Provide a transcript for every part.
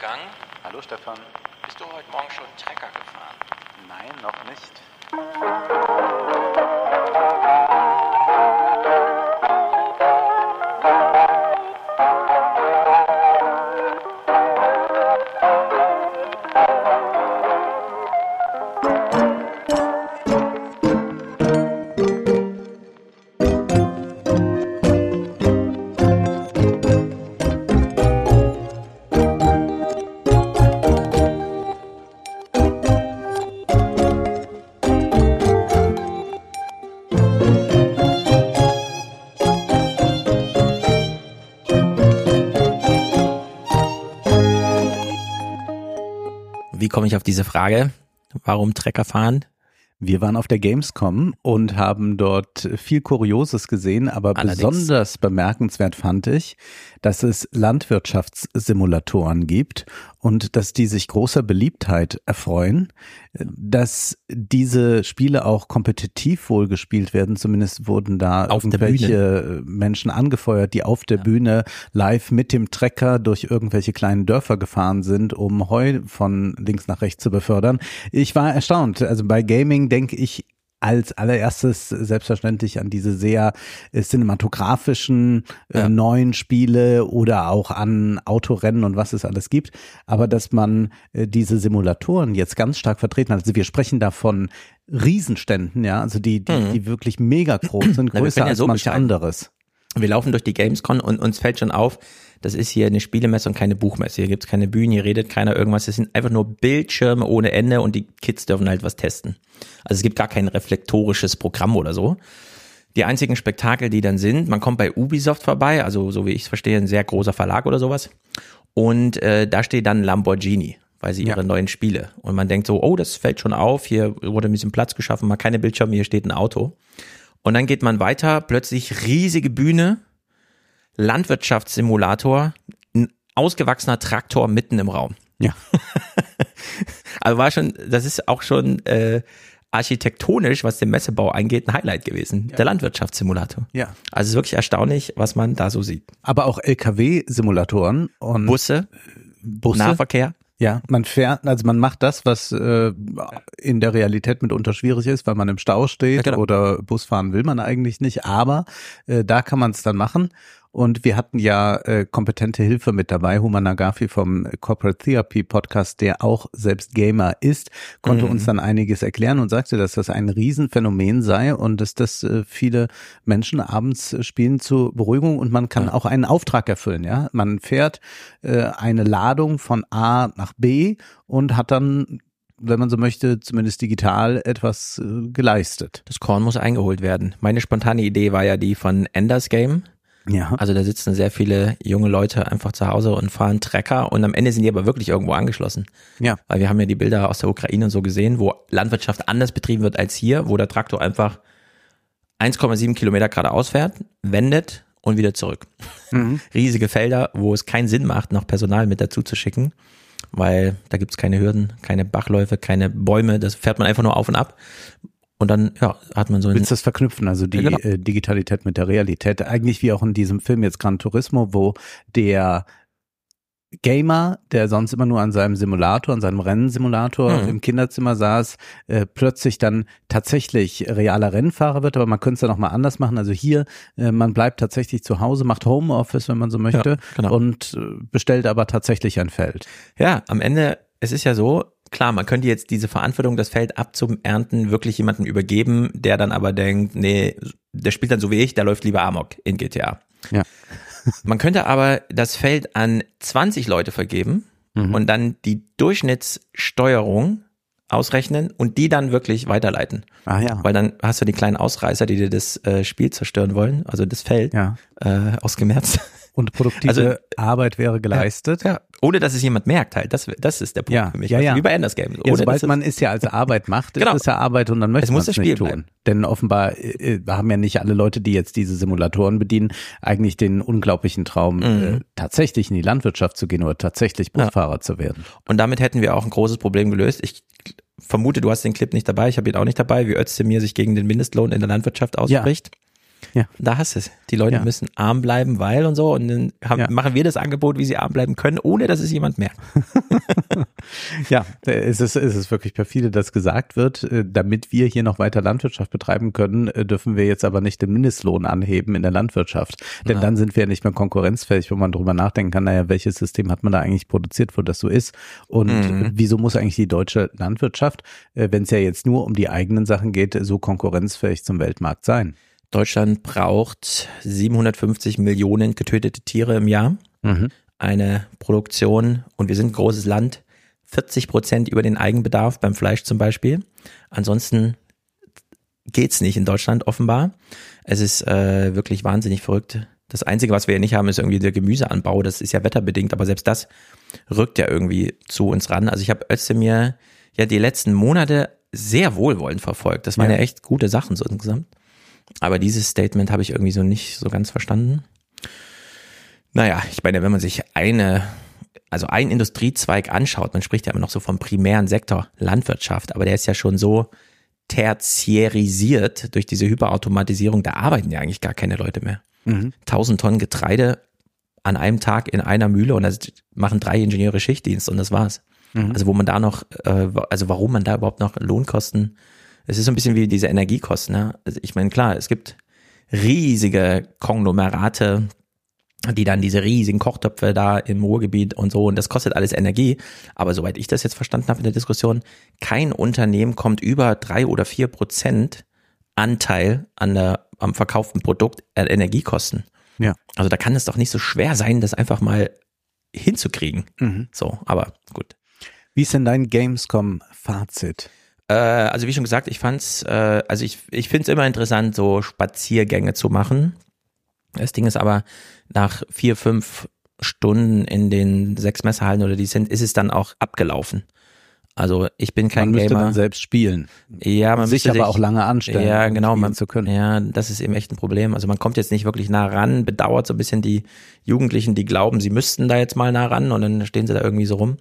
Wolfgang, Hallo Stefan. bist du heute Morgen schon Trecker gefahren? Nein, noch nicht. Komme ich auf diese Frage? Warum Trecker fahren? Wir waren auf der Gamescom und haben dort viel Kurioses gesehen, aber Allerdings. besonders bemerkenswert fand ich, dass es Landwirtschaftssimulatoren gibt und dass die sich großer Beliebtheit erfreuen, dass diese Spiele auch kompetitiv wohl gespielt werden, zumindest wurden da Auf irgendwelche Menschen angefeuert, die auf der Bühne live mit dem Trecker durch irgendwelche kleinen Dörfer gefahren sind, um Heu von links nach rechts zu befördern. Ich war erstaunt. Also bei Gaming denke ich als allererstes selbstverständlich an diese sehr äh, cinematografischen äh, Ja. neuen Spiele oder auch an Autorennen und was es alles gibt. Aber dass man äh, diese Simulatoren jetzt ganz stark vertreten hat. Also wir sprechen da von Riesenständen, ja, also die, die, Mhm. die wirklich mega groß sind, Na, größer können ja als so manch anderes. Wir laufen durch die Gamescon und uns fällt schon auf, das ist hier eine Spielemesse und keine Buchmesse. Hier gibt's keine Bühnen, hier redet keiner irgendwas. Es sind einfach nur Bildschirme ohne Ende und die Kids dürfen halt was testen. Also es gibt gar kein reflektorisches Programm oder so. Die einzigen Spektakel, die dann sind, man kommt bei Ubisoft vorbei, also so wie ich es verstehe, ein sehr großer Verlag oder sowas. Und äh, da steht dann Lamborghini, weil sie Ja. ihre neuen Spiele. Und man denkt so, oh, das fällt schon auf, hier wurde ein bisschen Platz geschaffen, mal keine Bildschirme, hier steht ein Auto. Und dann geht man weiter, plötzlich riesige Bühne, Landwirtschaftssimulator, ein ausgewachsener Traktor mitten im Raum. Ja. Also war schon, das ist auch schon äh, architektonisch, was den Messebau angeht, ein Highlight gewesen. Der Landwirtschaftssimulator. Ja. Also es ist wirklich erstaunlich, was man da so sieht. Aber auch LKW-Simulatoren und Busse, Busse. Nahverkehr. Ja, man fährt, also man macht das, was äh, in der Realität mitunter schwierig ist, weil man im Stau steht Ja, genau. oder Bus fahren will man eigentlich nicht, aber äh, da kann man es dann machen. Und wir hatten ja äh, kompetente Hilfe mit dabei, Human Nagafi vom Corporate Therapy Podcast, der auch selbst Gamer ist, konnte Mhm. uns dann einiges erklären und sagte, dass das ein Riesenphänomen sei und dass das äh, viele Menschen abends äh, spielen zur Beruhigung und man kann auch einen Auftrag erfüllen, ja. Man fährt äh, eine Ladung von A nach B und hat dann, wenn man so möchte, zumindest digital etwas äh, geleistet. Das Korn muss eingeholt werden. Meine spontane Idee war ja die von Enders Game. Ja. Also da sitzen sehr viele junge Leute einfach zu Hause und fahren Trecker und am Ende sind die aber wirklich irgendwo angeschlossen. Ja. Weil wir haben ja die Bilder aus der Ukraine und so gesehen, wo Landwirtschaft anders betrieben wird als hier, wo der Traktor einfach 1,7 Kilometer geradeaus fährt, wendet und wieder zurück. Mhm. Riesige Felder, wo es keinen Sinn macht, noch Personal mit dazu zu schicken, weil da gibt's keine Hürden, keine Bachläufe, keine Bäume, das fährt man einfach nur auf und ab. Und dann, ja, hat man so ein, Willst du das verknüpfen, also die Ja, genau. äh, Digitalität mit der Realität? Eigentlich wie auch in diesem Film jetzt Gran Turismo, wo der Gamer, der sonst immer nur an seinem Simulator, an seinem Rennsimulator Mhm. im Kinderzimmer saß, äh, plötzlich dann tatsächlich realer Rennfahrer wird, aber man könnte es dann auch mal anders machen. Also hier, äh, man bleibt tatsächlich zu Hause, macht Homeoffice, wenn man so möchte, genau. und äh, bestellt aber tatsächlich ein Feld. Ja, am Ende, es ist ja so, klar, man könnte jetzt diese Verantwortung, das Feld abzuernten, wirklich jemandem übergeben, der dann aber denkt, nee, der spielt dann so wie ich, der läuft lieber Amok in GTA. Ja. Man könnte aber das Feld an 20 Leute vergeben Mhm. und dann die Durchschnittssteuerung ausrechnen und die dann wirklich weiterleiten. Ah ja. Weil dann hast du die kleinen Ausreißer, die dir das äh, Spiel zerstören wollen, also das Feld, Ja. äh, ausgemerzt. Und produktive Also- Arbeit wäre geleistet. Ja. Ohne dass es jemand merkt halt. Das, das ist der Punkt Ja, für mich. ja, Also ja. Wie bei Enders Game. Ja, sobald man es ja als Arbeit macht, ist Genau. es ja Arbeit und dann möchte Es man es das nicht Spiel tun. bleiben. Denn offenbar äh, äh, haben ja nicht alle Leute, die jetzt diese Simulatoren bedienen, eigentlich den unglaublichen Traum, Mhm. äh, tatsächlich in die Landwirtschaft zu gehen oder tatsächlich Busfahrer zu werden. Und damit hätten wir auch ein großes Problem gelöst. Ich vermute, du hast den Clip nicht dabei, ich habe ihn auch nicht dabei, wie Özdemir sich gegen den Mindestlohn in der Landwirtschaft ausspricht. Ja. Da hast du es. Die Leute Ja. müssen arm bleiben, weil und so. Und dann haben, Ja. machen wir das Angebot, wie sie arm bleiben können, ohne dass es jemand merkt. Ja, es ist, es ist wirklich perfide, dass gesagt wird, äh, damit wir hier noch weiter Landwirtschaft betreiben können, äh, dürfen wir jetzt aber nicht den Mindestlohn anheben in der Landwirtschaft. Denn Ja. dann sind wir ja nicht mehr konkurrenzfähig, wo man drüber nachdenken kann, naja, welches System hat man da eigentlich produziert, wo das so ist? Und Mhm. wieso muss eigentlich die deutsche Landwirtschaft, äh, wenn es ja jetzt nur um die eigenen Sachen geht, so konkurrenzfähig zum Weltmarkt sein? Deutschland braucht 750 Millionen getötete Tiere im Jahr. Mhm. Eine Produktion, und wir sind ein großes Land, 40 Prozent über den Eigenbedarf beim Fleisch zum Beispiel. Ansonsten geht's nicht in Deutschland offenbar. Es ist äh, wirklich wahnsinnig verrückt. Das Einzige, was wir ja nicht haben, ist irgendwie der Gemüseanbau. Das ist ja wetterbedingt, aber selbst das rückt ja irgendwie zu uns ran. Also ich habe Özdemir ja die letzten Monate sehr wohlwollend verfolgt. Das waren Ja. ja, echt gute Sachen so insgesamt. Aber dieses Statement habe ich irgendwie so nicht so ganz verstanden. Naja, ich meine, wenn man sich eine, also einen Industriezweig anschaut, man spricht ja immer noch so vom primären Sektor Landwirtschaft, aber der ist ja schon so tertiärisiert durch diese Hyperautomatisierung, da arbeiten ja eigentlich gar keine Leute mehr. Mhm. 1000 Tonnen Getreide an einem Tag in einer Mühle und da machen drei Ingenieure Schichtdienst und das war's. Mhm. Also wo man da noch, äh, also warum man da überhaupt noch Lohnkosten, es ist so ein bisschen wie diese Energiekosten. Ne? Also ich meine, klar, es gibt riesige Konglomerate, die dann diese riesigen Kochtöpfe da im Ruhrgebiet und so und das kostet alles Energie. Aber soweit ich das jetzt verstanden habe in der Diskussion, kein Unternehmen kommt über drei oder vier Prozent Anteil an der, am verkauften Produkt an Energiekosten. Ja. Also da kann es doch nicht so schwer sein, das einfach mal hinzukriegen. Mhm. So, aber gut. Wie ist denn dein Gamescom-Fazit? Äh, also wie schon gesagt, ich fand's, äh, also ich, ich finde es immer interessant, so Spaziergänge zu machen. Das Ding ist aber, nach vier, fünf Stunden in den sechs Messehallen oder die sind, ist es dann auch abgelaufen. Also ich bin kein Man müsste Gamer. dann selbst spielen. ja, man sich müsste aber auch lange anstellen, Ja, um genau. Man, zu können. Ja, das ist eben echt ein Problem. Also man kommt jetzt nicht wirklich nah ran, bedauert so ein bisschen die Jugendlichen, die glauben, sie müssten da jetzt mal nah ran und dann stehen sie da irgendwie so rum.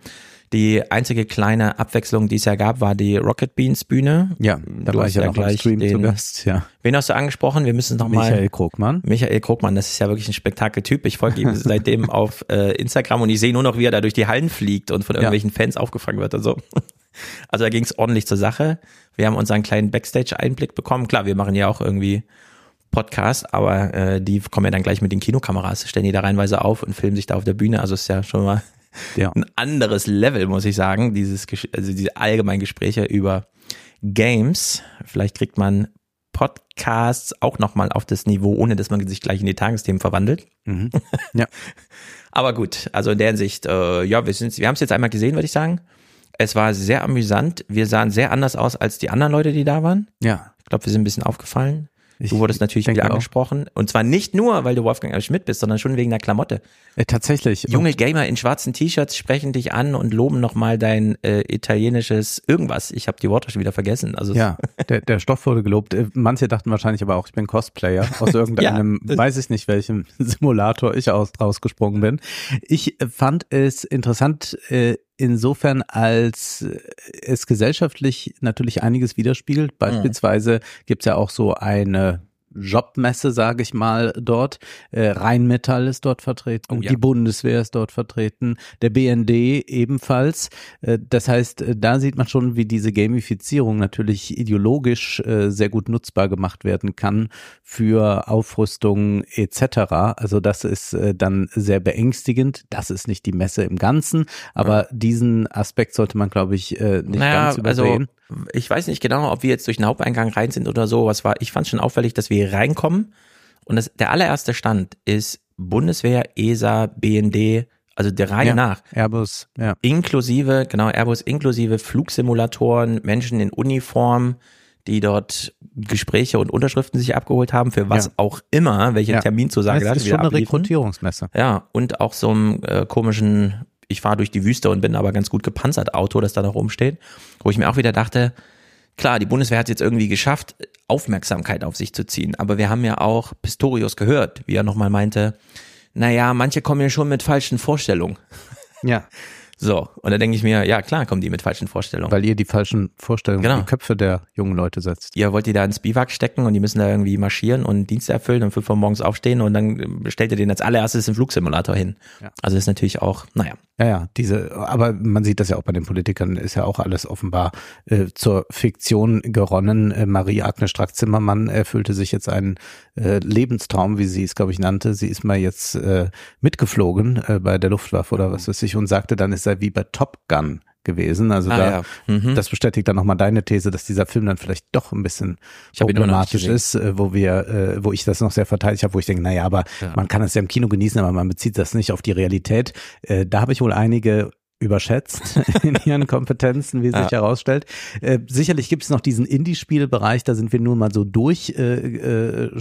Die einzige kleine Abwechslung, die es ja gab, war die Rocket Beans Bühne. Ja, da Du war ich ja ja gleich Stream zu den- Gast, ja. Wen hast du angesprochen? Wir müssen es nochmal. Michael Krugmann. Michael Krugmann, das ist ja wirklich ein Spektakeltyp. Ich folge ihm seitdem auf äh, Instagram und ich sehe nur noch, wie er da durch die Hallen fliegt und von Ja. irgendwelchen Fans aufgefangen wird und so. Also da ging es ordentlich zur Sache. Wir haben unseren kleinen Backstage-Einblick bekommen. Klar, wir machen ja auch irgendwie Podcast, aber äh, die kommen ja dann gleich mit den Kinokameras, stellen die da reinweise auf und filmen sich da auf der Bühne. Also ist ja schon mal Ja. ein anderes Level, muss ich sagen, dieses, also diese allgemeinen Gespräche über Games. Vielleicht kriegt man Podcasts auch nochmal auf das Niveau, ohne dass man sich gleich in die Tagesthemen verwandelt. Mhm. Ja. Aber gut, also in der Hinsicht, äh, ja, wir, sind, wir haben es jetzt einmal gesehen, würde ich sagen. Es war sehr amüsant. Wir sahen sehr anders aus als die anderen Leute, die da waren. Ja. Ich glaube, wir sind ein bisschen aufgefallen. Ich du wurdest natürlich wieder auch. angesprochen. Und zwar nicht nur, weil du Wolfgang R. Schmidt bist, sondern schon wegen der Klamotte. Äh, tatsächlich. Junge Gamer in schwarzen T-Shirts sprechen dich an und loben nochmal dein äh, italienisches irgendwas. Ich habe die Worte schon wieder vergessen. Also Ja, der, der Stoff wurde gelobt. Äh, Manche dachten wahrscheinlich aber auch, ich bin Cosplayer aus irgendeinem, Ja, weiß ich nicht, welchem Simulator ich aus, rausgesprungen bin. Ich fand es interessant äh, insofern, als äh, es gesellschaftlich natürlich einiges widerspiegelt. Beispielsweise gibt's ja auch so eine Jobmesse, sage ich mal, dort. Äh, Rheinmetall ist dort vertreten, Oh ja. die Bundeswehr ist dort vertreten, der BND ebenfalls. Äh, das heißt, äh, da sieht man schon, wie diese Gamifizierung natürlich ideologisch äh, sehr gut nutzbar gemacht werden kann für Aufrüstung etc. Also das ist äh, dann sehr beängstigend. Das ist nicht die Messe im Ganzen, aber diesen Aspekt sollte man, glaube ich, äh, nicht naja, ganz also übersehen. Ich weiß nicht genau, ob wir jetzt durch den Haupteingang rein sind oder so. Was war? Ich fand schon auffällig, dass wir hier reinkommen und das, der allererste Stand ist Bundeswehr, ESA, BND, also der Reihe ja, nach. Airbus, ja. inklusive, genau, Airbus inklusive Flugsimulatoren, Menschen in Uniform, die dort Gespräche und Unterschriften sich abgeholt haben, für was Ja. auch immer, welche Ja. Terminzusage Das das ist schon eine abliefern. Rekrutierungsmesse. Ja, und auch so einem äh, komischen, ich fahre durch die Wüste und bin aber ganz gut gepanzert Auto, das da noch rumsteht, wo ich mir auch wieder dachte, klar, die Bundeswehr hat jetzt irgendwie geschafft, Aufmerksamkeit auf sich zu ziehen, aber wir haben ja auch Pistorius gehört, wie er nochmal meinte, naja, manche kommen ja schon mit falschen Vorstellungen. Ja. So, und da denke ich mir, ja klar, kommen die mit falschen Vorstellungen. Weil ihr die falschen Vorstellungen Genau. in die Köpfe der jungen Leute setzt. ihr wollt die da ins Biwak stecken und die müssen da irgendwie marschieren und Dienste erfüllen und fünf Uhr morgens aufstehen und dann stellt ihr den als allererstes im Flugsimulator hin. Ja. Also ist natürlich auch, naja. Ja, ja, diese, aber man sieht das ja auch bei den Politikern, ist ja auch alles offenbar äh, zur Fiktion geronnen. Äh, Marie-Agnes Strack-Zimmermann erfüllte sich jetzt einen äh, Lebenstraum, wie sie es, glaube ich, nannte. Sie ist mal jetzt äh, mitgeflogen äh, bei der Luftwaffe oder was weiß ich und sagte dann, es sei wie bei Top Gun gewesen. Also Ah, da, ja. Mhm. das bestätigt dann nochmal deine These, dass dieser Film dann vielleicht doch ein bisschen problematisch ist, äh, wo wir, äh, wo ich das noch sehr verteidigt habe, wo ich denke, naja, aber Ja. man kann es ja im Kino genießen, aber man bezieht das nicht auf die Realität. Äh, da habe ich wohl einige überschätzt in ihren Kompetenzen, wie sich Ja. herausstellt. Äh, sicherlich gibt es noch diesen Indie-Spielbereich, da sind wir nur mal so durch äh, äh,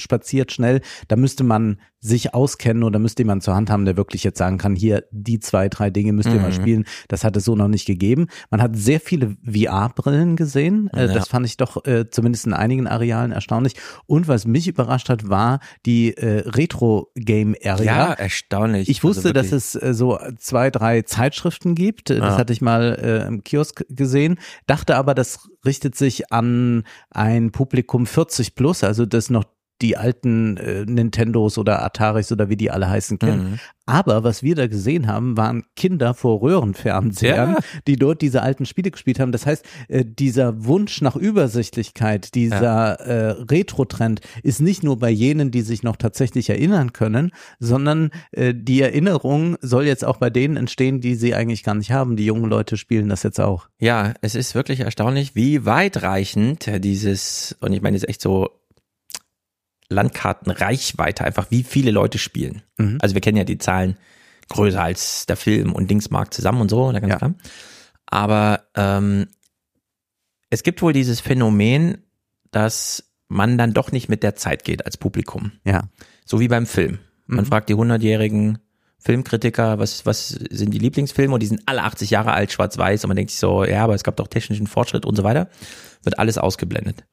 schnell. Da müsste man sich auskennen oder müsste jemand zur Hand haben, der wirklich jetzt sagen kann, hier die zwei, drei Dinge müsst ihr mal Mhm. spielen. Das hat es so noch nicht gegeben. Man hat sehr viele VR-Brillen gesehen. Äh, Ja. Das fand ich doch äh, zumindest in einigen Arealen erstaunlich. Und was mich überrascht hat, war die äh, Retro-Game-Area. Ja, erstaunlich. Ich wusste, Also dass es äh, so zwei, drei Zeitschriften gibt. Äh, Das Ja. hatte ich mal äh, im Kiosk gesehen. Dachte aber, das richtet sich an ein Publikum 40 plus, also das noch die alten äh, Nintendos oder Ataris oder wie die alle heißen kennen. Mhm. Aber was wir da gesehen haben, waren Kinder vor Röhrenfernsehern, Ja. die dort diese alten Spiele gespielt haben. Das heißt, äh, dieser Wunsch nach Übersichtlichkeit, dieser äh, Retro-Trend ist nicht nur bei jenen, die sich noch tatsächlich erinnern können, sondern äh, die Erinnerung soll jetzt auch bei denen entstehen, die sie eigentlich gar nicht haben. Die jungen Leute spielen das jetzt auch. Ja, es ist wirklich erstaunlich, wie weitreichend dieses, und ich meine, es ist echt so Landkartenreichweite, einfach wie viele Leute spielen. Mhm. Also wir kennen ja die Zahlen größer als der Film und Dingsmarkt zusammen und so, Ja. klar. Aber ähm, es gibt wohl dieses Phänomen, dass man dann doch nicht mit der Zeit geht als Publikum. Ja. So wie beim Film. Man Mhm. fragt die 100-jährigen Filmkritiker, was, was sind die Lieblingsfilme und die sind alle 80 Jahre alt, schwarz-weiß und man denkt sich so, ja, aber es gab doch technischen Fortschritt und so weiter. Wird alles ausgeblendet.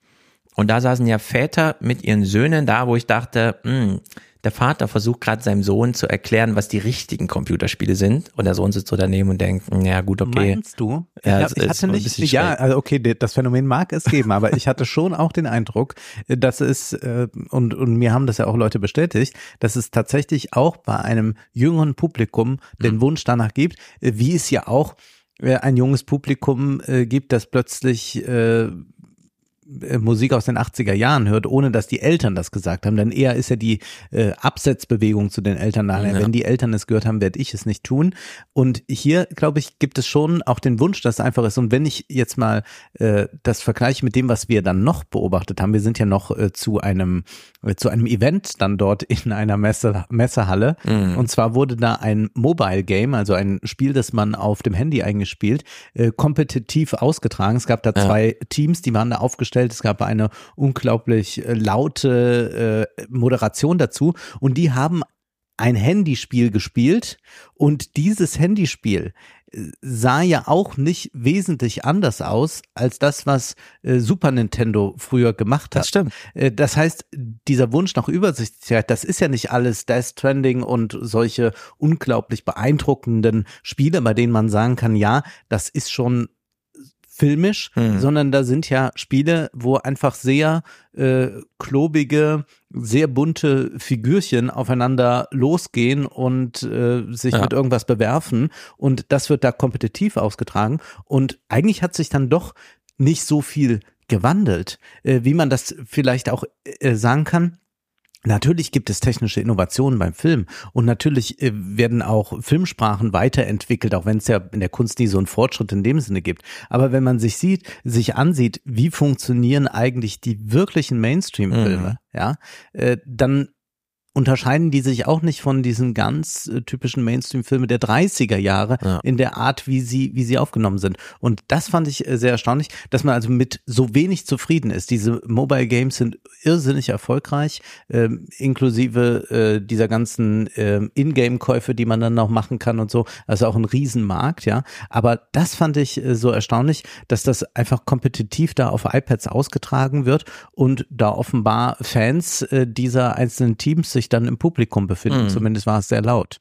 Und da saßen ja Väter mit ihren Söhnen da, wo ich dachte, hm, der Vater versucht gerade seinem Sohn zu erklären, was die richtigen Computerspiele sind und der Sohn sitzt so daneben und denkt, hm, ja gut, okay. Meinst du? Ja, ich, hab, ich hatte nicht, ja, also okay, das Phänomen mag es geben, aber ich hatte schon auch den Eindruck, dass es, äh, und, und mir haben das ja auch Leute bestätigt, dass es tatsächlich auch bei einem jüngeren Publikum den Wunsch danach gibt, äh, wie es ja auch äh, ein junges Publikum äh, gibt, das plötzlich äh, Musik aus den 80er Jahren hört, ohne dass die Eltern das gesagt haben. Denn eher ist ja die äh, Absetzbewegung zu den Eltern da. Ja. Wenn die Eltern es gehört haben, werde ich es nicht tun. Und hier, glaube ich, gibt es schon auch den Wunsch, dass es einfach ist. Und wenn ich jetzt mal äh, das vergleiche mit dem, was wir dann noch beobachtet haben, wir sind ja noch äh, zu einem äh, zu einem Event dann dort in einer Messe, Messehalle. Mhm. Und zwar wurde da ein Mobile Game, also ein Spiel, das man auf dem Handy eingespielt, äh, kompetitiv ausgetragen. Es gab da Ja. zwei Teams, die waren da aufgestellt. Es gab eine unglaublich äh, laute äh, Moderation dazu und die haben ein Handyspiel gespielt und dieses Handyspiel äh, sah ja auch nicht wesentlich anders aus als das, was äh, Super Nintendo früher gemacht hat. Das stimmt. Äh, Das heißt, dieser Wunsch nach Übersichtlichkeit, das ist ja nicht alles Death Stranding und solche unglaublich beeindruckenden Spiele, bei denen man sagen kann, ja, das ist schon filmisch, Hm. sondern da sind ja Spiele, wo einfach sehr äh, klobige, sehr bunte Figürchen aufeinander losgehen und äh, sich Ja. mit irgendwas bewerfen und das wird da kompetitiv ausgetragen und eigentlich hat sich dann doch nicht so viel gewandelt, äh, wie man das vielleicht auch äh, sagen kann. Natürlich gibt es technische Innovationen beim Film und natürlich äh, werden auch Filmsprachen weiterentwickelt, auch wenn es ja in der Kunst nie so einen Fortschritt in dem Sinne gibt. Aber wenn man sich sieht, sich ansieht, wie funktionieren eigentlich die wirklichen Mainstream-Filme, ja, äh, dann unterscheiden die sich auch nicht von diesen ganz äh, typischen Mainstream-Filme der 30er Jahre Ja. in der Art, wie sie, wie sie aufgenommen sind. Und das fand ich äh, sehr erstaunlich, dass man also mit so wenig zufrieden ist. Diese Mobile Games sind irrsinnig erfolgreich, ähm, inklusive äh, dieser ganzen ähm, Ingame-Käufe, die man dann noch machen kann und so. Also auch ein Riesenmarkt, ja. Aber das fand ich äh, so erstaunlich, dass das einfach kompetitiv da auf iPads ausgetragen wird und da offenbar Fans äh, dieser einzelnen Teams sich dann im Publikum befinden. Mhm. Zumindest war es sehr laut.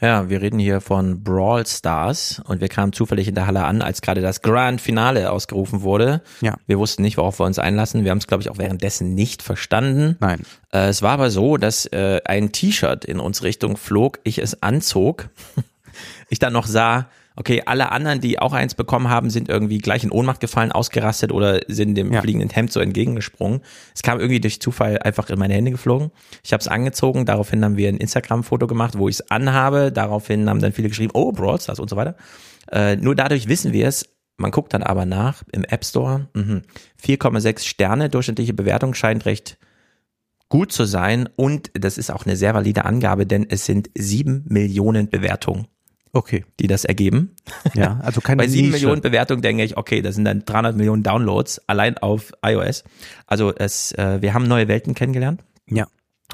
Ja, wir reden hier von Brawl Stars und wir kamen zufällig in der Halle an, als gerade das Grand Finale ausgerufen wurde. Ja. Wir wussten nicht, worauf wir uns einlassen. Wir haben es, glaube ich, auch währenddessen nicht verstanden. Nein. Äh, es war aber so, dass äh, ein T-Shirt in uns Richtung flog, ich es anzog, ich dann noch sah, okay, alle anderen, die auch eins bekommen haben, sind irgendwie gleich in Ohnmacht gefallen, ausgerastet oder sind dem Ja. fliegenden Hemd so entgegengesprungen. Es kam irgendwie durch Zufall einfach in meine Hände geflogen. Ich habe es angezogen, daraufhin haben wir ein Instagram-Foto gemacht, wo ich es anhabe. Daraufhin haben dann viele geschrieben, oh, Brawl Stars und so weiter. Äh, nur dadurch wissen wir es. Man guckt dann aber nach im App Store. Mhm. 4,6 Sterne, durchschnittliche Bewertung scheint recht gut zu sein. Und das ist auch eine sehr valide Angabe, denn es sind sieben Millionen Bewertungen, Okay. die das ergeben. Ja, also keine Bei sieben Nische. Millionen Bewertungen denke ich, okay, das sind dann 300 Millionen Downloads allein auf iOS. Also es, äh, wir haben neue Welten kennengelernt Ja.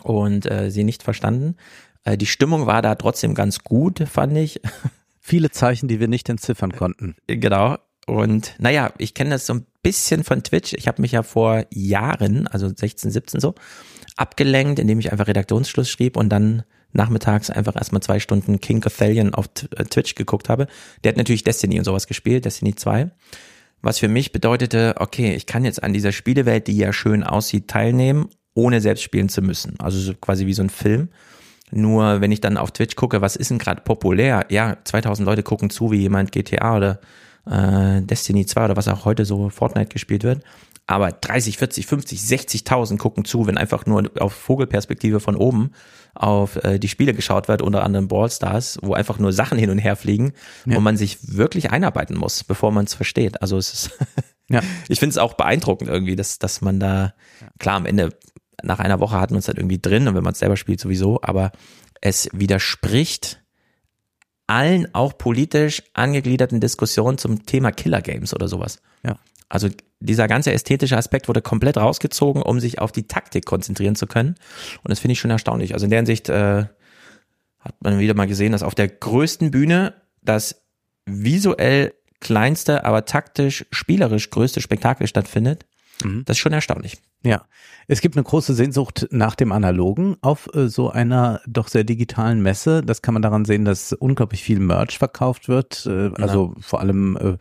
und äh, sie nicht verstanden. Äh, die Stimmung war da trotzdem ganz gut, fand ich. Viele Zeichen, die wir nicht entziffern konnten. genau. Und naja, ich kenne das so ein bisschen von Twitch. Ich habe mich ja vor Jahren, also 16, 17 so, abgelenkt, indem ich einfach Redaktionsschluss schrieb und dann nachmittags einfach erstmal zwei Stunden King Cathalion auf äh, Twitch geguckt habe. Der hat natürlich Destiny und sowas gespielt, Destiny 2. Was für mich bedeutete, okay, ich kann jetzt an dieser Spielewelt, die ja schön aussieht, teilnehmen, ohne selbst spielen zu müssen. Also so quasi wie so ein Film. Nur wenn ich dann auf Twitch gucke, was ist denn gerade populär? Ja, 2000 Leute gucken zu, wie jemand GTA oder äh, Destiny 2 oder was auch heute so Fortnite gespielt wird. Aber 30, 40, 50, 60.000 gucken zu, wenn einfach nur auf Vogelperspektive von oben auf äh, die Spiele geschaut wird, unter anderem Brawl Stars, wo einfach nur Sachen hin und her fliegen, wo man sich wirklich einarbeiten muss, bevor man es versteht. Also es ist Ja. ich finde es auch beeindruckend irgendwie, dass, dass man da, klar, am Ende, nach einer Woche hat man es halt irgendwie drin und wenn man es selber spielt sowieso, aber es widerspricht allen auch politisch angegliederten Diskussionen zum Thema Killer Games oder sowas. Ja. Also dieser ganze ästhetische Aspekt wurde komplett rausgezogen, um sich auf die Taktik konzentrieren zu können. Und das finde ich schon erstaunlich. Also in der Hinsicht äh, hat man wieder mal gesehen, dass auf der größten Bühne das visuell kleinste, aber taktisch, spielerisch größte Spektakel stattfindet. Mhm. Das ist schon erstaunlich. Ja, es gibt eine große Sehnsucht nach dem Analogen auf äh, so einer doch sehr digitalen Messe. Das kann man daran sehen, dass unglaublich viel Merch verkauft wird. Äh, also vor allem äh,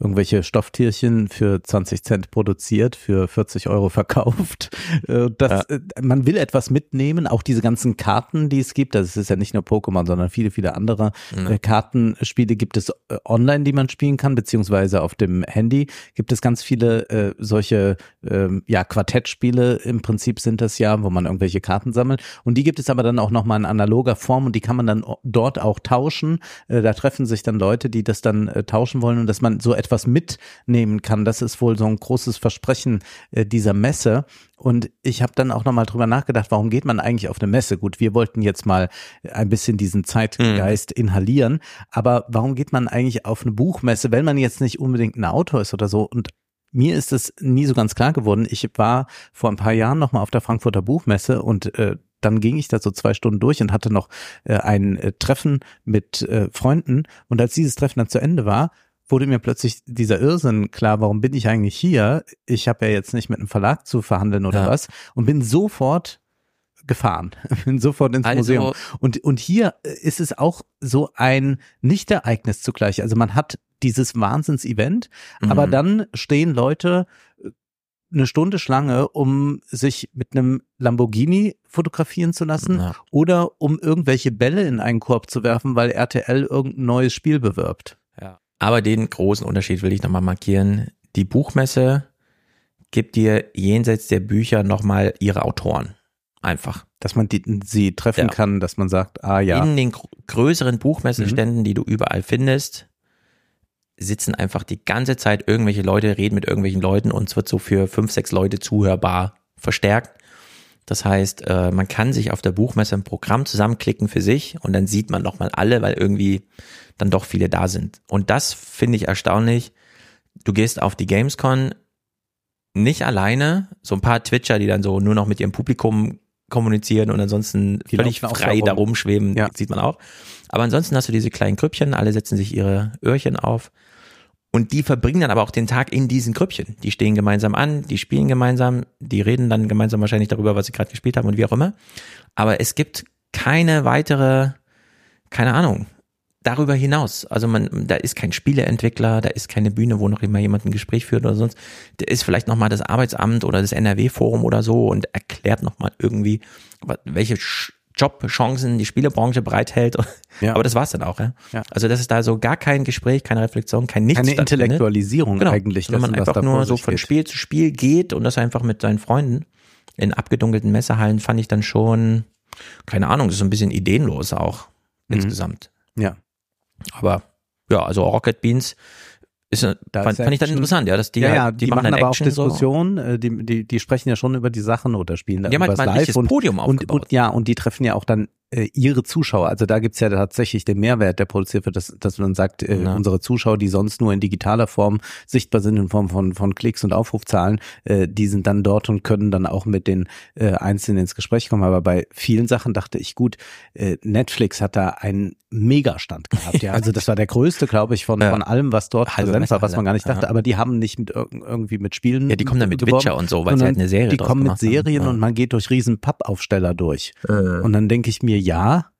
irgendwelche Stofftierchen für 20 Cent produziert, für 40 Euro verkauft. Äh, das, äh, man will etwas mitnehmen, auch diese ganzen Karten, die es gibt. Das ist ja nicht nur Pokémon, sondern viele, viele andere äh, Kartenspiele gibt es online, die man spielen kann, beziehungsweise auf dem Handy gibt es ganz viele solche ähm, ja, Quartettspiele im Prinzip sind das ja, wo man irgendwelche Karten sammelt. Und die gibt es aber dann auch nochmal in analoger Form und die kann man dann dort auch tauschen. Äh, da treffen sich dann Leute, die das dann äh, tauschen wollen und dass man so etwas mitnehmen kann. Das ist wohl so ein großes Versprechen äh, dieser Messe. Und ich habe dann auch nochmal drüber nachgedacht, warum geht man eigentlich auf eine Messe? Gut, wir wollten jetzt mal ein bisschen diesen Zeitgeist inhalieren, aber warum geht man eigentlich auf eine Buchmesse, wenn man jetzt nicht unbedingt ein Autor ist oder so? Und mir ist es nie so ganz klar geworden. Ich war vor ein paar Jahren nochmal auf der Frankfurter Buchmesse und äh, dann ging ich da so zwei Stunden durch und hatte noch äh, ein äh, Treffen mit äh, Freunden. Und als dieses Treffen dann zu Ende war, wurde mir plötzlich dieser Irrsinn klar, warum bin ich eigentlich hier? Ich habe ja jetzt nicht mit einem Verlag zu verhandeln oder Ja. was und bin sofort gefahren, bin sofort ins Also- Museum. Und, und hier äh, ist es auch so ein Nicht-Ereignis zugleich. Also man hat dieses Wahnsinns-Event, aber Mhm. dann stehen Leute äh, eine Stunde Schlange, um sich mit einem Lamborghini fotografieren zu lassen Ja. oder um irgendwelche Bälle in einen Korb zu werfen, weil RTL irgendein neues Spiel bewirbt. Ja. Aber den großen Unterschied will ich nochmal markieren. Die Buchmesse gibt dir jenseits der Bücher nochmal ihre Autoren. Einfach. Dass man die, sie treffen Ja. kann, dass man sagt, ah ja, In den gr größeren Buchmesseständen, die du überall findest, sitzen einfach die ganze Zeit irgendwelche Leute, reden mit irgendwelchen Leuten und es wird so für fünf, sechs Leute zuhörbar verstärkt. Das heißt, äh, man kann sich auf der Buchmesse ein Programm zusammenklicken für sich und dann sieht man nochmal alle, weil irgendwie dann doch viele da sind. Und das finde ich erstaunlich. Du gehst auf die Gamescon nicht alleine, so ein paar Twitcher, die dann so nur noch mit ihrem Publikum kommunizieren und ansonsten Die völlig frei da da rum. rumschweben, Ja. sieht man auch. Aber ansonsten hast du diese kleinen Grüppchen, alle setzen sich ihre Öhrchen auf und die verbringen dann aber auch den Tag in diesen Grüppchen. Die stehen gemeinsam an, die spielen gemeinsam, die reden dann gemeinsam wahrscheinlich darüber, was sie gerade gespielt haben und wie auch immer. Aber es gibt keine weitere keine Ahnung, darüber hinaus. Also man, da ist kein Spieleentwickler, da ist keine Bühne, wo noch immer jemand ein Gespräch führt oder sonst. Da ist vielleicht nochmal das Arbeitsamt oder das NRW-Forum oder so und erklärt nochmal irgendwie, welche Jobchancen die Spielebranche bereithält. Ja. Aber das war's dann auch, ja? ja. Also das ist da so gar kein Gespräch, keine Reflexion, kein Nichts. Keine Intellektualisierung genau. eigentlich. Wenn man einfach nur so von geht. Spiel zu Spiel geht und das einfach mit seinen Freunden in abgedunkelten Messehallen fand ich dann schon, keine Ahnung, das ist so ein bisschen ideenlos auch mhm. insgesamt. Ja. Aber ja, also Rocket Beans ist, da fand, fand ich dann interessant, ja, dass die, ja, halt, ja, die, die machen, machen aber Action auch Diskussionen, so. Äh, die, die, die sprechen ja schon über die Sachen oder spielen da die haben halt live und, Podium und, und, ja, und die treffen ja auch dann äh, ihre Zuschauer. Also da gibt's ja tatsächlich den Mehrwert, der produziert wird, dass, dass man sagt, äh, ja. unsere Zuschauer, die sonst nur in digitaler Form sichtbar sind, in Form von, von Klicks und Aufrufzahlen, äh, die sind dann dort und können dann auch mit den äh, Einzelnen ins Gespräch kommen. Aber bei vielen Sachen dachte ich, gut, äh, Netflix hat da einen Megastand gehabt. Ja, also das war der größte, glaube ich, von, ja. von allem, was dort Halbe präsent war, was man gar nicht dachte. Ja. Aber die haben nicht mit irgendwie mit Spielen. Ja, die kommen dann mit geworben, Witcher und so, weil sie halt eine Serie Die kommen mit Serien haben. und man geht durch riesen Pappaufsteller durch. Äh. Und dann denke ich mir, ja,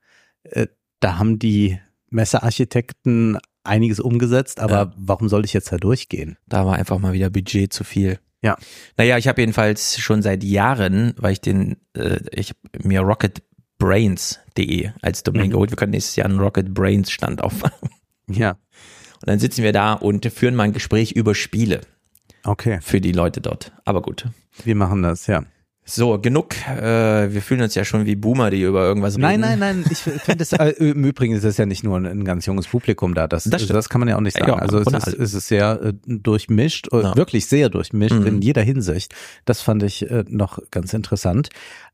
äh, da haben die Messearchitekten einiges umgesetzt, aber ja. warum soll ich jetzt da durchgehen? Da war einfach mal wieder Budget zu viel. Ja. Naja, ich habe jedenfalls schon seit Jahren, weil ich den, äh, ich mir rocketbrains.de als Domain mhm. geholt. Wir können nächstes Jahr einen Rocket Brains Stand aufmachen. Ja. Und dann sitzen wir da und führen mal ein Gespräch über Spiele. Okay. Für die Leute dort. Aber gut. Wir machen das, ja. So, genug. Äh, wir fühlen uns ja schon wie Boomer, die über irgendwas reden. Nein, nein, nein. Ich finde es, äh, im Übrigen ist es ja nicht nur ein, ein ganz junges Publikum da. Das, das, das, kann man ja auch nicht sagen. Ja, also es ist, es ist sehr äh, durchmischt, äh, ja. wirklich sehr durchmischt mhm. in jeder Hinsicht. Das fand ich äh, noch ganz interessant.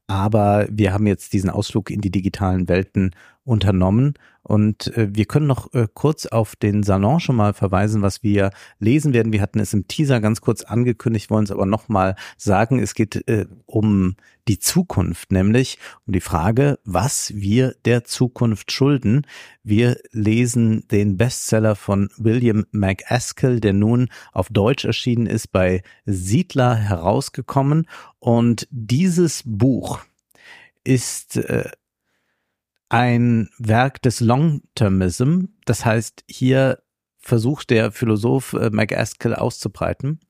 Aber wir haben jetzt diesen Ausflug in die digitalen Welten unternommen und äh, wir können noch äh, kurz auf den Salon schon mal verweisen, was wir lesen werden. Wir hatten es im Teaser ganz kurz angekündigt, wollen es aber nochmal sagen. Es geht äh, um die Zukunft, nämlich um die Frage, was wir der Zukunft schulden. Wir lesen den Bestseller von William McAskill, der nun auf Deutsch erschienen ist, bei Siedler herausgekommen. Und dieses Buch ist äh, ein Werk des Long-Termism. Das heißt, hier versucht der Philosoph äh, McAskill auszubreiten,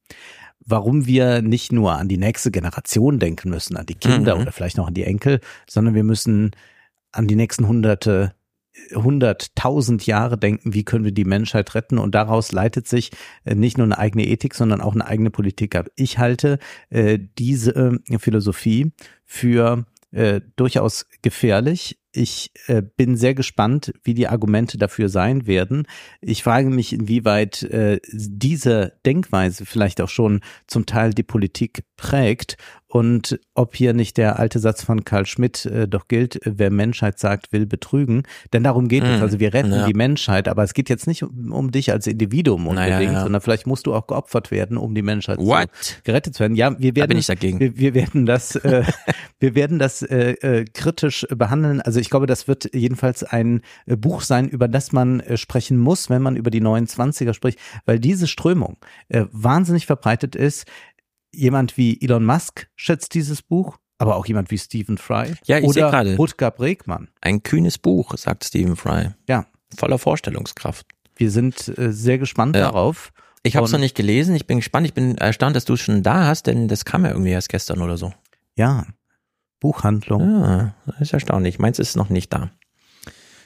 warum wir nicht nur an die nächste Generation denken müssen, an die Kinder mhm. oder vielleicht noch an die Enkel, sondern wir müssen an die nächsten Hunderte, hunderttausend Jahre denken, wie können wir die Menschheit retten und daraus leitet sich äh, nicht nur eine eigene Ethik, sondern auch eine eigene Politik ab. Ich halte äh, diese äh, Philosophie für äh, durchaus gefährlich. Ich äh, bin sehr gespannt, wie die Argumente dafür sein werden. Ich frage mich, inwieweit äh, diese Denkweise vielleicht auch schon zum Teil die Politik prägt und ob hier nicht der alte Satz von Karl Schmidt äh, doch gilt, wer Menschheit sagt, will betrügen. Denn darum geht mm, es. Also wir retten ja. die Menschheit, aber es geht jetzt nicht um, um dich als Individuum unbedingt, naja, ja. sondern vielleicht musst du auch geopfert werden, um die Menschheit What? Zu, gerettet zu werden. Ja, wir werden, da bin ich dagegen. Wir, wir werden das, äh, wir werden das äh, äh, kritisch behandeln. Also ich glaube, das wird jedenfalls ein äh, Buch sein, über das man äh, sprechen muss, wenn man über die 29er spricht, weil diese Strömung äh, wahnsinnig verbreitet ist jemand wie Elon Musk schätzt dieses Buch, aber auch jemand wie Stephen Fry. Ja, ich oder gerade. Rutger Bregmann. Ein kühnes Buch, sagt Stephen Fry. Ja. Voller Vorstellungskraft. Wir sind äh, sehr gespannt ja. darauf. Ich habe es noch nicht gelesen. Ich bin gespannt. Ich bin erstaunt, dass du es schon da hast, denn das kam ja irgendwie erst gestern oder so. Ja. Buchhandlung. Ja, das ist erstaunlich. Meins ist noch nicht da.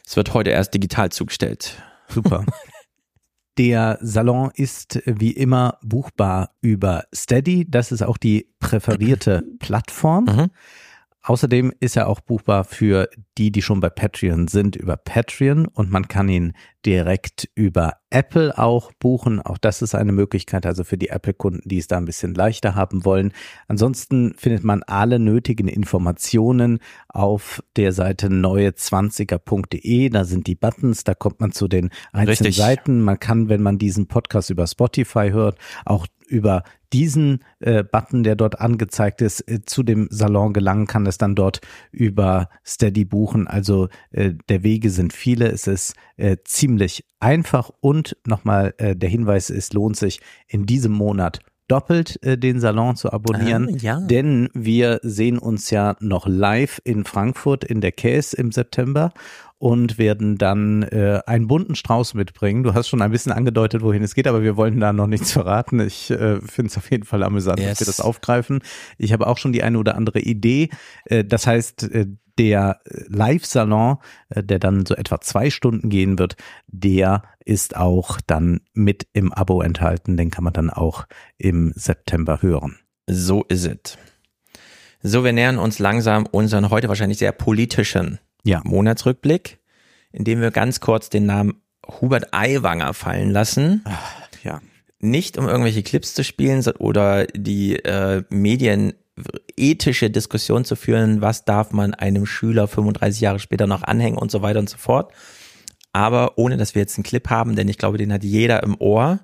Es wird heute erst digital zugestellt. Super. Der Salon ist wie immer buchbar über Steady. Das ist auch die präferierte Plattform. Mhm. Außerdem ist er auch buchbar für die, die schon bei Patreon sind, über Patreon und man kann ihn direkt über Apple auch buchen. Auch das ist eine Möglichkeit, also für die Apple-Kunden, die es da ein bisschen leichter haben wollen. Ansonsten findet man alle nötigen Informationen auf der Seite neue20er.de. Da sind die Buttons, da kommt man zu den einzelnen Richtig. Seiten. Man kann, wenn man diesen Podcast über Spotify hört, auch über diesen äh, Button, der dort angezeigt ist, äh, zu dem Salon gelangen kann, es dann dort über Steady buchen. Also äh, der Wege sind viele. Es ist äh, ziemlich einfach und nochmal äh, der Hinweis, es lohnt sich in diesem Monat doppelt äh, den Salon zu abonnieren, ah, ja. denn wir sehen uns ja noch live in Frankfurt in der Case im September und werden dann äh, einen bunten Strauß mitbringen. Du hast schon ein bisschen angedeutet, wohin es geht, aber wir wollten da noch nichts verraten. Ich äh, finde es auf jeden Fall amüsant, yes. dass wir das aufgreifen. Ich habe auch schon die eine oder andere Idee. Äh, das heißt, äh, der Live-Salon, äh, der dann so etwa zwei Stunden gehen wird, der ist auch dann mit im Abo enthalten. Den kann man dann auch im September hören. So ist es. So, wir nähern uns langsam unseren heute wahrscheinlich sehr politischen ja. Monatsrückblick, indem wir ganz kurz den Namen Hubert Aiwanger fallen lassen. Ach, ja. Nicht um irgendwelche Clips zu spielen oder die äh, Medien ethische Diskussion zu führen, was darf man einem Schüler 35 Jahre später noch anhängen und so weiter und so fort. Aber ohne, dass wir jetzt einen Clip haben, denn ich glaube, den hat jeder im Ohr.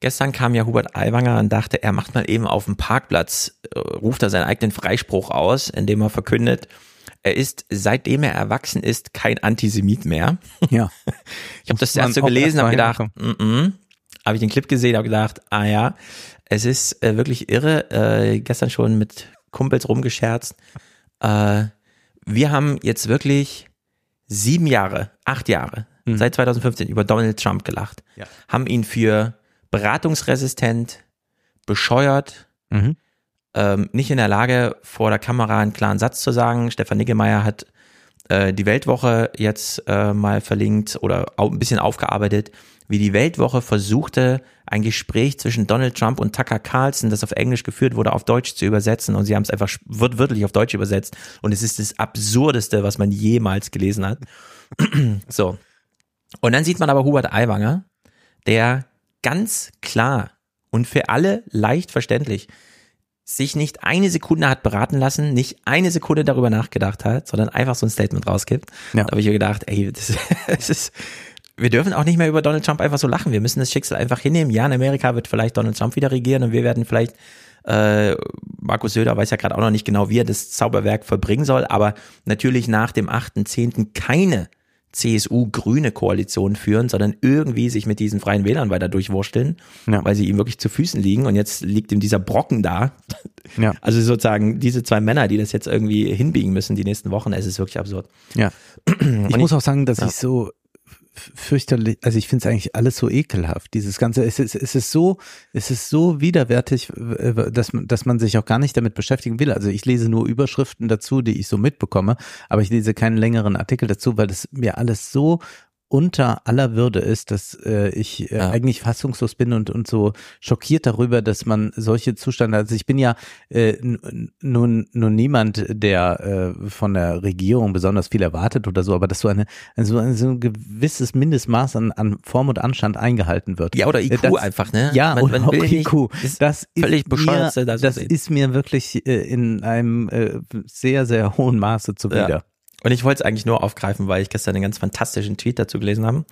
Gestern kam ja Hubert Aiwanger und dachte, er macht mal eben auf dem Parkplatz, äh, ruft er seinen eigenen Freispruch aus, indem er verkündet, er ist, seitdem er erwachsen ist, kein Antisemit mehr. Ja. ich habe das erst so gelesen, habe gedacht, mm -mm. habe ich den Clip gesehen, habe gedacht, ah ja, es ist äh, wirklich irre. Äh, gestern schon mit Kumpels rumgescherzt. Äh, wir haben jetzt wirklich sieben Jahre, acht Jahre, mhm. seit 2015 über Donald Trump gelacht, ja. haben ihn für beratungsresistent, bescheuert, mhm. ähm, nicht in der Lage, vor der Kamera einen klaren Satz zu sagen. Stefan Niggemeier hat äh, die Weltwoche jetzt äh, mal verlinkt oder ein bisschen aufgearbeitet, wie die Weltwoche versuchte, ein Gespräch zwischen Donald Trump und Tucker Carlson, das auf Englisch geführt wurde, auf Deutsch zu übersetzen und sie haben es einfach wörtlich auf Deutsch übersetzt und es ist das Absurdeste, was man jemals gelesen hat. so. Und dann sieht man aber Hubert Aiwanger, der ganz klar und für alle leicht verständlich sich nicht eine Sekunde hat beraten lassen, nicht eine Sekunde darüber nachgedacht hat, sondern einfach so ein Statement rausgibt. Ja. Da habe ich mir gedacht, ey, das, das ist, wir dürfen auch nicht mehr über Donald Trump einfach so lachen. Wir müssen das Schicksal einfach hinnehmen. Ja, in Amerika wird vielleicht Donald Trump wieder regieren und wir werden vielleicht, äh, Markus Söder weiß ja gerade auch noch nicht genau, wie er das Zauberwerk verbringen soll, aber natürlich nach dem 8.10. keine CSU-grüne Koalition führen, sondern irgendwie sich mit diesen freien Wählern weiter durchwursteln, ja. weil sie ihm wirklich zu Füßen liegen und jetzt liegt ihm dieser Brocken da. Ja. Also sozusagen diese zwei Männer, die das jetzt irgendwie hinbiegen müssen die nächsten Wochen, es ist wirklich absurd. Ja. Ich muss auch sagen, dass ja. ich so fürchterlich, also ich finde es eigentlich alles so ekelhaft. Dieses ganze, es ist, es ist so, es ist so widerwärtig, dass man, dass man sich auch gar nicht damit beschäftigen will. Also ich lese nur Überschriften dazu, die ich so mitbekomme, aber ich lese keinen längeren Artikel dazu, weil das mir alles so unter aller Würde ist, dass äh, ich äh, ja. eigentlich fassungslos bin und, und so schockiert darüber, dass man solche Zustände, also ich bin ja äh, nun, nun niemand, der äh, von der Regierung besonders viel erwartet oder so, aber dass so eine, so ein, so ein gewisses Mindestmaß an, an Form und Anstand eingehalten wird. Ja, oder IQ das, einfach, ne? Ja, man, man oder IQ. das ist völlig bescheuert, mir, das, das ist mir wirklich äh, in einem äh, sehr, sehr hohen Maße zuwider. Ja. Und ich wollte es eigentlich nur aufgreifen, weil ich gestern einen ganz fantastischen Tweet dazu gelesen habe.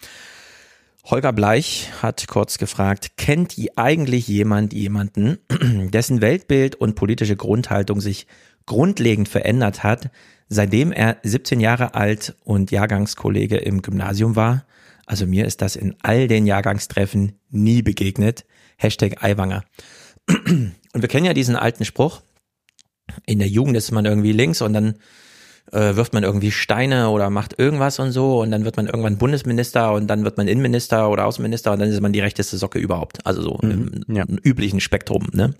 Holger Bleich hat kurz gefragt, kennt ihr eigentlich jemand jemanden, dessen Weltbild und politische Grundhaltung sich grundlegend verändert hat, seitdem er 17 Jahre alt und Jahrgangskollege im Gymnasium war? Also mir ist das in all den Jahrgangstreffen nie begegnet. Hashtag Eiwanger. Und wir kennen ja diesen alten Spruch. In der Jugend ist man irgendwie links und dann äh, wirft man irgendwie Steine oder macht irgendwas und so und dann wird man irgendwann Bundesminister und dann wird man Innenminister oder Außenminister und dann ist man die rechteste Socke überhaupt. Also so mhm, im, ja. im, üblichen Spektrum, ne?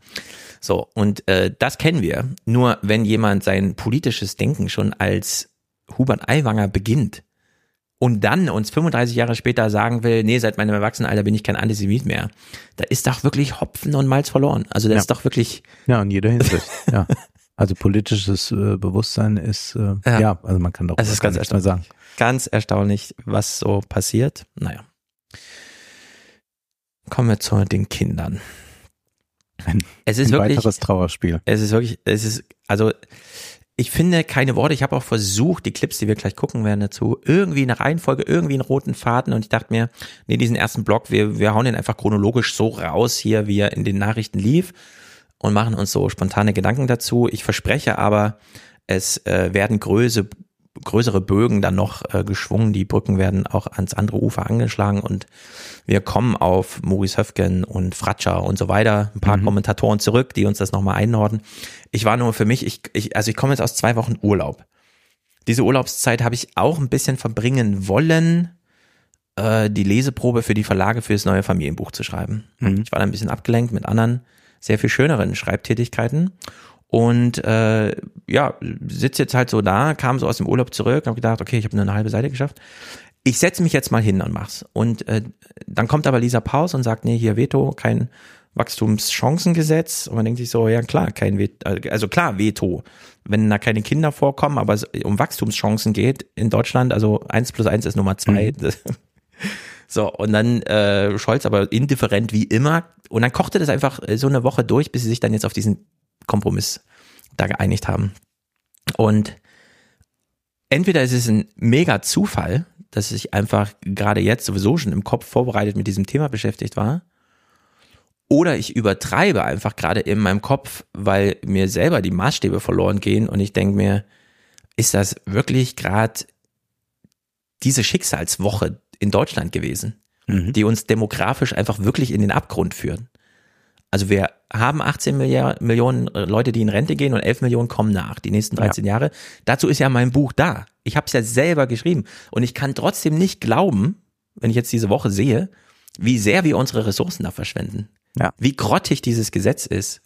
So, und äh, das kennen wir. Nur wenn jemand sein politisches Denken schon als Hubert Aiwanger beginnt und dann uns 35 Jahre später sagen will, nee, seit meinem Erwachsenenalter bin ich kein Antisemit mehr, da ist doch wirklich Hopfen und Malz verloren. Also das ja. ist doch wirklich. Ja, in jeder Hinsicht, ja. Also politisches äh, Bewusstsein ist, äh, ja. ja. also man kann doch es ist ganz erstaunlich, sagen. Ganz erstaunlich, was so passiert. Naja. Kommen wir zu den Kindern. Ein, es ist ein wirklich, weiteres Trauerspiel. Es ist wirklich, es ist, also ich finde keine Worte. Ich habe auch versucht, die Clips, die wir gleich gucken werden dazu, irgendwie eine Reihenfolge, irgendwie einen roten Faden. Und ich dachte mir, nee, diesen ersten Block, wir, wir hauen den einfach chronologisch so raus hier, wie er in den Nachrichten lief und machen uns so spontane Gedanken dazu. Ich verspreche aber, es äh, werden größere, größere Bögen dann noch äh, geschwungen. Die Brücken werden auch ans andere Ufer angeschlagen und wir kommen auf Maurice Höfgen und Fratscher und so weiter. Ein paar mhm. Kommentatoren zurück, die uns das nochmal einnorden. Ich war nur für mich, ich, ich, also ich komme jetzt aus zwei Wochen Urlaub. diese Urlaubszeit habe ich auch ein bisschen verbringen wollen, äh, die Leseprobe für die Verlage für das neue Familienbuch zu schreiben. Mhm. Ich war da ein bisschen abgelenkt mit anderen, sehr viel schöneren Schreibtätigkeiten. Und äh, ja, sitze jetzt halt so da, kam so aus dem Urlaub zurück, habe gedacht, okay, ich habe nur eine halbe Seite geschafft. Ich setze mich jetzt mal hin und mach's. Und äh, dann kommt aber Lisa Paus und sagt, nee, hier Veto, kein Wachstumschancengesetz. Und man denkt sich so, ja klar, kein Veto, also klar, Veto, wenn da keine Kinder vorkommen, aber es um Wachstumschancen geht in Deutschland, also eins plus eins ist Nummer zwei. Mhm. So, und dann äh, Scholz aber indifferent wie immer. Und dann kochte das einfach äh, so eine Woche durch, bis sie sich dann jetzt auf diesen Kompromiss da geeinigt haben. Und entweder ist es ein mega Zufall, dass ich einfach gerade jetzt sowieso schon im Kopf vorbereitet mit diesem Thema beschäftigt war. Oder ich übertreibe einfach gerade in meinem Kopf, weil mir selber die Maßstäbe verloren gehen und ich denke mir, ist das wirklich gerade diese Schicksalswoche in Deutschland gewesen, mhm. die uns demografisch einfach wirklich in den Abgrund führen? Also wir haben 18 Milliard, Millionen Leute, die in Rente gehen und 11 Millionen kommen nach, die nächsten 13 ja. Jahre. Dazu ist ja mein Buch da. Ich habe es ja selber geschrieben und ich kann trotzdem nicht glauben, wenn ich jetzt diese Woche sehe, wie sehr wir unsere Ressourcen da verschwenden. Ja. Wie grottig dieses Gesetz ist.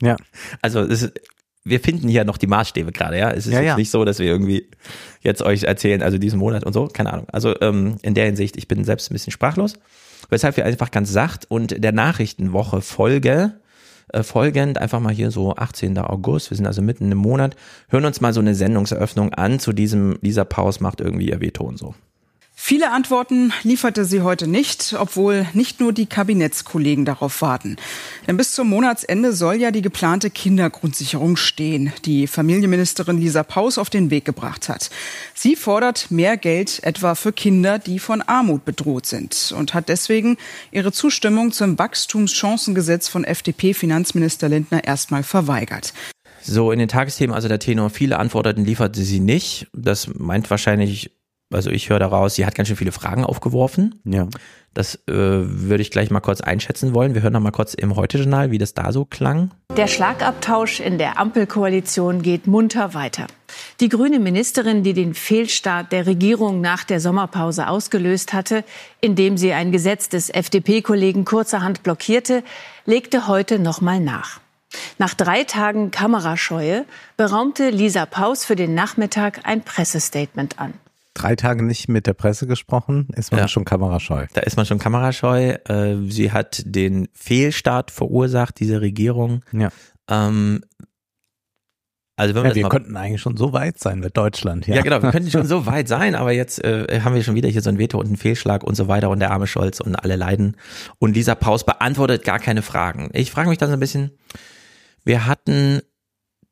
Ja. Also es ist, wir finden hier noch die Maßstäbe gerade, ja. Es ist ja, ja. nicht so, dass wir irgendwie jetzt euch erzählen, also diesen Monat und so, keine Ahnung. Also ähm, in der Hinsicht, ich bin selbst ein bisschen sprachlos weshalb wir einfach ganz sacht und der Nachrichtenwoche Folge äh, folgend, einfach mal hier so 18. August, wir sind also mitten im Monat, hören uns mal so eine Sendungseröffnung an zu diesem, dieser Pause macht irgendwie ihr Veto und so. Viele Antworten lieferte sie heute nicht, obwohl nicht nur die Kabinettskollegen darauf warten. Denn bis zum Monatsende soll ja die geplante Kindergrundsicherung stehen, die Familienministerin Lisa Paus auf den Weg gebracht hat. Sie fordert mehr Geld etwa für Kinder, die von Armut bedroht sind und hat deswegen ihre Zustimmung zum Wachstumschancengesetz von FDP-Finanzminister Lindner erstmal verweigert. So, in den Tagesthemen, also der Tenor, viele Antworten lieferte sie nicht. Das meint wahrscheinlich also ich höre daraus, sie hat ganz schön viele Fragen aufgeworfen. Ja. Das äh, würde ich gleich mal kurz einschätzen wollen. Wir hören noch mal kurz im Heute-Journal, wie das da so klang. Der Schlagabtausch in der Ampelkoalition geht munter weiter. Die grüne Ministerin, die den Fehlstart der Regierung nach der Sommerpause ausgelöst hatte, indem sie ein Gesetz des FDP-Kollegen kurzerhand blockierte, legte heute noch mal nach. Nach drei Tagen Kamerascheue beraumte Lisa Paus für den Nachmittag ein Pressestatement an drei Tage nicht mit der Presse gesprochen, ist man ja. schon kamerascheu. Da ist man schon kamerascheu. Äh, sie hat den Fehlstart verursacht, diese Regierung. Ja. Ähm, also wenn ja, wir könnten eigentlich schon so weit sein mit Deutschland. Ja, ja genau, wir könnten schon so weit sein, aber jetzt äh, haben wir schon wieder hier so ein Veto und einen Fehlschlag und so weiter und der arme Scholz und alle leiden. Und Lisa Paus beantwortet gar keine Fragen. Ich frage mich dann so ein bisschen, wir hatten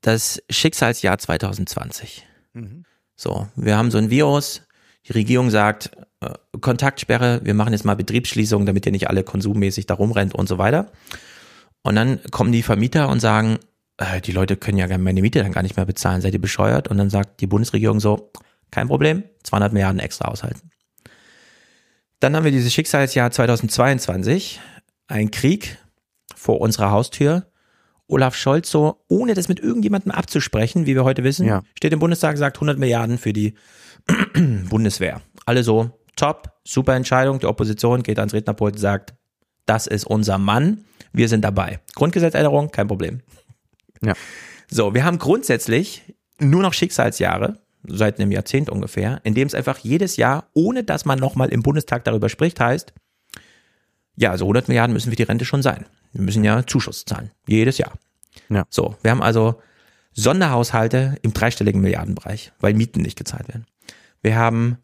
das Schicksalsjahr 2020. Mhm. So, wir haben so ein Virus, die Regierung sagt, äh, Kontaktsperre, wir machen jetzt mal Betriebsschließung, damit ihr nicht alle konsummäßig da rumrennt und so weiter. Und dann kommen die Vermieter und sagen, äh, die Leute können ja meine Miete dann gar nicht mehr bezahlen, seid ihr bescheuert? Und dann sagt die Bundesregierung so, kein Problem, 200 Milliarden extra aushalten. Dann haben wir dieses Schicksalsjahr 2022, ein Krieg vor unserer Haustür, Olaf Scholz so, ohne das mit irgendjemandem abzusprechen, wie wir heute wissen, ja. steht im Bundestag, sagt 100 Milliarden für die Bundeswehr. Alle so, top, super Entscheidung. Die Opposition geht ans Rednerpult und sagt, das ist unser Mann, wir sind dabei. Grundgesetzänderung, kein Problem. Ja. So, wir haben grundsätzlich nur noch Schicksalsjahre, seit einem Jahrzehnt ungefähr, in dem es einfach jedes Jahr, ohne dass man nochmal im Bundestag darüber spricht, heißt, ja, also 100 Milliarden müssen für die Rente schon sein. Wir müssen ja Zuschuss zahlen. Jedes Jahr. Ja. So, wir haben also Sonderhaushalte im dreistelligen Milliardenbereich, weil Mieten nicht gezahlt werden. Wir haben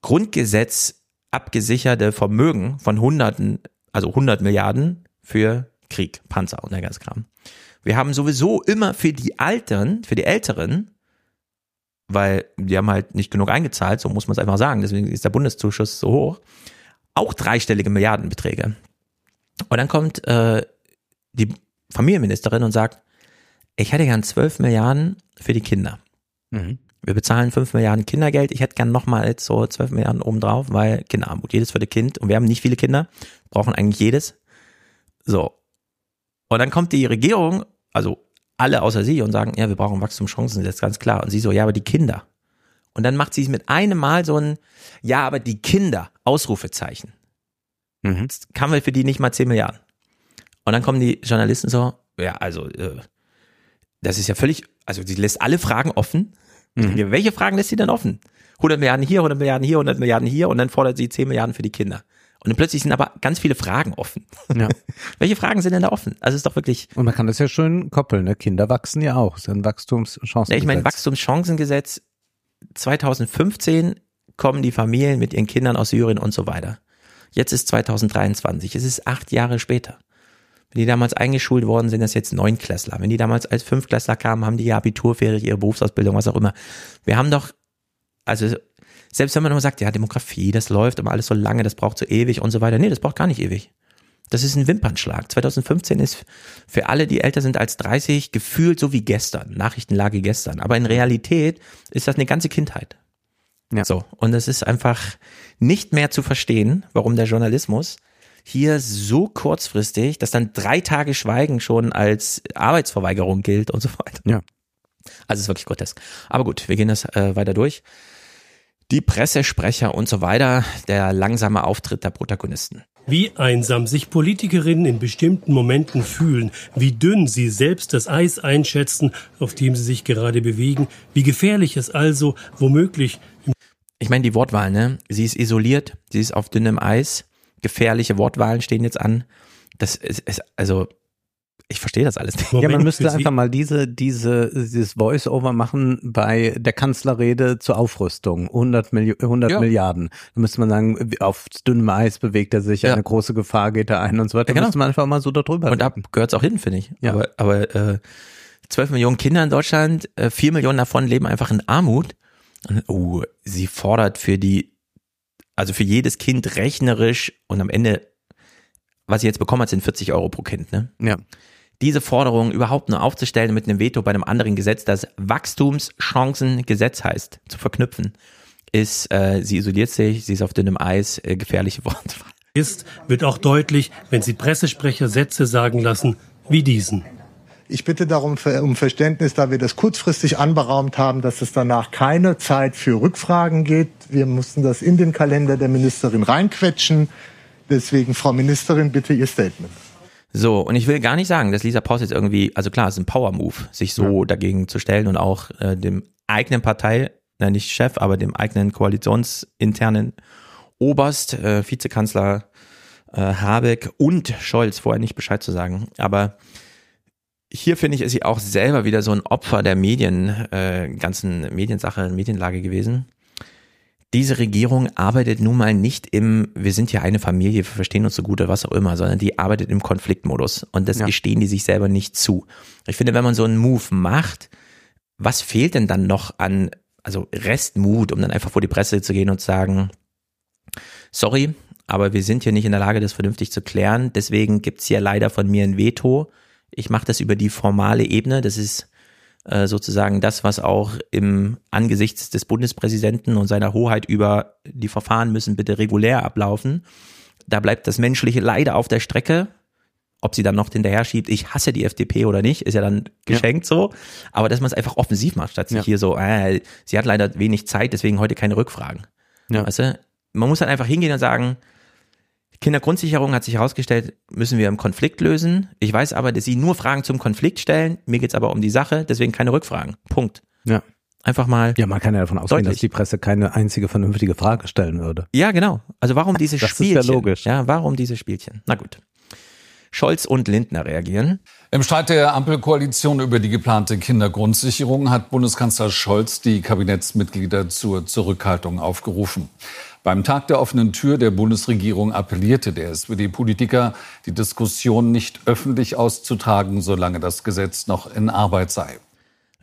Grundgesetz abgesicherte Vermögen von Hunderten, also 100 Milliarden für Krieg, Panzer und der ganze Kram. Wir haben sowieso immer für die Alten, für die Älteren, weil die haben halt nicht genug eingezahlt, so muss man es einfach sagen, deswegen ist der Bundeszuschuss so hoch, auch dreistellige Milliardenbeträge. Und dann kommt äh, die Familienministerin und sagt, ich hätte gern 12 Milliarden für die Kinder. Mhm. Wir bezahlen 5 Milliarden Kindergeld. Ich hätte gern nochmal so 12 Milliarden obendrauf, weil Kinderarmut, jedes für die Kind. Und wir haben nicht viele Kinder, brauchen eigentlich jedes. So. Und dann kommt die Regierung, also alle außer sie, und sagen, ja, wir brauchen Wachstumschancen, das ist ganz klar. Und sie so, ja, aber die Kinder. Und dann macht sie mit einem Mal so ein, ja, aber die Kinder, Ausrufezeichen. Mhm. Kann man für die nicht mal 10 Milliarden. Und dann kommen die Journalisten so, ja, also, äh, das ist ja völlig, also sie lässt alle Fragen offen. Mhm. Welche Fragen lässt sie denn offen? 100 Milliarden hier, 100 Milliarden hier, 100 Milliarden hier und dann fordert sie 10 Milliarden für die Kinder. Und dann plötzlich sind aber ganz viele Fragen offen. Ja. Welche Fragen sind denn da offen? Also ist doch wirklich. Und man kann das ja schön koppeln, ne? Kinder wachsen ja auch. Das ist ein Wachstumschancengesetz. Ja, ich meine, Wachstumschancengesetz 2015 kommen die Familien mit ihren Kindern aus Syrien und so weiter. Jetzt ist 2023. Es ist acht Jahre später. Wenn die damals eingeschult worden sind, das jetzt Neunklässler. Wenn die damals als Fünfklässler kamen, haben die ja Abiturfertig, ihre Berufsausbildung, was auch immer. Wir haben doch, also selbst wenn man immer sagt, ja, Demografie, das läuft immer alles so lange, das braucht so ewig und so weiter. Nee, das braucht gar nicht ewig. Das ist ein Wimpernschlag. 2015 ist für alle, die älter sind als 30, gefühlt so wie gestern, Nachrichtenlage gestern. Aber in Realität ist das eine ganze Kindheit. Ja. So. Und es ist einfach nicht mehr zu verstehen, warum der Journalismus hier so kurzfristig, dass dann drei Tage Schweigen schon als Arbeitsverweigerung gilt und so weiter. Ja. Also es ist wirklich grotesk. Aber gut, wir gehen das äh, weiter durch. Die Pressesprecher und so weiter, der langsame Auftritt der Protagonisten. Wie einsam sich Politikerinnen in bestimmten Momenten fühlen, wie dünn sie selbst das Eis einschätzen, auf dem sie sich gerade bewegen, wie gefährlich es also womöglich. Ich meine die Wortwahl, ne? Sie ist isoliert, sie ist auf dünnem Eis gefährliche Wortwahlen stehen jetzt an. Das ist, ist also ich verstehe das alles nicht. Moment, ja, man müsste einfach mal diese, diese, dieses Voice-Over machen bei der Kanzlerrede zur Aufrüstung. 100, Milli 100 ja. Milliarden. Da müsste man sagen, auf dünnem Eis bewegt er sich, ja. eine große Gefahr geht er ein und so weiter. Da ja, genau. müsste man einfach mal so darüber Und da gehört es auch hin, finde ich. Ja. Aber, aber äh, 12 Millionen Kinder in Deutschland, äh, 4 Millionen davon leben einfach in Armut. Oh, sie fordert für die also für jedes Kind rechnerisch und am Ende, was sie jetzt bekommen hat, sind 40 Euro pro Kind. Ne? Ja. Diese Forderung überhaupt nur aufzustellen mit einem Veto bei einem anderen Gesetz, das Wachstumschancengesetz heißt, zu verknüpfen, ist, äh, sie isoliert sich, sie ist auf dünnem Eis, äh, gefährliche Wortwahl. Ist, wird auch deutlich, wenn sie Pressesprecher Sätze sagen lassen, wie diesen. Ich bitte darum um Verständnis, da wir das kurzfristig anberaumt haben, dass es danach keine Zeit für Rückfragen geht. Wir mussten das in den Kalender der Ministerin reinquetschen. Deswegen, Frau Ministerin, bitte Ihr Statement. So, und ich will gar nicht sagen, dass Lisa Paus jetzt irgendwie, also klar, es ist ein Power-Move, sich so ja. dagegen zu stellen und auch äh, dem eigenen Partei, na nicht Chef, aber dem eigenen koalitionsinternen Oberst, äh, Vizekanzler äh, Habeck und Scholz vorher nicht Bescheid zu sagen. Aber hier finde ich, ist sie auch selber wieder so ein Opfer der Medien, äh, ganzen Mediensache, Medienlage gewesen. Diese Regierung arbeitet nun mal nicht im, wir sind ja eine Familie, wir verstehen uns so gut oder was auch immer, sondern die arbeitet im Konfliktmodus. Und das ja. gestehen die sich selber nicht zu. Ich finde, wenn man so einen Move macht, was fehlt denn dann noch an, also Restmut, um dann einfach vor die Presse zu gehen und zu sagen, sorry, aber wir sind hier nicht in der Lage, das vernünftig zu klären. Deswegen gibt's hier leider von mir ein Veto ich mache das über die formale Ebene. Das ist äh, sozusagen das, was auch im Angesichts des Bundespräsidenten und seiner Hoheit über die Verfahren müssen bitte regulär ablaufen. Da bleibt das Menschliche leider auf der Strecke. Ob sie dann noch hinterher schiebt, ich hasse die FDP oder nicht, ist ja dann geschenkt ja. so. Aber dass man es einfach offensiv macht, statt sich ja. hier so, äh, sie hat leider wenig Zeit, deswegen heute keine Rückfragen. Ja. Weißt du? Man muss dann einfach hingehen und sagen, Kindergrundsicherung hat sich herausgestellt, müssen wir im Konflikt lösen. Ich weiß aber, dass Sie nur Fragen zum Konflikt stellen. Mir geht's aber um die Sache, deswegen keine Rückfragen. Punkt. Ja. Einfach mal. Ja, man kann ja davon ausgehen, deutlich. dass die Presse keine einzige vernünftige Frage stellen würde. Ja, genau. Also warum diese das Spielchen? Das ist ja logisch. Ja, warum diese Spielchen? Na gut. Scholz und Lindner reagieren. Im Streit der Ampelkoalition über die geplante Kindergrundsicherung hat Bundeskanzler Scholz die Kabinettsmitglieder zur Zurückhaltung aufgerufen. Beim Tag der offenen Tür der Bundesregierung appellierte der SPD-Politiker, die Diskussion nicht öffentlich auszutragen, solange das Gesetz noch in Arbeit sei.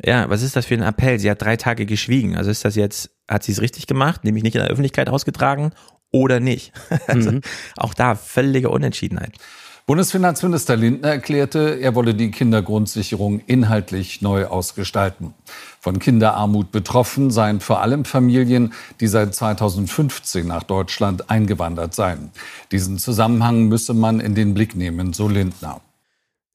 Ja, was ist das für ein Appell? Sie hat drei Tage geschwiegen. Also ist das jetzt, hat sie es richtig gemacht, nämlich nicht in der Öffentlichkeit ausgetragen oder nicht? Also mhm. auch da völlige Unentschiedenheit. Bundesfinanzminister Lindner erklärte, er wolle die Kindergrundsicherung inhaltlich neu ausgestalten. Von Kinderarmut betroffen seien vor allem Familien, die seit 2015 nach Deutschland eingewandert seien. Diesen Zusammenhang müsse man in den Blick nehmen, so Lindner.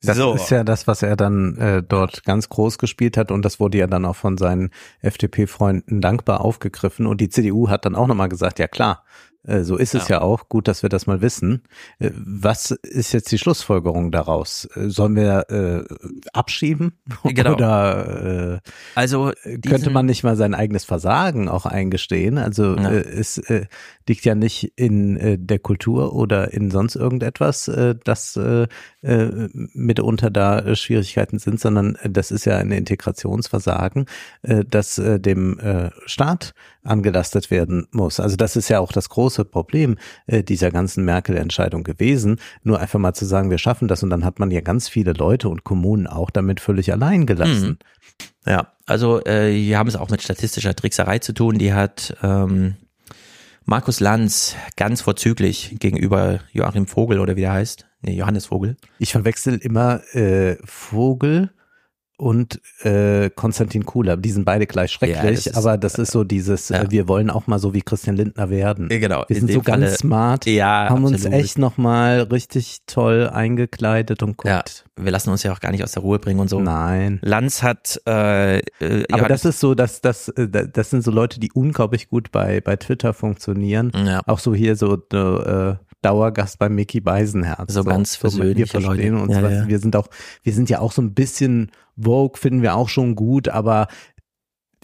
Das so. ist ja das, was er dann äh, dort ganz groß gespielt hat und das wurde ja dann auch von seinen FDP-Freunden dankbar aufgegriffen und die CDU hat dann auch nochmal gesagt, ja klar, so ist es ja. ja. auch. Gut, dass wir das mal wissen. Äh, was ist jetzt die Schlussfolgerung daraus? Äh, sollen wir äh, abschieben? Genau. Oder äh, also könnte man nicht mal sein eigenes Versagen auch eingestehen? Also ja. äh, es äh, liegt ja nicht in äh, der Kultur oder in sonst irgendetwas, äh, dass äh, äh, mitunter da äh, Schwierigkeiten sind, sondern äh, das ist ja ein Integrationsversagen, äh, das äh, dem äh, Staat angelastet werden muss. Also das ist ja auch das große Problem äh, dieser ganzen Merkel-Entscheidung gewesen. Nur einfach mal zu sagen, wir schaffen das und dann hat man ja ganz viele Leute und Kommunen auch damit völlig allein gelassen. Mhm. Ja, also äh, hier haben es auch mit statistischer Trickserei zu tun. Die hat ähm, Markus Lanz ganz vorzüglich gegenüber Joachim Vogel oder wie der heißt. Nee, Johannes Vogel. Ich verwechsel immer äh, Vogel und äh, Konstantin Kuhler. Die sind beide gleich schrecklich, ja, das ist, aber das ist so dieses, ja. äh, wir wollen auch mal so wie Christian Lindner werden. Genau. Wir sind so Falle, ganz smart, ja, haben absolut. uns echt nochmal richtig toll eingekleidet und guckt. Ja, wir lassen uns ja auch gar nicht aus der Ruhe bringen und so. Nein. Lanz hat äh, äh Aber das ist so, dass das, äh, das sind so Leute, die unglaublich gut bei, bei Twitter funktionieren. Ja. Auch so hier so äh, Dauergast bei Mickey Beisenherz. So, so ganz persönlich. Wir verstehen uns. Ja, ja. Wir sind auch, wir sind ja auch so ein bisschen Vogue, finden wir auch schon gut, aber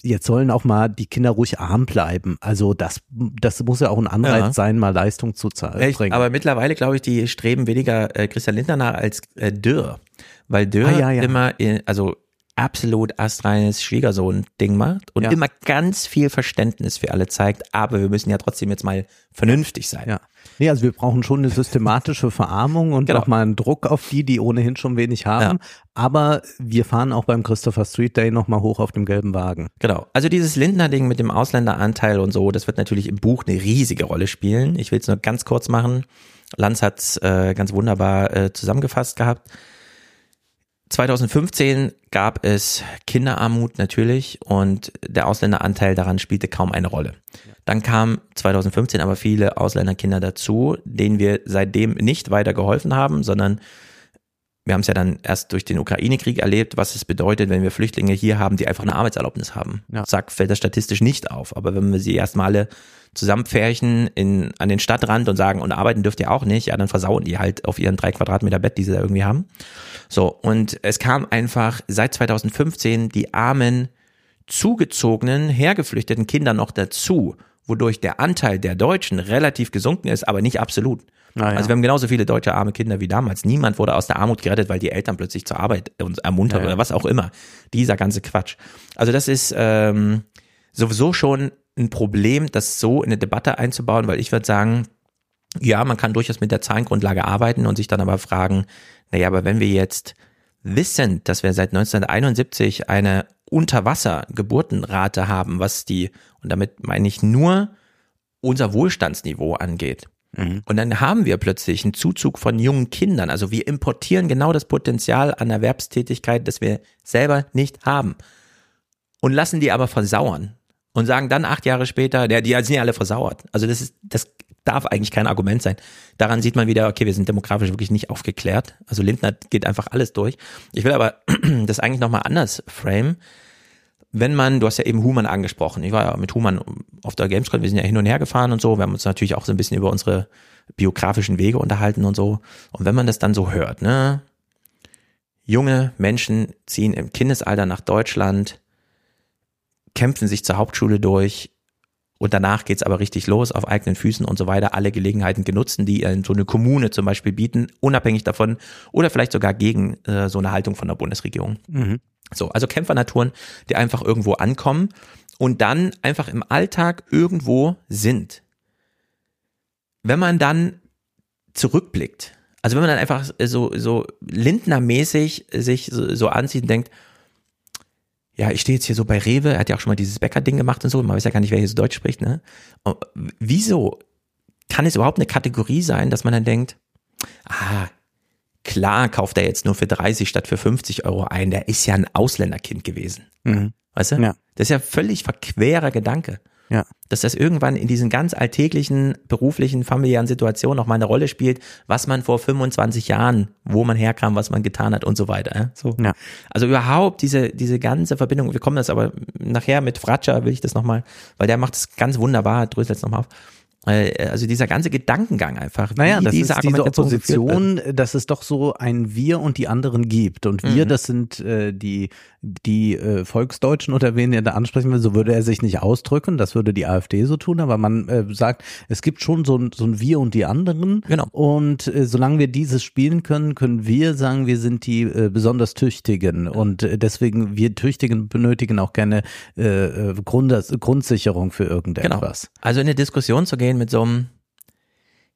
jetzt sollen auch mal die Kinder ruhig arm bleiben. Also das, das muss ja auch ein Anreiz ja. sein, mal Leistung zu bringen. Aber mittlerweile glaube ich, die streben weniger äh, Christian Lindner nach als äh, Dürr, weil Dürr ah, ja, ja. immer, in, also absolut astreines Schwiegersohn-Ding macht und ja. immer ganz viel Verständnis für alle zeigt, aber wir müssen ja trotzdem jetzt mal vernünftig sein. Ja. Nee, also wir brauchen schon eine systematische Verarmung und genau. auch mal einen Druck auf die, die ohnehin schon wenig haben. Ja. Aber wir fahren auch beim Christopher Street Day nochmal hoch auf dem gelben Wagen. Genau. Also dieses Lindner-Ding mit dem Ausländeranteil und so, das wird natürlich im Buch eine riesige Rolle spielen. Ich will es nur ganz kurz machen. Lanz hat es äh, ganz wunderbar äh, zusammengefasst gehabt. 2015 gab es Kinderarmut natürlich und der Ausländeranteil daran spielte kaum eine Rolle. Dann kamen 2015 aber viele Ausländerkinder dazu, denen wir seitdem nicht weiter geholfen haben, sondern wir haben es ja dann erst durch den Ukraine-Krieg erlebt, was es bedeutet, wenn wir Flüchtlinge hier haben, die einfach eine Arbeitserlaubnis haben. Ja. Zack, fällt das statistisch nicht auf. Aber wenn wir sie erstmal alle zusammenpferchen in, an den Stadtrand und sagen, und arbeiten dürft ihr auch nicht, ja, dann versauen die halt auf ihren drei Quadratmeter Bett, die sie da irgendwie haben. So, und es kam einfach seit 2015 die armen, zugezogenen, hergeflüchteten Kinder noch dazu, wodurch der Anteil der Deutschen relativ gesunken ist, aber nicht absolut. Ah, ja. Also wir haben genauso viele deutsche arme Kinder wie damals. Niemand wurde aus der Armut gerettet, weil die Eltern plötzlich zur Arbeit uns ermuntern ja, ja. oder was auch immer. Dieser ganze Quatsch. Also das ist ähm, sowieso schon ein Problem, das so in eine Debatte einzubauen, weil ich würde sagen, ja, man kann durchaus mit der Zahlengrundlage arbeiten und sich dann aber fragen, naja, aber wenn wir jetzt wissen, dass wir seit 1971 eine Unterwassergeburtenrate haben, was die, und damit meine ich nur unser Wohlstandsniveau angeht. Mhm. Und dann haben wir plötzlich einen Zuzug von jungen Kindern. Also wir importieren genau das Potenzial an Erwerbstätigkeit, das wir selber nicht haben. Und lassen die aber versauern und sagen dann acht Jahre später, der, die sind ja alle versauert. Also das ist, das darf eigentlich kein Argument sein. Daran sieht man wieder, okay, wir sind demografisch wirklich nicht aufgeklärt. Also Lindner geht einfach alles durch. Ich will aber das eigentlich nochmal anders frame. Wenn man, du hast ja eben Human angesprochen. Ich war ja mit Human auf der Gamescom, wir sind ja hin und her gefahren und so. Wir haben uns natürlich auch so ein bisschen über unsere biografischen Wege unterhalten und so. Und wenn man das dann so hört, ne? Junge Menschen ziehen im Kindesalter nach Deutschland, kämpfen sich zur Hauptschule durch und danach geht's aber richtig los auf eigenen Füßen und so weiter, alle Gelegenheiten genutzen, die so eine Kommune zum Beispiel bieten, unabhängig davon oder vielleicht sogar gegen äh, so eine Haltung von der Bundesregierung. Mhm. So, also Kämpfernaturen, die einfach irgendwo ankommen und dann einfach im Alltag irgendwo sind. Wenn man dann zurückblickt, also wenn man dann einfach so, so Lindner-mäßig sich so, so anzieht und denkt, ja, ich stehe jetzt hier so bei Rewe, er hat ja auch schon mal dieses Bäcker-Ding gemacht und so, man weiß ja gar nicht, wer hier so Deutsch spricht, ne? Und wieso kann es überhaupt eine Kategorie sein, dass man dann denkt, ah, klar kauft er jetzt nur für 30 statt für 50 Euro ein, der ist ja ein Ausländerkind gewesen. Mhm. Weißt du? Ja. Das ist ja völlig verquerer Gedanke. Ja. Dass das irgendwann in diesen ganz alltäglichen, beruflichen, familiären Situationen noch mal eine Rolle spielt, was man vor 25 Jahren, wo man herkam, was man getan hat und so weiter. Ja? So. Ja. Also überhaupt diese, diese ganze Verbindung, wir kommen das aber nachher mit Fratscher, will ich das nochmal, weil der macht es ganz wunderbar, dröselt es nochmal auf. Äh, Also dieser ganze Gedankengang einfach. Naja, das diese ist diese. Opposition, dass es doch so ein Wir und die anderen gibt. Und wir, Mhm. das sind äh, die, die äh, Volksdeutschen oder wen er da ansprechen will, so würde er sich nicht ausdrücken, das würde die AfD so tun, aber man äh, sagt, es gibt schon so ein, so ein Wir und die anderen. Genau. Und äh, solange wir dieses spielen können, können wir sagen, wir sind die äh, besonders Tüchtigen. Und äh, deswegen, wir Tüchtigen benötigen auch gerne äh, äh, Grund, Grundsicherung für Genau. irgendetwas. Also in eine Diskussion zu gehen mit so einem,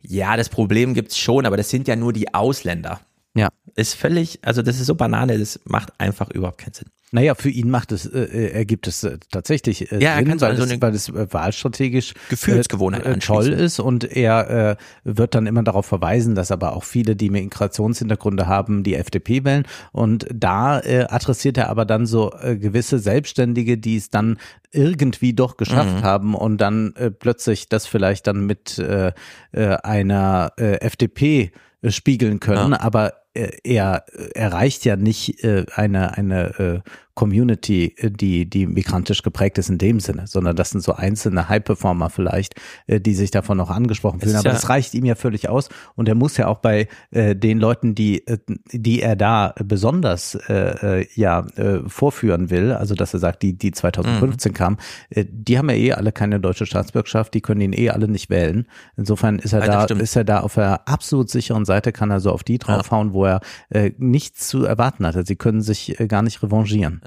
ja, das Problem gibt's schon, aber das sind ja nur die Ausländer. Ja. Ist völlig, also das ist so Banane, das macht einfach überhaupt keinen Sinn. Naja, für ihn macht es, äh, ergibt es äh, tatsächlich äh, Ja, er Sinn, weil, so es, weil es äh, wahlstrategisch Gefühlsgewohnheit äh, äh, toll ist und er äh, wird dann immer darauf verweisen, dass aber auch viele, die Migrationshintergründe haben, die FDP wählen und da äh, adressiert er aber dann so äh, gewisse Selbstständige, die es dann irgendwie doch geschafft Mhm. haben und dann äh, plötzlich das vielleicht dann mit äh, äh, einer äh, FDP äh, spiegeln können, Ja. aber äh, er äh, erreicht ja nicht äh, eine eine äh, Community, äh, die die migrantisch geprägt ist in dem Sinne, sondern das sind so einzelne High-Performer vielleicht, äh, die sich davon noch angesprochen Es fühlen. Aber ja- das reicht ihm ja völlig aus und er muss ja auch bei äh, den Leuten, die äh, die er da besonders äh, ja äh, vorführen will, also dass er sagt, die die 2015 Mhm. kamen, äh, die haben ja eh alle keine deutsche Staatsbürgerschaft, die können ihn eh alle nicht wählen. Insofern ist er Ja, da ist er da auf der absolut sicheren Seite, kann er so auf die draufhauen, wo er äh, nichts zu erwarten hatte. Sie können sich gar nicht revanchieren.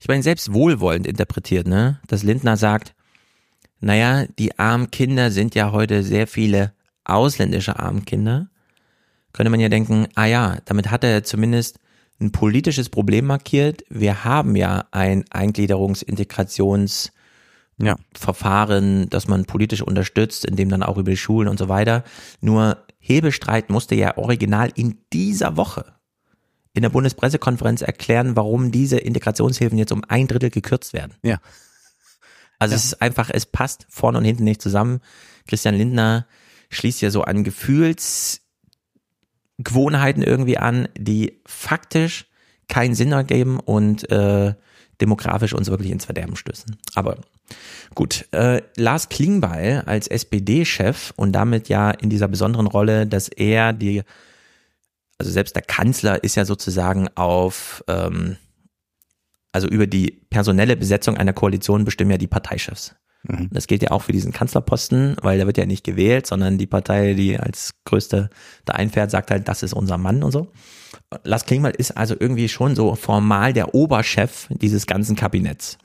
Ich meine, selbst wohlwollend interpretiert, ne? Dass Lindner sagt, naja, die armen Kinder sind ja heute sehr viele ausländische armen Kinder. Könnte man ja denken, ah ja, damit hat er zumindest ein politisches Problem markiert. Wir haben ja ein Eingliederungs-Integrations- Ja. Verfahren, das man politisch unterstützt, in dem dann auch über die Schulen und so weiter. Nur Hebestreit musste ja original in dieser Woche in der Bundespressekonferenz erklären, warum diese Integrationshilfen jetzt um ein Drittel gekürzt werden. Ja. Also es ist einfach, es passt vorne und hinten nicht zusammen. Christian Lindner schließt ja so an Gefühlsgewohnheiten irgendwie an, die faktisch keinen Sinn ergeben und äh, demografisch uns wirklich ins Verderben stößen. Aber gut, äh, Lars Klingbeil als SPD-Chef und damit ja in dieser besonderen Rolle, dass er die, also selbst der Kanzler ist ja sozusagen auf, ähm, also über die personelle Besetzung einer Koalition bestimmen ja die Parteichefs. Mhm. Das gilt ja auch für diesen Kanzlerposten, weil der wird ja nicht gewählt, sondern die Partei, die als größte da einfährt, sagt halt, das ist unser Mann und so. Lars Klingbeil ist also irgendwie schon so formal der Oberchef dieses ganzen Kabinetts.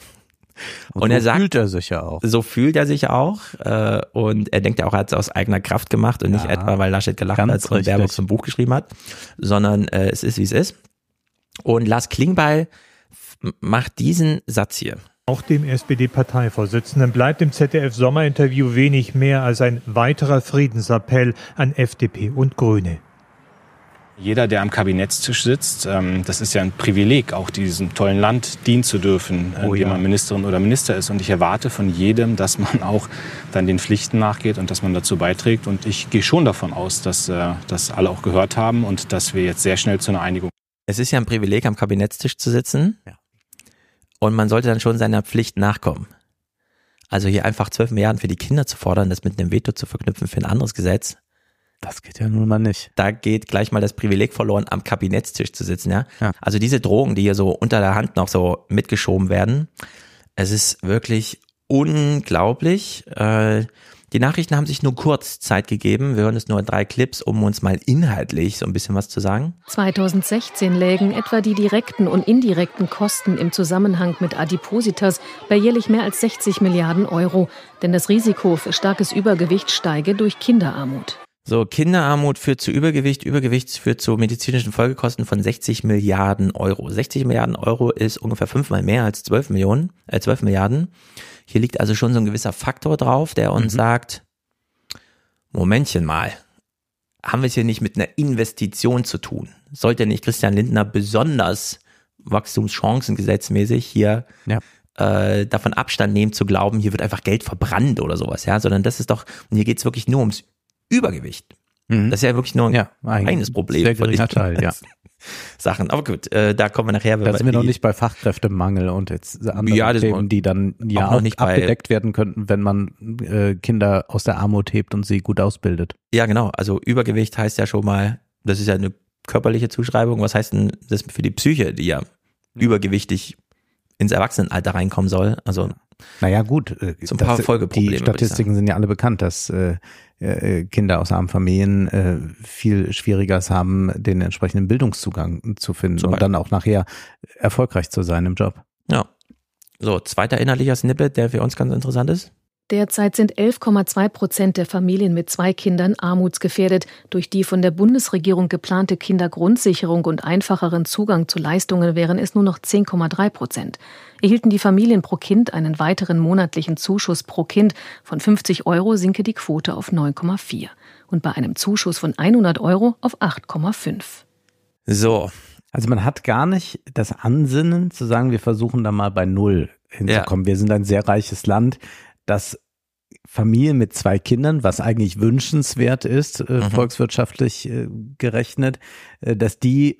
Und, er so sagt, fühlt er sich ja auch. so fühlt er sich auch äh, und er denkt ja auch, er hat es aus eigener Kraft gemacht und nicht Ja, etwa, weil Laschet gelacht hat und richtig. Baerbock zum Buch geschrieben hat, sondern äh, es ist, wie es ist. Und Lars Klingbeil macht diesen Satz hier. Auch dem SPD-Parteivorsitzenden bleibt im ZDF-Sommerinterview wenig mehr als ein weiterer Friedensappell an FDP und Grüne. Jeder, der am Kabinettstisch sitzt, ähm, das ist ja ein Privileg, auch diesem tollen Land dienen zu dürfen, äh, Oh indem ja. man Ministerin oder Minister ist. Und ich erwarte von jedem, dass man auch dann den Pflichten nachgeht und dass man dazu beiträgt. Und ich gehe schon davon aus, dass äh, das alle auch gehört haben und dass wir jetzt sehr schnell zu einer Einigung Es ist ja ein Privileg, am Kabinettstisch zu sitzen. Ja. Und man sollte dann schon seiner Pflicht nachkommen. Also hier einfach 12 Milliarden für die Kinder zu fordern, das mit einem Veto zu verknüpfen für ein anderes Gesetz, Das geht ja nun mal nicht. da geht gleich mal das Privileg verloren, am Kabinettstisch zu sitzen, ja. Ja. Also diese Drohungen, die hier so unter der Hand noch so mitgeschoben werden, es ist wirklich unglaublich. Äh, die Nachrichten haben sich nur kurz Zeit gegeben. Wir hören es nur in drei Clips, um uns mal inhaltlich so ein bisschen was zu sagen. 2016 lägen etwa die direkten und indirekten Kosten im Zusammenhang mit Adipositas bei jährlich mehr als 60 Milliarden Euro, denn das Risiko für starkes Übergewicht steige durch Kinderarmut. So, Kinderarmut führt zu Übergewicht, Übergewicht führt zu medizinischen Folgekosten von 60 Milliarden Euro. 60 Milliarden Euro ist ungefähr fünfmal mehr als 12 Millionen, äh, 12 Milliarden. Hier liegt also schon so ein gewisser Faktor drauf, der uns sagt, Momentchen mal, haben wir es hier nicht mit einer Investition zu tun? Sollte nicht Christian Lindner besonders wachstumschancengesetzmäßig hier Ja. äh, davon Abstand nehmen zu glauben, hier wird einfach Geld verbrannt oder sowas, ja, sondern das ist doch, und hier geht's wirklich nur ums Übergewicht. Mhm. Das ist ja wirklich nur ein Ja, ein kleines Problem. sehr geringer Teil, ja. Sachen. Aber gut, äh, da kommen wir nachher. Da sind wir noch nicht bei Fachkräftemangel und jetzt andere Ja, Themen, die dann ja auch auch nicht bei- abgedeckt werden könnten, wenn man äh, Kinder aus der Armut hebt und sie gut ausbildet. Ja, genau. Also Übergewicht heißt ja schon mal, das ist ja eine körperliche Zuschreibung. Was heißt denn das für die Psyche, die ja übergewichtig ins Erwachsenenalter reinkommen soll? Also Naja, gut. äh, So ein paar das- Folgeprobleme, Die Statistiken sind ja alle bekannt, dass äh, äh, Kinder aus armen Familien äh, viel schwieriger es haben, den entsprechenden Bildungszugang zu finden Zum und dann auch nachher erfolgreich zu sein im Job. ja. So, zweiter innerlicher Snippet, der für uns ganz interessant ist. Derzeit sind 11,2 Prozent der Familien mit zwei Kindern armutsgefährdet. Durch die von der Bundesregierung geplante Kindergrundsicherung und einfacheren Zugang zu Leistungen wären es nur noch 10,3 Prozent. Erhielten die Familien pro Kind einen weiteren monatlichen Zuschuss pro Kind von 50 Euro, sinke die Quote auf 9,4 und bei einem Zuschuss von 100 Euro auf 8,5. So, Also man hat gar nicht das Ansinnen zu sagen, wir versuchen da mal bei Null hinzukommen. Wir sind ein sehr reiches Land, das Familien mit zwei Kindern, was eigentlich wünschenswert ist, äh, Mhm. volkswirtschaftlich äh, gerechnet, äh, dass die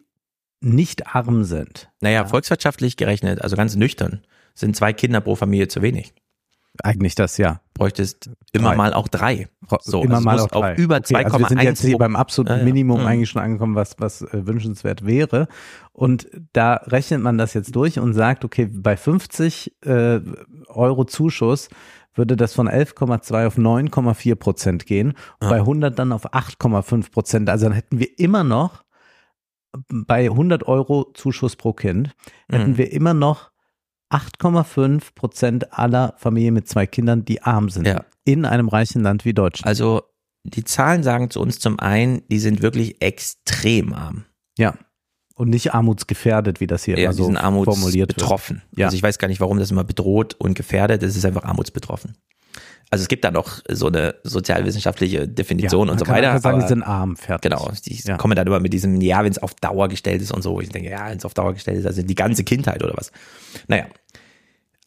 nicht arm sind. naja, volkswirtschaftlich gerechnet, also ganz nüchtern, sind zwei Kinder pro Familie zu wenig. Eigentlich das, ja. Bräuchtest immer Drei. mal auch drei. So, immer also mal auf, muss auf drei. über okay, also wir sind 2,1 jetzt hier beim absoluten Ja, ja. Minimum Mhm. eigentlich schon angekommen, was, was äh, wünschenswert wäre. Und da rechnet man das jetzt durch und sagt, okay, bei 50 äh, Euro Zuschuss würde das von 11,2 auf 9,4 Prozent gehen und bei 100 dann auf 8,5 Prozent. Also dann hätten wir immer noch bei 100 Euro Zuschuss pro Kind, hätten Mhm. wir immer noch 8,5 Prozent aller Familien mit zwei Kindern, die arm sind. Ja. In einem reichen Land wie Deutschland. Also die Zahlen sagen zu uns zum einen, die sind wirklich extrem arm. Ja. Und nicht armutsgefährdet, wie das hier Ja, immer so sind formuliert wird. armutsbetroffen. Ja. Also ich weiß gar nicht, warum das immer bedroht und gefährdet. Es ist einfach armutsbetroffen. Also es gibt da noch so eine sozialwissenschaftliche Definition man und so kann weiter. einfach sagen, aber- die sind arm, fertig. Genau, die Ja. kommen dann immer mit diesem, ja, wenn es auf Dauer gestellt ist und so. Ich denke, ja, wenn es auf Dauer gestellt ist, also die ganze Kindheit oder was. Naja,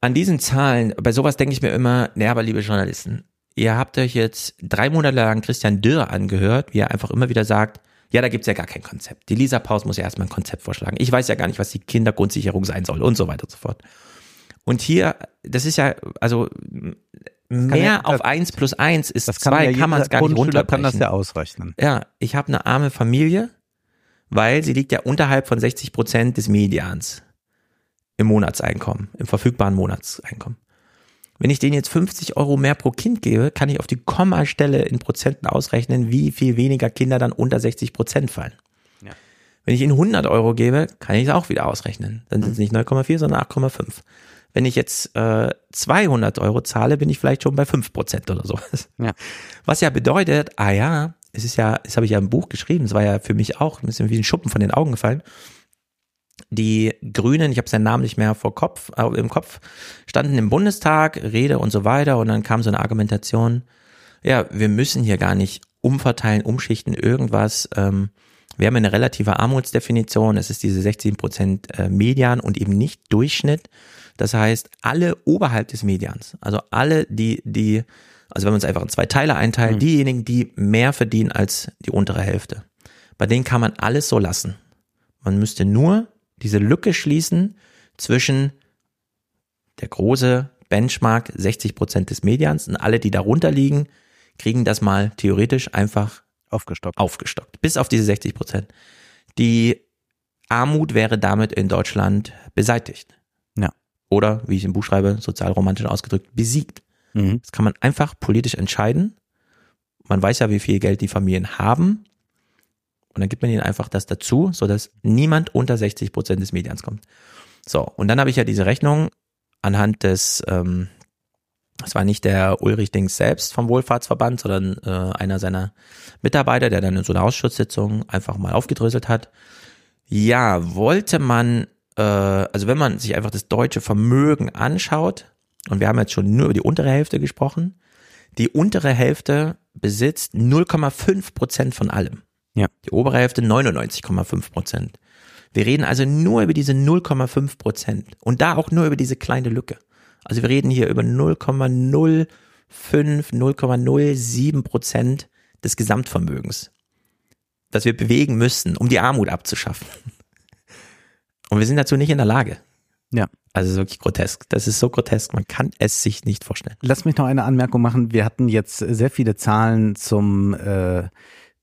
an diesen Zahlen, bei sowas denke ich mir immer, naja, aber liebe Journalisten, ihr habt euch jetzt drei Monate lang Christian Dürr angehört, wie er einfach immer wieder sagt, ja, da gibt's ja gar kein Konzept. Die Lisa Paus muss ja erstmal ein Konzept vorschlagen. Ich weiß ja gar nicht, was die Kindergrundsicherung sein soll und so weiter und so fort. Und hier, das ist ja, also mehr ja- auf eins plus eins ist Das kann zwei, ja kann man es gar nicht runterbrechen. kann das ja ausrechnen. Ja, ich habe eine arme Familie, weil sie liegt ja unterhalb von 60 Prozent des Medians im Monatseinkommen, im verfügbaren Monatseinkommen. Wenn ich denen jetzt 50 Euro mehr pro Kind gebe, kann ich auf die Kommastelle in Prozenten ausrechnen, wie viel weniger Kinder dann unter 60 Prozent fallen. Ja. Wenn ich ihnen 100 Euro gebe, kann ich es auch wieder ausrechnen. Dann sind es nicht 9,4, sondern 8,5. Wenn ich jetzt äh, 200 Euro zahle, bin ich vielleicht schon bei 5 Prozent oder sowas. Ja. Was ja bedeutet, ah ja, es ist ja, das habe ich ja im Buch geschrieben, es war ja für mich auch ein bisschen wie ein Schuppen von den Augen gefallen. Die Grünen, ich habe seinen Namen nicht mehr vor Kopf, äh, im Kopf, standen im Bundestag, Rede und so weiter und dann kam so eine Argumentation, ja, wir müssen hier gar nicht umverteilen, umschichten, irgendwas. Ähm, wir haben eine relative Armutsdefinition, es ist diese 16 Prozent äh, Median und eben nicht Durchschnitt. Das heißt, alle oberhalb des Medians, also alle, die, die, also wenn man es einfach in zwei Teile einteilt, diejenigen, die mehr verdienen als die untere Hälfte, bei denen kann man alles so lassen. Man müsste nur diese Lücke schließen zwischen der große Benchmark 60 Prozent des Medians und alle, die darunter liegen, kriegen das mal theoretisch einfach Aufgestockt. aufgestockt. Bis auf diese 60 Prozent. Die Armut wäre damit in Deutschland beseitigt. Ja. Oder, wie ich im Buch schreibe, sozialromantisch ausgedrückt, besiegt. Mhm. Das kann man einfach politisch entscheiden. Man weiß ja, wie viel Geld die Familien haben. Und dann gibt man ihnen einfach das dazu, sodass niemand unter 60 Prozent des Medians kommt. So, und dann habe ich ja diese Rechnung anhand des, ähm, das war nicht der Ulrich Dings selbst vom Wohlfahrtsverband, sondern äh, einer seiner Mitarbeiter, der dann in so einer Ausschusssitzung einfach mal aufgedröselt hat. Ja, wollte man, äh, also wenn man sich einfach das deutsche Vermögen anschaut, und wir haben jetzt schon nur über die untere Hälfte gesprochen, die untere Hälfte besitzt 0,5 Prozent von allem. Ja. Die obere Hälfte 99,5 Prozent. Wir reden also nur über diese 0,5 Prozent und da auch nur über diese kleine Lücke. Also wir reden hier über 0,05, 0,07 Prozent des Gesamtvermögens, das wir bewegen müssen, um die Armut abzuschaffen. Und wir sind dazu nicht in der Lage. Ja. Also wirklich grotesk. Das ist so grotesk, man kann es sich nicht vorstellen. Lass mich noch eine Anmerkung machen. Wir hatten jetzt sehr viele Zahlen zum äh,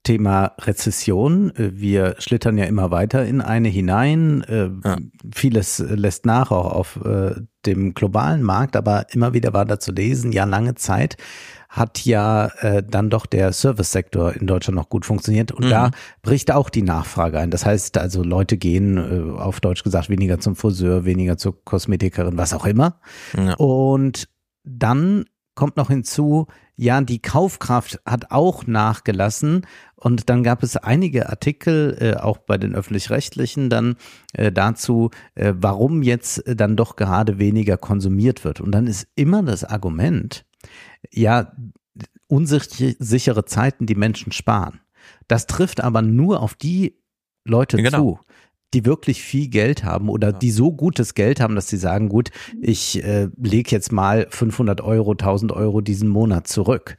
Thema Rezession. Wir schlittern ja immer weiter in eine hinein. Äh, ja. Vieles lässt nach, auch auf äh, dem globalen Markt, aber immer wieder war da zu lesen, ja lange Zeit hat ja äh, dann doch der Service-Sektor in Deutschland noch gut funktioniert und mhm. da bricht auch die Nachfrage ein. Das heißt also, Leute gehen äh, auf Deutsch gesagt weniger zum Friseur, weniger zur Kosmetikerin, was auch immer. Ja. Und dann kommt noch hinzu, ja, die Kaufkraft hat auch nachgelassen und dann gab es einige Artikel, äh, auch bei den öffentlich-rechtlichen, dann äh, dazu, äh, warum jetzt äh, dann doch gerade weniger konsumiert wird. Und dann ist immer das Argument, ja, unsichere Zeiten die Menschen sparen. Das trifft aber nur auf die Leute genau. zu, die wirklich viel Geld haben oder ja. die so gutes Geld haben, dass sie sagen, gut, ich äh, lege jetzt mal 500 Euro, 1000 Euro diesen Monat zurück.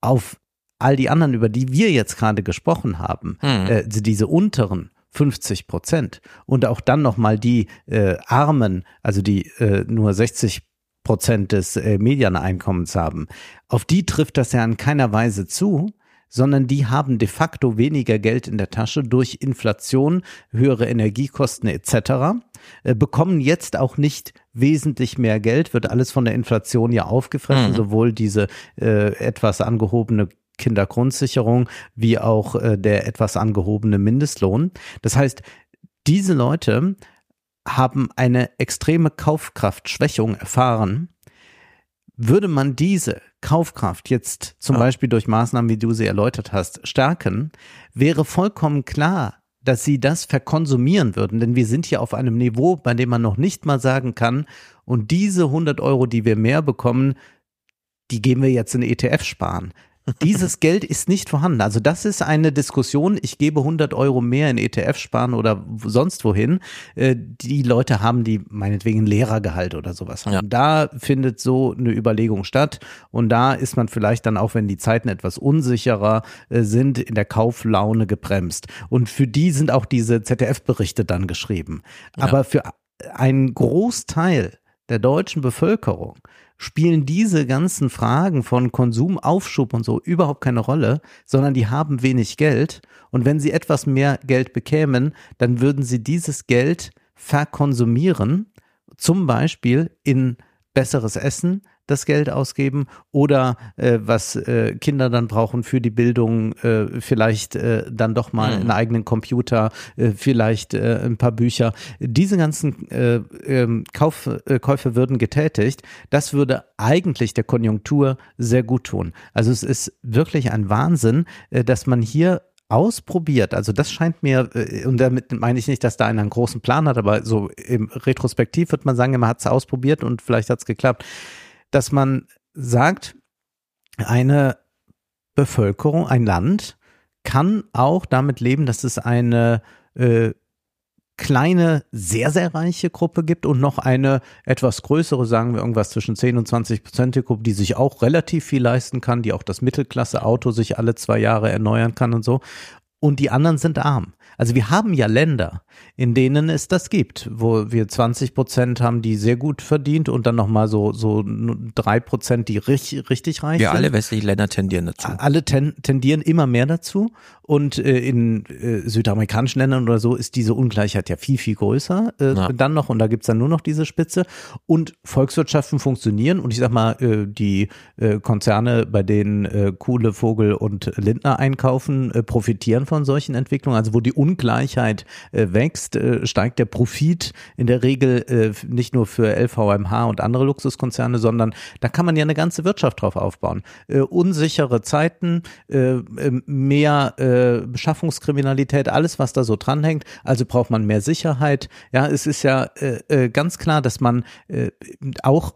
Auf all die anderen, über die wir jetzt gerade gesprochen haben, hm. äh, diese unteren 50 Prozent und auch dann nochmal die äh, Armen, also die äh, nur 60 Prozent des äh, Medianeinkommens haben, auf die trifft das ja in keiner Weise zu, sondern die haben de facto weniger Geld in der Tasche durch Inflation, höhere Energiekosten etc., äh, bekommen jetzt auch nicht wesentlich mehr Geld, wird alles von der Inflation ja aufgefressen, mhm. sowohl diese äh, etwas angehobene Kindergrundsicherung wie auch äh, der etwas angehobene Mindestlohn. Das heißt, diese Leute haben eine extreme Kaufkraftschwächung erfahren. Würde man diese Kaufkraft jetzt zum ja. Beispiel durch Maßnahmen, wie du sie erläutert hast, stärken, wäre vollkommen klar, dass sie das verkonsumieren würden. Denn wir sind hier auf einem Niveau, bei dem man noch nicht mal sagen kann, und diese 100 Euro, die wir mehr bekommen, die gehen wir jetzt in ETF sparen. Dieses Geld ist nicht vorhanden. Also das ist eine Diskussion. Ich gebe 100 Euro mehr in ETF sparen oder sonst wohin. Äh, die Leute haben die meinetwegen Lehrergehalt oder sowas. Ja. Da findet so eine Überlegung statt. Und da ist man vielleicht dann auch, wenn die Zeiten etwas unsicherer äh, sind, in der Kauflaune gebremst. Und für die sind auch diese ZDF-Berichte dann geschrieben. Ja. Aber für einen Großteil der deutschen Bevölkerung spielen diese ganzen Fragen von Konsum, Aufschub und so überhaupt keine Rolle, sondern die haben wenig Geld. Und wenn sie etwas mehr Geld bekämen, dann würden sie dieses Geld verkonsumieren, zum Beispiel in besseres Essen, das Geld ausgeben oder äh, was äh, Kinder dann brauchen für die Bildung, äh, vielleicht äh, dann doch mal mhm. einen eigenen Computer, äh, vielleicht äh, ein paar Bücher. Diese ganzen äh, äh, Kauf, Käufe würden getätigt. Das würde eigentlich der Konjunktur sehr gut tun. Also es ist wirklich ein Wahnsinn, dass man hier ausprobiert. Also das scheint mir, und damit meine ich nicht, dass da einer einen großen Plan hat, aber so im Retrospektiv wird man sagen, man hat es ausprobiert und vielleicht hat es geklappt dass man sagt, eine Bevölkerung, ein Land kann auch damit leben, dass es eine äh, kleine, sehr, sehr reiche Gruppe gibt und noch eine etwas größere, sagen wir irgendwas zwischen 10 und 20 Prozent Gruppe, die sich auch relativ viel leisten kann, die auch das Mittelklasse-Auto sich alle zwei Jahre erneuern kann und so. Und die anderen sind arm. Also wir haben ja Länder, in denen es das gibt, wo wir 20 Prozent haben, die sehr gut verdient und dann nochmal so, so drei Prozent, die richtig, richtig reich wir sind. Ja, alle westlichen Länder tendieren dazu. Alle ten, tendieren immer mehr dazu und äh, in äh, südamerikanischen Ländern oder so ist diese Ungleichheit ja viel, viel größer äh, ja. dann noch und da gibt's dann nur noch diese Spitze und Volkswirtschaften funktionieren und ich sag mal, äh, die äh, Konzerne, bei denen äh, Kuhle, Vogel und Lindner einkaufen, äh, profitieren von solchen Entwicklungen, also wo die Ungleichheit äh, wächst, äh, steigt der Profit in der Regel äh, nicht nur für LVMH und andere Luxuskonzerne, sondern da kann man ja eine ganze Wirtschaft drauf aufbauen. Unsichere Zeiten, äh, äh mehr Beschaffungskriminalität, alles was da so dranhängt. Also braucht man mehr Sicherheit. Ja, es ist ja äh, ganz klar, dass man äh, auch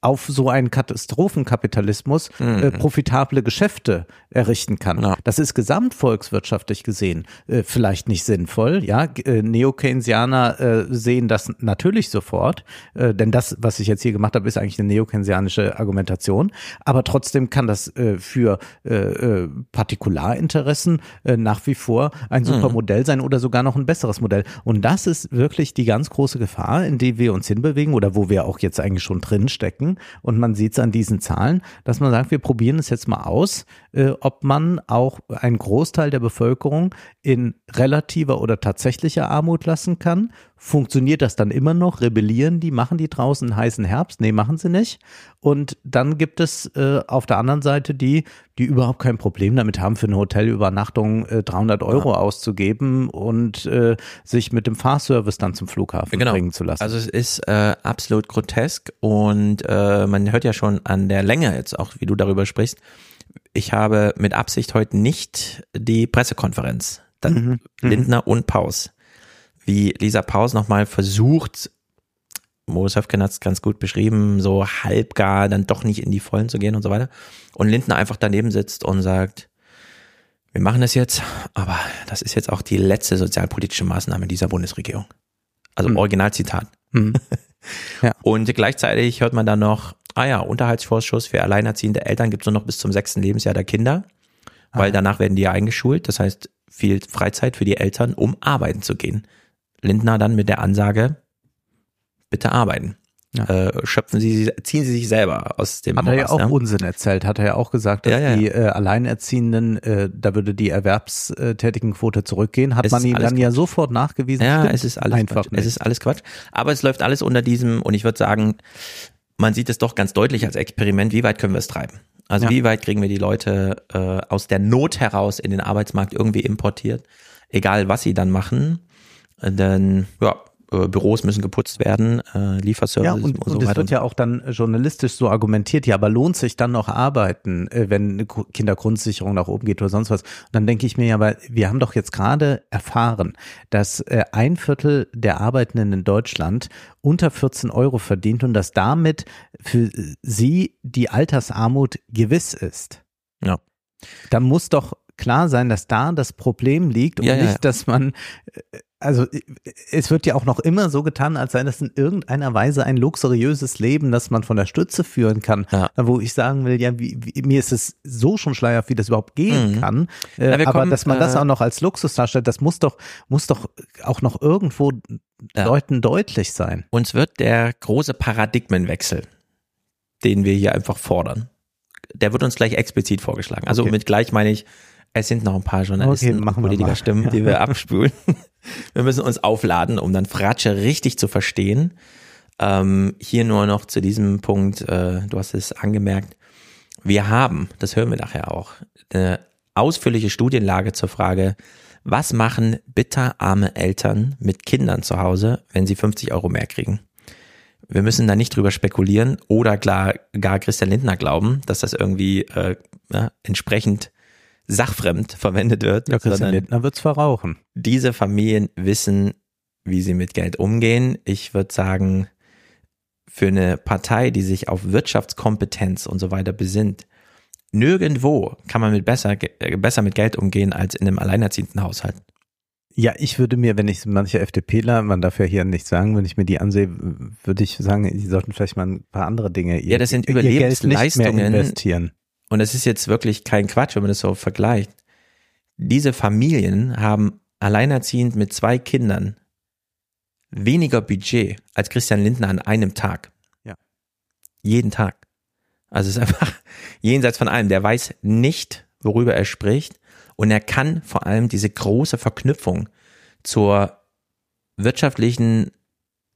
auf so einen Katastrophenkapitalismus äh, Mhm. profitable Geschäfte errichten kann. Ja. Das ist gesamtvolkswirtschaftlich gesehen äh, vielleicht nicht sinnvoll. Ja, äh, Neo-Keynesianer äh, sehen das natürlich sofort, äh, denn das, was ich jetzt hier gemacht habe, ist eigentlich eine neo-keynesianische Argumentation. Aber trotzdem kann das äh, für äh, äh, Partikularinteressen äh, nach wie vor ein super Modell sein oder sogar noch ein besseres Modell. Und das ist wirklich die ganz große Gefahr, in die wir uns hinbewegen oder wo wir auch jetzt eigentlich schon drin stecken. Und man sieht es an diesen Zahlen, dass man sagt, wir probieren es jetzt mal aus, äh, ob man auch einen Großteil der Bevölkerung in relativer oder tatsächlicher Armut lassen kann. Funktioniert das dann immer noch? Rebellieren die? Machen die draußen einen heißen Herbst? Nee, machen sie nicht. Und dann gibt es äh, auf der anderen Seite die, die überhaupt kein Problem damit haben, für eine Hotelübernachtung äh, 300 Euro auszugeben und äh, sich mit dem Fahrservice dann zum Flughafen Genau. bringen zu lassen. Also es ist äh, absolut grotesk und äh, man hört ja schon an der Länge jetzt auch, wie du darüber sprichst. Ich habe mit Absicht heute nicht die Pressekonferenz, dann Lindner und Paus, wie Lisa Paus nochmal versucht, Moritz Höfgen hat es ganz gut beschrieben, so halbgar dann doch nicht in die Vollen zu gehen und so weiter. Und Lindner einfach daneben sitzt und sagt, wir machen das jetzt, aber das ist jetzt auch die letzte sozialpolitische Maßnahme dieser Bundesregierung. Also Originalzitat. Mhm. Ja. Und gleichzeitig hört man dann noch, ah ja, Unterhaltsvorschuss für alleinerziehende Eltern gibt es nur noch bis zum sechsten Lebensjahr der Kinder, weil danach werden die ja eingeschult. Das heißt, viel Freizeit für die Eltern, um arbeiten zu gehen. Lindner dann mit der Ansage, bitte arbeiten. Ja. Äh, schöpfen Sie, ziehen Sie sich selber aus dem Hat er ja auch ja? Unsinn erzählt, hat er ja auch gesagt, dass Ja, die äh, Alleinerziehenden, äh, da würde die Erwerbstätigenquote zurückgehen, hat Es man ihm dann ja sofort nachgewiesen. Ja, es ist alles einfach Quatsch. nicht. Es ist alles Quatsch. Aber es läuft alles unter diesem, und ich würde sagen, man sieht es doch ganz deutlich als Experiment, wie weit können wir es treiben? Also wie weit kriegen wir die Leute äh, aus der Not heraus in den Arbeitsmarkt irgendwie importiert, egal was sie dann machen. Denn ja, äh, Büros müssen geputzt werden, äh, Lieferservice ja, und, und, so und es wird ja auch dann journalistisch so argumentiert, ja, aber lohnt sich dann noch arbeiten, äh, wenn Kindergrundsicherung nach oben geht oder sonst was? Und dann denke ich mir ja, aber wir haben doch jetzt gerade erfahren, dass äh, ein Viertel der Arbeitenden in Deutschland unter 14 Euro verdient und dass damit für sie die Altersarmut gewiss ist. Ja. Da muss doch klar sein, dass da das Problem liegt und Ja, ja, nicht, ja. dass man äh, also es wird ja auch noch immer so getan, als sei das in irgendeiner Weise ein luxuriöses Leben, das man von der Stütze führen kann. Ja. Wo ich sagen will, ja, wie, wie, mir ist es so schon schleierhaft, wie das überhaupt gehen Mhm. kann. Äh, wir aber kommen, dass man das äh, auch noch als Luxus darstellt, das muss doch, muss doch auch noch irgendwo Ja. Leuten deutlich sein. Uns wird der große Paradigmenwechsel, den wir hier einfach fordern, der wird uns gleich explizit vorgeschlagen. Also Okay. mit gleich meine ich, es sind noch ein paar Journalisten Okay, machen wir mal. Politikerstimmen, die wir abspülen. Wir müssen uns aufladen, um dann Fratsche richtig zu verstehen. Ähm, hier nur noch zu diesem Punkt, äh, du hast es angemerkt, wir haben, das hören wir nachher auch, eine ausführliche Studienlage zur Frage, was machen bitterarme Eltern mit Kindern zu Hause, wenn sie 50 Euro mehr kriegen? Wir müssen da nicht drüber spekulieren oder klar, gar Christian Lindner glauben, dass das irgendwie äh, ja, entsprechend sachfremd verwendet wird. Ja, Christian Lindner wird's verrauchen. diese Familien wissen, wie sie mit Geld umgehen. Ich würde sagen, für eine Partei, die sich auf Wirtschaftskompetenz und so weiter besinnt, nirgendwo kann man mit besser, äh, besser mit Geld umgehen als in einem alleinerziehenden Haushalt. Ja, ich würde mir, wenn ich manche FDPler, man darf ja hier nichts sagen, wenn ich mir die ansehe, würde ich sagen, die sollten vielleicht mal ein paar andere Dinge ihr, Ja, das sind ihr Geld nicht mehr Überlebensleistungen. investieren. Und es ist jetzt wirklich kein Quatsch, wenn man das so vergleicht. Diese Familien haben alleinerziehend mit zwei Kindern weniger Budget als Christian Lindner an einem Tag. Ja. Jeden Tag. Also es ist einfach jenseits von allem. Der weiß nicht, worüber er spricht. Und er kann vor allem diese große Verknüpfung zur wirtschaftlichen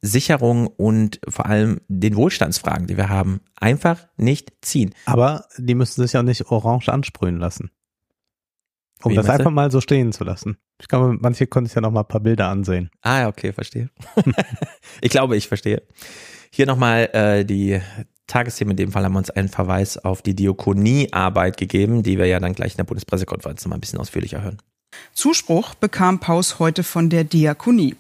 Sicherung und vor allem den Wohlstandsfragen, die wir haben, einfach nicht ziehen. Aber die müssen sich ja nicht orange ansprühen lassen. Um Wie das meinst du? einfach mal so stehen zu lassen. Ich glaube, manche konnten sich ja noch mal ein paar Bilder ansehen. Ah, ja, okay, verstehe. ich glaube, ich verstehe. Hier nochmal äh, die Tagesthemen. In dem Fall haben wir uns einen Verweis auf die Diakoniearbeit gegeben, die wir ja dann gleich in der Bundespressekonferenz nochmal ein bisschen ausführlicher hören. Zuspruch bekam Paus heute von der Diakonie.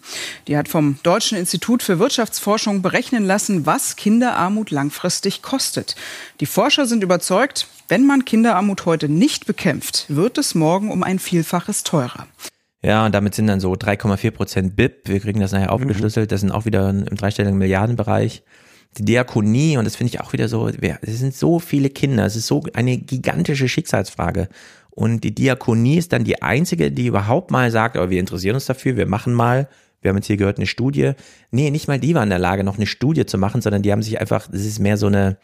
Die hat vom Deutschen Institut für Wirtschaftsforschung berechnen lassen, was Kinderarmut langfristig kostet. Die Forscher sind überzeugt, wenn man Kinderarmut heute nicht bekämpft, wird es morgen um ein Vielfaches teurer. Ja, und damit sind dann so 3,4 Prozent BIP. Wir kriegen das nachher aufgeschlüsselt. Das sind auch wieder im dreistelligen Milliardenbereich. Die Diakonie, und das finde ich auch wieder so, es sind so viele Kinder. Es ist so eine gigantische Schicksalsfrage. Und die Diakonie ist dann die einzige, die überhaupt mal sagt, aber wir interessieren uns dafür, wir machen mal, wir haben jetzt hier gehört, eine Studie. Nee, nicht mal die war in der Lage, noch eine Studie zu machen, sondern die haben sich einfach, das ist mehr so eine,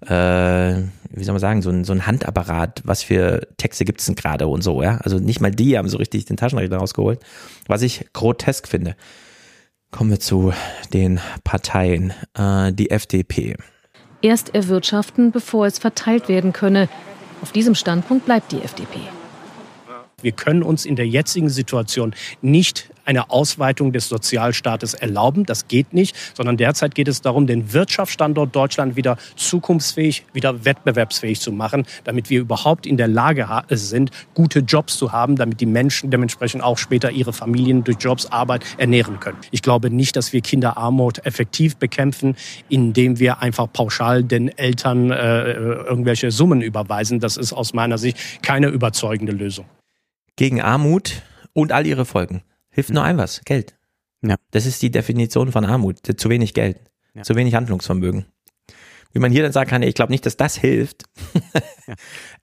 äh, wie soll man sagen, so ein, so ein Handapparat, was für Texte gibt's denn gerade und so, ja. Also nicht mal die haben so richtig den Taschenrechner rausgeholt, was ich grotesk finde. Kommen wir zu den Parteien. Äh, die FDP. Erst erwirtschaften, bevor es verteilt werden könne. Auf diesem Standpunkt bleibt die FDP. Wir können uns in der jetzigen Situation nicht eine Ausweitung des Sozialstaates erlauben. Das geht nicht, sondern derzeit geht es darum, den Wirtschaftsstandort Deutschland wieder zukunftsfähig, wieder wettbewerbsfähig zu machen, damit wir überhaupt in der Lage sind, gute Jobs zu haben, damit die Menschen dementsprechend auch später ihre Familien durch Jobs, Arbeit ernähren können. Ich glaube nicht, dass wir Kinderarmut effektiv bekämpfen, indem wir einfach pauschal den Eltern äh, irgendwelche Summen überweisen. Das ist aus meiner Sicht keine überzeugende Lösung gegen Armut und all ihre Folgen. Hilft nur ein was, Geld. Ja. Das ist die Definition von Armut. Zu wenig Geld, ja. zu wenig Handlungsvermögen. Wie man hier dann sagen kann, ich glaube nicht, dass das hilft. ja.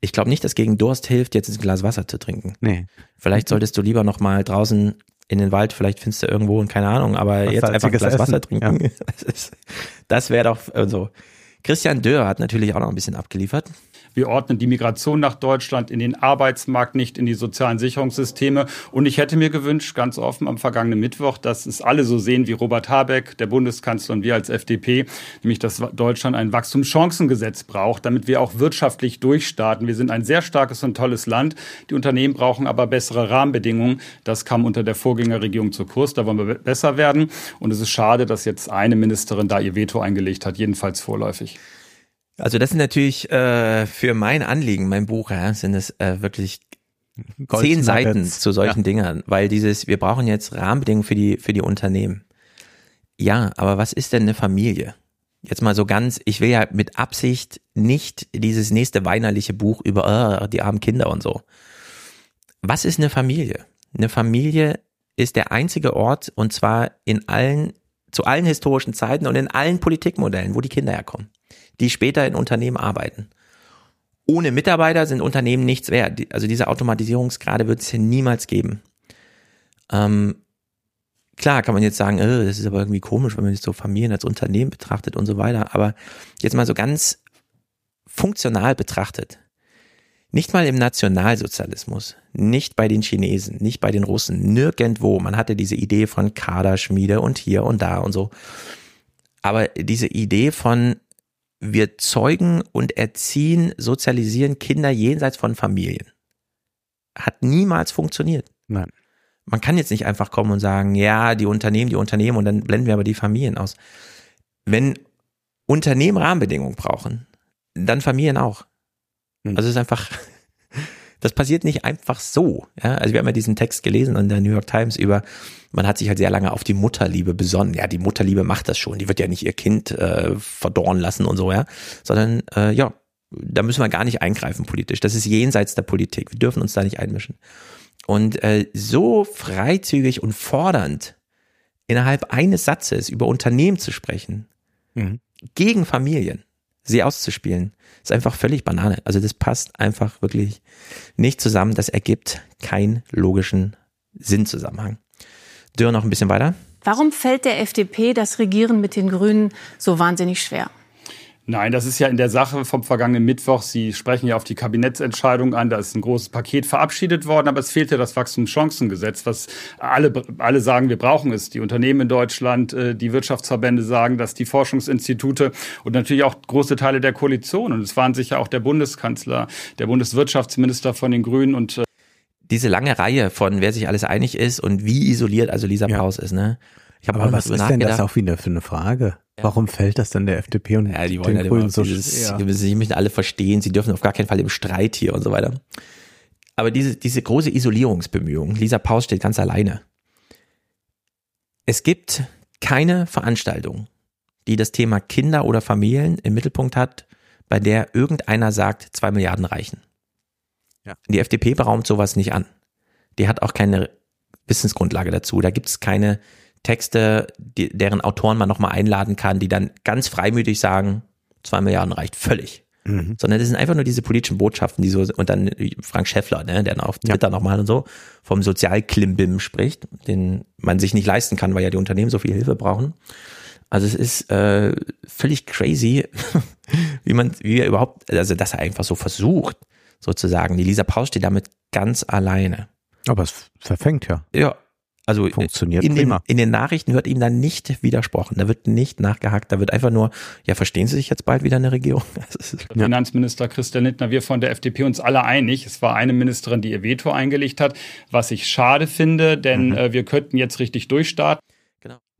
Ich glaube nicht, dass gegen Durst hilft, jetzt ein Glas Wasser zu trinken. Nee. Vielleicht solltest du lieber noch mal draußen in den Wald, vielleicht findest du irgendwo und keine Ahnung, aber was jetzt einfach ein Glas Essen. Wasser trinken. Ja. Das, das wäre doch so. Also. Christian Dörr hat natürlich auch noch ein bisschen abgeliefert. Wir ordnen die Migration nach Deutschland in den Arbeitsmarkt, nicht in die sozialen Sicherungssysteme. Und ich hätte mir gewünscht, ganz offen am vergangenen Mittwoch, dass es alle so sehen wie Robert Habeck, der Bundeskanzler und wir als FDP, nämlich dass Deutschland ein Wachstumschancengesetz braucht, damit wir auch wirtschaftlich durchstarten. Wir sind ein sehr starkes und tolles Land. Die Unternehmen brauchen aber bessere Rahmenbedingungen. Das kam unter der Vorgängerregierung zu Kurs. Da wollen wir besser werden. Und es ist schade, dass jetzt eine Ministerin da ihr Veto eingelegt hat, jedenfalls vorläufig. Also das sind natürlich äh, für mein Anliegen, mein Buch, ja, sind es äh, wirklich zehn Seiten zu solchen ja. Dingern, weil dieses, wir brauchen jetzt Rahmenbedingungen für die, für die Unternehmen. Ja, aber was ist denn eine Familie? Jetzt mal so ganz, ich will ja mit Absicht nicht dieses nächste weinerliche Buch über uh, die armen Kinder und so. Was ist eine Familie? Eine Familie ist der einzige Ort, und zwar in allen, zu allen historischen Zeiten und in allen Politikmodellen, wo die Kinder herkommen die später in Unternehmen arbeiten. Ohne Mitarbeiter sind Unternehmen nichts wert. Also diese Automatisierungsgrade wird es hier niemals geben. Ähm, klar kann man jetzt sagen, äh, das ist aber irgendwie komisch, wenn man jetzt so Familien als Unternehmen betrachtet und so weiter. Aber jetzt mal so ganz funktional betrachtet. Nicht mal im Nationalsozialismus, nicht bei den Chinesen, nicht bei den Russen, nirgendwo. Man hatte diese Idee von Kaderschmiede und hier und da und so. Aber diese Idee von wir zeugen und erziehen, sozialisieren Kinder jenseits von Familien. Hat niemals funktioniert. Nein. Man kann jetzt nicht einfach kommen und sagen, ja, die Unternehmen, die Unternehmen und dann blenden wir aber die Familien aus. Wenn Unternehmen Rahmenbedingungen brauchen, dann Familien auch. Hm. Also es ist einfach, das passiert nicht einfach so. Ja? Also wir haben ja diesen Text gelesen in der New York Times über, man hat sich halt sehr lange auf die Mutterliebe besonnen. Ja, die Mutterliebe macht das schon. Die wird ja nicht ihr Kind äh, verdorren lassen und so, ja. Sondern äh, ja, da müssen wir gar nicht eingreifen politisch. Das ist jenseits der Politik. Wir dürfen uns da nicht einmischen. Und äh, so freizügig und fordernd innerhalb eines Satzes über Unternehmen zu sprechen, mhm. gegen Familien, sie auszuspielen, ist einfach völlig Banane. Also das passt einfach wirklich nicht zusammen. Das ergibt keinen logischen Sinnzusammenhang. Dürr noch ein bisschen weiter. Warum fällt der FDP das Regieren mit den Grünen so wahnsinnig schwer? Nein, das ist ja in der Sache vom vergangenen Mittwoch. Sie sprechen ja auf die Kabinettsentscheidung an. Da ist ein großes Paket verabschiedet worden, aber es fehlt ja das Wachstumschancengesetz, was alle, alle sagen, wir brauchen es. Die Unternehmen in Deutschland, äh, die Wirtschaftsverbände sagen, dass die Forschungsinstitute und natürlich auch große Teile der Koalition. Und es waren sicher auch der Bundeskanzler, der Bundeswirtschaftsminister von den Grünen und äh, diese lange Reihe von wer sich alles einig ist und wie isoliert also Lisa ja. Paus ist, ne? Ich habe aber was ist denn das auch wieder für eine Frage? Warum fällt das denn der FDP und ja, die wollen den ja Grünen so dieses, ja. Sie müssen alle verstehen, sie dürfen auf gar keinen Fall im Streit hier und so weiter. Aber diese, diese große Isolierungsbemühung, Lisa Paus steht ganz alleine. Es gibt keine Veranstaltung, die das Thema Kinder oder Familien im Mittelpunkt hat, bei der irgendeiner sagt, zwei Milliarden reichen. Ja. Die FDP beraumt sowas nicht an. Die hat auch keine Wissensgrundlage dazu. Da gibt es keine Texte, die, deren Autoren man nochmal einladen kann, die dann ganz freimütig sagen, zwei Milliarden reicht völlig. Mhm. Sondern das sind einfach nur diese politischen Botschaften, die so, und dann Frank Schäffler, ne, der auf Twitter ja. nochmal und so vom Sozialklimbim spricht, den man sich nicht leisten kann, weil ja die Unternehmen so viel Hilfe brauchen. Also es ist äh, völlig crazy, wie man, wie er überhaupt, also dass er einfach so versucht, sozusagen. Die Lisa Paus steht damit ganz alleine. Aber es verfängt ja. Ja, also funktioniert in prima. Den, in den Nachrichten wird ihm dann nicht widersprochen. Da wird nicht nachgehakt. Da wird einfach nur, ja, verstehen Sie sich jetzt bald wieder eine Regierung? Ja. Finanzminister Christian Lindner, wir von der FDP uns alle einig. Es war eine Ministerin, die ihr Veto eingelegt hat, was ich schade finde, denn mhm. äh, wir könnten jetzt richtig durchstarten.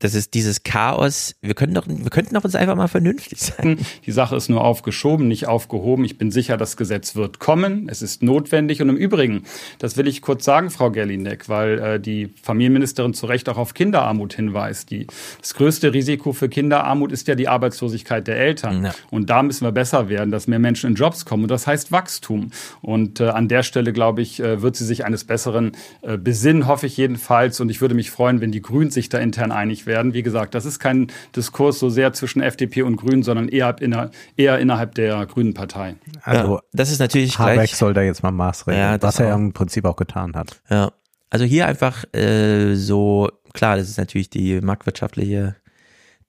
Das ist dieses Chaos. Wir können doch, wir könnten doch uns einfach mal vernünftig sein. Die Sache ist nur aufgeschoben, nicht aufgehoben. Ich bin sicher, das Gesetz wird kommen. Es ist notwendig. Und im Übrigen, das will ich kurz sagen, Frau Gerlinek, weil äh, die Familienministerin zu Recht auch auf Kinderarmut hinweist. Die, das größte Risiko für Kinderarmut ist ja die Arbeitslosigkeit der Eltern. Ja. Und da müssen wir besser werden, dass mehr Menschen in Jobs kommen. Und das heißt Wachstum. Und äh, an der Stelle, glaube ich, äh, wird sie sich eines Besseren äh, besinnen, hoffe ich jedenfalls. Und ich würde mich freuen, wenn die Grünen sich da intern einig werden. Wie gesagt, das ist kein Diskurs so sehr zwischen FDP und Grünen, sondern eher, inner, eher innerhalb der Grünen Partei. Also ja, das ist natürlich Habeck gleich, soll da jetzt mal maßregeln, Ja, was er auch. im Prinzip auch getan hat. Ja, also hier einfach äh, so, klar, das ist natürlich die marktwirtschaftliche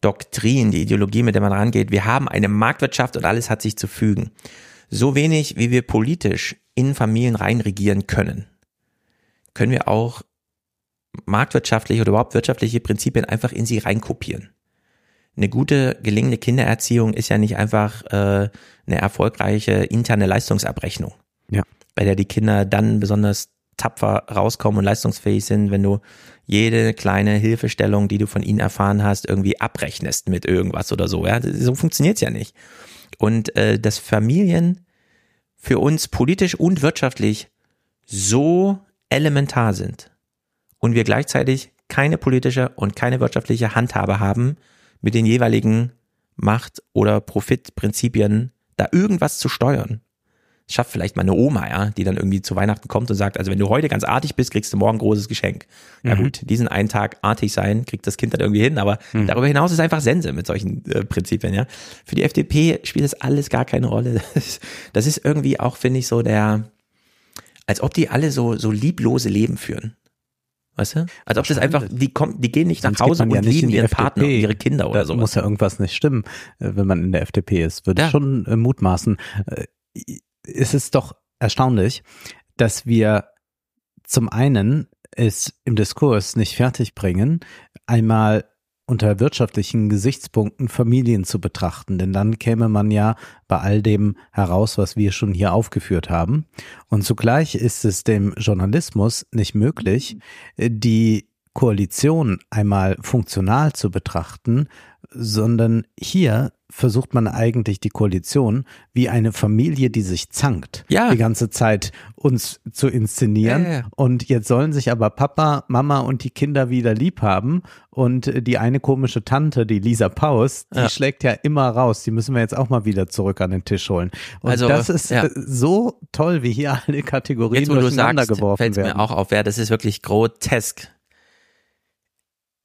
Doktrin, die Ideologie, mit der man rangeht. Wir haben eine Marktwirtschaft und alles hat sich zu fügen. So wenig, wie wir politisch in Familien reinregieren können, können wir auch marktwirtschaftliche oder überhaupt wirtschaftliche Prinzipien einfach in sie reinkopieren. Eine gute, gelingende Kindererziehung ist ja nicht einfach äh, eine erfolgreiche interne Leistungsabrechnung, Ja. bei der die Kinder dann besonders tapfer rauskommen und leistungsfähig sind, wenn du jede kleine Hilfestellung, die du von ihnen erfahren hast, irgendwie abrechnest mit irgendwas oder so. Ja, so funktioniert's ja nicht. Und äh, dass Familien für uns politisch und wirtschaftlich so elementar sind und wir gleichzeitig keine politische und keine wirtschaftliche Handhabe haben, mit den jeweiligen Macht- oder Profitprinzipien da irgendwas zu steuern. Das schafft vielleicht mal eine Oma, ja, die dann irgendwie zu Weihnachten kommt und sagt, also wenn du heute ganz artig bist, kriegst du morgen ein großes Geschenk. Ja Mhm. gut, diesen einen Tag artig sein, kriegt das Kind dann irgendwie hin, aber Mhm. darüber hinaus ist einfach Sense mit solchen äh, Prinzipien, ja. Für die FDP spielt das alles gar keine Rolle. Das ist, das ist irgendwie auch, finde ich, so der, als ob die alle so, so lieblose Leben führen. Weißt du? Als ob das einfach, die kommen, die gehen nicht nach Sonst geht Hause ja und nicht lieben ihren FDP. Partner und ihre Kinder oder Da so. muss ja irgendwas nicht stimmen, äh, wenn man in der FDP ist. Würde Ja. schon äh, mutmaßen. Äh, Es ist doch erstaunlich, dass wir zum einen es im Diskurs nicht fertigbringen, einmal unter wirtschaftlichen Gesichtspunkten Familien zu betrachten, denn dann käme man ja bei all dem heraus, was wir schon hier aufgeführt haben. Und zugleich ist es dem Journalismus nicht möglich, die Koalition einmal funktional zu betrachten, sondern hier versucht man eigentlich die Koalition wie eine Familie, die sich zankt, Ja. die ganze Zeit uns zu inszenieren. Ja, ja. Und jetzt sollen sich aber Papa, Mama und die Kinder wieder lieb haben. Und äh, die eine komische Tante, die Lisa Paus, die schlägt ja immer raus. Die müssen wir jetzt auch mal wieder zurück an den Tisch holen. Und Also, das ist ja. äh, so toll, wie hier alle Kategorien Jetzt, wo durcheinander sagst, geworfen fällt werden. mir auch auf, ja, das ist wirklich grotesk.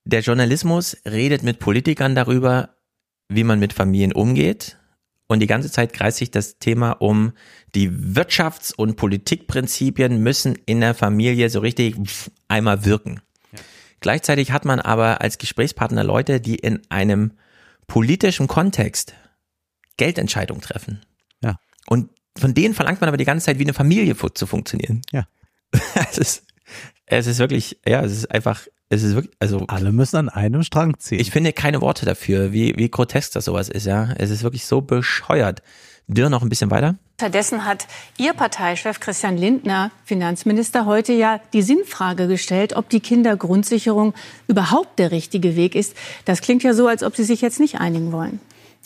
Der Journalismus redet mit Politikern darüber, wie man mit Familien umgeht. Und die ganze Zeit kreist sich das Thema um, die Wirtschafts- und Politikprinzipien müssen in der Familie so richtig einmal wirken. Gleichzeitig hat man aber als Gesprächspartner Leute, die in einem politischen Kontext Geldentscheidungen treffen. Ja. Und von denen verlangt man aber die ganze Zeit wie eine Familie zu funktionieren. Ja. es ist, es ist wirklich, ja, es ist einfach, es ist wirklich, also Alle müssen an einem Strang ziehen. ich finde keine Worte dafür, wie, wie grotesk das sowas ist, ja. Es ist wirklich so bescheuert. Dürr noch ein bisschen weiter? Stattdessen hat Ihr Parteichef Christian Lindner, Finanzminister, heute ja die Sinnfrage gestellt, ob die Kindergrundsicherung überhaupt der richtige Weg ist. Das klingt ja so, als ob Sie sich jetzt nicht einigen wollen.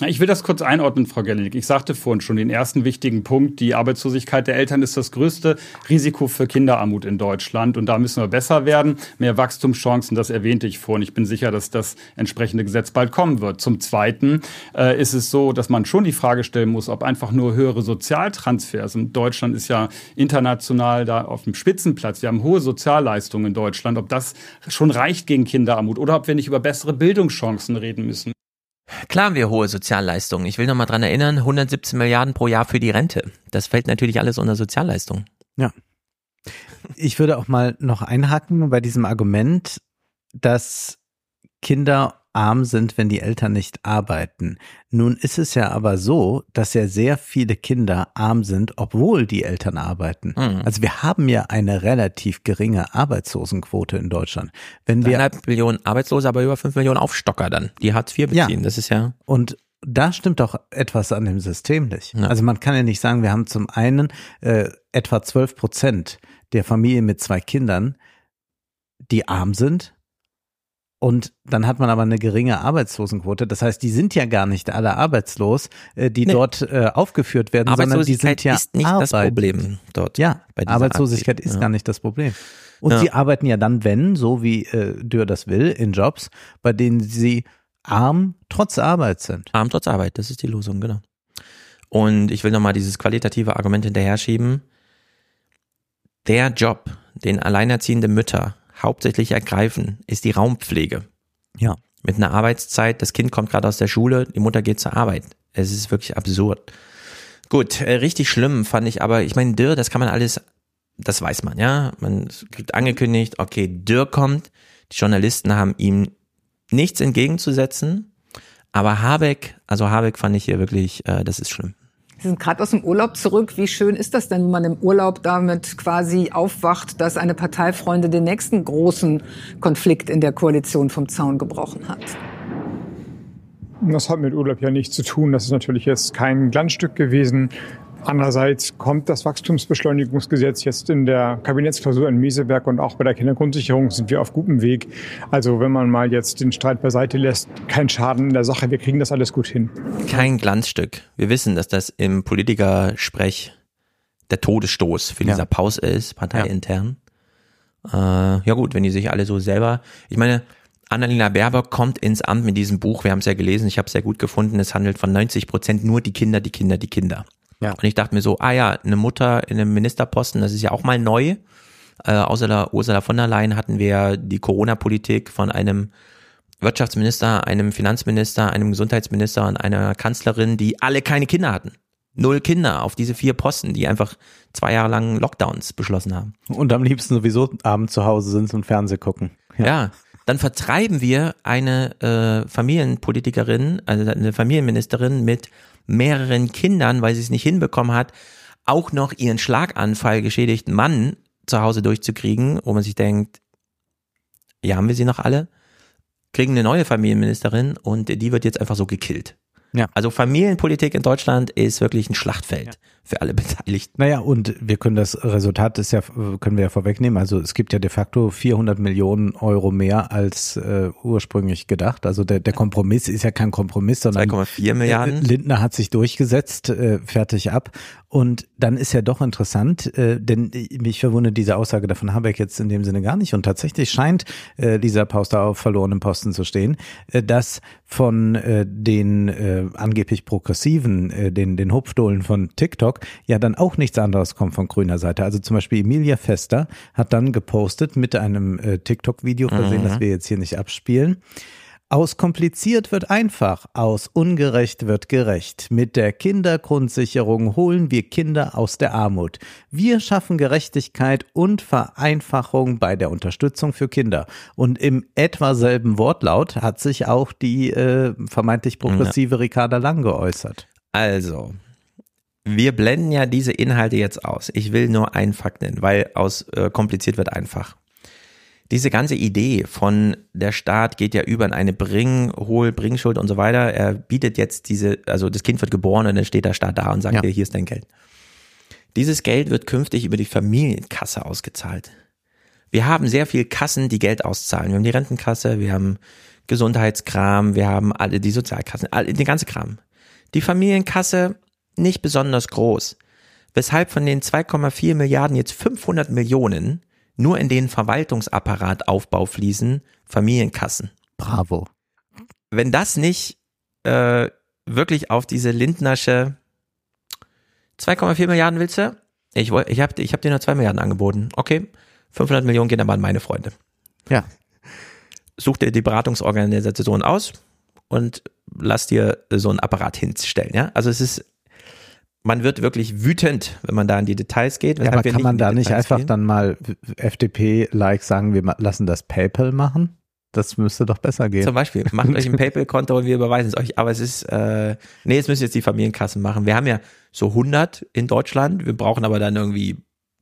Ich will das kurz einordnen, Frau Gellig. Ich sagte vorhin schon den ersten wichtigen Punkt. Die Arbeitslosigkeit der Eltern ist das größte Risiko für Kinderarmut in Deutschland. Und da müssen wir besser werden. Mehr Wachstumschancen, das erwähnte ich vorhin. Ich bin sicher, dass das entsprechende Gesetz bald kommen wird. Zum Zweiten äh, ist es so, dass man schon die Frage stellen muss, ob einfach nur höhere Sozialtransfers, und Deutschland ist ja international da auf dem Spitzenplatz, wir haben hohe Sozialleistungen in Deutschland, ob das schon reicht gegen Kinderarmut oder ob wir nicht über bessere Bildungschancen reden müssen. Klar haben wir hohe Sozialleistungen. Ich will noch mal dran erinnern, 117 Milliarden pro Jahr für die Rente. Das fällt natürlich alles unter Sozialleistungen. Ja. Ich würde auch mal noch einhaken bei diesem Argument, dass Kinder arm sind, wenn die Eltern nicht arbeiten. Nun ist es ja aber so, dass ja sehr viele Kinder arm sind, obwohl die Eltern arbeiten. Mhm. Also wir haben ja eine relativ geringe Arbeitslosenquote in Deutschland. Wenn wir Eineinhalb Millionen Arbeitslose, aber über fünf Millionen Aufstocker dann, die Hartz IV beziehen. Ja. Das ist ja. Und da stimmt doch etwas an dem System nicht. Ja. Also man kann ja nicht sagen, wir haben zum einen äh, etwa zwölf Prozent der Familien mit zwei Kindern, die arm sind und dann hat man aber eine geringe Arbeitslosenquote. Das heißt, die sind ja gar nicht alle arbeitslos, äh, die nee. dort äh, aufgeführt werden, sondern die sind ja ist nicht Arbeit. das Problem dort. Ja, Arbeitslosigkeit Aktivität. ist ja. gar nicht das Problem. Und ja. sie arbeiten ja dann, wenn, so wie äh, Dürr das will, in Jobs, bei denen sie arm trotz Arbeit sind. Arm trotz Arbeit, das ist die Lösung, genau. Und ich will nochmal dieses qualitative Argument hinterher schieben. Der Job, den alleinerziehende Mütter hauptsächlich ergreifen, ist die Raumpflege. Ja. Mit einer Arbeitszeit, das Kind kommt gerade aus der Schule, die Mutter geht zur Arbeit. Es ist wirklich absurd. Gut, äh, richtig schlimm fand ich aber, ich meine, Dürr, das kann man alles, das weiß man, ja. Man kriegt angekündigt, okay, Dürr kommt. Die Journalisten haben ihm nichts entgegenzusetzen. Aber Habeck, also Habeck fand ich hier wirklich, äh, das ist schlimm. Sie sind gerade aus dem Urlaub zurück. Wie schön ist das denn, wenn man im Urlaub damit quasi aufwacht, dass eine Parteifreunde den nächsten großen Konflikt in der Koalition vom Zaun gebrochen hat? Das hat mit Urlaub ja nichts zu tun. Das ist natürlich jetzt kein Glanzstück gewesen. Andererseits kommt das Wachstumsbeschleunigungsgesetz jetzt in der Kabinettsklausur in Meseberg und auch bei der Kindergrundsicherung sind wir auf gutem Weg. Also wenn man mal jetzt den Streit beiseite lässt, kein Schaden in der Sache. Wir kriegen das alles gut hin. Kein Glanzstück. Wir wissen, dass das im Politikersprech der Todesstoß für dieser ja. Pause ist, parteiintern. Ja. Äh, ja gut, wenn die sich alle so selber, ich meine, Annalena Baerbock kommt ins Amt mit diesem Buch, wir haben es ja gelesen, ich habe es sehr gut gefunden, es handelt von 90 Prozent nur die Kinder, die Kinder, die Kinder. Ja. Und ich dachte mir so, ah ja, eine Mutter in einem Ministerposten, das ist ja auch mal neu. Äh, außer der Ursula von der Leyen hatten wir die Corona-Politik von einem Wirtschaftsminister, einem Finanzminister, einem Gesundheitsminister und einer Kanzlerin, die alle keine Kinder hatten. Null Kinder auf diese vier Posten, die einfach zwei Jahre lang Lockdowns beschlossen haben. Und am liebsten sowieso abends zu Hause sind und Fernseh gucken. Ja. ja. Dann vertreiben wir eine äh, Familienpolitikerin, also eine Familienministerin mit mehreren Kindern, weil sie es nicht hinbekommen hat, auch noch ihren Schlaganfall geschädigten Mann zu Hause durchzukriegen, wo man sich denkt, ja, haben wir sie noch alle? Kriegen eine neue Familienministerin und die wird jetzt einfach so gekillt. Ja. Also Familienpolitik in Deutschland ist wirklich ein Schlachtfeld ja. Für alle Beteiligten. Naja, und wir können das Resultat ist ja, können wir ja vorwegnehmen. Also es gibt ja de facto 400 Millionen Euro mehr als äh, ursprünglich gedacht. Also der, der Kompromiss ist ja kein Kompromiss, sondern 2,4 Milliarden. Lindner hat sich durchgesetzt, äh, fertig ab. Und dann ist ja doch interessant, äh, denn mich verwundert diese Aussage davon Habeck jetzt in dem Sinne gar nicht. Und tatsächlich scheint äh, dieser Pauster auf verlorenem Posten zu stehen, äh, dass von äh, den äh, angeblich Progressiven, äh, den, den Hupfdohlen von TikTok, ja dann auch nichts anderes kommt von grüner Seite. Also zum Beispiel Emilia Fester hat dann gepostet mit einem äh, TikTok-Video versehen, mhm. das wir jetzt hier nicht abspielen. Aus kompliziert wird einfach, aus ungerecht wird gerecht. Mit der Kindergrundsicherung holen wir Kinder aus der Armut. Wir schaffen Gerechtigkeit und Vereinfachung bei der Unterstützung für Kinder. Und im etwa selben Wortlaut hat sich auch die äh, vermeintlich progressive. Ricarda Lang geäußert. Also, wir blenden ja diese Inhalte jetzt aus. Ich will nur einen Fakt nennen, weil aus äh, kompliziert wird einfach diese ganze Idee von der Staat geht ja über in eine Bring, Hol, Bringschuld und so weiter. Er bietet jetzt diese, also das Kind wird geboren und dann steht der Staat da und sagt ja. dir, hier ist dein Geld. Dieses Geld wird künftig über die Familienkasse ausgezahlt. Wir haben sehr viel Kassen, die Geld auszahlen. Wir haben die Rentenkasse, wir haben Gesundheitskram, wir haben alle die Sozialkassen, alle, den ganzen Kram. die Familienkasse nicht besonders groß. Weshalb von den 2,4 Milliarden jetzt 500 Millionen nur in den Verwaltungsapparataufbau fließen, Familienkassen. Bravo. Wenn das nicht äh, wirklich auf diese Lindnersche 2,4 Milliarden willst du? Ich, ich habe ich hab dir nur 2 Milliarden angeboten. Okay, 500 Millionen gehen aber an meine Freunde. Ja. Such dir die Beratungsorganisation aus und lass dir so einen Apparat hinstellen. Ja? Also es ist, man wird wirklich wütend, wenn man da in die Details geht. Ja, aber kann man da nicht einfach gehen. dann mal FDP-like sagen, wir lassen das PayPal machen? Das müsste doch besser gehen. Zum Beispiel, macht euch ein PayPal-Konto und wir überweisen es euch. Aber es ist, äh, nee, jetzt müssen jetzt die Familienkassen machen. Wir haben ja so 100 in Deutschland. Wir brauchen aber dann irgendwie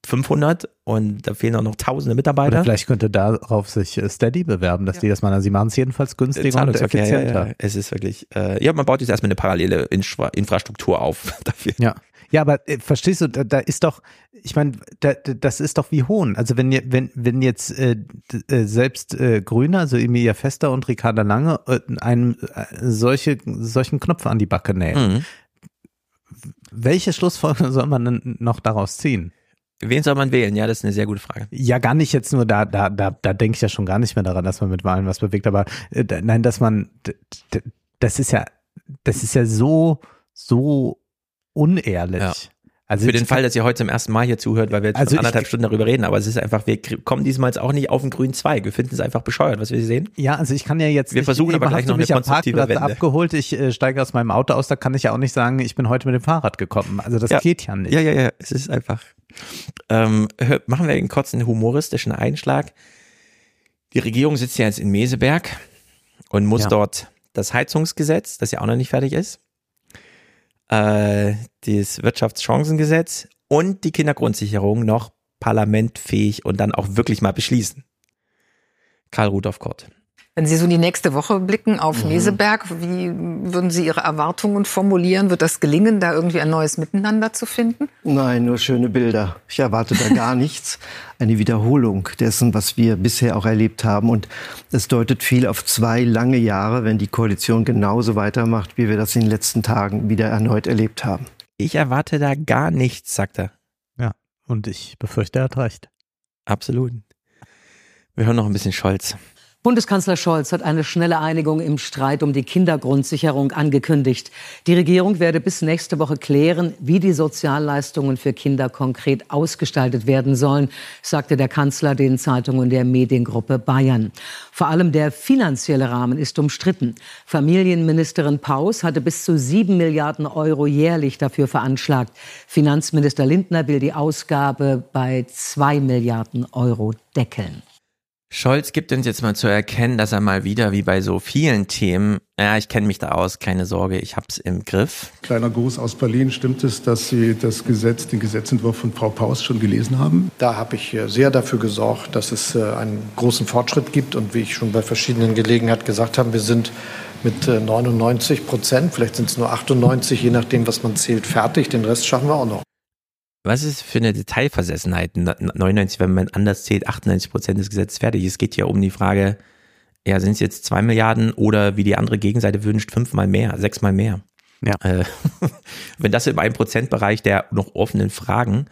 500 und da fehlen auch noch tausende Mitarbeiter. Oder vielleicht könnte darauf sich äh, Steady bewerben, dass die das machen. Sie machen es jedenfalls günstiger und effizienter. Ja, ja. Es ist wirklich, äh, ja, man baut jetzt erstmal eine parallele Infra Infrastruktur auf dafür. Ja. Ja, aber äh, verstehst du, da, da ist doch, ich meine, da, da, das ist doch wie Hohn. Also wenn wenn, wenn jetzt äh, äh, selbst äh, Grüne, also Emilia Fester und Ricarda Lange, äh, einem äh, solche, solchen Knopf an die Backe nähen, Mhm. welche Schlussfolgerung soll man denn noch daraus ziehen? Wen soll man wählen? Ja, das ist eine sehr gute Frage. Ja, gar nicht jetzt nur da, da, da, da denke ich ja schon gar nicht mehr daran, dass man mit Wahlen was bewegt, aber äh, nein, dass man, das ist ja, das ist ja so, so unehrlich. Ja. Also Für den Fall, dass ihr heute zum ersten Mal hier zuhört, weil wir jetzt Also ich- anderthalb Stunden darüber reden, aber es ist einfach, wir kommen diesmal jetzt auch nicht auf den grünen Zweig. Wir finden es einfach bescheuert, was wir hier sehen. Ja, also ich kann ja jetzt Wir versuchen eben aber gleich noch mich eine am konstruktive Parkplatz Wende. abgeholt, ich äh, steige aus meinem Auto aus, da kann ich ja auch nicht sagen, ich bin heute mit dem Fahrrad gekommen. Also das Ja. geht ja nicht. Ja, ja, ja, es ist einfach. Ähm, machen wir einen kurzen humoristischen Einschlag. Die Regierung sitzt ja jetzt in Meseberg und muss Ja. dort das Heizungsgesetz, das ja auch noch nicht fertig ist, äh, das Wirtschaftschancengesetz und die Kindergrundsicherung noch parlamentfähig und dann auch wirklich mal beschließen. Karl Rudolf Kort. Wenn Sie so in die nächste Woche blicken auf Mhm. Meseberg, wie würden Sie Ihre Erwartungen formulieren? Wird das gelingen, da irgendwie ein neues Miteinander zu finden? Nein, nur schöne Bilder. Ich erwarte da gar nichts. Eine Wiederholung dessen, was wir bisher auch erlebt haben. Und es deutet viel auf zwei lange Jahre, wenn die Koalition genauso weitermacht, wie wir das in den letzten Tagen wieder erneut erlebt haben. Ich erwarte da gar nichts, sagt er. Ja, und ich befürchte, er hat recht. Absolut. Wir hören noch ein bisschen Scholz. Bundeskanzler Scholz hat eine schnelle Einigung im Streit um die Kindergrundsicherung angekündigt. Die Regierung werde bis nächste Woche klären, wie die Sozialleistungen für Kinder konkret ausgestaltet werden sollen, sagte der Kanzler den Zeitungen der Mediengruppe Bayern. Vor allem der finanzielle Rahmen ist umstritten. Familienministerin Paus hatte bis zu sieben Milliarden Euro jährlich dafür veranschlagt. Finanzminister Lindner will die Ausgabe bei zwei Milliarden Euro deckeln. Scholz gibt uns jetzt mal zu erkennen, dass er mal wieder, wie bei so vielen Themen, ja, ich kenne mich da aus, keine Sorge, ich hab's im Griff. Kleiner Gruß aus Berlin. Stimmt es, dass Sie das Gesetz, den Gesetzentwurf von Frau Paus schon gelesen haben? Da habe ich äh, sehr dafür gesorgt, dass es äh, einen großen Fortschritt gibt. Und wie ich schon bei verschiedenen Gelegenheiten gesagt habe, wir sind mit äh, 99 Prozent, vielleicht sind es nur 98, je nachdem, was man zählt, fertig. Den Rest schaffen wir auch noch. Was ist für eine Detailversessenheit? 99, wenn man anders zählt, 98 Prozent des Gesetzes fertig. Es geht ja um die Frage, ja, sind es jetzt zwei Milliarden oder wie die andere Gegenseite wünscht, fünfmal mehr, sechsmal mehr? Ja. Äh, wenn das im 1%-Bereich der noch offenen Fragen,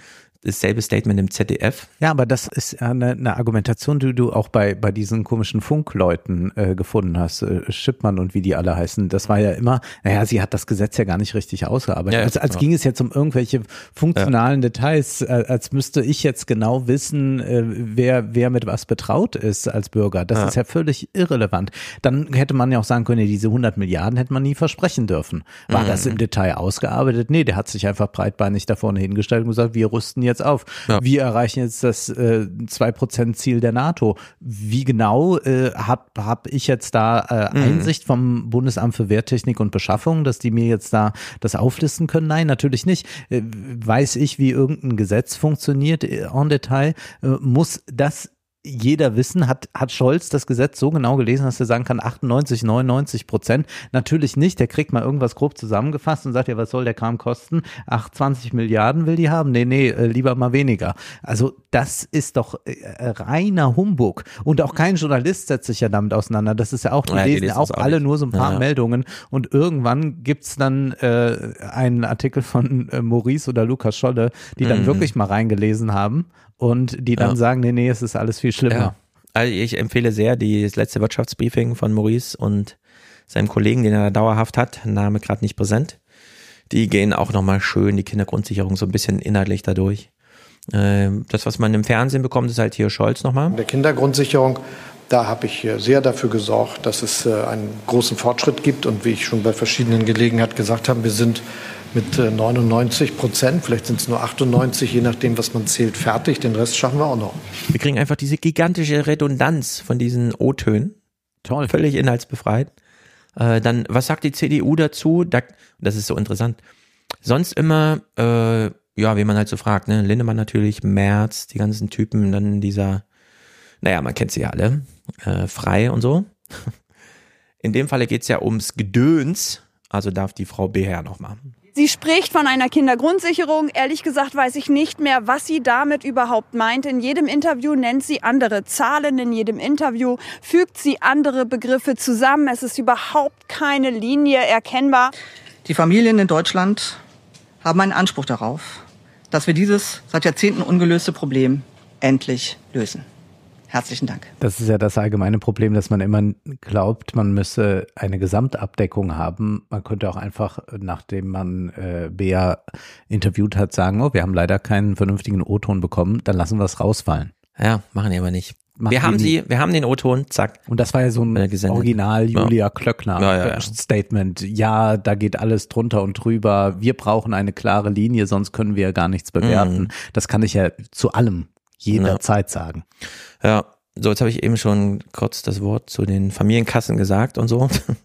dasselbe Statement im ZDF. Ja, aber das ist eine, eine Argumentation, die du auch bei, bei diesen komischen Funkleuten äh, gefunden hast, äh, Schippmann und wie die alle heißen. Das war ja immer, naja, sie hat das Gesetz ja gar nicht richtig ausgearbeitet. Ja, ja, als als genau. ging es jetzt um irgendwelche funktionalen Details, äh, als müsste ich jetzt genau wissen, äh, wer, wer mit was betraut ist als Bürger. Das Ja. ist ja völlig irrelevant. Dann hätte man ja auch sagen können, diese 100 Milliarden hätte man nie versprechen dürfen. War Mhm. das im Detail ausgearbeitet? Nee, der hat sich einfach breitbeinig da vorne hingestellt und gesagt, wir rüsten jetzt auf. Ja. Wir erreichen jetzt das äh, 2%-Ziel der NATO. Wie genau äh, habe hab ich jetzt da äh, Mhm. Einsicht vom Bundesamt für Wehrtechnik und Beschaffung, dass die mir jetzt da das auflisten können? Nein, natürlich nicht. Äh, weiß ich, wie irgendein Gesetz funktioniert äh, en Detail? Äh, muss das jeder wissen, hat, hat Scholz das Gesetz so genau gelesen, dass er sagen kann, 98, 99 Prozent. Natürlich nicht, der kriegt mal irgendwas grob zusammengefasst und sagt ja, was soll der Kram kosten? Ach, 20 Milliarden will die haben? Nee, nee, äh, lieber mal weniger. Also das ist doch äh, reiner Humbug. Und auch kein Journalist setzt sich ja damit auseinander. Das ist ja auch, die Ja, die lesen lesen auch auch alle nicht. nur so ein paar Ja. Meldungen und irgendwann gibt's dann äh, einen Artikel von äh, Maurice oder Lukas Scholle, die dann Mhm. wirklich mal reingelesen haben und die dann Ja. sagen, nee, nee, es ist alles viel schlimmer. Ja. Also ich empfehle sehr die, das letzte Wirtschaftsbriefing von Maurice und seinem Kollegen, den er da dauerhaft hat, Name gerade nicht präsent. Die gehen auch nochmal schön die Kindergrundsicherung so ein bisschen inhaltlich dadurch. Ähm, Das, was man im Fernsehen bekommt, ist halt hier Scholz nochmal. In der Kindergrundsicherung, da habe ich äh, sehr dafür gesorgt, dass es äh, einen großen Fortschritt gibt. Und wie ich schon bei verschiedenen Gelegenheiten gesagt habe, wir sind mit äh, 99 Prozent, vielleicht sind es nur 98, je nachdem, was man zählt, fertig. Den Rest schaffen wir auch noch. Wir kriegen einfach diese gigantische Redundanz von diesen O-Tönen. Toll. Völlig inhaltsbefreit. Äh, dann, was sagt die CDU dazu? Da, das ist so interessant. Sonst immer, äh, ja, wie man halt so fragt, ne? Lindemann natürlich, Merz, die ganzen Typen, dann dieser, naja, man kennt sie ja alle, äh, frei und so. In dem Falle geht's ja ums Gedöns, also darf die Frau Beher noch mal. Sie spricht von einer Kindergrundsicherung. Ehrlich gesagt weiß ich nicht mehr, was sie damit überhaupt meint. In jedem Interview nennt sie andere Zahlen, in jedem Interview fügt sie andere Begriffe zusammen. Es ist überhaupt keine Linie erkennbar. Die Familien in Deutschland haben einen Anspruch darauf, dass wir dieses seit Jahrzehnten ungelöste Problem endlich lösen. Herzlichen Dank. Das ist ja das allgemeine Problem, dass man immer glaubt, man müsse eine Gesamtabdeckung haben. Man könnte auch einfach, nachdem man äh, Bea interviewt hat, sagen, oh, wir haben leider keinen vernünftigen O-Ton bekommen, dann lassen wir es rausfallen. Ja, machen die aber nicht. Machen wir haben sie, wir haben den O-Ton, zack. Und das war ja so ein gesendet. Original Ja. Julia Klöckner Ja, ja, ja. Statement. Ja, da geht alles drunter und drüber. Wir brauchen eine klare Linie, sonst können wir ja gar nichts bewerten. Mhm. Das kann ich ja zu allem jederzeit sagen. Ja, so jetzt habe ich eben schon kurz das Wort zu den Familienkassen gesagt und so.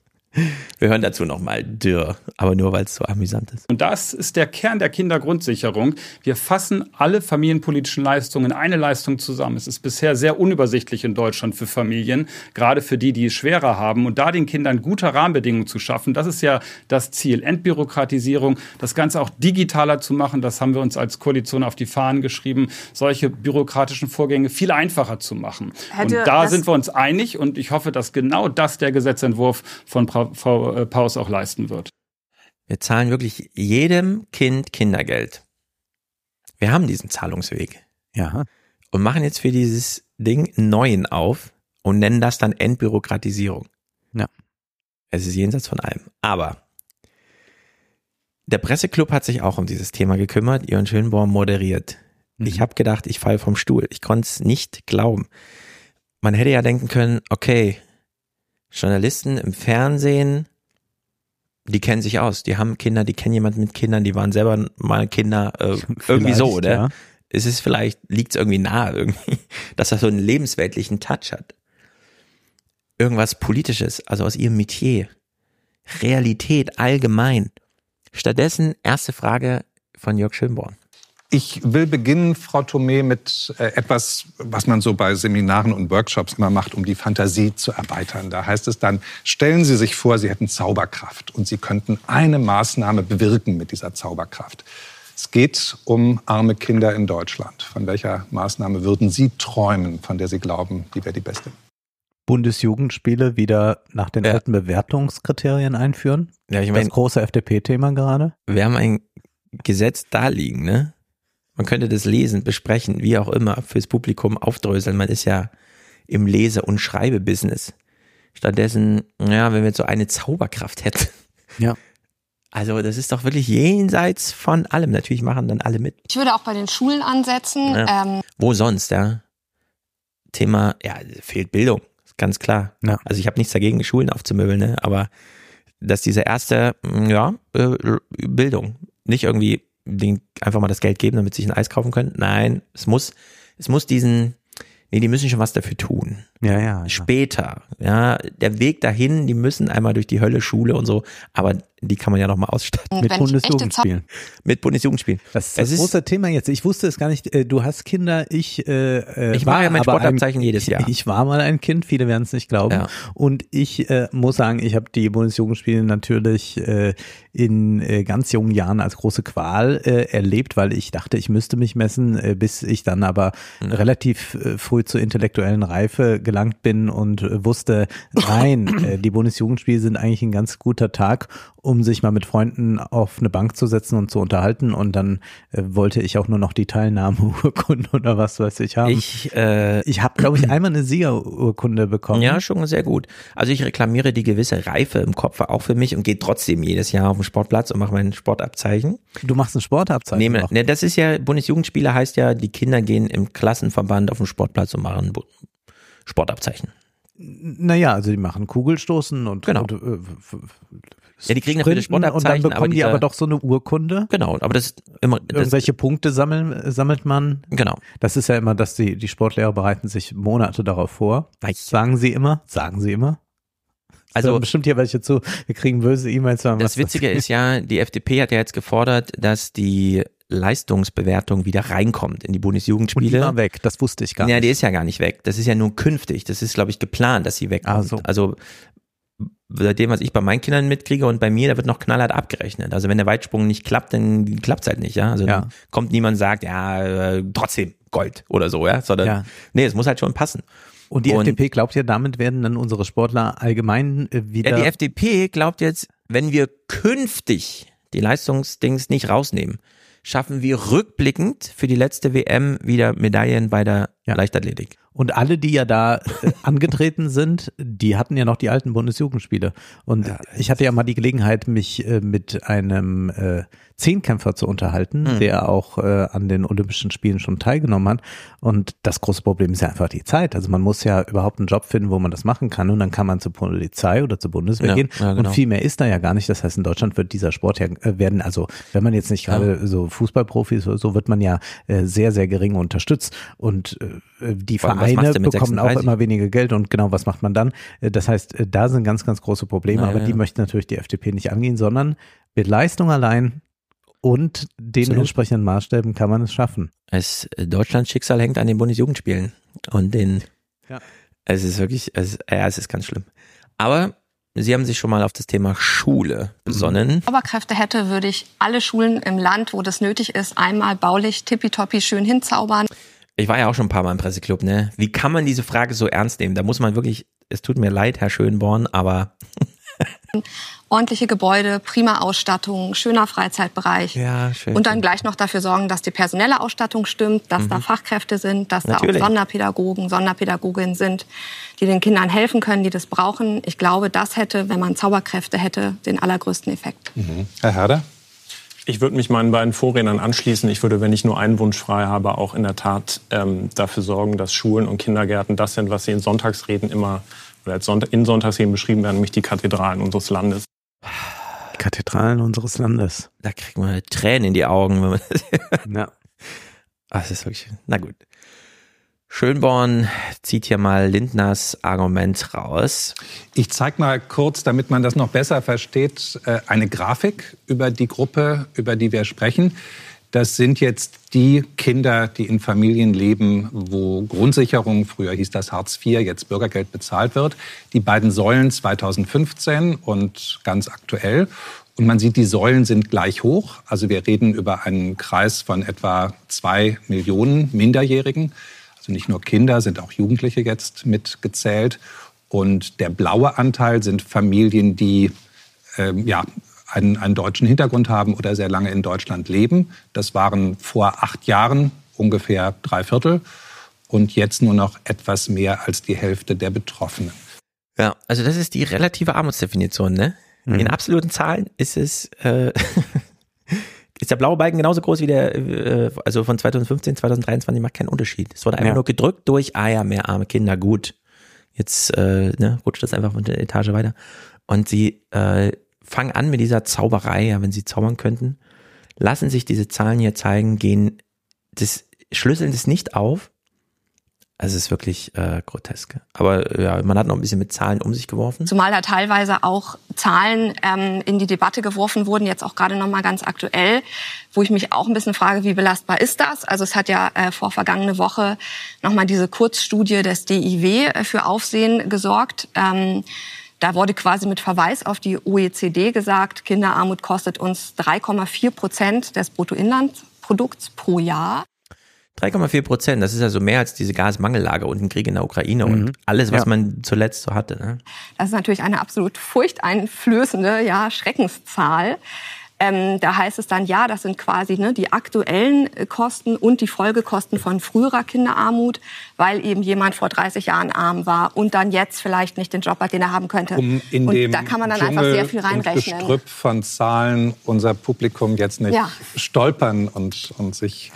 Wir hören dazu nochmal Dürr, aber nur weil es so amüsant ist. Und das ist der Kern der Kindergrundsicherung. Wir fassen alle familienpolitischen Leistungen in eine Leistung zusammen. Es ist bisher sehr unübersichtlich in Deutschland für Familien, gerade für die, die es schwerer haben. Und da den Kindern gute Rahmenbedingungen zu schaffen, das ist ja das Ziel. Entbürokratisierung, das Ganze auch digitaler zu machen, das haben wir uns als Koalition auf die Fahnen geschrieben, solche bürokratischen Vorgänge viel einfacher zu machen. Hätte und da das- sind wir uns einig und ich hoffe, dass genau das der Gesetzentwurf von Frau Frau äh, Paus auch leisten wird. Wir zahlen wirklich jedem Kind Kindergeld. Wir haben diesen Zahlungsweg. Ja. Und machen jetzt für dieses Ding einen neuen auf und nennen das dann Entbürokratisierung. Ja. Es ist jenseits von allem. Aber der Presseclub hat sich auch um dieses Thema gekümmert. Jörn Schönborn moderiert. Ich habe gedacht, ich falle vom Stuhl. Ich konnte es nicht glauben. Man hätte ja denken können, okay, Journalisten im Fernsehen, die kennen sich aus. Die haben Kinder, die kennen jemanden mit Kindern, die waren selber mal Kinder. Äh, irgendwie so, oder? ja. Es ist vielleicht, liegt es irgendwie nahe irgendwie, dass er so einen lebensweltlichen Touch hat. Irgendwas Politisches, also aus ihrem Metier. Realität allgemein. Stattdessen erste Frage von Jörg Schönborn. Ich will beginnen, Frau Thomé, mit äh, etwas, was man so bei Seminaren und Workshops immer macht, um die Fantasie zu erweitern. Da heißt es dann, stellen Sie sich vor, Sie hätten Zauberkraft und Sie könnten eine Maßnahme bewirken mit dieser Zauberkraft. Es geht um arme Kinder in Deutschland. Von welcher Maßnahme würden Sie träumen, von der Sie glauben, die wäre die beste? Bundesjugendspiele wieder nach den alten Bewertungskriterien einführen. Ja, ich meine, das große FDP-Thema gerade. wir haben ein Gesetz da liegen, ne? Man könnte das lesen, besprechen, wie auch immer, fürs Publikum aufdröseln. Man ist ja im Lese- und Schreibebusiness. Stattdessen, ja, wenn wir jetzt so eine Zauberkraft hätten. Ja. Also, das ist doch wirklich jenseits von allem. Natürlich machen dann alle mit. Ich würde auch bei den Schulen ansetzen. Ja. Ähm, Wo sonst, ja? Thema, ja, fehlt Bildung, ganz klar. Ja. Also ich habe nichts dagegen, Schulen aufzumöbeln, ne? aber dass diese erste, mm, ja, äh, Bildung, nicht irgendwie den einfach mal das Geld geben, damit sie sich ein Eis kaufen können. Nein, es muss, es muss diesen, nee, die müssen schon was dafür tun. Ja, ja, ja. Später, ja, der Weg dahin, die müssen einmal durch die Hölle, Schule und so, aber die kann man ja noch mal ausstatten. Mit Bundesjugendspielen. Mit Bundesjugendspielen. Das ist das große Thema jetzt. Ich wusste es gar nicht. Äh, Du hast Kinder, ich äh, Ich mache ja mein Sportabzeichen jedes Jahr. Ich war mal ein Kind, viele werden es nicht glauben. Ja. Und ich äh, muss sagen, ich habe die Bundesjugendspiele natürlich äh, in äh, ganz jungen Jahren als große Qual äh, erlebt, weil ich dachte, ich müsste mich messen, äh, bis ich dann aber Mhm. relativ äh, früh zur intellektuellen Reife gelangt bin und äh, wusste, nein, äh, die Bundesjugendspiele sind eigentlich ein ganz guter Tag, um sich mal mit Freunden auf eine Bank zu setzen und zu unterhalten. Und dann äh, wollte ich auch nur noch die Teilnahmeurkunde oder was weiß ich haben. Ich, äh, ich habe, glaube ich, einmal eine Siegerurkunde bekommen. Ja, schon sehr gut. Also ich reklamiere die gewisse Reife im Kopf auch für mich und gehe trotzdem jedes Jahr auf den Sportplatz und mache mein Sportabzeichen. Du machst ein Sportabzeichen. Nehme, noch. ne, das ist ja, Bundesjugendspiele heißt ja, die Kinder gehen im Klassenverband auf den Sportplatz und machen Sportabzeichen. Naja, also die machen Kugelstoßen und, Genau. und äh, Ja, die kriegen das Sprinten und dann Sportabzeichen, bekommen aber die dieser- aber doch so eine Urkunde. Genau, aber das ist immer, das, Irgendwelche Punkte sammeln, sammelt man. Genau. Das ist ja immer, dass die, die Sportlehrer bereiten sich Monate darauf vor. Sagen sie immer, sagen sie immer. Also- bestimmt hier welche zu, wir kriegen böse E-Mails. Das Witzige ist ja, die FDP hat ja jetzt gefordert, dass die Leistungsbewertung wieder reinkommt in die Und die Bundesjugendspiele. war weg, das wusste ich gar ja, nicht. die ist ja gar nicht weg. Das ist ja nur künftig. Das ist, glaube ich, geplant, dass sie wegkommt. Ah, so. Also seitdem, was ich bei meinen Kindern mitkriege und bei mir, da wird noch knallhart abgerechnet. Also wenn der Weitsprung nicht klappt, dann klappt's halt nicht, ja. Also Ja. dann kommt niemand und sagt, ja, äh, trotzdem Gold oder so, ja. Sondern Ja. nee, es muss halt schon passen. Und die Und- FDP glaubt ja, damit werden dann unsere Sportler allgemein äh, wieder. Ja, die FDP glaubt jetzt, wenn wir künftig die Leistungsdings nicht rausnehmen, schaffen wir rückblickend für die letzte WM wieder Medaillen bei der Leichtathletik. Und alle, die ja da äh, angetreten sind, die hatten ja noch die alten Bundesjugendspiele. Und ich hatte ja mal die Gelegenheit, mich äh, mit einem äh, Zehnkämpfer zu unterhalten, Hm. der auch äh, an den Olympischen Spielen schon teilgenommen hat. Und das große Problem ist ja einfach die Zeit. Also man muss ja überhaupt einen Job finden, wo man das machen kann. Und dann kann man zur Polizei oder zur Bundeswehr Ja, gehen. ja, genau. Und viel mehr ist da ja gar nicht. Das heißt, in Deutschland wird dieser Sport ja äh, werden, also wenn man jetzt nicht gerade so Fußballprofis oder so, wird man ja sehr, sehr gering unterstützt. Und die Vor allem, was Vereine bekommen auch 36? immer weniger Geld und genau, was macht man dann? Äh, Das heißt, äh, da sind ganz, ganz große Probleme, Ja, aber ja, die ja. möchte natürlich die FDP nicht angehen, sondern mit Leistung allein und den Absolut. entsprechenden Maßstäben kann man es schaffen. Es, äh, Deutschlands Schicksal hängt an den Bundesjugendspielen und den, Ja. es ist wirklich, es, ja, es ist ganz schlimm. Aber Sie haben sich schon mal auf das Thema Schule besonnen. Zauberkräfte hätte, würde ich alle Schulen im Land, wo das nötig ist, einmal baulich tippitoppi schön hinzaubern. Ich war ja auch schon ein paar Mal im Presseclub, ne? Wie kann man diese Frage so ernst nehmen? Da muss man wirklich, es tut mir leid, Herr Schönborn, aber Ordentliche Gebäude, prima Ausstattung, schöner Freizeitbereich. ja, schön. Und dann gleich noch dafür sorgen, dass die personelle Ausstattung stimmt, dass da Mhm. Fachkräfte sind, dass Natürlich. da auch Sonderpädagogen, Sonderpädagoginnen sind, die den Kindern helfen können, die das brauchen. Ich glaube, das hätte, wenn man Zauberkräfte hätte, den allergrößten Effekt. Herr Herder? Ich würde mich meinen beiden Vorrednern anschließen. Ich würde, wenn ich nur einen Wunsch frei habe, auch in der Tat ähm, dafür sorgen, dass Schulen und Kindergärten das sind, was sie in Sonntagsreden immer oder als Sonntag, in Sonntagsreden beschrieben werden, nämlich die Kathedralen unseres Landes. Die Kathedralen unseres Landes. Da kriegt man Tränen in die Augen. Wenn man ja. Ach, das ist wirklich, na gut. Schönborn zieht hier mal Lindners Argument raus. Ich zeige mal kurz, damit man das noch besser versteht, äh, eine Grafik über die Gruppe, über die wir sprechen. Das sind jetzt die Kinder, die in Familien leben, wo Grundsicherung, früher hieß das Hartz IV, jetzt Bürgergeld bezahlt wird. Die beiden Säulen 2015 und ganz aktuell. Und man sieht, die Säulen sind gleich hoch. Also wir reden über einen Kreis von etwa zwei Millionen Minderjährigen. Also nicht nur Kinder, sind auch Jugendliche jetzt mitgezählt. Und der blaue Anteil sind Familien, die ähm, ja, einen, einen deutschen Hintergrund haben oder sehr lange in Deutschland leben. Das waren vor acht Jahren ungefähr drei Viertel und jetzt nur noch etwas mehr als die Hälfte der Betroffenen. Ja, also das ist die relative Armutsdefinition, ne? Mhm. In absoluten Zahlen ist es, äh, ist der blaue Balken genauso groß wie der, äh, also von 2015, 2023 macht keinen Unterschied. Es wurde einfach Ja. nur gedrückt durch, ah ja, mehr arme Kinder, gut. Jetzt äh, ne, rutscht das einfach von der Etage weiter. Und sie äh, fangen an mit dieser Zauberei, ja, wenn sie zaubern könnten, lassen sich diese Zahlen hier zeigen, gehen, das schlüsseln das nicht auf, Also es ist wirklich äh, grotesk. Aber ja, man hat noch ein bisschen mit Zahlen um sich geworfen. Zumal da teilweise auch Zahlen ähm, in die Debatte geworfen wurden, jetzt auch gerade noch mal ganz aktuell, wo ich mich auch ein bisschen frage, wie belastbar ist das? Also es hat ja äh, vor vergangene Woche noch mal diese Kurzstudie des DIW äh, für Aufsehen gesorgt. Ähm, da wurde quasi mit Verweis auf die OECD gesagt, Kinderarmut kostet uns 3,4 Prozent des Bruttoinlandsprodukts pro Jahr. 3,4 Prozent, das ist also mehr als diese Gasmangellage und ein Krieg in der Ukraine mhm. und alles, was ja. man zuletzt so hatte. Ne? Das ist natürlich eine absolut furchteinflößende ja, Schreckenszahl. Ähm, da heißt es dann, ja, das sind quasi ne, die aktuellen äh, Kosten und die Folgekosten von früherer Kinderarmut, weil eben jemand vor 30 Jahren arm war und dann jetzt vielleicht nicht den Job hat, den er haben könnte. Um in und dem da kann man dann Dschungel einfach sehr viel reinrechnen. Und Gestrüpp von Zahlen unser Publikum jetzt nicht Ja. stolpern und, und sich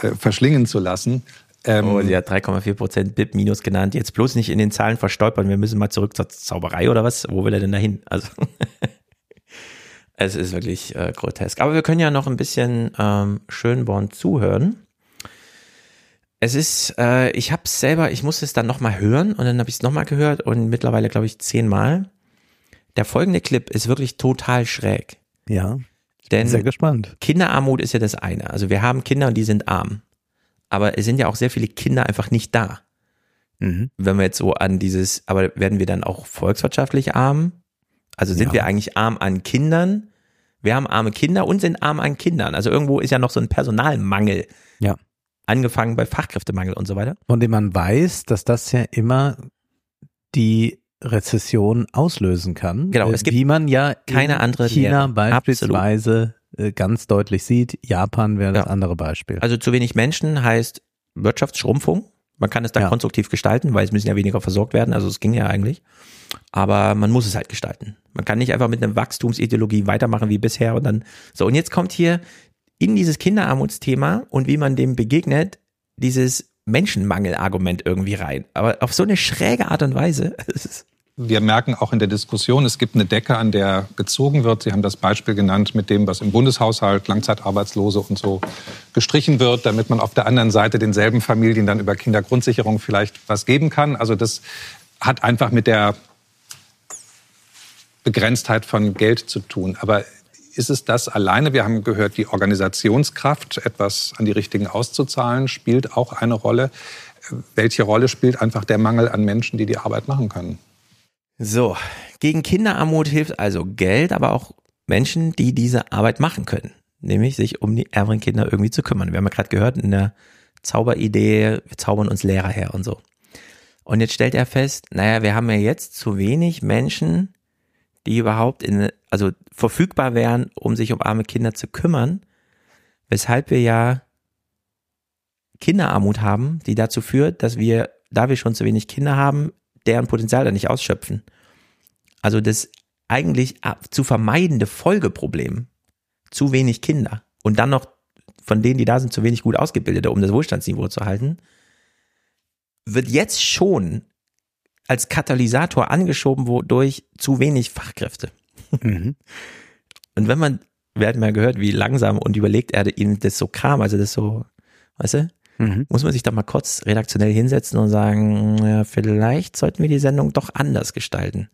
äh, verschlingen zu lassen. Ähm, oh, sie hat 3,4 Prozent BIP minus genannt. Jetzt bloß nicht in den Zahlen verstolpern. Wir müssen mal zurück zur Zauberei oder was? Wo will er denn dahin? Also es ist wirklich äh, grotesk. Aber wir können ja noch ein bisschen ähm, Schönborn zuhören. Es ist, äh, ich habe es selber, ich musste es dann nochmal hören und dann habe ich es nochmal gehört und mittlerweile glaube ich zehnmal. Der folgende Clip ist wirklich total schräg. Ja. Denn Sehr gespannt. Kinderarmut ist ja das eine. Also wir haben Kinder und die sind arm. Aber es sind ja auch sehr viele Kinder einfach nicht da. Mhm. Wenn wir jetzt so an dieses, aber werden wir dann auch volkswirtschaftlich arm? Also sind Ja. wir eigentlich arm an Kindern? Wir haben arme Kinder und sind arm an Kindern. Also irgendwo ist ja noch so ein Personalmangel. Ja. Angefangen bei Fachkräftemangel und so weiter. Von dem man weiß, dass das ja immer die Rezession auslösen kann. Genau, Äh, es gibt wie man ja keine in andere China Lehre. beispielsweise äh, ganz deutlich sieht. Japan wäre das andere Beispiel. Also zu wenig Menschen heißt Wirtschaftsschrumpfung. Man kann es da konstruktiv gestalten, weil es müssen ja weniger versorgt werden. Also es ging ja eigentlich. Aber man muss es halt gestalten. Man kann nicht einfach mit einer Wachstumsideologie weitermachen wie bisher und dann so. Und jetzt kommt hier in dieses Kinderarmutsthema und wie man dem begegnet, dieses Menschenmangel-Argument irgendwie rein. Aber auf so eine schräge Art und Weise. Wir merken auch in der Diskussion, es gibt eine Decke, an der gezogen wird. Sie haben das Beispiel genannt mit dem, was im Bundeshaushalt Langzeitarbeitslose und so gestrichen wird, damit man auf der anderen Seite denselben Familien dann über Kindergrundsicherung vielleicht was geben kann. Also das hat einfach mit der Begrenztheit von Geld zu tun. Aber ist es das alleine? Wir haben gehört, die Organisationskraft, etwas an die Richtigen auszuzahlen, spielt auch eine Rolle. Welche Rolle spielt einfach der Mangel an Menschen, die die Arbeit machen können? So, gegen Kinderarmut hilft also Geld, aber auch Menschen, die diese Arbeit machen können. Nämlich sich um die ärmeren Kinder irgendwie zu kümmern. Wir haben ja gerade gehört in der Zauberidee, wir zaubern uns Lehrer her und so. Und jetzt stellt er fest, naja, wir haben ja jetzt zu wenig Menschen, die überhaupt in, also verfügbar wären, um sich um arme Kinder zu kümmern, weshalb wir ja Kinderarmut haben, die dazu führt, dass wir, da wir schon zu wenig Kinder haben, deren Potenzial dann nicht ausschöpfen. Also das eigentlich zu vermeidende Folgeproblem, zu wenig Kinder und dann noch von denen, die da sind, zu wenig gut ausgebildete, um das Wohlstandsniveau zu halten, wird jetzt schon als Katalysator angeschoben, wodurch zu wenig Fachkräfte. Mhm. Und wenn man, wir hatten mal gehört, wie langsam und überlegt er ihm das so kam, also das so, weißt du, Mhm. muss man sich da mal kurz redaktionell hinsetzen und sagen, ja, vielleicht sollten wir die Sendung doch anders gestalten.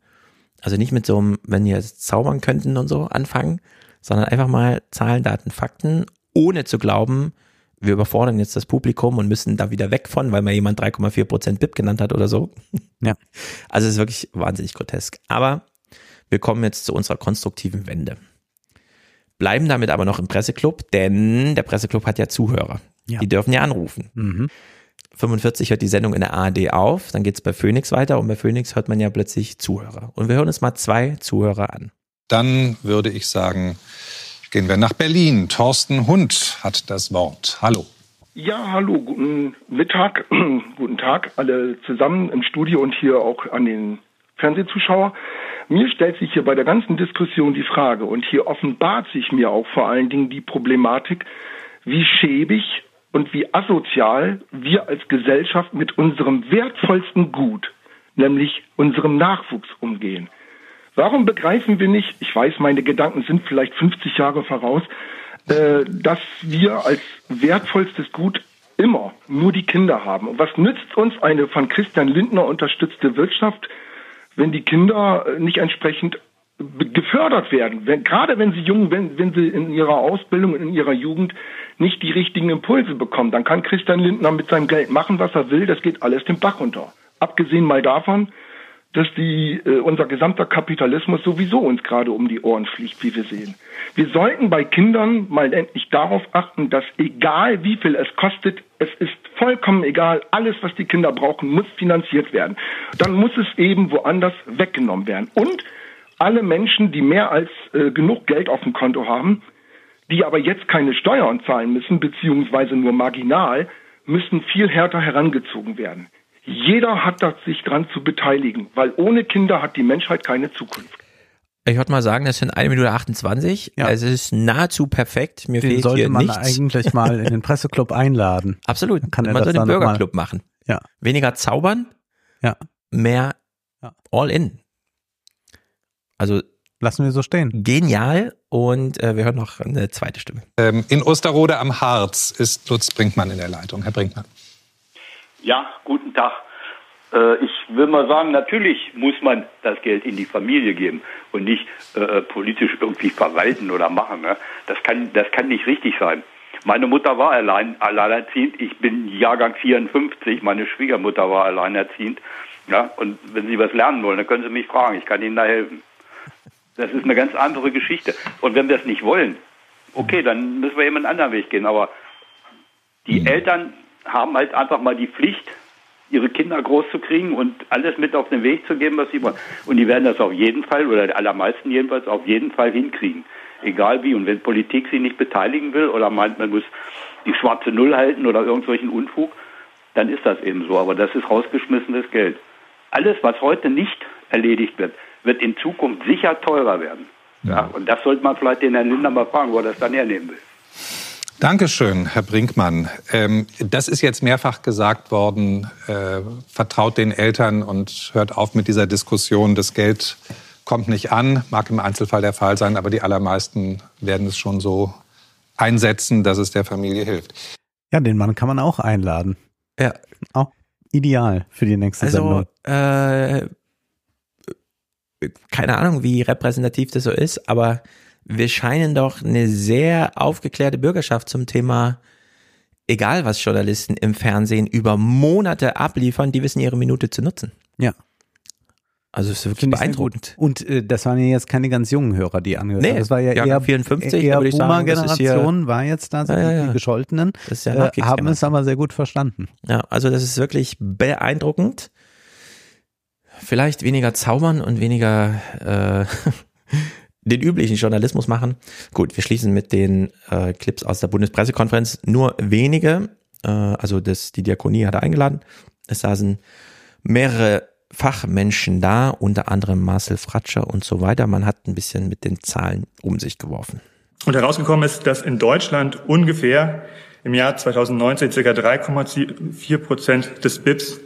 Also nicht mit so einem, wenn wir jetzt zaubern könnten und so anfangen, sondern einfach mal Zahlen, Daten, Fakten, ohne zu glauben, wir überfordern jetzt das Publikum und müssen da wieder weg von, weil mal jemand 3,4 Prozent BIP genannt hat oder so. Ja. Also es ist wirklich wahnsinnig grotesk. Aber wir kommen jetzt zu unserer konstruktiven Wende. Bleiben damit aber noch im Presseclub, denn der Presseclub hat ja Zuhörer. Ja. Die dürfen ja anrufen. Mhm. 45 hört die Sendung in der ARD auf, dann geht's bei Phoenix weiter und bei Phoenix hört man ja plötzlich Zuhörer. Und wir hören uns mal zwei Zuhörer an. Dann würde ich sagen, gehen wir nach Berlin. Thorsten Hund hat das Wort. Hallo. Ja, hallo, guten Mittag, guten Tag alle zusammen im Studio und hier auch an den Fernsehzuschauer. Mir stellt sich hier bei der ganzen Diskussion die Frage und hier offenbart sich mir auch vor allen Dingen die Problematik, wie schäbig und wie asozial wir als Gesellschaft mit unserem wertvollsten Gut, nämlich unserem Nachwuchs umgehen. Warum begreifen wir nicht, ich weiß, meine Gedanken sind vielleicht 50 Jahre voraus, äh, dass wir als wertvollstes Gut immer nur die Kinder haben. Und was nützt uns eine von Christian Lindner unterstützte Wirtschaft, wenn die Kinder nicht entsprechend gefördert werden, wenn, gerade wenn sie jung, wenn, wenn sie in ihrer Ausbildung, in ihrer Jugend nicht die richtigen Impulse bekommen, dann kann Christian Lindner mit seinem Geld machen, was er will, das geht alles den Bach runter. Abgesehen mal davon, dass die, äh, unser gesamter Kapitalismus sowieso uns gerade um die Ohren fliegt, wie wir sehen. Wir sollten bei Kindern mal endlich darauf achten, dass egal wie viel es kostet, es ist vollkommen egal, alles, was die Kinder brauchen, muss finanziert werden. Dann muss es eben woanders weggenommen werden. Und alle Menschen, die mehr als äh, genug Geld auf dem Konto haben, die aber jetzt keine Steuern zahlen müssen, beziehungsweise nur marginal, müssen viel härter herangezogen werden. Jeder hat da sich dran zu beteiligen, weil ohne Kinder hat die Menschheit keine Zukunft. Ich würde mal sagen, das sind eine Minute 28. Ja. Also es ist nahezu perfekt. Mir den fehlt sollte hier man nichts. eigentlich mal in den Presseclub einladen. Absolut. Dann kann man das soll den Bürgerclub machen. Ja. Weniger zaubern, Ja. mehr Ja. all in. Also lassen wir so stehen. Genial und äh, wir hören noch eine zweite Stimme. Ähm, in Osterrode am Harz ist Lutz Brinkmann in der Leitung. Herr Brinkmann. Ja, guten Tag. Äh, Ich will mal sagen, natürlich muss man das Geld in die Familie geben und nicht äh, politisch irgendwie verwalten oder machen. Ne? Das, kann, das kann nicht richtig sein. Meine Mutter war allein, alleinerziehend. Ich bin Jahrgang 54. Meine Schwiegermutter war alleinerziehend. Ja, und wenn Sie was lernen wollen, dann können Sie mich fragen. Ich kann Ihnen da helfen. Das ist eine ganz andere Geschichte. Und wenn wir es nicht wollen, okay, dann müssen wir eben einen anderen Weg gehen. Aber die Eltern haben halt einfach mal die Pflicht, ihre Kinder groß zu kriegen und alles mit auf den Weg zu geben, was sie wollen. Und die werden das auf jeden Fall, oder die allermeisten jedenfalls, auf jeden Fall hinkriegen. Egal wie. Und wenn Politik sie nicht beteiligen will oder meint, man muss die schwarze Null halten oder irgendwelchen Unfug, dann ist das eben so. Aber das ist rausgeschmissenes Geld. Alles, was heute nicht erledigt wird, wird in Zukunft sicher teurer werden. Ja, und das sollte man vielleicht den Herrn Lindner mal fragen, wo er das dann hernehmen will. Dankeschön, Herr Brinkmann. Ähm, das ist jetzt mehrfach gesagt worden. Äh, vertraut den Eltern und hört auf mit dieser Diskussion. Das Geld kommt nicht an, mag im Einzelfall der Fall sein, aber die allermeisten werden es schon so einsetzen, dass es der Familie hilft. Ja, den Mann kann man auch einladen. Ja. Auch ideal für die nächste Also, Sendung. äh, keine Ahnung, wie repräsentativ das so ist, aber wir scheinen doch eine sehr aufgeklärte Bürgerschaft zum Thema, egal was Journalisten im Fernsehen über Monate abliefern, die wissen ihre Minute zu nutzen. Ja. Also es ist wirklich beeindruckend. Und äh, das waren ja jetzt keine ganz jungen Hörer, die angehört Nee, haben. Das war ja eher 54, eher würde ich sagen, Boomer-Generation war jetzt da, Ja, ja, ja. die Gescholtenen, Das ist ja äh, haben es aber sehr gut verstanden. Ja, also das ist wirklich beeindruckend. Vielleicht weniger zaubern und weniger äh, den üblichen Journalismus machen. Gut, wir schließen mit den äh, Clips aus der Bundespressekonferenz. Nur wenige, äh, also das, die Diakonie hatte eingeladen. Es saßen mehrere Fachmenschen da, unter anderem Marcel Fratscher und so weiter. Man hat ein bisschen mit den Zahlen um sich geworfen. Und herausgekommen ist, dass in Deutschland ungefähr im Jahr 2019 ca. 3,4 Prozent des BIPs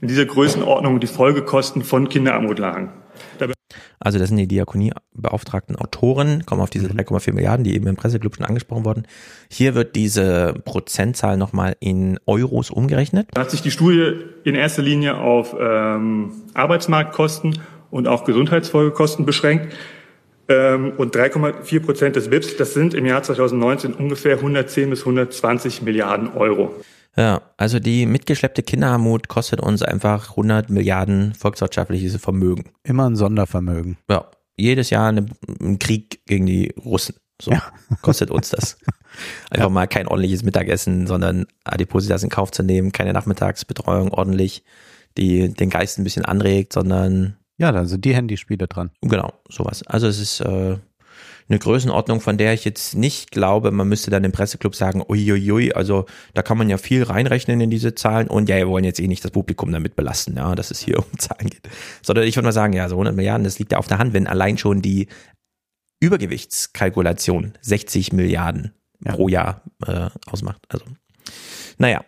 in dieser Größenordnung die Folgekosten von Kinderarmut lagen. Also das sind die Diakonie-beauftragten Autoren, kommen auf diese 3,4 Milliarden, die eben im Presseclub schon angesprochen wurden. Hier wird diese Prozentzahl nochmal in Euros umgerechnet. hat sich die Studie in erster Linie auf ähm, Arbeitsmarktkosten und auch Gesundheitsfolgekosten beschränkt. Ähm, und 3,4 Prozent des BIPs, das sind im Jahr 2019 ungefähr 110 bis 120 Milliarden Euro. Ja, also die mitgeschleppte Kinderarmut kostet uns einfach 100 Milliarden volkswirtschaftliches Vermögen. Immer ein Sondervermögen. Ja, jedes Jahr eine, ein Krieg gegen die Russen. So kostet uns das. Einfach mal kein ordentliches Mittagessen, sondern Adipositas in Kauf zu nehmen, keine Nachmittagsbetreuung ordentlich, die den Geist ein bisschen anregt, sondern Ja, da sind die Handyspiele dran. Genau, sowas. Also es ist äh, eine Größenordnung, von der ich jetzt nicht glaube, man müsste dann im Presseclub sagen, uiuiui, also da kann man ja viel reinrechnen in diese Zahlen und ja, wir wollen jetzt eh nicht das Publikum damit belasten, ja, dass es hier um Zahlen geht. Sondern ich würde mal sagen, ja, so 100 Milliarden, das liegt ja auf der Hand, wenn allein schon die Übergewichtskalkulation 60 Milliarden pro Jahr äh, ausmacht. Also, naja,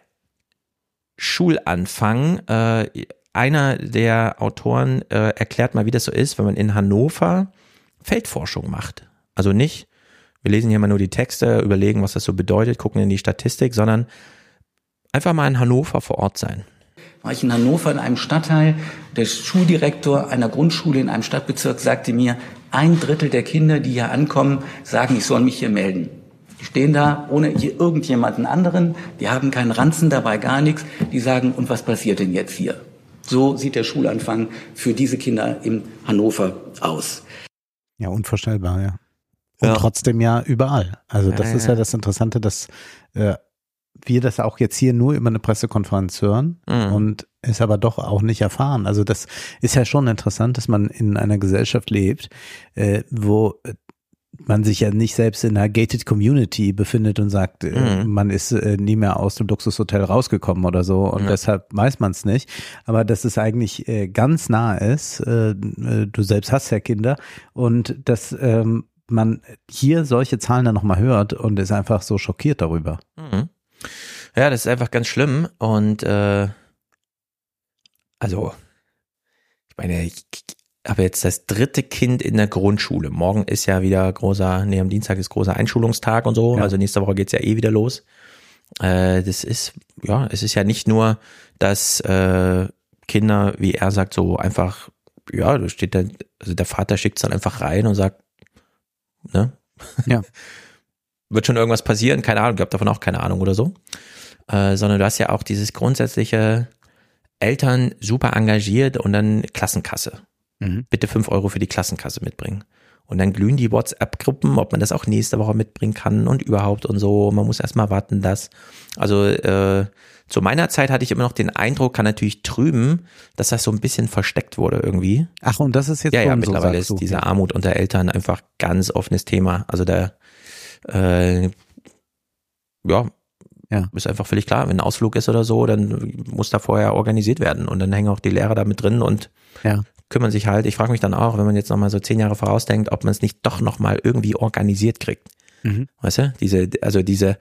Schulanfang. Äh, einer der Autoren äh, erklärt mal, wie das so ist, wenn man in Hannover Feldforschung macht. Also nicht, wir lesen hier mal nur die Texte, überlegen, was das so bedeutet, gucken in die Statistik, sondern Einfach mal in Hannover vor Ort sein. War ich in Hannover in einem Stadtteil, der Schuldirektor einer Grundschule in einem Stadtbezirk sagte mir, ein Drittel der Kinder, die hier ankommen, sagen, ich soll mich hier melden. Die stehen da ohne hier irgendjemanden anderen, die haben keinen Ranzen dabei, gar nichts. Die sagen, und was passiert denn jetzt hier? So sieht der Schulanfang für diese Kinder in Hannover aus. Ja, unvorstellbar, ja. Und ja. trotzdem ja überall. Also das ja, ist ja das Interessante, dass äh, wir das auch jetzt hier nur über eine Pressekonferenz hören mhm. und es aber doch auch nicht erfahren. Also das ist ja schon interessant, dass man in einer Gesellschaft lebt, äh, wo man sich ja nicht selbst in einer gated Community befindet und sagt, äh, mhm. man ist äh, nie mehr aus dem Luxushotel rausgekommen oder so und ja. deshalb weiß man es nicht. Aber dass es eigentlich äh, ganz nah ist, äh, äh, du selbst hast ja Kinder und dass ähm, man hier solche Zahlen dann nochmal hört und ist einfach so schockiert darüber. Mhm. Ja, das ist einfach ganz schlimm und äh, also ich meine, ich, habe jetzt das dritte Kind in der Grundschule. Morgen ist ja wieder großer, nee, am Dienstag ist großer Einschulungstag und so. Ja. Also nächste Woche geht's ja eh wieder los. Äh, das ist, ja, es ist ja nicht nur, dass äh, Kinder, wie er sagt, so einfach, ja, da steht der, also der Vater schickt's dann einfach rein und sagt, ne? Ja. Wird schon irgendwas passieren, keine Ahnung, ich habe davon auch keine Ahnung oder so. Äh, sondern du hast ja auch dieses grundsätzliche Eltern super engagiert und dann Klassenkasse. Mhm. Bitte fünf Euro für die Klassenkasse mitbringen. Und dann glühen die WhatsApp-Gruppen, ob man das auch nächste Woche mitbringen kann und überhaupt und so. Man muss erstmal warten, dass. Also äh, zu meiner Zeit hatte ich immer noch den Eindruck, kann natürlich trüben, dass das so ein bisschen versteckt wurde irgendwie. Ach, und das ist jetzt ja, ja, mittlerweile so, ist diese Armut unter Eltern einfach ganz offenes Thema. Also da äh, ja, ja. Ist einfach völlig klar, wenn ein Ausflug ist oder so, dann muss da vorher organisiert werden und dann hängen auch die Lehrer da mit drin und ja kümmern sich halt. Ich frage mich dann auch, wenn man jetzt nochmal so zehn Jahre vorausdenkt, ob man es nicht doch nochmal irgendwie organisiert kriegt. Mhm. Weißt du? Diese, also diese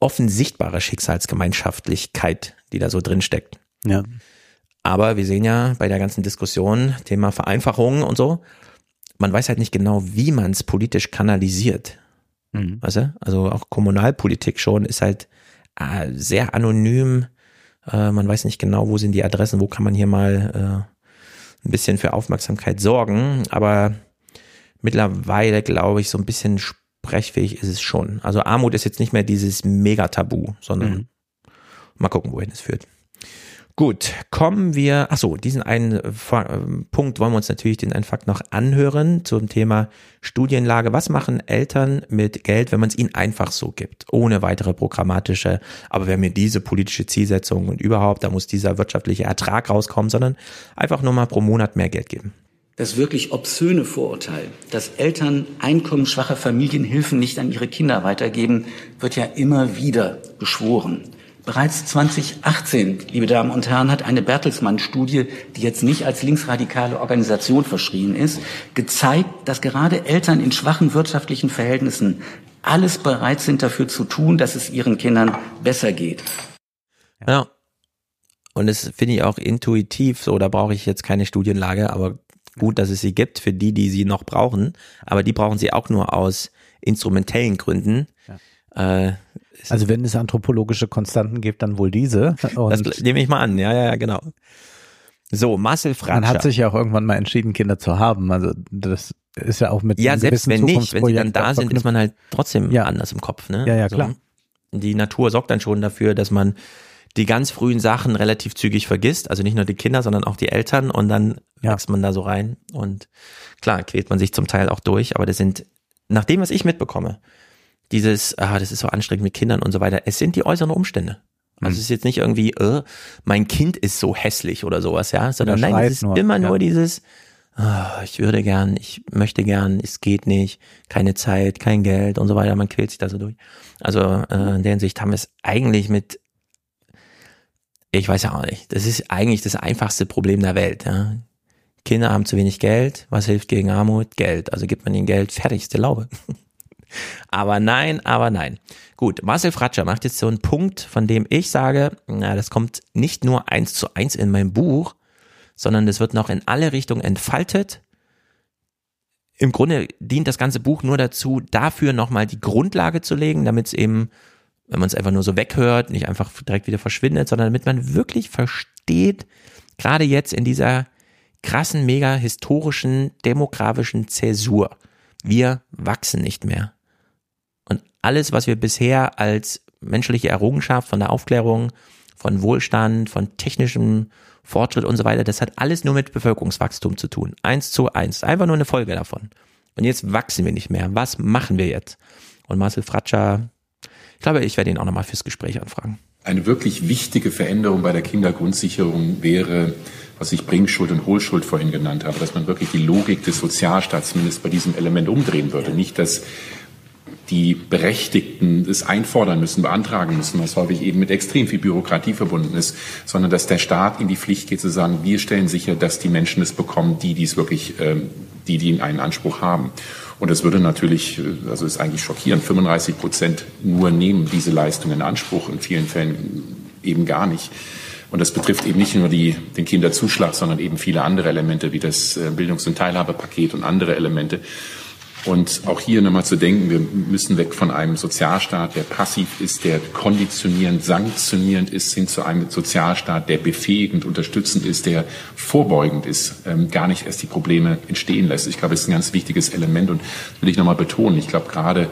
offen sichtbare Schicksalsgemeinschaftlichkeit, die da so drin steckt. Ja. Aber wir sehen ja bei der ganzen Diskussion, Thema Vereinfachung und so, man weiß halt nicht genau, wie man es politisch kanalisiert. Mhm. Weißt du? Also auch Kommunalpolitik schon ist halt äh, sehr anonym. Äh, man weiß nicht genau, wo sind die Adressen, wo kann man hier mal äh, ein bisschen für Aufmerksamkeit sorgen, aber mittlerweile glaube ich, so ein bisschen sprechfähig ist es schon. Also Armut ist jetzt nicht mehr dieses Megatabu, sondern mhm. mal gucken, wohin es führt. Gut, kommen wir, ach so, diesen einen äh, Punkt wollen wir uns natürlich den einen Fakt noch anhören zum Thema Studienlage. Was machen Eltern mit Geld, wenn man es ihnen einfach so gibt, ohne weitere programmatische, aber wenn mir diese politische Zielsetzung und überhaupt, da muss dieser wirtschaftliche Ertrag rauskommen, sondern einfach nur mal pro Monat mehr Geld geben. Das wirklich obszöne Vorurteil, dass Eltern einkommensschwache Familien Hilfen nicht an ihre Kinder weitergeben, wird ja immer wieder beschworen. Bereits 2018, liebe Damen und Herren, hat eine Bertelsmann-Studie, die jetzt nicht als linksradikale Organisation verschrien ist, gezeigt, dass gerade Eltern in schwachen wirtschaftlichen Verhältnissen alles bereit sind dafür zu tun, dass es ihren Kindern besser geht. Ja. Und das finde ich auch intuitiv so, da brauche ich jetzt keine Studienlage, aber gut, dass es sie gibt für die, die sie noch brauchen. Aber die brauchen sie auch nur aus instrumentellen Gründen. Ja. Äh, also wenn es anthropologische Konstanten gibt, dann wohl diese. Das nehme ich mal an, ja, ja, genau. So, Marcel Fratscher. Man hat sich ja auch irgendwann mal entschieden, Kinder zu haben. Also das ist ja auch mit Ja, selbst wenn nicht, wenn sie dann da sind, ist man halt trotzdem ja. anders im Kopf. Ne? Ja, ja, klar. So. Die Natur sorgt dann schon dafür, dass man die ganz frühen Sachen relativ zügig vergisst. Also nicht nur die Kinder, sondern auch die Eltern. Und dann ja. wächst man da so rein. Und klar, quält man sich zum Teil auch durch. Aber das sind, nach dem, was ich mitbekomme, dieses, ah, das ist so anstrengend mit Kindern und so weiter. Es sind die äußeren Umstände. Also mhm. es ist jetzt nicht irgendwie, äh, mein Kind ist so hässlich oder sowas, ja, sondern nein, es ist nur, immer ja. nur dieses, oh, ich würde gern, ich möchte gern, es geht nicht, keine Zeit, kein Geld und so weiter. Man quält sich da so durch. Also äh, in der Hinsicht haben wir es eigentlich mit, ich weiß ja auch nicht, das ist eigentlich das einfachste Problem der Welt. Ja. Kinder haben zu wenig Geld. Was hilft gegen Armut? Geld. Also gibt man ihnen Geld, fertigste Laube. Aber nein, aber nein. Gut, Marcel Fratscher macht jetzt so einen Punkt, von dem ich sage, na, das kommt nicht nur eins zu eins in meinem Buch, sondern das wird noch in alle Richtungen entfaltet. Im Grunde dient das ganze Buch nur dazu, dafür nochmal die Grundlage zu legen, damit es eben wenn man es einfach nur so weghört, nicht einfach direkt wieder verschwindet, sondern damit man wirklich versteht, gerade jetzt in dieser krassen, mega historischen, demografischen Zäsur, wir wachsen nicht mehr. Und alles, was wir bisher als menschliche Errungenschaft von der Aufklärung, von Wohlstand, von technischem Fortschritt und so weiter, das hat alles nur mit Bevölkerungswachstum zu tun. Eins zu eins. Einfach nur eine Folge davon. Und jetzt wachsen wir nicht mehr. Was machen wir jetzt? Und Marcel Fratscher, ich glaube, ich werde ihn auch nochmal fürs Gespräch anfragen. Eine wirklich wichtige Veränderung bei der Kindergrundsicherung wäre, was ich Bringschuld und Hohlschuld vorhin genannt habe, dass man wirklich die Logik des Sozialstaats zumindest bei diesem Element umdrehen würde. Nicht, dass die Berechtigten es einfordern müssen, beantragen müssen, was häufig eben mit extrem viel Bürokratie verbunden ist, sondern dass der Staat in die Pflicht geht zu sagen, wir stellen sicher, dass die Menschen es bekommen, die dies wirklich, ähm, die, die einen Anspruch haben. Und es würde natürlich, äh, also ist eigentlich schockierend, 35 Prozent nur nehmen diese Leistung in Anspruch, in vielen Fällen eben gar nicht. Und das betrifft eben nicht nur die, den Kinderzuschlag, sondern eben viele andere Elemente wie das äh, Bildungs- und Teilhabepaket und andere Elemente. Und auch hier nochmal zu denken, wir müssen weg von einem Sozialstaat, der passiv ist, der konditionierend, sanktionierend ist, hin zu einem Sozialstaat, der befähigend, unterstützend ist, der vorbeugend ist, ähm, gar nicht erst die Probleme entstehen lässt. Ich glaube, das ist ein ganz wichtiges Element und will ich nochmal betonen. Ich glaube, gerade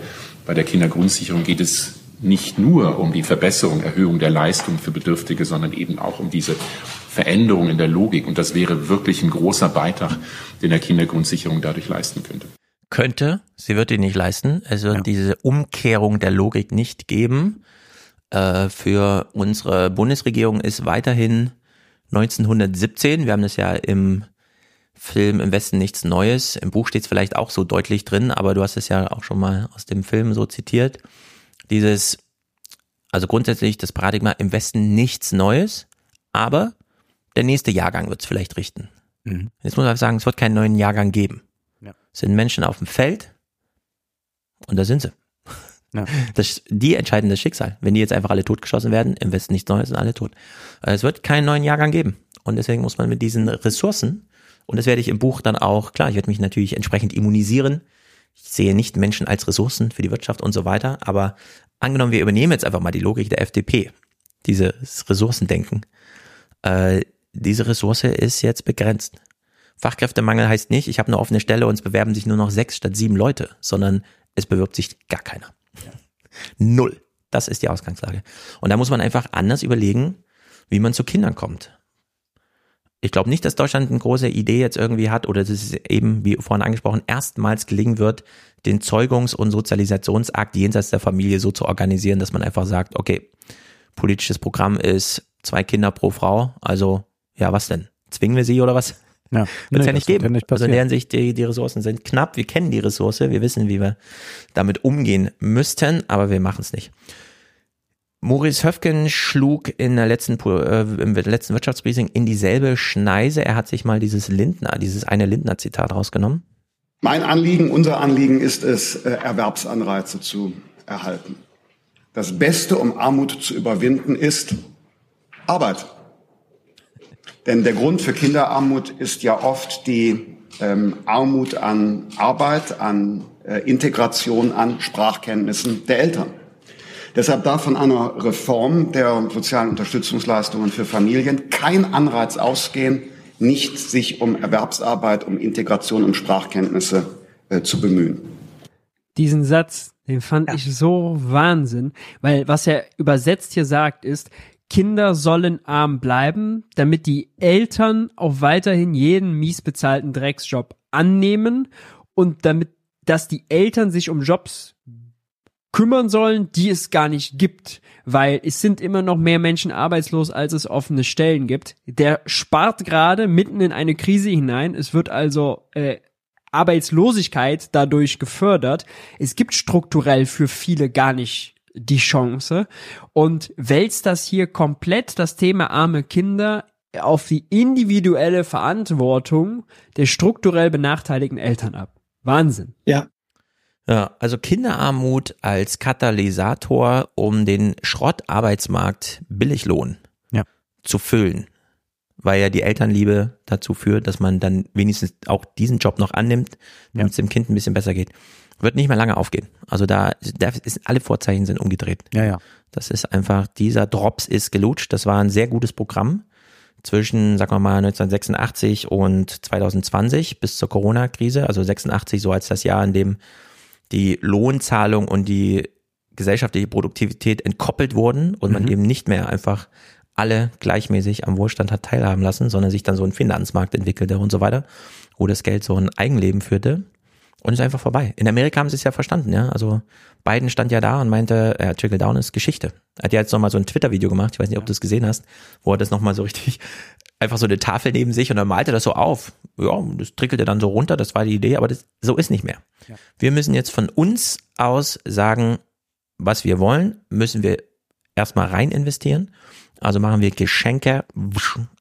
bei der Kindergrundsicherung geht es nicht nur um die Verbesserung, Erhöhung der Leistung für Bedürftige, sondern eben auch um diese Veränderung in der Logik. Und das wäre wirklich ein großer Beitrag, den der Kindergrundsicherung dadurch leisten könnte könnte, sie wird ihn nicht leisten. Es wird ja. diese Umkehrung der Logik nicht geben. Äh, für unsere Bundesregierung ist weiterhin 1917, wir haben das ja im Film im Westen nichts Neues. Im Buch steht es vielleicht auch so deutlich drin, aber du hast es ja auch schon mal aus dem Film so zitiert. Dieses, also grundsätzlich das Paradigma im Westen nichts Neues, aber der nächste Jahrgang wird es vielleicht richten. Mhm. Jetzt muss man sagen, es wird keinen neuen Jahrgang geben sind Menschen auf dem Feld und da sind sie. Ja. Das, die entscheiden das Schicksal. Wenn die jetzt einfach alle totgeschossen werden, im Westen nichts Neues, sind alle tot. Es wird keinen neuen Jahrgang geben. Und deswegen muss man mit diesen Ressourcen, und das werde ich im Buch dann auch, klar, ich werde mich natürlich entsprechend immunisieren. Ich sehe nicht Menschen als Ressourcen für die Wirtschaft und so weiter, aber angenommen, wir übernehmen jetzt einfach mal die Logik der FDP, dieses Ressourcendenken. Äh, diese Ressource ist jetzt begrenzt. Fachkräftemangel heißt nicht, ich habe eine offene Stelle und es bewerben sich nur noch sechs statt sieben Leute, sondern es bewirbt sich gar keiner. Null. Das ist die Ausgangslage. Und da muss man einfach anders überlegen, wie man zu Kindern kommt. Ich glaube nicht, dass Deutschland eine große Idee jetzt irgendwie hat oder dass es eben, wie vorhin angesprochen, erstmals gelingen wird, den Zeugungs- und Sozialisationsakt jenseits der Familie so zu organisieren, dass man einfach sagt, okay, politisches Programm ist zwei Kinder pro Frau, also ja, was denn? Zwingen wir sie oder was? Ja, wird es nee, ja nicht geben. Nicht also in der Hinsicht, die, die Ressourcen sind knapp. Wir kennen die Ressource, wir wissen, wie wir damit umgehen müssten, aber wir machen es nicht. Maurice Höfgen schlug in der letzten, äh, im letzten Wirtschaftsbriefing in dieselbe Schneise. Er hat sich mal dieses Lindner, dieses eine Lindner-Zitat rausgenommen. Mein Anliegen, unser Anliegen ist es, äh, Erwerbsanreize zu erhalten. Das Beste, um Armut zu überwinden, ist Arbeit. Denn der Grund für Kinderarmut ist ja oft die ähm, Armut an Arbeit, an äh, Integration, an Sprachkenntnissen der Eltern. Deshalb darf von einer Reform der sozialen Unterstützungsleistungen für Familien kein Anreiz ausgehen, nicht sich um Erwerbsarbeit, um Integration, um Sprachkenntnisse äh, zu bemühen. Diesen Satz, den fand ja. ich so Wahnsinn, weil was er übersetzt hier sagt ist, Kinder sollen arm bleiben, damit die Eltern auch weiterhin jeden mies bezahlten Drecksjob annehmen und damit, dass die Eltern sich um Jobs kümmern sollen, die es gar nicht gibt, weil es sind immer noch mehr Menschen arbeitslos, als es offene Stellen gibt. Der spart gerade mitten in eine Krise hinein. Es wird also äh, Arbeitslosigkeit dadurch gefördert. Es gibt strukturell für viele gar nicht die Chance und wälzt das hier komplett das Thema arme Kinder auf die individuelle Verantwortung der strukturell benachteiligten Eltern ab. Wahnsinn. Ja. Ja, also Kinderarmut als Katalysator, um den Schrottarbeitsmarkt Billiglohn ja. zu füllen, weil ja die Elternliebe dazu führt, dass man dann wenigstens auch diesen Job noch annimmt, damit ja. es dem Kind ein bisschen besser geht. Wird nicht mehr lange aufgehen. Also da, da ist, alle Vorzeichen sind umgedreht. Ja, ja. Das ist einfach, dieser Drops ist gelutscht. Das war ein sehr gutes Programm zwischen, sagen wir mal, 1986 und 2020 bis zur Corona-Krise. Also 86 so als das Jahr, in dem die Lohnzahlung und die gesellschaftliche Produktivität entkoppelt wurden und man Mhm. eben nicht mehr einfach alle gleichmäßig am Wohlstand hat teilhaben lassen, sondern sich dann so ein Finanzmarkt entwickelte und so weiter, wo das Geld so ein Eigenleben führte und ist einfach vorbei. In Amerika haben sie es ja verstanden, ja. Also Biden stand ja da und meinte, ja, Trickle Down ist Geschichte. Hat ja jetzt nochmal so ein Twitter-Video gemacht, ich weiß nicht, ob du es gesehen hast, wo er das nochmal so richtig, einfach so eine Tafel neben sich und er malte das so auf. Ja, das trickelte dann so runter, das war die Idee, aber das, so ist nicht mehr. Wir müssen jetzt von uns aus sagen, was wir wollen, müssen wir erstmal rein investieren. Also machen wir Geschenke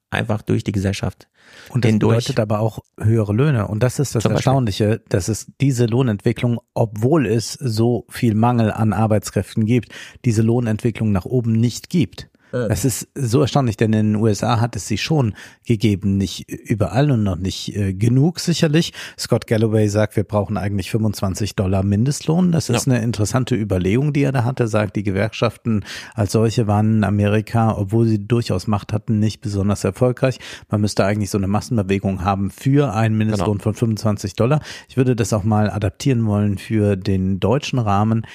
einfach durch die Gesellschaft. Und das bedeutet aber auch höhere Löhne. Und das ist das Zum Beispiel. Erstaunliche, dass es diese Lohnentwicklung, obwohl es so viel Mangel an Arbeitskräften gibt, diese Lohnentwicklung nach oben nicht gibt. Äh. Es ist so erstaunlich, denn in den USA hat es sie schon gegeben, nicht überall und noch nicht äh, genug sicherlich. Scott Galloway sagt, wir brauchen eigentlich 25 Dollar Mindestlohn. Das ist Ja. eine interessante Überlegung, die er da hat. Er sagt, die Gewerkschaften als solche waren in Amerika, obwohl sie durchaus Macht hatten, nicht besonders erfolgreich. Man müsste eigentlich so eine Massenbewegung haben für einen Mindestlohn von 25 Dollar. Ich würde das auch mal adaptieren wollen für den deutschen Rahmen.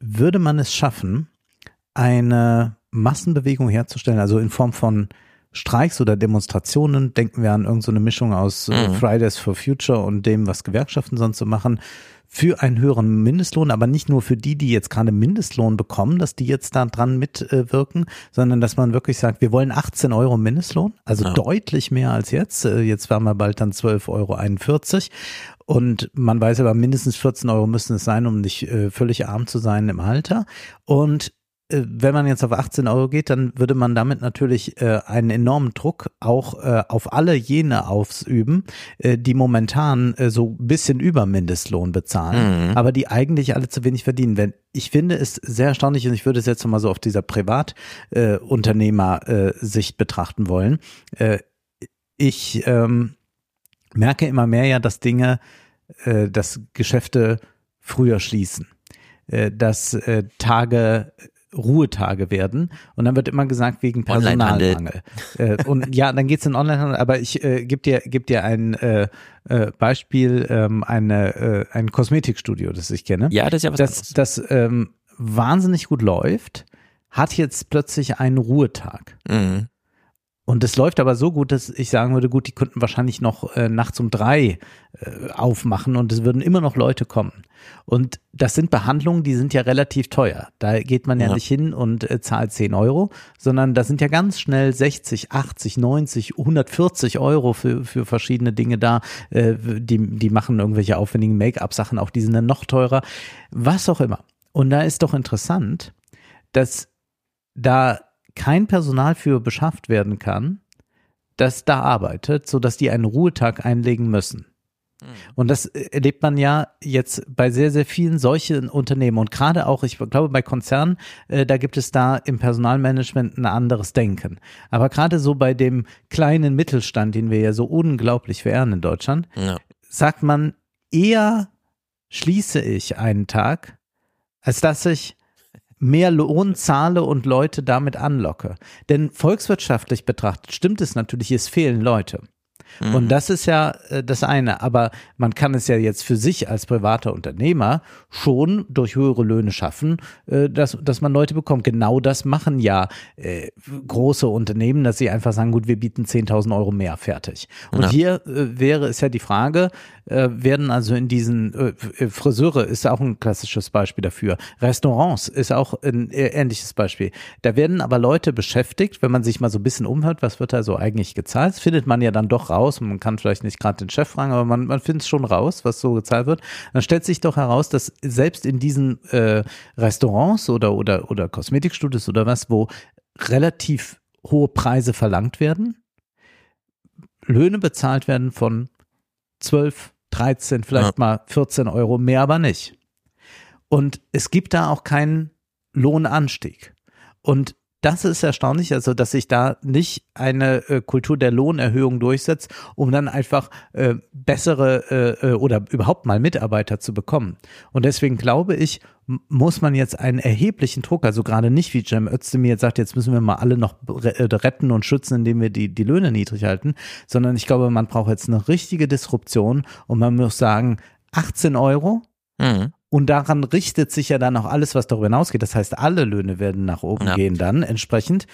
Würde man es schaffen, eine Massenbewegung herzustellen, also in Form von Streiks oder Demonstrationen, denken wir an irgendeine so Mischung aus äh, Mhm. Fridays for Future und dem, was Gewerkschaften sonst so machen, für einen höheren Mindestlohn, aber nicht nur für die, die jetzt gerade Mindestlohn bekommen, dass die jetzt da dran mitwirken, sondern dass man wirklich sagt, wir wollen 18 Euro Mindestlohn, also Ja. deutlich mehr als jetzt. Äh, Jetzt waren wir bald dann 12,41 Euro. Und man weiß aber, mindestens 14 Euro müssen es sein, um nicht äh, völlig arm zu sein im Alter. Und wenn man jetzt auf 18 Euro geht, dann würde man damit natürlich äh, einen enormen Druck auch äh, auf alle jene ausüben, äh, die momentan äh, so ein bisschen über Mindestlohn bezahlen, Mhm. aber die eigentlich alle zu wenig verdienen. Wenn ich finde es sehr erstaunlich und ich würde es jetzt mal so auf dieser Privatunternehmer-Sicht betrachten wollen. Äh, ich ähm, merke immer mehr ja, dass Dinge, äh, dass Geschäfte früher schließen, äh, dass äh, Tage Ruhetage werden und dann wird immer gesagt wegen. Personalmangel. äh, und ja, dann geht's in Onlinehandel, aber ich äh, gebe dir, geb dir ein äh, äh, Beispiel, ähm, eine, äh, ein Kosmetikstudio, das ich kenne. Ja, das ist ja was das, das ähm, wahnsinnig gut läuft, hat jetzt plötzlich einen Ruhetag. Mhm. Und es läuft aber so gut, dass ich sagen würde, gut, die könnten wahrscheinlich noch äh, nachts um drei äh, aufmachen und es würden immer noch Leute kommen. Und das sind Behandlungen, die sind ja relativ teuer. Da geht man ja, Ja. nicht hin und äh, zahlt 10 Euro, sondern da sind ja ganz schnell 60, 80, 90, 140 Euro für, für verschiedene Dinge da. Äh, die, die machen irgendwelche aufwendigen Make-up-Sachen, auch die sind dann noch teurer. Was auch immer. Und da ist doch interessant, dass da kein Personal für beschafft werden kann, das da arbeitet, so dass die einen Ruhetag einlegen müssen. Und das äh, erlebt man ja jetzt bei sehr, sehr vielen solchen Unternehmen und gerade auch, ich glaube, bei Konzernen, äh, da gibt es da im Personalmanagement ein anderes Denken. Aber gerade so bei dem kleinen Mittelstand, den wir ja so unglaublich verehren in Deutschland, Ja. sagt man eher schließe ich einen Tag, als dass ich mehr Lohn zahle und Leute damit anlocke. Denn volkswirtschaftlich betrachtet stimmt es natürlich, es fehlen Leute. Und das ist ja äh, das eine. Aber man kann es ja jetzt für sich als privater Unternehmer schon durch höhere Löhne schaffen, äh, dass, dass man Leute bekommt. Genau das machen ja äh, große Unternehmen, dass sie einfach sagen, gut, wir bieten 10.000 Euro mehr, fertig. Und Ja. hier äh, wäre es ja die Frage, äh, werden also in diesen äh, äh, Friseure ist auch ein klassisches Beispiel dafür. Restaurants ist auch ein äh, ähnliches Beispiel. Da werden aber Leute beschäftigt, wenn man sich mal so ein bisschen umhört, was wird da so eigentlich gezahlt, das findet man ja dann doch raus und man kann vielleicht nicht gerade den Chef fragen, aber man, man findet es schon raus, was so gezahlt wird. Dann stellt sich doch heraus, dass selbst in diesen äh, Restaurants oder, oder, oder Kosmetikstudios oder was, wo relativ hohe Preise verlangt werden, Löhne bezahlt werden von 12, 13, vielleicht mal 14 Euro, mehr aber nicht. Und es gibt da auch keinen Lohnanstieg. Und das ist erstaunlich, also dass sich da nicht eine äh, Kultur der Lohnerhöhung durchsetzt, um dann einfach äh, bessere äh, äh, oder überhaupt mal Mitarbeiter zu bekommen. Und deswegen glaube ich, muss man jetzt einen erheblichen Druck, also gerade nicht wie Cem Özdemir jetzt sagt, jetzt müssen wir mal alle noch äh, retten und schützen, indem wir die, die Löhne niedrig halten, sondern ich glaube, man braucht jetzt eine richtige Disruption und man muss sagen, 18 Euro, Mhm. Und daran richtet sich ja dann auch alles, was darüber hinausgeht. Das heißt, alle Löhne werden nach oben Ja. gehen dann entsprechend.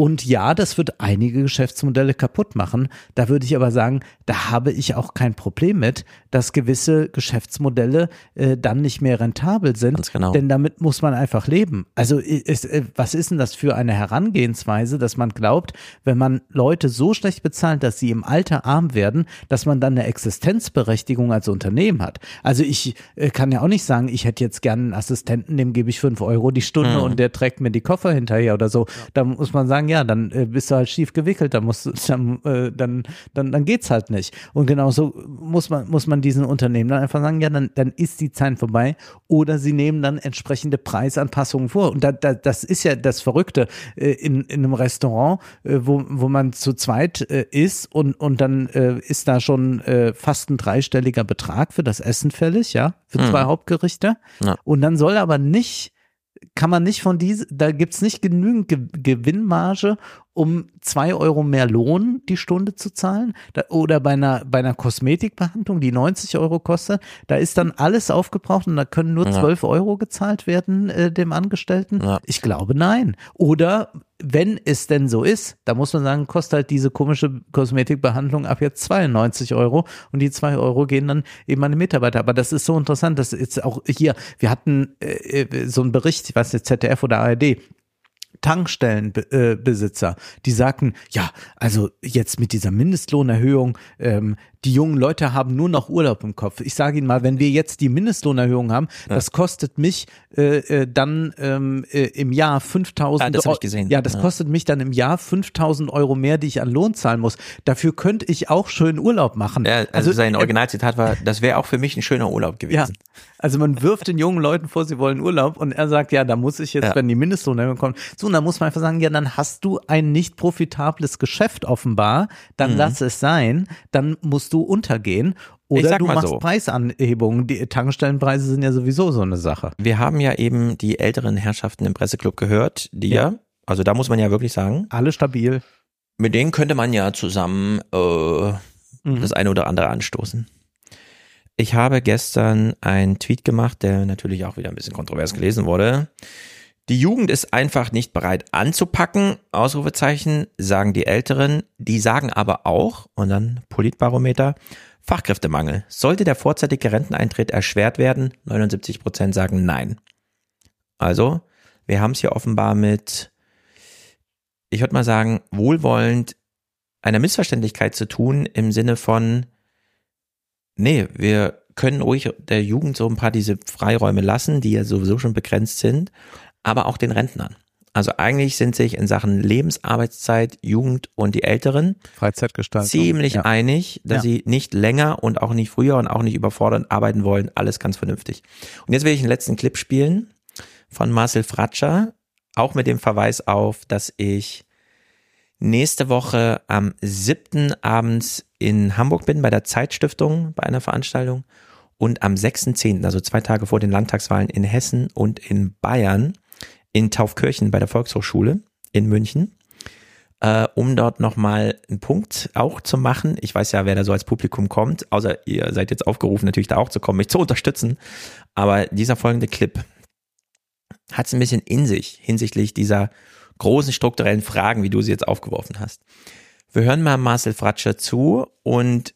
Und ja, das wird einige Geschäftsmodelle kaputt machen. Da würde ich aber sagen, da habe ich auch kein Problem mit, dass gewisse Geschäftsmodelle äh, dann nicht mehr rentabel sind. genau. Denn damit muss man einfach leben. Also ist, äh, was ist denn das für eine Herangehensweise, dass man glaubt, wenn man Leute so schlecht bezahlt, dass sie im Alter arm werden, dass man dann eine Existenzberechtigung als Unternehmen hat. Also ich äh, kann ja auch nicht sagen, ich hätte jetzt gerne einen Assistenten, dem gebe ich fünf Euro die Stunde Mhm. und der trägt mir die Koffer hinterher oder so. Da muss man sagen, ja, dann äh, bist du halt schief gewickelt, dann musst du, dann, äh, dann, dann, dann geht's halt nicht. Und genauso muss man, muss man diesen Unternehmen dann einfach sagen, ja, dann, dann ist die Zeit vorbei oder sie nehmen dann entsprechende Preisanpassungen vor. Und da, da, das ist ja das Verrückte äh, in, in einem Restaurant, äh, wo, wo man zu zweit äh, ist und, und dann äh, ist da schon fast ein dreistelliger Betrag für das Essen fällig, ja, für Mhm. zwei Hauptgerichte. Ja. Und dann soll aber nicht kann man nicht von diese, da gibt's nicht genügend Ge Gewinnmarge, um zwei Euro mehr Lohn die Stunde zu zahlen. Da, oder bei einer, bei einer Kosmetikbehandlung, die 90 Euro kostet, da ist dann alles aufgebraucht und da können nur Ja. 12 Euro gezahlt werden äh, dem Angestellten. Ich glaube nein. Oder wenn es denn so ist, da muss man sagen, kostet halt diese komische Kosmetikbehandlung ab jetzt 92 Euro und die zwei Euro gehen dann eben an die Mitarbeiter. Aber das ist so interessant, dass jetzt auch hier, wir hatten äh, äh, so einen Bericht, ich weiß nicht, ZDF oder ARD, Tankstellenbesitzer, äh, die sagten, ja, also jetzt mit dieser Mindestlohnerhöhung, ähm, die jungen Leute haben nur noch Urlaub im Kopf. Ich sage Ihnen mal, wenn wir jetzt die Mindestlohnerhöhung haben, Ja. das kostet mich äh, äh, dann ähm, äh, im Jahr 5000 Ah, das ich gesehen. Ja, das Ja. kostet mich dann im Jahr 5000 Euro mehr, die ich an Lohn zahlen muss. Dafür könnte ich auch schön Urlaub machen. Ja, also, sein äh, Originalzitat war, das wäre auch für mich ein schöner Urlaub gewesen. ja, also man wirft den jungen Leuten vor, sie wollen Urlaub und er sagt, ja, da muss ich jetzt, Ja. wenn die Mindestlohnerhöhung kommt, so, und dann muss man einfach sagen, ja, dann hast du ein nicht profitables Geschäft offenbar, dann Mhm. lass es sein, dann musst du untergehen oder du machst so. Preisanhebungen. Die Tankstellenpreise sind ja sowieso so eine Sache. Wir haben ja eben die älteren Herrschaften im Presseclub gehört, die ja, also da muss man ja wirklich sagen, alle stabil. Mit denen könnte man ja zusammen äh, Mhm. das eine oder andere anstoßen. Ich habe gestern einen Tweet gemacht, der natürlich auch wieder ein bisschen kontrovers gelesen wurde. Die Jugend ist einfach nicht bereit anzupacken, Ausrufezeichen, sagen die Älteren. Die sagen aber auch, und dann Politbarometer, Fachkräftemangel. Sollte der vorzeitige Renteneintritt erschwert werden? 79 Prozent sagen nein. Also, wir haben es hier offenbar mit, ich würde mal sagen, wohlwollend einer Missverständlichkeit zu tun im Sinne von, nee, wir können ruhig der Jugend so ein paar diese Freiräume lassen, die ja sowieso schon begrenzt sind, aber auch den Rentnern. Also eigentlich sind sich in Sachen Lebensarbeitszeit, Jugend und die Älteren Freizeitgestaltung. ziemlich ja. einig, dass Ja. sie nicht länger und auch nicht früher und auch nicht überfordernd arbeiten wollen. Alles ganz vernünftig. Und jetzt will ich einen letzten Clip spielen von Marcel Fratscher, auch mit dem Verweis auf, dass ich nächste Woche am 7. abends in Hamburg bin bei der Zeitstiftung bei einer Veranstaltung und am 6.10., also zwei Tage vor den Landtagswahlen in Hessen und in Bayern in Taufkirchen bei der Volkshochschule in München, äh, um dort nochmal einen Punkt auch zu machen. Ich weiß ja, wer da so als Publikum kommt, außer ihr seid jetzt aufgerufen, natürlich da auch zu kommen, mich zu unterstützen. Aber dieser folgende Clip hat es ein bisschen in sich hinsichtlich dieser großen strukturellen Fragen, wie du sie jetzt aufgeworfen hast. Wir hören mal Marcel Fratscher zu und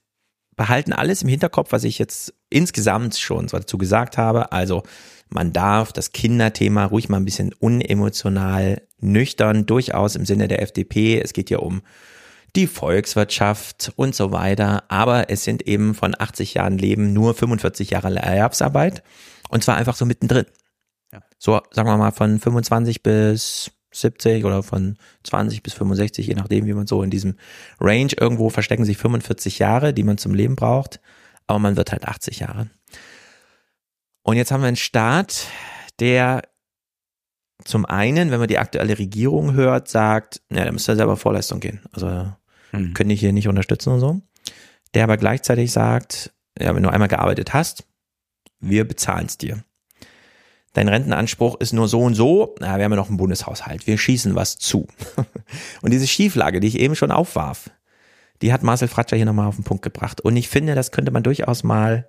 behalten alles im Hinterkopf, was ich jetzt insgesamt schon dazu gesagt habe. Also man darf das Kinderthema ruhig mal ein bisschen unemotional, nüchtern, durchaus im Sinne der FDP. Es geht ja um die Volkswirtschaft und so weiter. Aber es sind eben von 80 Jahren Leben nur 45 Jahre Erwerbsarbeit. Und zwar einfach so mittendrin. So, sagen wir mal, von 25 bis 70 oder von 20 bis 65, je nachdem, wie man so in diesem Range irgendwo verstecken sich 45 Jahre, die man zum Leben braucht. Aber man wird halt 80 Jahre. Und jetzt haben wir einen Staat, der zum einen, wenn man die aktuelle Regierung hört, sagt, ja, da müsst ihr selber Vorleistung gehen. Also Hm. können die hier nicht unterstützen und so. Der aber gleichzeitig sagt, ja, wenn du einmal gearbeitet hast, wir bezahlen es dir. Dein Rentenanspruch ist nur so und so, na, wir haben ja noch einen Bundeshaushalt, wir schießen was zu. Und diese Schieflage, die ich eben schon aufwarf, die hat Marcel Fratscher hier nochmal auf den Punkt gebracht. Und ich finde, das könnte man durchaus mal,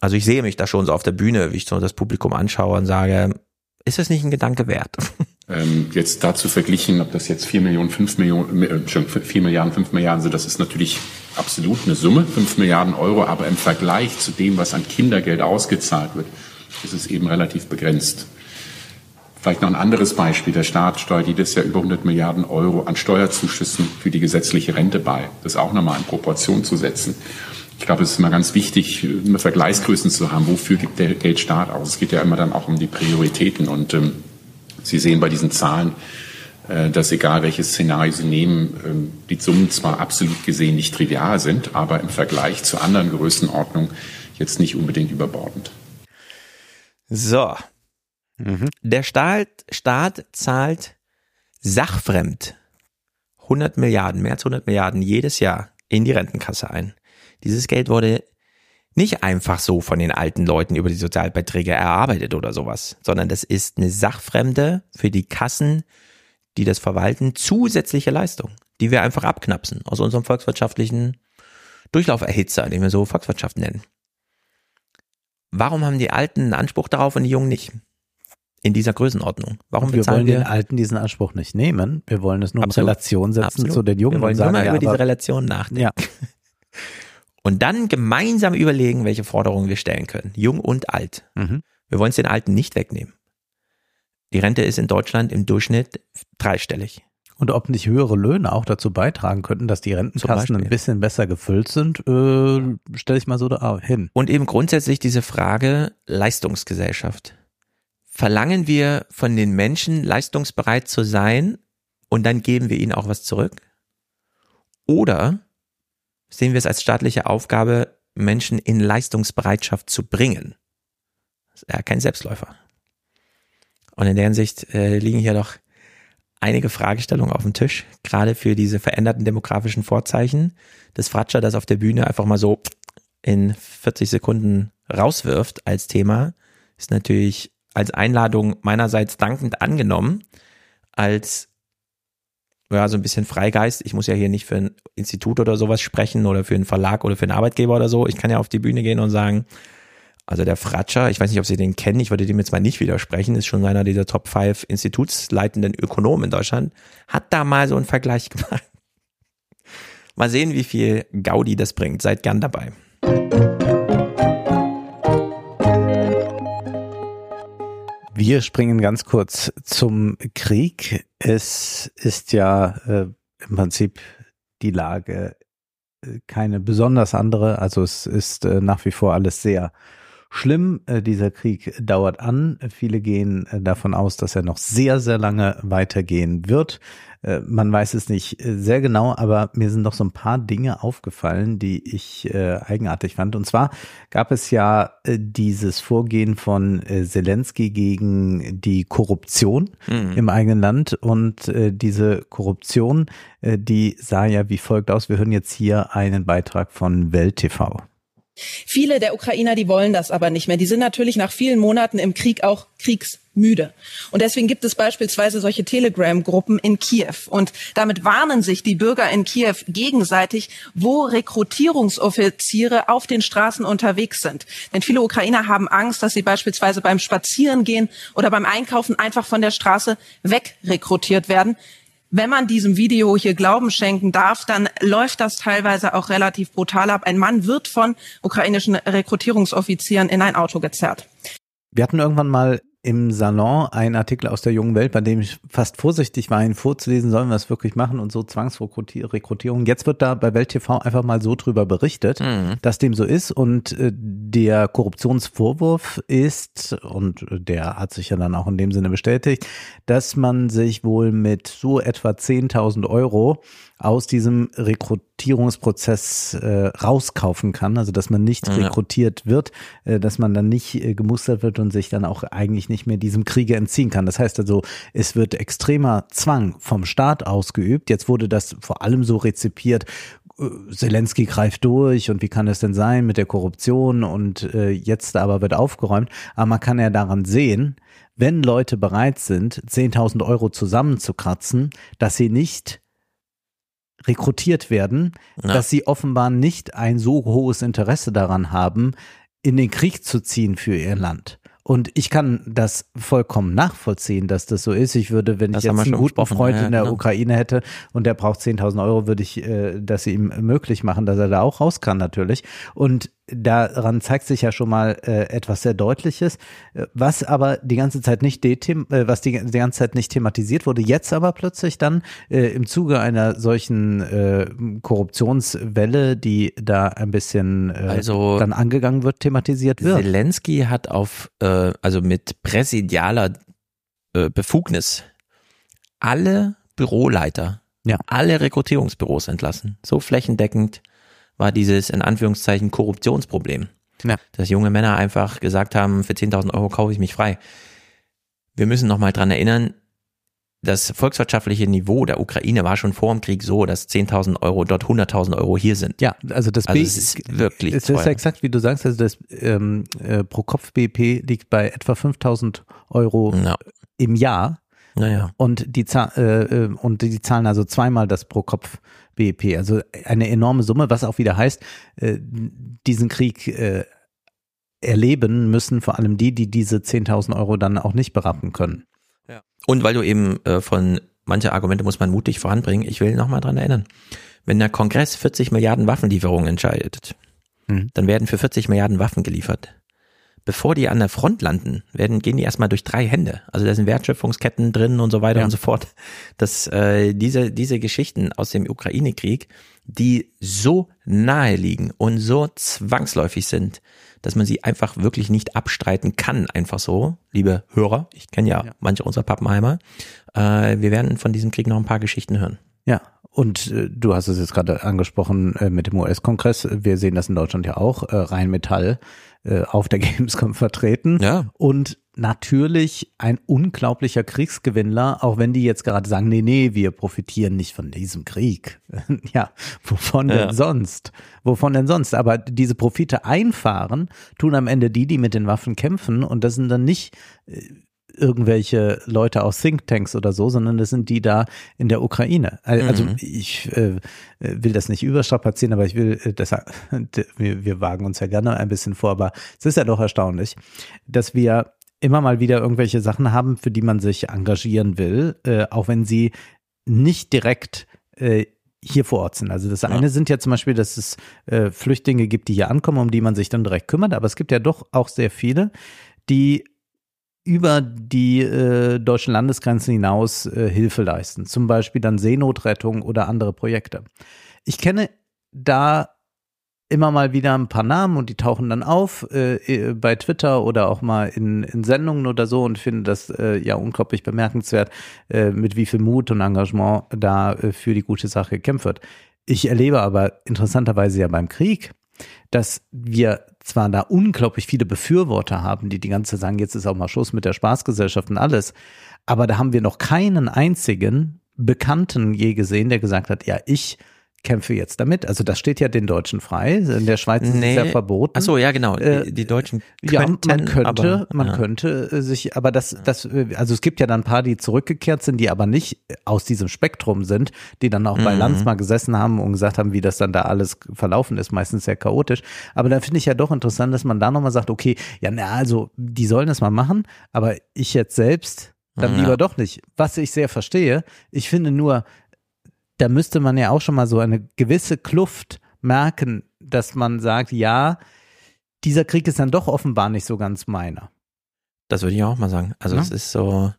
also ich sehe mich da schon so auf der Bühne, wie ich so das Publikum anschaue und sage, ist das nicht ein Gedanke wert? Ähm, jetzt dazu verglichen, ob das jetzt 4 Millionen, 5 Millionen, äh, schon 4 Milliarden, 5 Milliarden sind, das ist natürlich absolut eine Summe, 5 Milliarden Euro, aber im Vergleich zu dem, was an Kindergeld ausgezahlt wird, ist es eben relativ begrenzt. Vielleicht noch ein anderes Beispiel. Der Staat steuert jedes Jahr über 100 Milliarden Euro an Steuerzuschüssen für die gesetzliche Rente bei. Das auch nochmal in Proportion zu setzen. Ich glaube, es ist immer ganz wichtig, immer Vergleichsgrößen zu haben. Wofür gibt der Geldstaat aus? Es geht ja immer dann auch um die Prioritäten. Und ähm, Sie sehen bei diesen Zahlen, äh, dass egal welches Szenario Sie nehmen, ähm, die Summen zwar absolut gesehen nicht trivial sind, aber im Vergleich zu anderen Größenordnungen jetzt nicht unbedingt überbordend. So. Der Staat, Staat zahlt sachfremd 100 Milliarden, mehr als 100 Milliarden jedes Jahr in die Rentenkasse ein. Dieses Geld wurde nicht einfach so von den alten Leuten über die Sozialbeiträge erarbeitet oder sowas, sondern das ist eine sachfremde für die Kassen, die das verwalten, zusätzliche Leistung, die wir einfach abknapsen aus unserem volkswirtschaftlichen Durchlauferhitzer, den wir so Volkswirtschaft nennen. Warum haben die Alten einen Anspruch darauf und die Jungen nicht? In dieser Größenordnung. Warum wir wollen wir? den Alten diesen Anspruch nicht nehmen. Wir wollen es nur Absolut. in Relation setzen Absolut. zu den Jungen. Wir wollen und nur sagen, mal ja, über diese Relation nachdenken. Ja. Und dann gemeinsam überlegen, welche Forderungen wir stellen können. Jung und alt. Mhm. Wir wollen es den Alten nicht wegnehmen. Die Rente ist in Deutschland im Durchschnitt dreistellig. Und ob nicht höhere Löhne auch dazu beitragen könnten, dass die Rentenkassen ein bisschen besser gefüllt sind, äh, stelle ich mal so da hin. Und eben grundsätzlich diese Frage Leistungsgesellschaft. Verlangen wir von den Menschen leistungsbereit zu sein und dann geben wir ihnen auch was zurück? Oder sehen wir es als staatliche Aufgabe, Menschen in Leistungsbereitschaft zu bringen? Das ist ja kein Selbstläufer. Und in der Hinsicht äh, liegen hier doch einige Fragestellungen auf dem Tisch, gerade für diese veränderten demografischen Vorzeichen. Das Fratscher das auf der Bühne einfach mal so in 40 Sekunden rauswirft als Thema, ist natürlich als Einladung meinerseits dankend angenommen, als ja, so ein bisschen Freigeist. Ich muss ja hier nicht für ein Institut oder sowas sprechen oder für einen Verlag oder für einen Arbeitgeber oder so. Ich kann ja auf die Bühne gehen und sagen, also der Fratscher, ich weiß nicht, ob Sie den kennen, ich würde dem jetzt mal nicht widersprechen, ist schon einer dieser Top 5 institutsleitenden Ökonomen in Deutschland, hat da mal so einen Vergleich gemacht. Mal sehen, wie viel Gaudi das bringt. Seid gern dabei. Wir springen ganz kurz zum Krieg. Es ist ja äh, im Prinzip die Lage äh, keine besonders andere. Also es ist äh, nach wie vor alles sehr schlimm. Äh, dieser Krieg dauert an. Viele gehen äh, davon aus, dass er noch sehr, sehr lange weitergehen wird. Äh, man weiß es nicht sehr genau, aber mir sind noch so ein paar Dinge aufgefallen, die ich eigenartig fand. Und zwar gab es ja dieses Vorgehen von Zelensky gegen die Korruption Mhm. im eigenen Land. Und diese Korruption, die sah ja wie folgt aus. Wir hören jetzt hier einen Beitrag von Welt TV. Viele der Ukrainer, die wollen das aber nicht mehr. Die sind natürlich nach vielen Monaten im Krieg auch kriegsmüde. Und deswegen gibt es beispielsweise solche Telegram-Gruppen in Kiew. Und damit warnen sich die Bürger in Kiew gegenseitig, wo Rekrutierungsoffiziere auf den Straßen unterwegs sind. Denn viele Ukrainer haben Angst, dass sie beispielsweise beim Spazierengehen oder beim Einkaufen einfach von der Straße wegrekrutiert werden. Wenn man diesem Video hier Glauben schenken darf, dann läuft das teilweise auch relativ brutal ab. Ein Mann wird von ukrainischen Rekrutierungsoffizieren in ein Auto gezerrt. Wir hatten irgendwann mal im Salon einen Artikel aus der jungen Welt, bei dem ich fast vorsichtig war, ihn vorzulesen, sollen wir es wirklich machen und so Zwangsrekrutierung. Jetzt wird da bei Welt TV einfach mal so drüber berichtet, dass dem so ist und äh, der Korruptionsvorwurf ist, und der hat sich ja dann auch in dem Sinne bestätigt, dass man sich wohl mit so etwa 10.000 Euro aus diesem Rekrutierungsprozess äh, rauskaufen kann, also dass man nicht Ja. rekrutiert wird, äh, dass man dann nicht äh, gemustert wird und sich dann auch eigentlich nicht mehr diesem Kriege entziehen kann. Das heißt also, es wird extremer Zwang vom Staat ausgeübt. Jetzt wurde das vor allem so rezipiert, äh, Zelensky greift durch und wie kann es denn sein mit der Korruption und äh, jetzt aber wird aufgeräumt. Aber man kann ja daran sehen, wenn Leute bereit sind, 10.000 Euro zusammenzukratzen, dass sie nicht rekrutiert werden, Ja. dass sie offenbar nicht ein so hohes Interesse daran haben, in den Krieg zu ziehen für ihr Land. Und ich kann das vollkommen nachvollziehen, dass das so ist. Ich würde, wenn Das ich jetzt einen guten. Freund ja, in der genau. Ukraine hätte und der braucht 10.000 Euro, würde ich äh, das ihm möglich machen, dass er da auch raus kann natürlich. Und daran zeigt sich ja schon mal äh, etwas sehr Deutliches, äh, was aber die ganze Zeit nicht dethem äh, was die, die ganze Zeit nicht thematisiert wurde, jetzt aber plötzlich dann äh, im Zuge einer solchen äh, Korruptionswelle, die da ein bisschen äh, Also- dann angegangen wird, thematisiert wird. Zelensky hat auf, äh, also mit präsidialer äh, Befugnis alle Büroleiter, ja. alle Rekrutierungsbüros entlassen. So flächendeckend war dieses in Anführungszeichen Korruptionsproblem. Ja. Dass junge Männer einfach gesagt haben, für 10.000 Euro kaufe ich mich frei. Wir müssen nochmal dran erinnern, das volkswirtschaftliche Niveau der Ukraine war schon vor dem Krieg so, dass 10.000 Euro dort 100.000 Euro hier sind. Ja, also das also B es ist wirklich es teuer. ist exakt wie du sagst, also das ähm, äh, pro Kopf BP liegt bei etwa 5000 Euro im Jahr. Naja. Und die äh, äh, und die zahlen also zweimal das pro Kopf BIP, also eine enorme Summe, was auch wieder heißt, äh, diesen Krieg äh, erleben müssen vor allem die, die diese 10.000 Euro dann auch nicht berappen können. Und weil du eben äh, von manche Argumente muss man mutig voranbringen, ich will nochmal dran erinnern. Wenn der Kongress 40 Milliarden Waffenlieferungen entscheidet, Mhm. dann werden für 40 Milliarden Waffen geliefert. Bevor die an der Front landen, werden, gehen die erstmal durch drei Hände. Also da sind Wertschöpfungsketten drin und so weiter Ja. und so fort. Dass äh, diese, diese Geschichten aus dem Ukraine-Krieg, die so nahe liegen und so zwangsläufig sind, dass man sie einfach wirklich nicht abstreiten kann, einfach so, liebe Hörer. Ich kenne ja, manche unserer Pappenheimer. Äh, wir werden von diesem Krieg noch ein paar Geschichten hören. Ja, und äh, du hast es jetzt gerade angesprochen äh, mit dem US-Kongress. Wir sehen das in Deutschland ja auch. Äh, Rheinmetall äh, auf der Gamescom vertreten. Ja. Und natürlich ein unglaublicher Kriegsgewinnler, auch wenn die jetzt gerade sagen, nee, nee, wir profitieren nicht von diesem Krieg. ja, wovon Ja. denn sonst? Wovon denn sonst? Aber diese Profite einfahren, tun am Ende die, die mit den Waffen kämpfen. Und das sind dann nicht äh, irgendwelche Leute aus Thinktanks oder so, sondern das sind die da in der Ukraine. Al- Also Mhm. ich äh, will das nicht überstrapazieren, aber ich will, äh, das, wir, wir wagen uns ja gerne ein bisschen vor, aber es ist ja doch erstaunlich, dass wir immer mal wieder irgendwelche Sachen haben, für die man sich engagieren will, äh, auch wenn sie nicht direkt äh, hier vor Ort sind. Also das eine sind ja zum Beispiel, dass es äh, Flüchtlinge gibt, die hier ankommen, um die man sich dann direkt kümmert, aber es gibt ja doch auch sehr viele, die über die äh, deutschen Landesgrenzen hinaus äh, Hilfe leisten. Zum Beispiel dann Seenotrettung oder andere Projekte. Ich kenne da immer mal wieder ein paar Namen und die tauchen dann auf äh, äh, bei Twitter oder auch mal in, in Sendungen oder so und finde das äh, ja unglaublich bemerkenswert, äh, mit wie viel Mut und Engagement da äh, für die gute Sache gekämpft wird. Ich erlebe aber interessanterweise ja beim Krieg, dass wir zwar da unglaublich viele Befürworter haben, die die ganze Zeit sagen, jetzt ist auch mal Schluss mit der Spaßgesellschaft und alles, aber da haben wir noch keinen einzigen Bekannten je gesehen, der gesagt hat, ja, ich kämpfe jetzt damit. Also das steht ja den Deutschen frei. In der Schweiz ist es ja verboten. Ach so, ja, genau. Äh, Die, die Deutschen ja, könnten, man könnte, aber, man ja. könnte äh, sich, aber das, das, äh, also es gibt ja dann ein paar, die zurückgekehrt sind, die aber nicht aus diesem Spektrum sind, die dann auch bei Mhm. Lanz mal gesessen haben und gesagt haben, wie das dann da alles verlaufen ist, meistens sehr chaotisch. Aber da finde ich ja doch interessant, dass man da nochmal sagt, okay, ja, na, also, die sollen das mal machen, aber ich jetzt selbst dann Ja. lieber doch nicht. Was ich sehr verstehe, ich finde nur, da müsste man ja auch schon mal so eine gewisse Kluft merken, dass man sagt, ja, dieser Krieg ist dann doch offenbar nicht so ganz meiner. Das würde ich auch mal sagen. Also Ja. es ist so.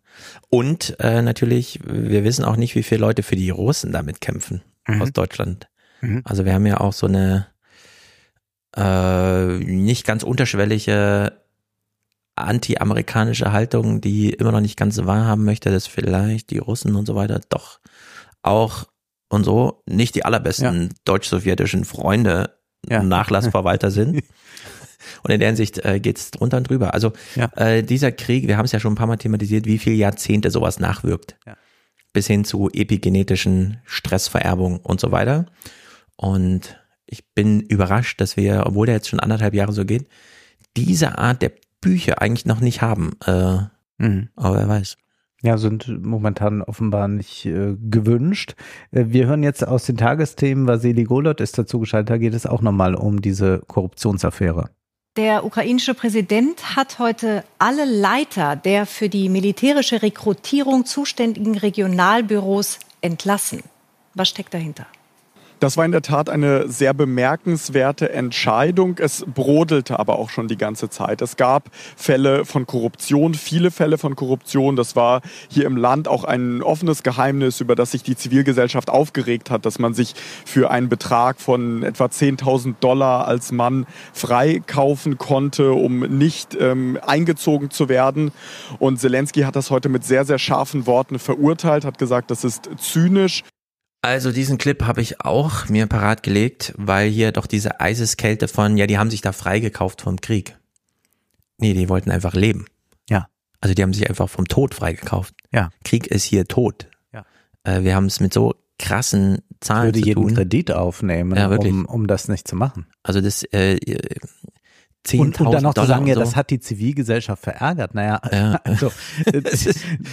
Und äh, natürlich, wir wissen auch nicht, wie viele Leute für die Russen damit kämpfen Mhm. aus Deutschland. Mhm. Also wir haben ja auch so eine äh, nicht ganz unterschwellige anti-amerikanische Haltung, die immer noch nicht ganz so wahrhaben möchte, dass vielleicht die Russen und so weiter doch auch und so nicht die allerbesten ja. deutsch-sowjetischen Freunde ja. Nachlassverwalter sind. Und in der Hinsicht äh, geht es drunter und drüber. Also ja. äh, dieser Krieg, wir haben es ja schon ein paar Mal thematisiert, wie viele Jahrzehnte sowas nachwirkt. Ja. Bis hin zu epigenetischen Stressvererbung und so weiter. Und ich bin überrascht, dass wir, obwohl der jetzt schon anderthalb Jahre so geht, diese Art der Bücher eigentlich noch nicht haben. Äh, mhm. Aber wer weiß. Ja, sind momentan offenbar nicht äh, gewünscht. Äh, wir hören jetzt aus den Tagesthemen, Vasili Golot ist dazu geschaltet, da geht es auch nochmal um diese Korruptionsaffäre. Der ukrainische Präsident hat heute alle Leiter der für die militärische Rekrutierung zuständigen Regionalbüros entlassen. Was steckt dahinter? Das war in der Tat eine sehr bemerkenswerte Entscheidung. Es brodelte aber auch schon die ganze Zeit. Es gab Fälle von Korruption, viele Fälle von Korruption. Das war hier im Land auch ein offenes Geheimnis, über das sich die Zivilgesellschaft aufgeregt hat, dass man sich für einen Betrag von etwa 10.000 Dollar als Mann freikaufen konnte, um nicht ähm, eingezogen zu werden. Und Zelensky hat das heute mit sehr, sehr scharfen Worten verurteilt, hat gesagt, das ist zynisch. Also diesen Clip habe ich auch mir parat gelegt, weil hier doch diese Eiseskälte von, ja, die haben sich da freigekauft vom Krieg. Nee, die wollten einfach leben. Ja. Also die haben sich einfach vom Tod freigekauft. Ja. Krieg ist hier tot. Ja. Äh, wir haben es mit so krassen Zahlen ich würde zu jeden tun. Kredit aufnehmen, Ja, um, um das nicht zu machen. Also das äh, 10.000 Und, und dann noch Dollar zu sagen, ja, so. das hat die Zivilgesellschaft verärgert. Naja, Ja. also, äh,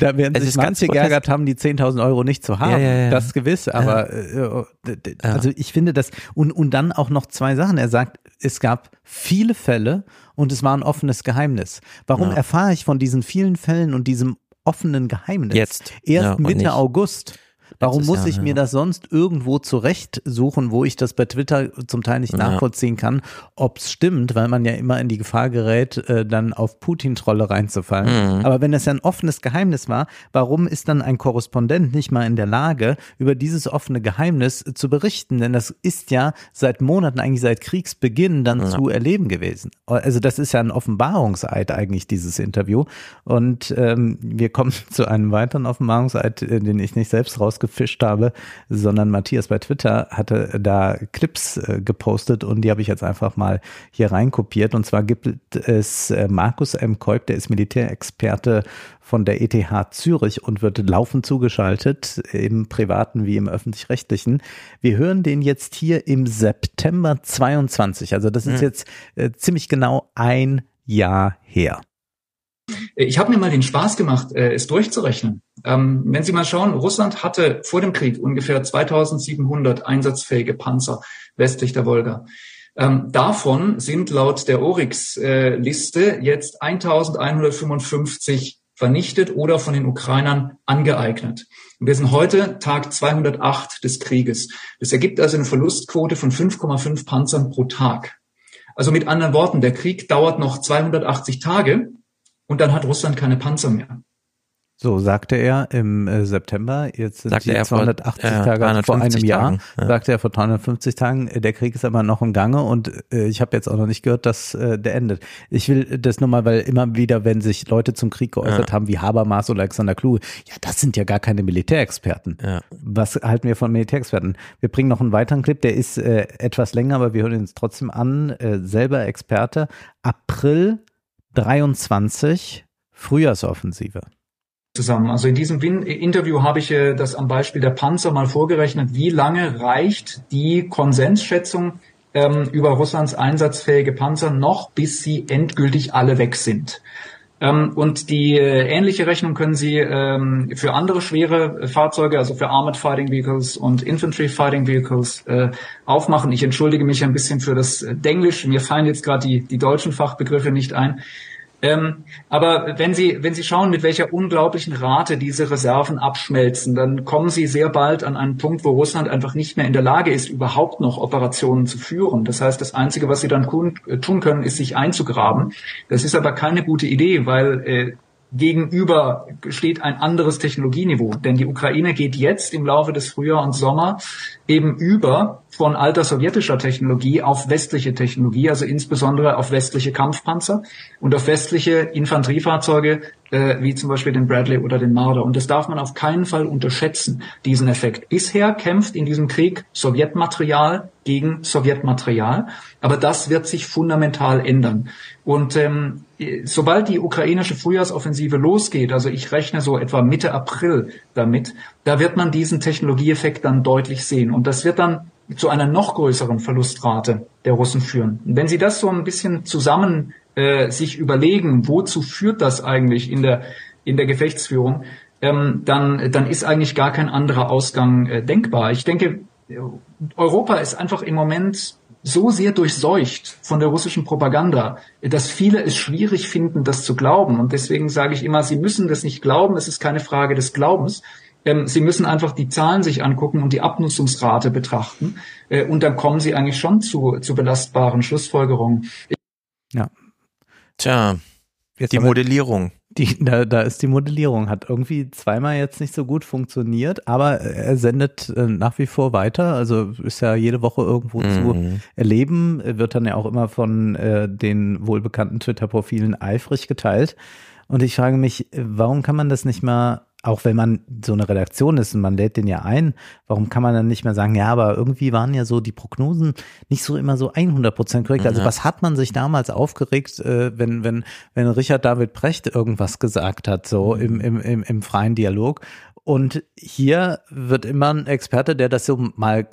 da werden sich ist manche geärgert haben, die 10.000 Euro nicht zu haben. Ja, ja. Das gewiss, aber äh, d- also ich finde das, und, und dann auch noch zwei Sachen. Er sagt, es gab viele Fälle und es war ein offenes Geheimnis. Warum erfahre ich von diesen vielen Fällen und diesem offenen Geheimnis? Jetzt. Erst Ja, Mitte August. Warum muss Jahr, ich ja. mir das sonst irgendwo zurechtsuchen, wo ich das bei Twitter zum Teil nicht nachvollziehen kann, ob es stimmt, weil man ja immer in die Gefahr gerät, äh, dann auf Putin-Trolle reinzufallen. Mhm. Aber wenn es ja ein offenes Geheimnis war, warum ist dann ein Korrespondent nicht mal in der Lage, über dieses offene Geheimnis zu berichten? Denn das ist ja seit Monaten, eigentlich seit Kriegsbeginn dann Ja. zu erleben gewesen. Also das ist ja ein Offenbarungseid eigentlich, dieses Interview. Und ähm, wir kommen zu einem weiteren Offenbarungseid, äh, den ich nicht selbst rausgefischt habe, sondern Matthias bei Twitter hatte da Clips äh, gepostet und die habe ich jetzt einfach mal hier reinkopiert. Und zwar gibt es äh, Markus M. Kolb, der ist Militärexperte von der ETH Zürich und wird laufend zugeschaltet, im privaten wie im öffentlich-rechtlichen. Wir hören den jetzt hier im September 22. Also das ist Mhm. jetzt äh, ziemlich genau ein Jahr her. Ich habe mir mal den Spaß gemacht, äh, es durchzurechnen. Ähm, wenn Sie mal schauen, Russland hatte vor dem Krieg ungefähr 2700 einsatzfähige Panzer westlich der Wolga. Ähm, davon sind laut der Oryx-Liste jetzt 1155 vernichtet oder von den Ukrainern angeeignet. Wir sind heute Tag 208 des Krieges. Das ergibt also eine Verlustquote von 5,5 Panzern pro Tag. Also mit anderen Worten, der Krieg dauert noch 280 Tage und dann hat Russland keine Panzer mehr. So sagte er im äh, September, jetzt sind Sagte die er vor, 280 äh, Tage vor 350 einem Jahr, Tagen, ja. sagte er vor 350 Tagen, äh, der Krieg ist aber noch im Gange und äh, ich habe jetzt auch noch nicht gehört, dass äh, der endet. Ich will das nur mal, weil immer wieder, wenn sich Leute zum Krieg geäußert Ja. haben, wie Habermas oder Alexander Kluge, ja, das sind ja gar keine Militärexperten. Ja. Was halten wir von Militärexperten? Wir bringen noch einen weiteren Clip, der ist äh, etwas länger, aber wir hören ihn uns trotzdem an. Äh, selber Experte. April 23, Frühjahrsoffensive. zusammen. Also in diesem Interview habe ich äh, das am Beispiel der Panzer mal vorgerechnet. Wie lange reicht die Konsensschätzung ähm, über Russlands einsatzfähige Panzer noch, bis sie endgültig alle weg sind? Ähm, und die äh, ähnliche Rechnung können Sie ähm, für andere schwere äh, Fahrzeuge, also für Armored Fighting Vehicles und Infantry Fighting Vehicles äh, aufmachen. Ich entschuldige mich ein bisschen für das Denglisch. Mir fallen jetzt gerade die, die deutschen Fachbegriffe nicht ein. Ähm, aber wenn Sie, wenn Sie schauen, mit welcher unglaublichen Rate diese Reserven abschmelzen, dann kommen Sie sehr bald an einen Punkt, wo Russland einfach nicht mehr in der Lage ist, überhaupt noch Operationen zu führen. Das heißt, das Einzige, was Sie dann äh, tun können, ist sich einzugraben. Das ist aber keine gute Idee, weil äh, gegenüber steht ein anderes Technologieniveau. Denn die Ukraine geht jetzt im Laufe des Frühjahr und Sommer eben über von alter sowjetischer Technologie auf westliche Technologie, also insbesondere auf westliche Kampfpanzer und auf westliche Infanteriefahrzeuge, äh, wie zum Beispiel den Bradley oder den Marder. Und das darf man auf keinen Fall unterschätzen, diesen Effekt. Bisher kämpft in diesem Krieg Sowjetmaterial gegen Sowjetmaterial, aber das wird sich fundamental ändern. Und ähm, sobald die ukrainische Frühjahrsoffensive losgeht, also ich rechne so etwa Mitte April damit, da wird man diesen Technologieeffekt dann deutlich sehen. Und das wird dann zu einer noch größeren Verlustrate der Russen führen. Und wenn Sie das so ein bisschen zusammen äh, sich überlegen, wozu führt das eigentlich in der, in der Gefechtsführung, ähm, dann, dann ist eigentlich gar kein anderer Ausgang äh, denkbar. Ich denke, Europa ist einfach im Moment so sehr durchseucht von der russischen Propaganda, dass viele es schwierig finden, das zu glauben. Und deswegen sage ich immer, sie müssen das nicht glauben, es ist keine Frage des Glaubens. Ähm, sie müssen einfach die Zahlen sich angucken und die Abnutzungsrate betrachten. Äh, und dann kommen sie eigentlich schon zu, zu belastbaren Schlussfolgerungen. Ja, Tja, Jetzt die Modellierung. Die, da, da ist die Modellierung, hat irgendwie zweimal jetzt nicht so gut funktioniert, aber er sendet äh, nach wie vor weiter, also ist ja jede Woche irgendwo Mhm. zu erleben, wird dann ja auch immer von äh, den wohlbekannten Twitter-Profilen eifrig geteilt. Und ich frage mich, warum kann man das nicht mal, auch wenn man so eine Redaktion ist und man lädt den ja ein, warum kann man dann nicht mehr sagen, ja, aber irgendwie waren ja so die Prognosen nicht so immer so 100 Prozent korrekt. Also was hat man sich damals aufgeregt, äh, wenn, wenn, wenn Richard David Precht irgendwas gesagt hat, so im, im, im, im freien Dialog. Und hier wird immer ein Experte, der das so mal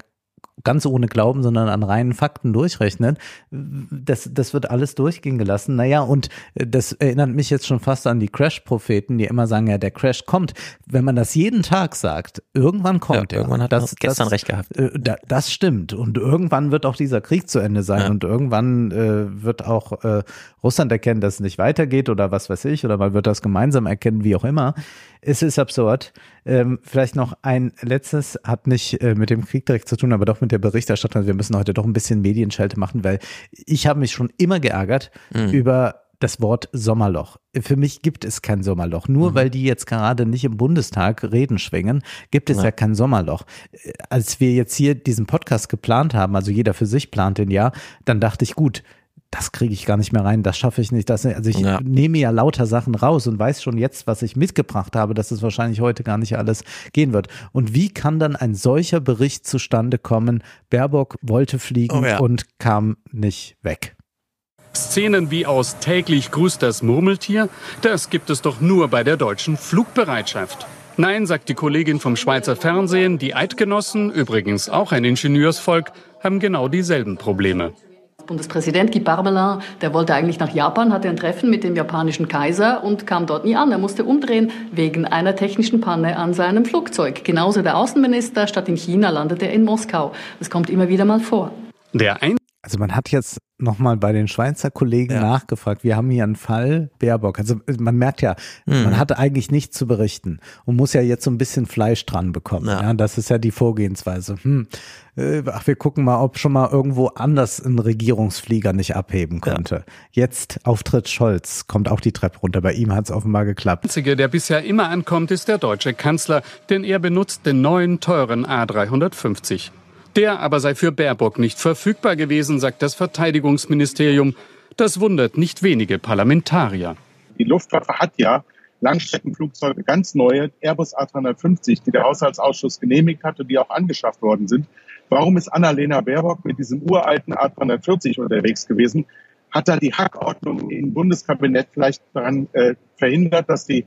ganz ohne Glauben, sondern an reinen Fakten durchrechnet. Das, das wird alles durchgehen gelassen. Naja, und das erinnert mich jetzt schon fast an die Crash-Propheten, die immer sagen, ja, der Crash kommt. Wenn man das jeden Tag sagt, irgendwann kommt Ja, er. irgendwann hat das, gestern das, recht gehabt. äh, da- Das stimmt. Und irgendwann wird auch dieser Krieg zu Ende sein. Ja. Und irgendwann äh, wird auch äh, Russland erkennen, dass es nicht weitergeht oder was weiß ich. Oder man wird das gemeinsam erkennen, wie auch immer. Es ist absurd. Ähm, vielleicht noch ein letztes, hat nicht äh, mit dem Krieg direkt zu tun, aber doch mit der Berichterstattung. Wir müssen heute doch ein bisschen Medienschelte machen, weil ich habe mich schon immer geärgert Mhm. über das Wort Sommerloch. Für mich gibt es kein Sommerloch. Nur weil die jetzt gerade nicht im Bundestag Reden schwingen, gibt es ja, Ja. kein Sommerloch. Äh, Als wir jetzt hier diesen Podcast geplant haben, also jeder für sich plant den ja, dann dachte ich, gut, das kriege ich gar nicht mehr rein, das schaffe ich nicht. Das, also ich Ja. nehme ja lauter Sachen raus und weiß schon jetzt, was ich mitgebracht habe, dass es wahrscheinlich heute gar nicht alles gehen wird. Und wie kann dann ein solcher Bericht zustande kommen? Baerbock wollte fliegen Oh ja. und kam nicht weg. Szenen wie aus täglich grüßt das Murmeltier, das gibt es doch nur bei der deutschen Flugbereitschaft. Nein, sagt die Kollegin vom Schweizer Fernsehen, die Eidgenossen, übrigens auch ein Ingenieursvolk, haben genau dieselben Probleme. Bundespräsident Guy Parmelin, der wollte eigentlich nach Japan, hatte ein Treffen mit dem japanischen Kaiser und kam dort nie an. Er musste umdrehen wegen einer technischen Panne an seinem Flugzeug. Genauso der Außenminister, statt in China landete er in Moskau. Das kommt immer wieder mal vor. Der ein Also man hat jetzt nochmal bei den Schweizer Kollegen nachgefragt. Wir haben hier einen Fall Baerbock. Also man merkt ja, Mhm. man hatte eigentlich nichts zu berichten und muss ja jetzt so ein bisschen Fleisch dran bekommen. Ja. das ist ja die Vorgehensweise. Hm. äh, Ach, wir gucken mal, ob schon mal irgendwo anders ein Regierungsflieger nicht abheben konnte. Jetzt Auftritt Scholz, kommt auch die Treppe runter. Bei ihm hat es offenbar geklappt. einzige, der bisher immer ankommt, ist der deutsche Kanzler, denn er benutzt den neuen teuren A350. Der aber sei für Baerbock nicht verfügbar gewesen, sagt das Verteidigungsministerium. Das wundert nicht wenige Parlamentarier. Die Luftwaffe hat ja Langstreckenflugzeuge, ganz neue Airbus A350, die der Haushaltsausschuss genehmigt hat und die auch angeschafft worden sind. Warum ist Annalena Baerbock mit diesem uralten A340 unterwegs gewesen? Hat da die Hackordnung im Bundeskabinett vielleicht daran äh, verhindert, dass die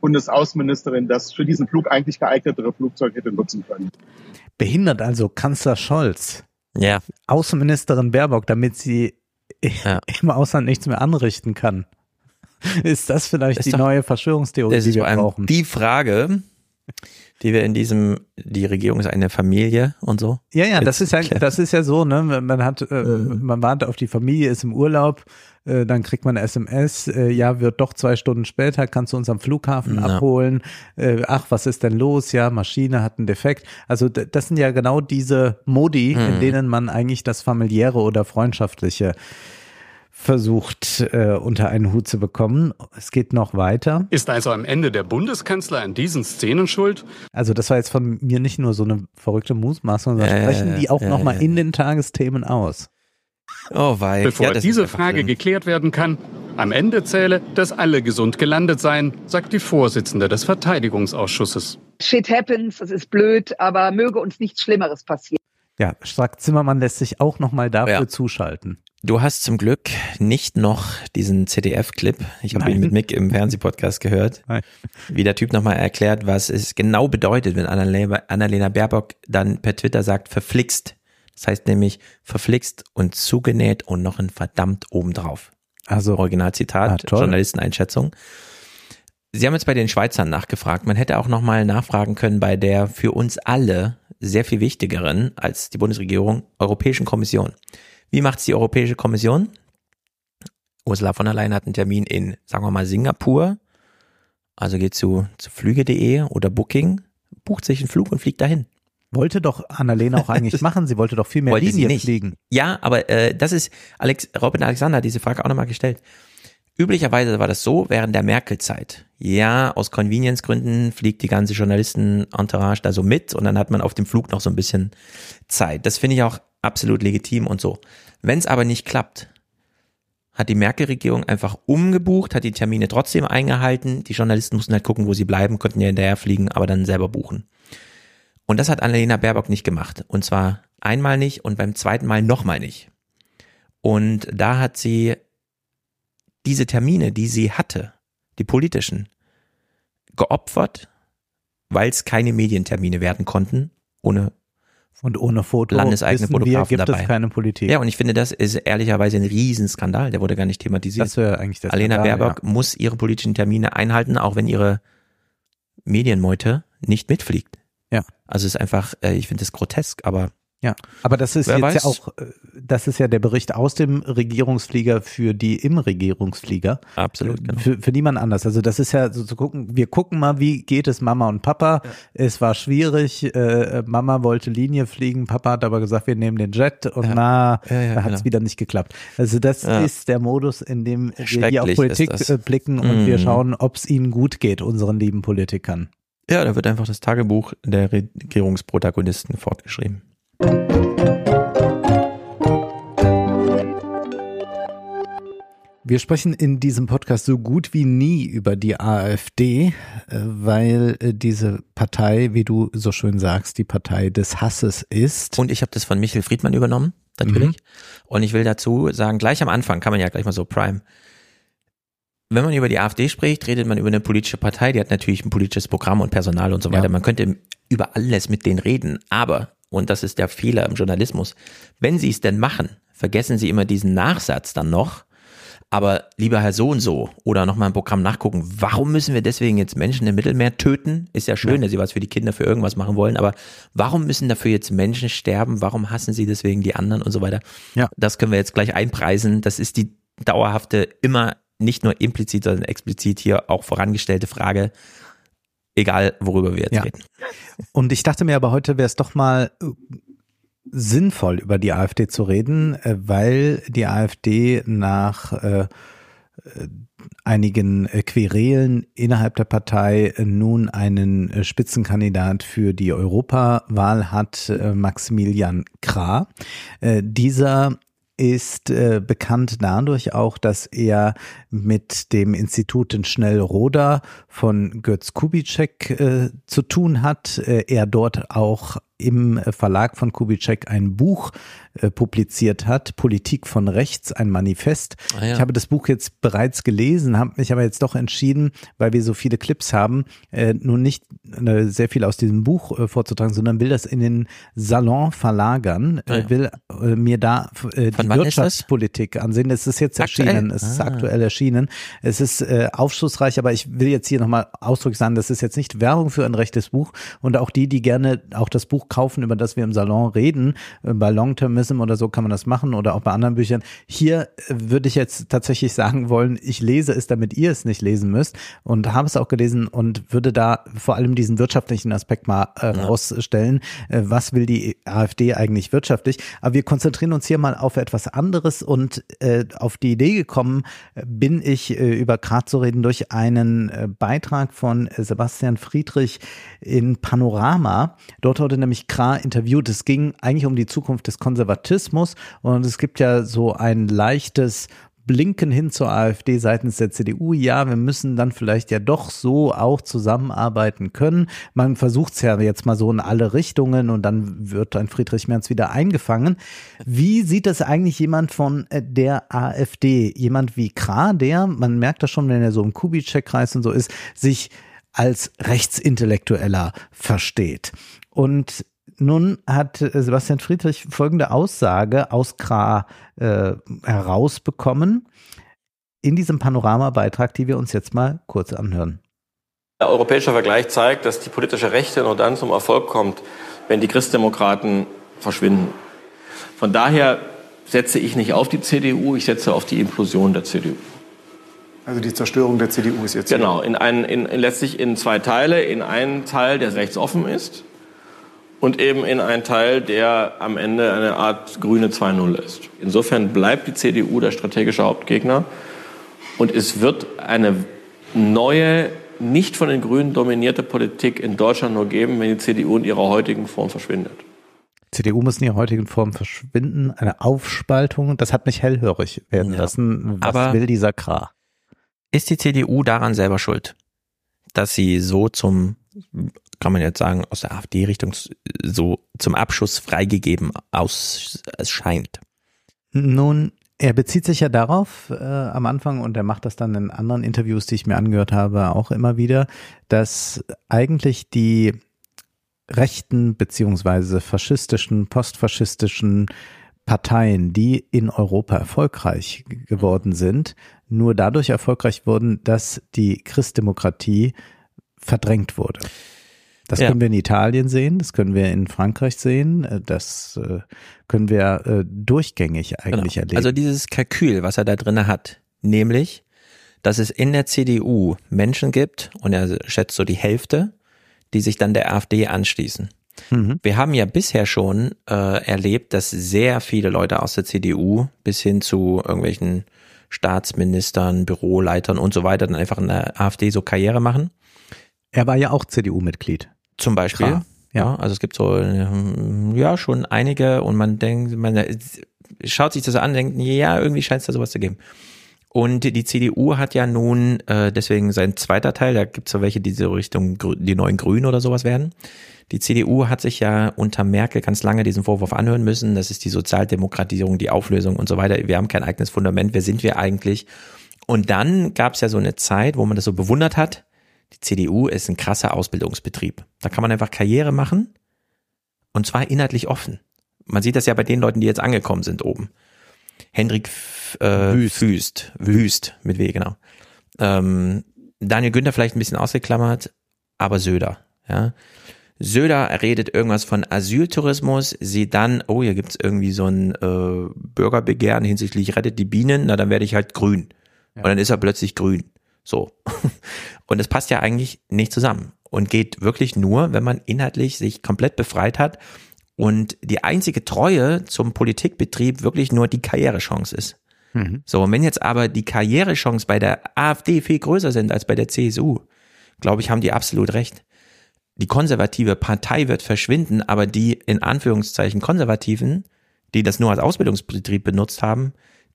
Bundesaußenministerin das für diesen Flug eigentlich geeignetere Flugzeug hätte nutzen können? Behindert also Kanzler Scholz. Ja. Außenministerin Baerbock, damit sie im Ausland nichts mehr anrichten kann. Ist das vielleicht Ist die doch- neue Verschwörungstheorie, die wir brauchen? die Frage, die wir in diesem, die Regierung ist eine Familie und so. Ja, ja, das ist ja, das ist ja so, ne? Man hat, äh, man wartet auf die Familie, ist im Urlaub, äh, dann kriegt man SMS, äh, ja, wird doch zwei Stunden später, kannst du uns am Flughafen Ja. abholen. Äh, ach, was ist denn los? Ja, Maschine hat einen Defekt. Also das sind ja genau diese Modi, in Mhm. denen man eigentlich das familiäre oder freundschaftliche versucht äh, unter einen Hut zu bekommen. Es geht noch weiter. Ist also am Ende der Bundeskanzler an diesen Szenen schuld? Also das war jetzt von mir nicht nur so eine verrückte Mutmaßung, sondern ja, sprechen die auch ja, noch mal ja, in den Tagesthemen aus. Oh wei. Bevor Ja, diese Frage schlimm. geklärt werden kann, am Ende zähle, dass alle gesund gelandet seien, sagt die Vorsitzende des Verteidigungsausschusses. Shit happens, das ist blöd, aber möge uns nichts Schlimmeres passieren. Ja, Strack Zimmermann lässt sich auch nochmal dafür Ja. zuschalten. Du hast zum Glück nicht noch diesen CDF-Clip. Ich habe ihn mit Mick im Fernsehpodcast gehört. Nein. Wie der Typ nochmal erklärt, was es genau bedeutet, wenn Annalena, Baerbock dann per Twitter sagt, verflixt. Das heißt nämlich verflixt und zugenäht und noch ein verdammt obendrauf. Also Originalzitat, Ah. Journalisteneinschätzung. Sie haben jetzt bei den Schweizern nachgefragt. Man hätte auch nochmal nachfragen können bei der für uns alle sehr viel wichtigeren als die Bundesregierung Europäischen Kommission. Wie macht's die Europäische Kommission? Ursula von der Leyen hat einen Termin in, sagen wir mal, Singapur. Also geht zu, zu flüge.de oder Booking, bucht sich einen Flug und fliegt dahin. Wollte doch Annalena auch eigentlich machen. Sie wollte doch viel mehr Wollte sie Linie nicht. fliegen. Ja, aber äh, das ist, Alex, Robin Alexander hat diese Frage auch nochmal gestellt. Üblicherweise war das so während der Merkel-Zeit. Ja, aus Convenience-Gründen fliegt die ganze Journalisten-Entourage da so mit und dann hat man auf dem Flug noch so ein bisschen Zeit. Das finde ich auch absolut legitim und so. Wenn es aber nicht klappt, hat die Merkel-Regierung einfach umgebucht, hat die Termine trotzdem eingehalten. Die Journalisten mussten halt gucken, wo sie bleiben, konnten ja hinterher fliegen, aber dann selber buchen. Und das hat Annalena Baerbock nicht gemacht. Und zwar einmal nicht und beim zweiten Mal nochmal nicht. Und da hat sie diese Termine, die sie hatte, die politischen, geopfert, weil es keine Medientermine werden konnten, ohne Und ohne Foto landeseigene wissen wir, Fotografen gibt dabei. es keine Politik. Ja, und ich finde, das ist ehrlicherweise ein Riesenskandal, der wurde gar nicht thematisiert. Das wäre eigentlich der Alena Skandal, Baerbock muss ihre politischen Termine einhalten, auch wenn ihre Medienmeute nicht mitfliegt. Ja. Also es ist einfach, äh, ich finde das grotesk, aber Ja, aber das ist Wer jetzt weiß. ja auch, äh, das ist ja der Bericht aus dem Regierungsflieger für die im Regierungsflieger. Absolut, genau. Für, für niemand anders. Also das ist ja so zu gucken, wir gucken mal, wie geht es Mama und Papa. Es war schwierig, äh, Mama wollte Linie fliegen, Papa hat aber gesagt, wir nehmen den Jet und na, Ja, ja, da hat es genau. wieder nicht geklappt. Also das Ja. ist der Modus, in dem wir hier auf Politik äh, blicken und wir Mhm. schauen, ob es ihnen gut geht, unseren lieben Politikern. ja, da wird einfach das Tagebuch der Regierungsprotagonisten fortgeschrieben. Wir sprechen in diesem Podcast so gut wie nie über die AfD, äh, weil äh, diese Partei, wie du so schön sagst, die Partei des Hasses ist. Und ich habe das von Michael Friedmann übernommen, natürlich. Und ich will dazu sagen, gleich am Anfang kann man ja gleich mal so prime. Wenn man über die AfD spricht, redet man über eine politische Partei, die hat natürlich ein politisches Programm und Personal und so weiter. Man könnte über alles mit denen reden, aber, und das ist der Fehler im Journalismus, wenn sie es denn machen, vergessen sie immer diesen Nachsatz dann noch, aber lieber Herr so und so oder nochmal ein Programm nachgucken, warum müssen wir deswegen jetzt Menschen im Mittelmeer töten? Ist ja schön, Ja. dass sie was für die Kinder für irgendwas machen wollen, aber warum müssen dafür jetzt Menschen sterben? Warum hassen sie deswegen die anderen und so weiter? Ja. Das können wir jetzt gleich einpreisen. Das ist die dauerhafte, immer nicht nur implizit, sondern explizit hier auch vorangestellte Frage, egal worüber wir jetzt Ja. reden. Und ich dachte mir aber heute wäre es doch mal äh, sinnvoll über die AfD zu reden, äh, weil die AfD nach äh, einigen Querelen innerhalb der Partei nun einen Spitzenkandidat für die Europawahl hat, Maximilian Krah. Dieser ist äh, bekannt dadurch auch, dass er mit dem Institut in Schnellroda von Götz Kubitschek äh, zu tun hat. Äh, er dort auch im Verlag von Kubitschek ein Buch äh, publiziert hat, Politik von Rechts, ein Manifest. Ah, ja. Ich habe das Buch jetzt bereits gelesen, habe mich aber jetzt doch entschieden, weil wir so viele Clips haben, äh, nun nicht äh, sehr viel aus diesem Buch äh, vorzutragen, sondern will das in den Salon verlagern, Ah, äh, ja. will äh, mir da die ist? Wirtschaftspolitik ansehen. Es ist jetzt Aktuell? erschienen, es ist Ah. aktuell erschienen. Es ist aufschlussreich, aber ich will jetzt hier nochmal ausdrücklich sagen, das ist jetzt nicht Werbung für ein rechtes Buch und auch die, die gerne auch das Buch kaufen, über das wir im Salon reden, äh, bei Long-Termism oder so kann man das machen oder auch bei anderen Büchern. Hier äh, würde ich jetzt tatsächlich sagen wollen, ich lese es, damit ihr es nicht lesen müsst und habe es auch gelesen und würde da vor allem diesen wirtschaftlichen Aspekt mal äh, rausstellen. Äh, was will die AfD eigentlich wirtschaftlich? Aber wir konzentrieren uns hier mal auf etwas anderes und äh, auf die Idee gekommen bin ich äh, über Graz zu reden durch einen Beitrag von Sebastian Friedrich in Panorama. Dort wurde nämlich nämlich Kra interviewt. Es ging eigentlich um die Zukunft des Konservatismus und es gibt ja so ein leichtes Blinken hin zur AfD seitens der CDU. Ja, wir müssen dann vielleicht ja doch so auch zusammenarbeiten können. Man versucht es ja jetzt mal so in alle Richtungen und dann wird ein Friedrich Merz wieder eingefangen. Wie sieht das eigentlich jemand von äh, der AfD? Jemand wie Kra, der, man merkt das schon, wenn er so im Kubitschek-Kreis und so ist, sich als Rechtsintellektueller versteht. Und nun hat äh, Sebastian Friedrich folgende Aussage aus Kra äh, herausbekommen in diesem Panoramabeitrag, die wir uns jetzt mal kurz anhören. Der europäische Vergleich zeigt, dass die politische Rechte nur dann zum Erfolg kommt, wenn die Christdemokraten verschwinden. Von daher setze ich nicht auf die CDU, ich setze auf die Implosion der CDU. Also die Zerstörung der CDU ist jetzt. Genau, in einen, in, in letztlich in zwei Teile. In einen Teil, der rechtsoffen ist und eben in einen Teil, der am Ende eine Art grüne 2-0 ist. Insofern bleibt die CDU der strategische Hauptgegner und es wird eine neue, nicht von den Grünen dominierte Politik in Deutschland nur geben, wenn die CDU in ihrer heutigen Form verschwindet. CDU muss in ihrer heutigen Form verschwinden, eine Aufspaltung, das hat mich hellhörig werden ja. lassen. Was Aber will dieser Kra? Ist die CDU daran selber schuld, dass sie so zum, kann man jetzt sagen, aus der AfD-Richtung so zum Abschuss freigegeben aus, scheint? Nun, er bezieht sich ja darauf äh, am Anfang und er macht das dann in anderen Interviews, die ich mir angehört habe, auch immer wieder, dass eigentlich die rechten beziehungsweise faschistischen, postfaschistischen Parteien, die in Europa erfolgreich geworden sind, nur dadurch erfolgreich wurden, dass die Christdemokratie verdrängt wurde. Das ja. können wir in Italien sehen, das können wir in Frankreich sehen, äh, das äh, können wir äh, durchgängig eigentlich genau. erleben. Also dieses Kalkül, was er da drin hat, nämlich, dass es in der CDU Menschen gibt, und er schätzt so die Hälfte, die sich dann der AfD anschließen. Mhm. Wir haben ja bisher schon äh, erlebt, dass sehr viele Leute aus der CDU bis hin zu irgendwelchen Staatsministern, Büroleitern und so weiter dann einfach in der AfD so Karriere machen. Er war ja auch CDU-Mitglied. Zum Beispiel. Klar. Ja, also es gibt so, ja, schon einige und man denkt, man schaut sich das an denkt, ja, irgendwie scheint es da sowas zu geben. Und die CDU hat ja nun äh, deswegen sein zweiter Teil, da gibt es so welche, die so Richtung die neuen Grünen oder sowas werden. Die CDU hat sich ja unter Merkel ganz lange diesen Vorwurf anhören müssen. Das ist die Sozialdemokratisierung, die Auflösung und so weiter. Wir haben kein eigenes Fundament. Wer sind wir eigentlich? Und dann gab es ja so eine Zeit, wo man das so bewundert hat. Die CDU ist ein krasser Ausbildungsbetrieb. Da kann man einfach Karriere machen und zwar inhaltlich offen. Man sieht das ja bei den Leuten, die jetzt angekommen sind oben. Hendrik äh, Wüst. Wüst, Wüst mit W, genau. Ähm, Daniel Günther vielleicht ein bisschen ausgeklammert, aber Söder, ja. Söder redet irgendwas von Asyltourismus, sieht dann, oh, hier gibt's irgendwie so ein äh, Bürgerbegehren hinsichtlich rettet die Bienen, na dann werde ich halt grün. Ja. Und dann ist er plötzlich grün. So. Und es passt ja eigentlich nicht zusammen und geht wirklich nur, wenn man inhaltlich sich komplett befreit hat und die einzige Treue zum Politikbetrieb wirklich nur die Karrierechance ist. Mhm. So, und wenn jetzt aber die Karrierechance bei der AfD viel größer sind als bei der CSU, glaube ich, haben die absolut recht die konservative Partei wird verschwinden, aber die in Anführungszeichen Konservativen, die das nur als Ausbildungsbetrieb benutzt haben,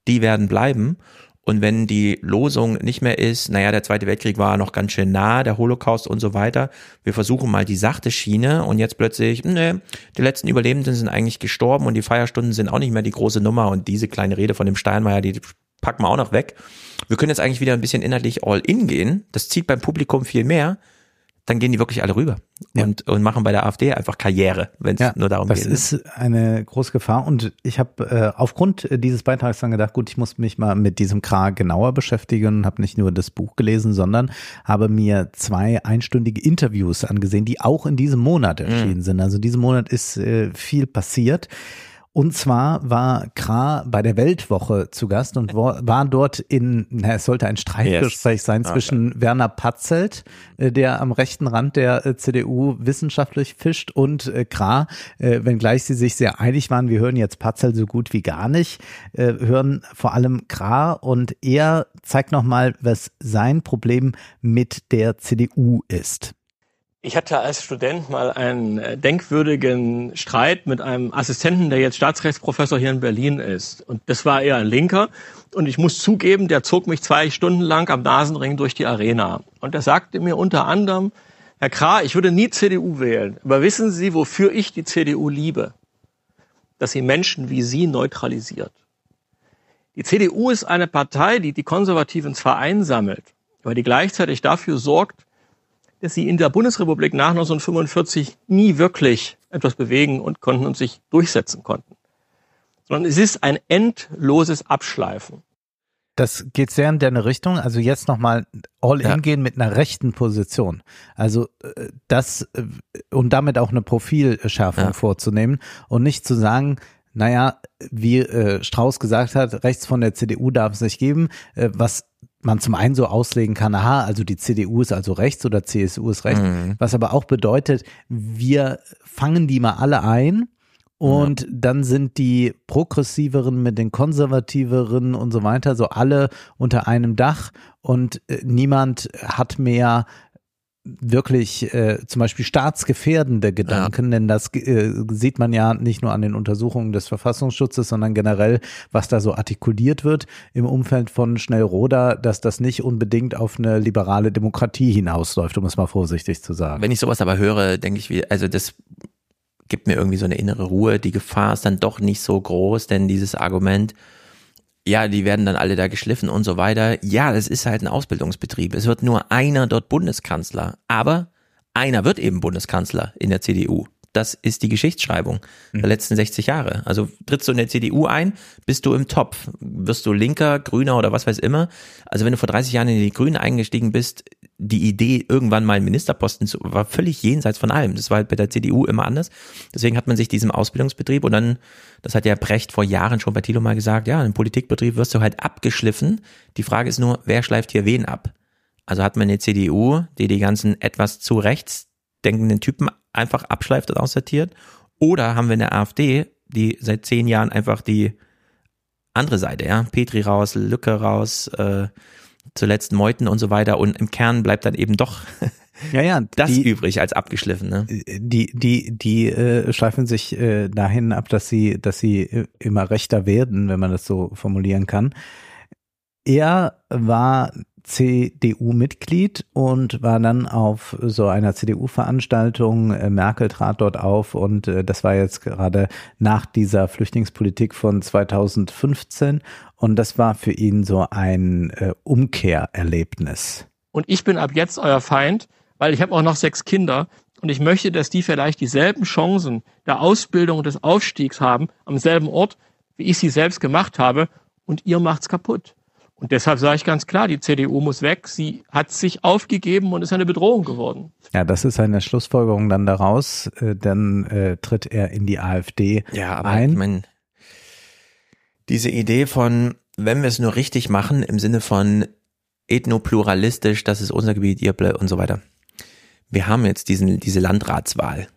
die werden bleiben. Und wenn die Losung nicht mehr ist, naja, der Zweite Weltkrieg war noch ganz schön nah, der Holocaust und so weiter, wir versuchen mal die sachte Schiene und jetzt plötzlich, ne, die letzten Überlebenden sind eigentlich gestorben und die Feierstunden sind auch nicht mehr die große Nummer und diese kleine Rede von dem Steinmeier, die packen wir auch noch weg. Wir können jetzt eigentlich wieder ein bisschen inhaltlich all in gehen. Das zieht beim Publikum viel mehr dann gehen die wirklich alle rüber ja. und, und machen bei der AfD einfach Karriere, wenn es ja, nur darum das geht. Das ist eine große Gefahr und ich habe äh, aufgrund dieses Beitrags dann gedacht, gut, ich muss mich mal mit diesem Kra genauer beschäftigen und habe nicht nur das Buch gelesen, sondern habe mir zwei einstündige Interviews angesehen, die auch in diesem Monat erschienen mhm. sind. Also diesen Monat ist äh, viel passiert. Und zwar war Kra bei der Weltwoche zu Gast und war dort in, na, es sollte ein Streitgespräch yes. sein zwischen okay. Werner Patzelt, äh, der am rechten Rand der äh, CDU wissenschaftlich fischt, und äh, Kra, wenngleich sie sich sehr einig waren. Wir hören jetzt Patzelt so gut wie gar nicht, hören vor allem Kra und er zeigt nochmal, was sein Problem mit der CDU ist. Ich hatte als Student mal einen äh, denkwürdigen Streit mit einem Assistenten, der jetzt Staatsrechtsprofessor hier in Berlin ist. Und das war eher ein Linker. Und ich muss zugeben, der zog mich zwei Stunden lang am Nasenring durch die Arena. Und er sagte mir unter anderem, Herr Krah, ich würde nie CDU wählen. Aber wissen Sie, wofür ich die CDU liebe? Dass sie Menschen wie Sie neutralisiert. Die CDU ist eine Partei, die die Konservativen zwar einsammelt, aber die gleichzeitig dafür sorgt, dass sie in der Bundesrepublik nach 1945 nie wirklich etwas bewegen und konnten und sich durchsetzen konnten. Sondern es ist ein endloses Abschleifen. Das geht sehr in deine Richtung. Also jetzt nochmal all in Ja. gehen mit einer rechten Position. Also äh, das äh, und damit auch eine Profilschärfung Ja. vorzunehmen und nicht zu sagen, naja, wie äh, Strauß gesagt hat, rechts von der CDU darf es nicht geben, äh, was man zum einen so auslegen kann, aha, also die CDU ist also rechts oder CSU ist rechts, Mhm. was aber auch bedeutet, wir fangen die mal alle ein und dann sind die progressiveren mit den konservativeren und so weiter, so alle unter einem Dach und äh, niemand hat mehr wirklich äh, zum Beispiel staatsgefährdende Gedanken, denn das äh, sieht man ja nicht nur an den Untersuchungen des Verfassungsschutzes, sondern generell, was da so artikuliert wird im Umfeld von Schnellroda, dass das nicht unbedingt auf eine liberale Demokratie hinausläuft, um es mal vorsichtig zu sagen. Wenn ich sowas aber höre, denke ich, wie, also das gibt mir irgendwie so eine innere Ruhe. Die Gefahr ist dann doch nicht so groß, denn dieses Argument, ja, die werden dann alle da geschliffen und so weiter. Ja, das ist halt ein Ausbildungsbetrieb. Es wird nur einer dort Bundeskanzler. Aber einer wird eben Bundeskanzler in der CDU. Das ist die Geschichtsschreibung der letzten 60 Jahre. Also trittst du in der CDU ein, bist du im Topf. Wirst du Linker, Grüner oder was weiß immer. Also wenn du vor 30 Jahren in die Grünen eingestiegen bist, die Idee, irgendwann mal einen Ministerposten zu, war völlig jenseits von allem. Das war halt bei der CDU immer anders. Deswegen hat man sich diesem Ausbildungsbetrieb und dann, das hat ja Brecht vor Jahren schon bei Thilo mal gesagt, ja, im Politikbetrieb wirst du halt abgeschliffen. Die Frage ist nur, wer schleift hier wen ab? Also hat man eine CDU, die die ganzen etwas zu rechts denkenden Typen einfach abschleift und aussortiert? Oder haben wir eine AfD, die seit zehn Jahren einfach die andere Seite, ja, Petri raus, Lücke raus, äh, zuletzt Meuthen und so weiter und im Kern bleibt dann eben doch Ja, ja, das die- übrig als abgeschliffen, ne? die die die äh, schleifen sich äh, dahin ab, dass sie dass sie äh, immer rechter werden, wenn man das so formulieren kann. Er war CDU-Mitglied und war dann auf so einer CDU-Veranstaltung. Äh, Merkel trat dort auf und äh, das war jetzt gerade nach dieser Flüchtlingspolitik von 2015 und das war für ihn so ein äh, Umkehrerlebnis. Und ich bin ab jetzt euer Feind, weil ich habe auch noch sechs Kinder und ich möchte, dass die vielleicht dieselben Chancen der Ausbildung und des Aufstiegs haben am selben Ort, wie ich sie selbst gemacht habe und ihr macht's kaputt. Und deshalb sage ich ganz klar, die CDU muss weg. Sie hat sich aufgegeben und ist eine Bedrohung geworden. Ja, das ist eine Schlussfolgerung dann daraus. Äh, dann äh, tritt er in die AfD Ja, aber ein. ich meine, diese Idee von, wenn wir es nur richtig machen, im Sinne von ethnopluralistisch, das ist unser Gebiet, ihr und so weiter. Wir haben jetzt diesen, diese Landratswahl.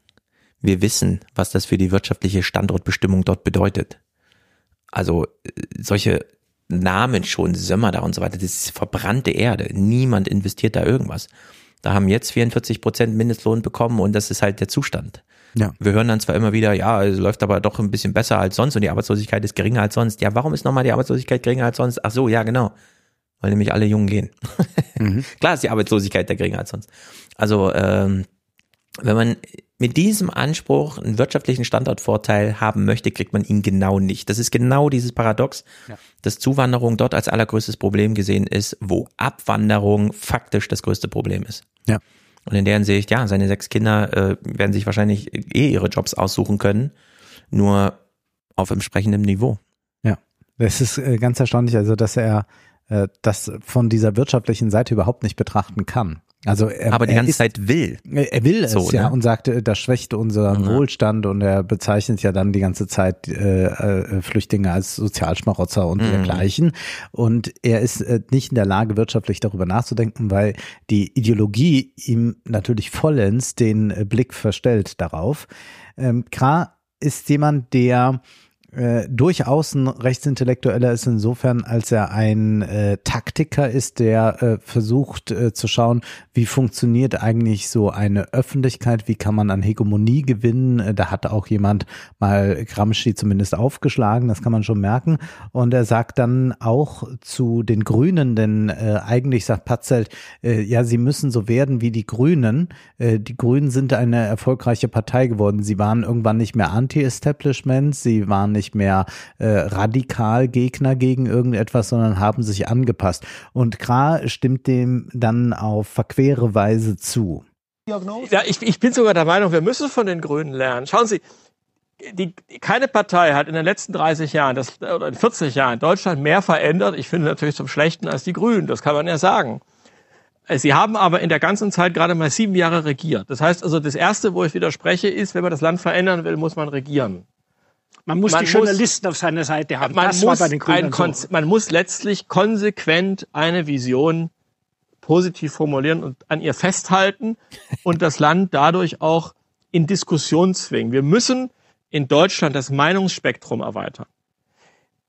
Wir wissen, was das für die wirtschaftliche Standortbestimmung dort bedeutet. Also äh, solche Namen schon, Sömmer da und so weiter, das ist verbrannte Erde. Niemand investiert da irgendwas. Da haben jetzt 44 Prozent Mindestlohn bekommen und das ist halt der Zustand. Ja. Wir hören dann zwar immer wieder, ja, es läuft aber doch ein bisschen besser als sonst und die Arbeitslosigkeit ist geringer als sonst. Ja, warum ist nochmal die Arbeitslosigkeit geringer als sonst? Ach so, ja, genau. Weil nämlich alle Jungen gehen. Klar ist die Arbeitslosigkeit da geringer als sonst. Also, ähm, wenn man mit diesem Anspruch einen wirtschaftlichen Standortvorteil haben möchte, kriegt man ihn genau nicht. Das ist genau dieses Paradox, Ja. dass Zuwanderung dort als allergrößtes Problem gesehen ist, wo Abwanderung faktisch das größte Problem ist. Ja. Und in der Hinsicht, ja, seine sechs Kinder äh, werden sich wahrscheinlich eh ihre Jobs aussuchen können, nur auf entsprechendem Niveau. Ja, das ist äh, ganz erstaunlich, also dass er äh, das von dieser wirtschaftlichen Seite überhaupt nicht betrachten kann. Also er, Aber die ganze ist, Zeit will. Er will es So, ja ne? und sagt, das schwächt unseren Ja. Wohlstand und er bezeichnet ja dann die ganze Zeit äh, äh, Flüchtlinge als Sozialschmarotzer und Mhm. dergleichen. Und er ist äh, nicht in der Lage, wirtschaftlich darüber nachzudenken, weil die Ideologie ihm natürlich vollends den äh, Blick verstellt darauf. Ähm, Kra ist jemand, der äh, durchaus ein Rechtsintellektueller ist insofern, als er ein äh, Taktiker ist, der äh, versucht äh, zu schauen, wie funktioniert eigentlich so eine Öffentlichkeit, wie kann man an Hegemonie gewinnen. Äh, da hat auch jemand mal Gramsci zumindest aufgeschlagen, das kann man schon merken. Und er sagt dann auch zu den Grünen, denn äh, eigentlich sagt Patzelt, äh, ja, sie müssen so werden wie die Grünen. Äh, die Grünen sind eine erfolgreiche Partei geworden. Sie waren irgendwann nicht mehr Anti-Establishment, sie waren nicht mehr äh, radikal Gegner gegen irgendetwas, sondern haben sich angepasst. Und Kra stimmt dem dann auf verquere Weise zu. Ja, ich, ich bin sogar der Meinung, wir müssen von den Grünen lernen. Schauen Sie, die, keine Partei hat in den letzten 30 Jahren das, oder in 40 Jahren Deutschland mehr verändert, ich finde natürlich zum Schlechten, als die Grünen. Das kann man ja sagen. Sie haben aber in der ganzen Zeit gerade mal sieben Jahre regiert. Das heißt also, das Erste, wo ich widerspreche, ist, wenn man das Land verändern will, muss man regieren. Man muss Man die Journalisten auf seiner Seite haben. Man, das war muss bei den Grünen so. Man muss letztlich konsequent eine Vision positiv formulieren und an ihr festhalten und das Land dadurch auch in Diskussion zwingen. Wir müssen in Deutschland das Meinungsspektrum erweitern.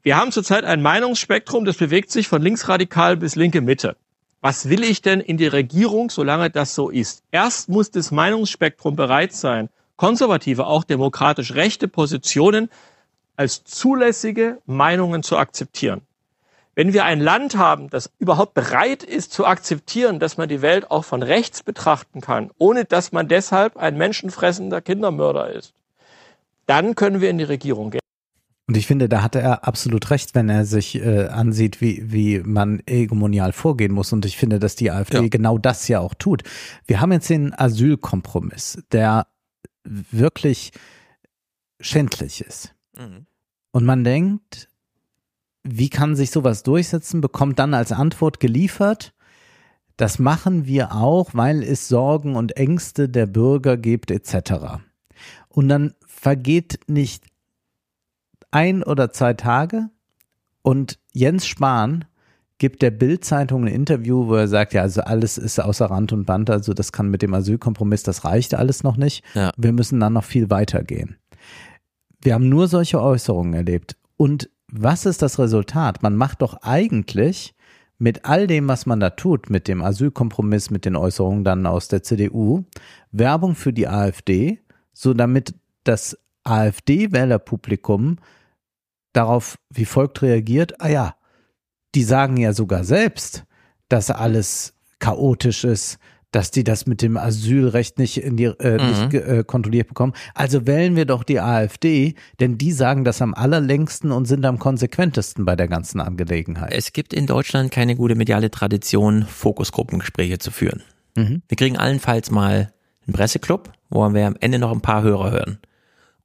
Wir haben zurzeit ein Meinungsspektrum, das bewegt sich von linksradikal bis linke Mitte. Was will ich denn in die Regierung, solange das so ist? Erst muss das Meinungsspektrum bereit sein, konservative, auch demokratisch rechte Positionen als zulässige Meinungen zu akzeptieren. Wenn wir ein Land haben, das überhaupt bereit ist zu akzeptieren, dass man die Welt auch von rechts betrachten kann, ohne dass man deshalb ein menschenfressender Kindermörder ist, dann können wir in die Regierung gehen. Und ich finde, da hatte er absolut recht, wenn er sich äh, ansieht, wie, wie man hegemonial vorgehen muss. Und ich finde, dass die AfD genau das ja auch tut. Wir haben jetzt den Asylkompromiss, der wirklich schändlich ist. Und man denkt, wie kann sich sowas durchsetzen, bekommt dann als Antwort geliefert, das machen wir auch, weil es Sorgen und Ängste der Bürger gibt etc. Und dann vergeht nicht ein oder zwei Tage und Jens Spahn gibt der Bild-Zeitung ein Interview, wo er sagt, ja, also alles ist außer Rand und Band, also das kann mit dem Asylkompromiss, das reicht alles noch nicht. Ja. Wir müssen dann noch viel weitergehen. Wir haben nur solche Äußerungen erlebt. Und was ist das Resultat? Man macht doch eigentlich mit all dem, was man da tut, mit dem Asylkompromiss, mit den Äußerungen dann aus der CDU, Werbung für die AfD, so damit das AfD-Wählerpublikum darauf wie folgt reagiert, ah ja, die sagen ja sogar selbst, dass alles chaotisch ist, dass die das mit dem Asylrecht nicht in die äh, Mhm. nicht äh, kontrolliert bekommen. Also wählen wir doch die AfD, denn die sagen das am allerlängsten und sind am konsequentesten bei der ganzen Angelegenheit. Es gibt in Deutschland keine gute mediale Tradition, Fokusgruppengespräche zu führen. Mhm. Wir kriegen allenfalls mal einen Presseclub, wo wir am Ende noch ein paar Hörer hören.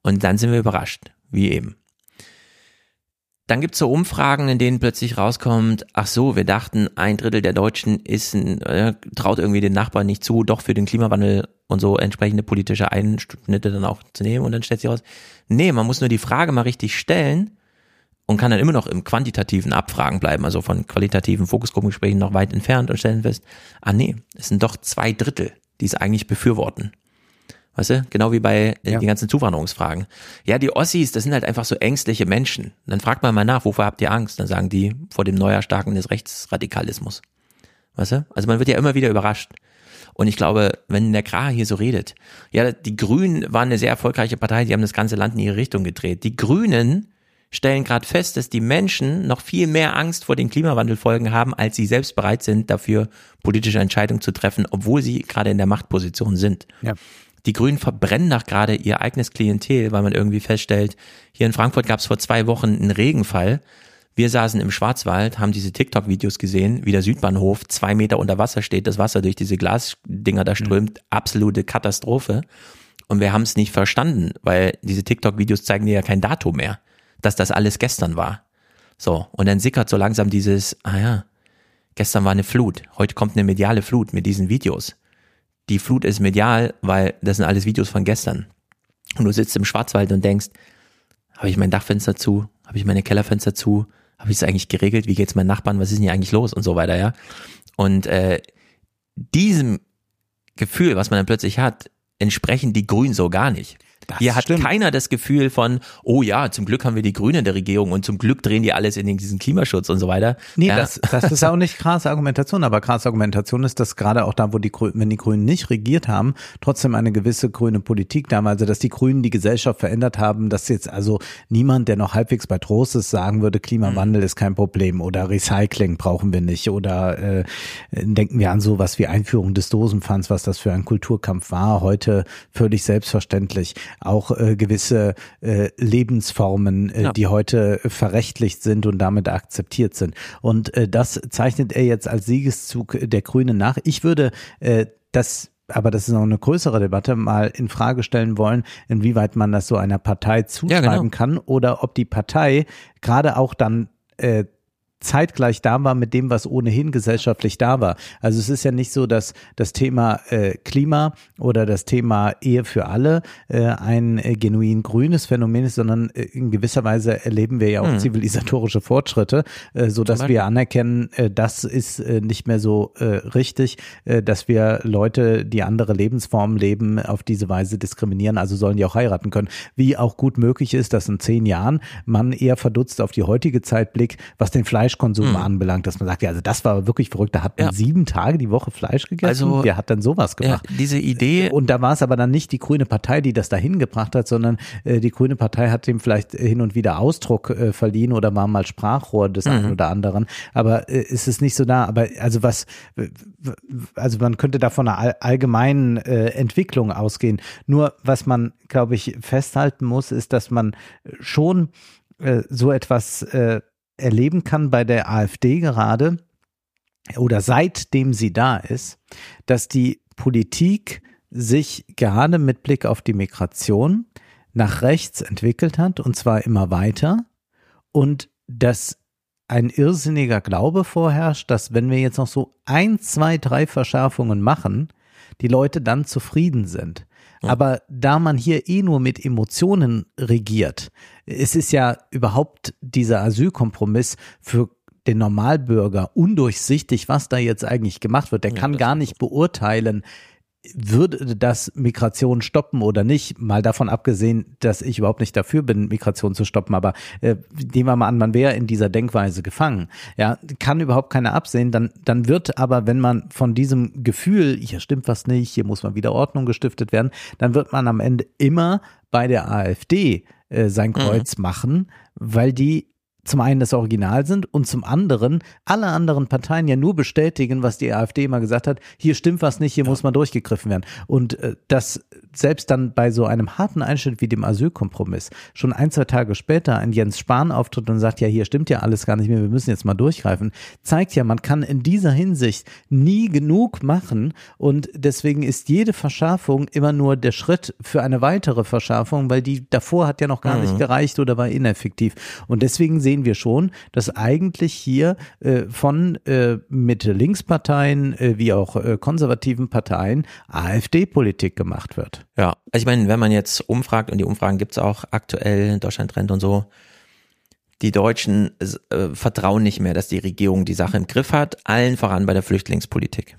Und dann sind wir überrascht, wie eben. Dann gibt's so Umfragen, in denen plötzlich rauskommt, ach so, wir dachten, ein Drittel der Deutschen ist ein, äh, traut irgendwie den Nachbarn nicht zu, doch für den Klimawandel und so entsprechende politische Einschnitte dann auch zu nehmen. Und dann stellt sich raus, nee, man muss nur die Frage mal richtig stellen und kann dann immer noch im quantitativen Abfragen bleiben, also von qualitativen Fokusgruppengesprächen noch weit entfernt und stellen fest, ah nee, es sind doch zwei Drittel, die es eigentlich befürworten. Weißt du, genau wie bei äh, den ganzen Zuwanderungsfragen. Ja, die Ossis, das sind halt einfach so ängstliche Menschen. Dann fragt man mal nach, wovor habt ihr Angst? Dann sagen die vor dem Neuerstarken des Rechtsradikalismus. Weißt du? Also man wird ja immer wieder überrascht. Und ich glaube, wenn der Kra hier so redet, ja, die Grünen waren eine sehr erfolgreiche Partei, die haben das ganze Land in ihre Richtung gedreht. Die Grünen stellen gerade fest, dass die Menschen noch viel mehr Angst vor den Klimawandelfolgen haben, als sie selbst bereit sind, dafür politische Entscheidungen zu treffen, obwohl sie gerade in der Machtposition sind. Ja. Die Grünen verbrennen doch gerade ihr eigenes Klientel, weil man irgendwie feststellt, hier in Frankfurt gab es vor zwei Wochen einen Regenfall. Wir saßen im Schwarzwald, haben diese TikTok-Videos gesehen, wie der Südbahnhof zwei Meter unter Wasser steht, das Wasser durch diese Glasdinger da strömt, absolute Katastrophe. Und wir haben es nicht verstanden, weil diese TikTok-Videos zeigen dir ja kein Datum mehr, dass das alles gestern war. So, und dann sickert so langsam dieses, ah ja, gestern war eine Flut, heute kommt eine mediale Flut mit diesen Videos. Die Flut ist medial, weil das sind alles Videos von gestern. Und du sitzt im Schwarzwald und denkst, habe ich mein Dachfenster zu? Habe ich meine Kellerfenster zu? Habe ich es eigentlich geregelt? Wie geht's meinen Nachbarn? Was ist denn hier eigentlich los? Und so weiter, ja. Und äh, diesem Gefühl, was man dann plötzlich hat, entsprechen die Grünen so gar nicht. Hier hat stimmt. keiner das Gefühl von, oh ja, zum Glück haben wir die Grünen in der Regierung und zum Glück drehen die alles in den- diesen Klimaschutz und so weiter. Nee, ja. das, das ist auch nicht krasse Argumentation, aber krasse Argumentation ist, dass gerade auch da, wo die Grünen, wenn die Grünen nicht regiert haben, trotzdem eine gewisse grüne Politik da war, also dass die Grünen die Gesellschaft verändert haben, dass jetzt also niemand, der noch halbwegs bei Trost ist, sagen würde, Klimawandel ist kein Problem oder Recycling brauchen wir nicht oder äh, denken wir an sowas wie Einführung des Dosenpfands, was das für ein Kulturkampf war, heute völlig selbstverständlich. Auch äh, gewisse äh, Lebensformen, äh, Ja. die heute verrechtlicht sind und damit akzeptiert sind. Und äh, das zeichnet er jetzt als Siegeszug der Grünen nach. Ich würde äh, das aber das ist noch eine größere Debatte, mal in Frage stellen wollen, inwieweit man das so einer Partei zuschreiben genau. kann oder ob die Partei gerade auch dann äh, zeitgleich da war mit dem, was ohnehin gesellschaftlich da war. Also es ist ja nicht so, dass das Thema äh, Klima oder das Thema Ehe für alle äh, ein äh, genuin grünes Phänomen ist, sondern äh, in gewisser Weise erleben wir ja auch Hm. zivilisatorische Fortschritte, äh, so dass wir anerkennen, äh, das ist äh, nicht mehr so äh, richtig, äh, dass wir Leute, die andere Lebensformen leben, auf diese Weise diskriminieren. Also sollen die auch heiraten können. Wie auch gut möglich ist, dass in zehn Jahren man eher verdutzt auf die heutige Zeit blickt, was den Fleischkonsum Hm. anbelangt, dass man sagt, ja, also das war wirklich verrückt. Da hat man Ja. sieben Tage die Woche Fleisch gegessen. Also, Wer hat denn sowas gemacht? Ja, diese Idee. Und da war es aber dann nicht die Grüne Partei, die das dahin gebracht hat, sondern äh, die Grüne Partei hat dem vielleicht hin und wieder Ausdruck äh, verliehen oder war mal Sprachrohr des einen Mhm. oder anderen. Aber äh, ist es nicht so da. Aber also was, also man könnte da von einer all- allgemeinen äh, Entwicklung ausgehen. Nur was man, glaube ich, festhalten muss, ist, dass man schon äh, so etwas äh, erleben kann bei der AfD gerade oder seitdem sie da ist, dass die Politik sich gerade mit Blick auf die Migration nach rechts entwickelt hat und zwar immer weiter und dass ein irrsinniger Glaube vorherrscht, dass wenn wir jetzt noch so ein, zwei, drei Verschärfungen machen, die Leute dann zufrieden sind. Aber da man hier eh nur mit Emotionen regiert, es ist ja überhaupt dieser Asylkompromiss für den Normalbürger undurchsichtig, was da jetzt eigentlich gemacht wird. Der kann gar nicht beurteilen, würde das Migration stoppen oder nicht, mal davon abgesehen, dass ich überhaupt nicht dafür bin, Migration zu stoppen, aber äh, nehmen wir mal an, man wäre in dieser Denkweise gefangen. Ja, kann überhaupt keiner absehen, dann, dann wird aber, wenn man von diesem Gefühl, hier stimmt was nicht, hier muss mal wieder Ordnung gestiftet werden, dann wird man am Ende immer bei der AfD äh, sein Kreuz machen, weil die zum einen das Original sind und zum anderen alle anderen Parteien ja nur bestätigen, was die AfD immer gesagt hat, hier stimmt was nicht, hier muss mal durchgegriffen werden. Und äh, das selbst dann bei so einem harten Einschnitt wie dem Asylkompromiss schon ein, zwei Tage später ein Jens Spahn auftritt und sagt, ja, hier stimmt ja alles gar nicht mehr, wir müssen jetzt mal durchgreifen, zeigt ja, man kann in dieser Hinsicht nie genug machen und deswegen ist jede Verschärfung immer nur der Schritt für eine weitere Verschärfung, weil die davor hat ja noch gar Mhm. nicht gereicht oder war ineffektiv. Und deswegen sehen wir schon, dass eigentlich hier äh, von äh, Mitte-Links-Parteien äh, wie auch äh, konservativen Parteien AfD-Politik gemacht wird. Ja, also ich meine, wenn man jetzt umfragt, und die Umfragen gibt's auch aktuell, Deutschland Trend und so, die Deutschen äh, vertrauen nicht mehr, dass die Regierung die Sache im Griff hat, allen voran bei der Flüchtlingspolitik.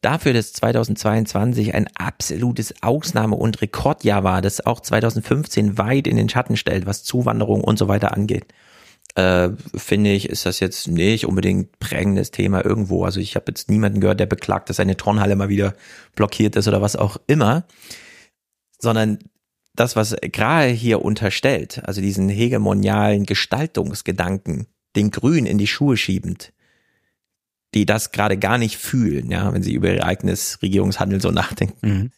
Dafür, dass 2022 ein absolutes Ausnahme- und Rekordjahr war, das auch 2015 weit in den Schatten stellt, was Zuwanderung und so weiter angeht, äh, finde ich, ist das jetzt nicht unbedingt prägendes Thema irgendwo. Also ich habe jetzt niemanden gehört, der beklagt, dass seine Turnhalle mal wieder blockiert ist oder was auch immer, sondern das, was Grahe hier unterstellt, also diesen hegemonialen Gestaltungsgedanken, den Grün in die Schuhe schiebend, die das gerade gar nicht fühlen, ja, wenn sie über ihr eigenes Regierungshandeln so nachdenken.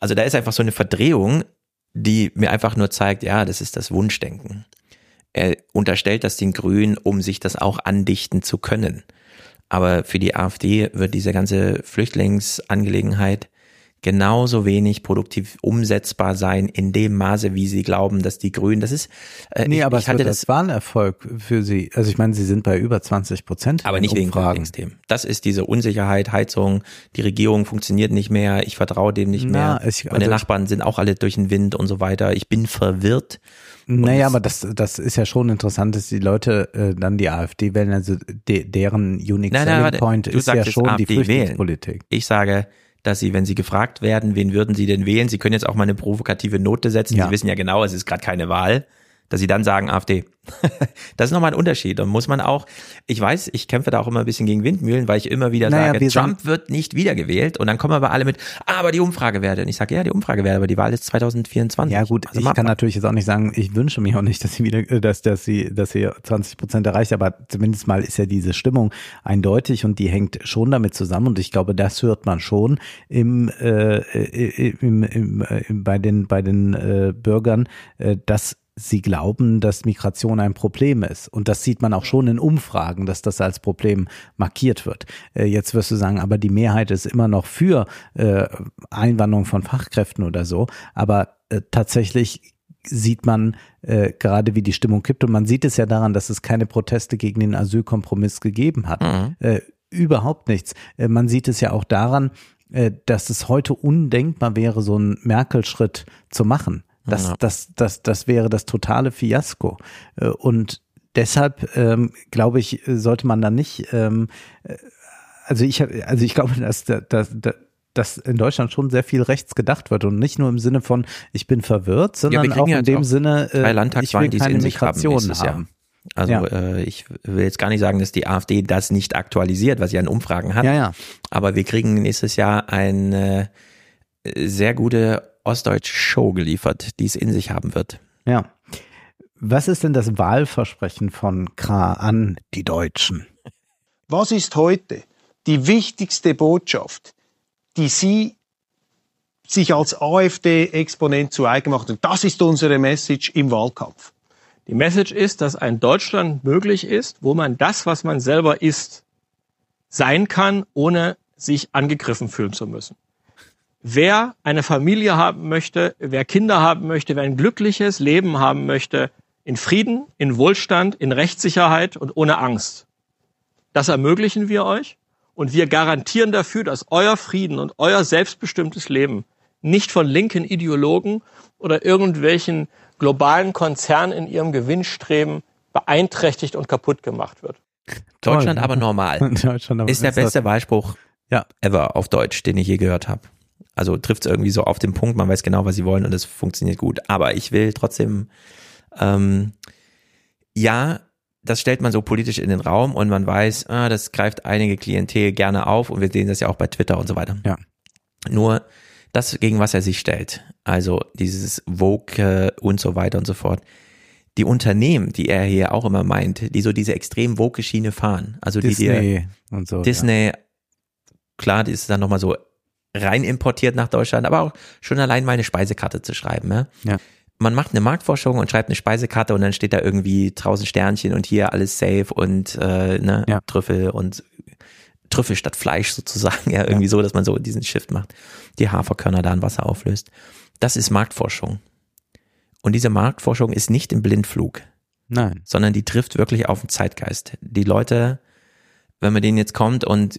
Also da ist einfach so eine Verdrehung, die mir einfach nur zeigt, ja, das ist das Wunschdenken. Er unterstellt das den Grünen, um sich das auch andichten zu können. Aber für die AfD wird diese ganze Flüchtlingsangelegenheit genauso wenig produktiv umsetzbar sein in dem Maße, wie sie glauben, dass die Grünen, das ist, äh, Nee, ich, aber ich hatte das, das Wahlerfolg für sie. Also ich meine, sie sind bei über 20 Prozent. aber nicht wegen. Flüchtlingsthemen. Das ist diese Unsicherheit, Heizung, die Regierung funktioniert nicht mehr, ich vertraue dem nicht Na, mehr, ich- meine also- Nachbarn sind auch alle durch den Wind und so weiter, ich bin verwirrt. Naja, aber das, das ist ja schon interessant, dass die Leute äh, dann die AfD wählen, also de, deren Unique Nein, nein, Selling. Point ist ja schon die AfD wählen. Flüchtlingspolitik. Ich sage, dass sie, wenn sie gefragt werden, wen würden sie denn wählen, sie können jetzt auch mal eine provokative Note setzen. Ja. Sie wissen ja genau, es ist gerade keine Wahl, dass sie dann sagen AfD. das ist nochmal ein Unterschied. Und muss man auch, ich weiß, ich kämpfe da auch immer ein bisschen gegen Windmühlen, weil ich immer wieder Naja, sage, wir Trump wird nicht wiedergewählt. Und dann kommen aber alle mit, ah, aber die Umfragewerte. Und ich sage, ja, die Umfragewerte, aber die Wahl ist 2024. Ja gut, Also ich kann abwarten. natürlich jetzt auch nicht sagen, ich wünsche mir auch nicht, dass sie wieder, äh, dass, dass sie, dass sie 20 Prozent erreicht, aber zumindest mal ist ja diese Stimmung eindeutig und die hängt schon damit zusammen und ich glaube, das hört man schon im, äh, äh, im, im, äh, im bei den bei den äh, Bürgern, äh, dass sie glauben, dass Migration ein Problem ist. Und das sieht man auch schon in Umfragen, dass das als Problem markiert wird. Äh, Jetzt wirst du sagen, aber die Mehrheit ist immer noch für äh, Einwanderung von Fachkräften oder so. Aber äh, tatsächlich sieht man äh, gerade, wie die Stimmung kippt. Und man sieht es ja daran, dass es keine Proteste gegen den Asylkompromiss gegeben hat. Mhm. Äh, überhaupt nichts. Äh, man sieht es ja auch daran, äh, dass es heute undenkbar wäre, so einen Merkel-Schritt zu machen. Das, Ja. das, das, das wäre das totale Fiasko. Äh, Und deshalb ähm, glaube ich, äh, sollte man da nicht, ähm, äh, also ich, hab- also ich glaube, dass, dass, dass, dass in Deutschland schon sehr viel rechts gedacht wird und nicht nur im Sinne von, ich bin verwirrt, sondern kriegen auch ja in dem auch Sinne, äh, ich will Landtagswahlen, die es keine in sich haben Migration Jahr. haben. Also Ja. äh, ich will jetzt gar nicht sagen, dass die AfD das nicht aktualisiert, was sie an Umfragen hat. Ja, ja. Aber wir kriegen nächstes Jahr eine sehr gute Ostdeutsch-Show geliefert, die es in sich haben wird. Ja. Was ist denn das Wahlversprechen von Kra an die Deutschen? Was ist heute die wichtigste Botschaft, die Sie sich als AfD-Exponent zu eigen machen? Und das ist unsere Message im Wahlkampf. Die Message ist, dass ein Deutschland möglich ist, wo man das, was man selber ist, sein kann, ohne sich angegriffen fühlen zu müssen. Wer eine Familie haben möchte, wer Kinder haben möchte, wer ein glückliches Leben haben möchte, in Frieden, in Wohlstand, in Rechtssicherheit und ohne Angst. Das ermöglichen wir euch und wir garantieren dafür, dass euer Frieden und euer selbstbestimmtes Leben nicht von linken Ideologen oder irgendwelchen globalen Konzernen in ihrem Gewinnstreben beeinträchtigt und kaputt gemacht wird. Deutschland aber normal. Deutschland aber ist der beste Wahlspruch Ja. ever auf Deutsch, den ich je gehört habe. Also trifft es irgendwie so auf den Punkt, man weiß genau, was sie wollen und es funktioniert gut. Aber ich will trotzdem, ähm, ja, das stellt man so politisch in den Raum und man weiß, ah, das greift einige Klientel gerne auf und wir sehen das ja auch bei Twitter und so weiter. Ja. Nur das, gegen was er sich stellt, also dieses Woke und so weiter und so fort, die Unternehmen, die er hier auch immer meint, die so diese extrem woke Schiene fahren, also die dir Disney und so. Disney, klar, die ist dann nochmal so rein importiert nach Deutschland, aber auch schon allein mal eine Speisekarte zu schreiben. Ja? Ja. Man macht eine Marktforschung und schreibt eine Speisekarte und dann steht da irgendwie tausend Sternchen und hier alles safe und äh, ne, Ja. Trüffel und Trüffel statt Fleisch sozusagen, ja, irgendwie so, dass man so diesen Shift macht, die Haferkörner da in Wasser auflöst. Das ist Marktforschung. Und diese Marktforschung ist nicht im Blindflug Nein. sondern die trifft wirklich auf den Zeitgeist. Die Leute, wenn man denen jetzt kommt und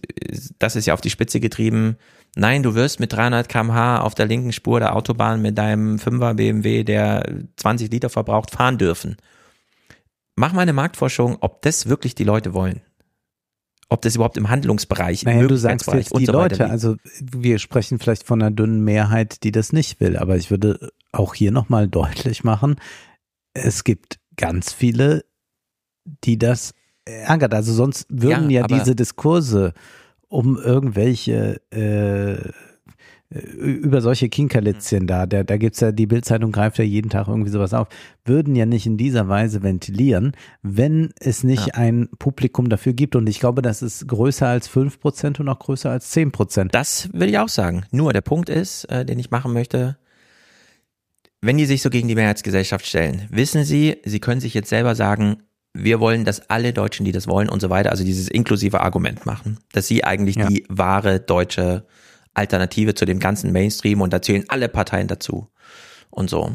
das ist ja auf die Spitze getrieben, nein, du wirst mit 300 kmh auf der linken Spur der Autobahn mit deinem 5er BMW, der 20 Liter verbraucht, fahren dürfen. Mach mal eine Marktforschung, ob das wirklich die Leute wollen. Ob das überhaupt im Handlungsbereich, im Naja, du sagst jetzt und die so Leute, liegt. also wir sprechen vielleicht von einer dünnen Mehrheit, die das nicht will, aber ich würde auch hier nochmal deutlich machen, es gibt ganz viele, die das ärgert. Also sonst würden Ja, ja, diese Diskurse um irgendwelche äh, über solche Kinkerlitzchen da, da, da gibt's ja, die Bildzeitung greift ja jeden Tag irgendwie sowas auf, würden ja nicht in dieser Weise ventilieren, wenn es nicht ein Publikum dafür gibt. Und ich glaube, das ist größer als 5% und auch größer als 10%. Das will ich auch sagen. Nur der Punkt ist, äh, den ich machen möchte, wenn die sich so gegen die Mehrheitsgesellschaft stellen, wissen sie, sie können sich jetzt selber sagen, wir wollen, dass alle Deutschen, die das wollen und so weiter, also dieses inklusive Argument machen, dass sie eigentlich Ja. die wahre deutsche Alternative zu dem ganzen Mainstream und da zählen alle Parteien dazu und so.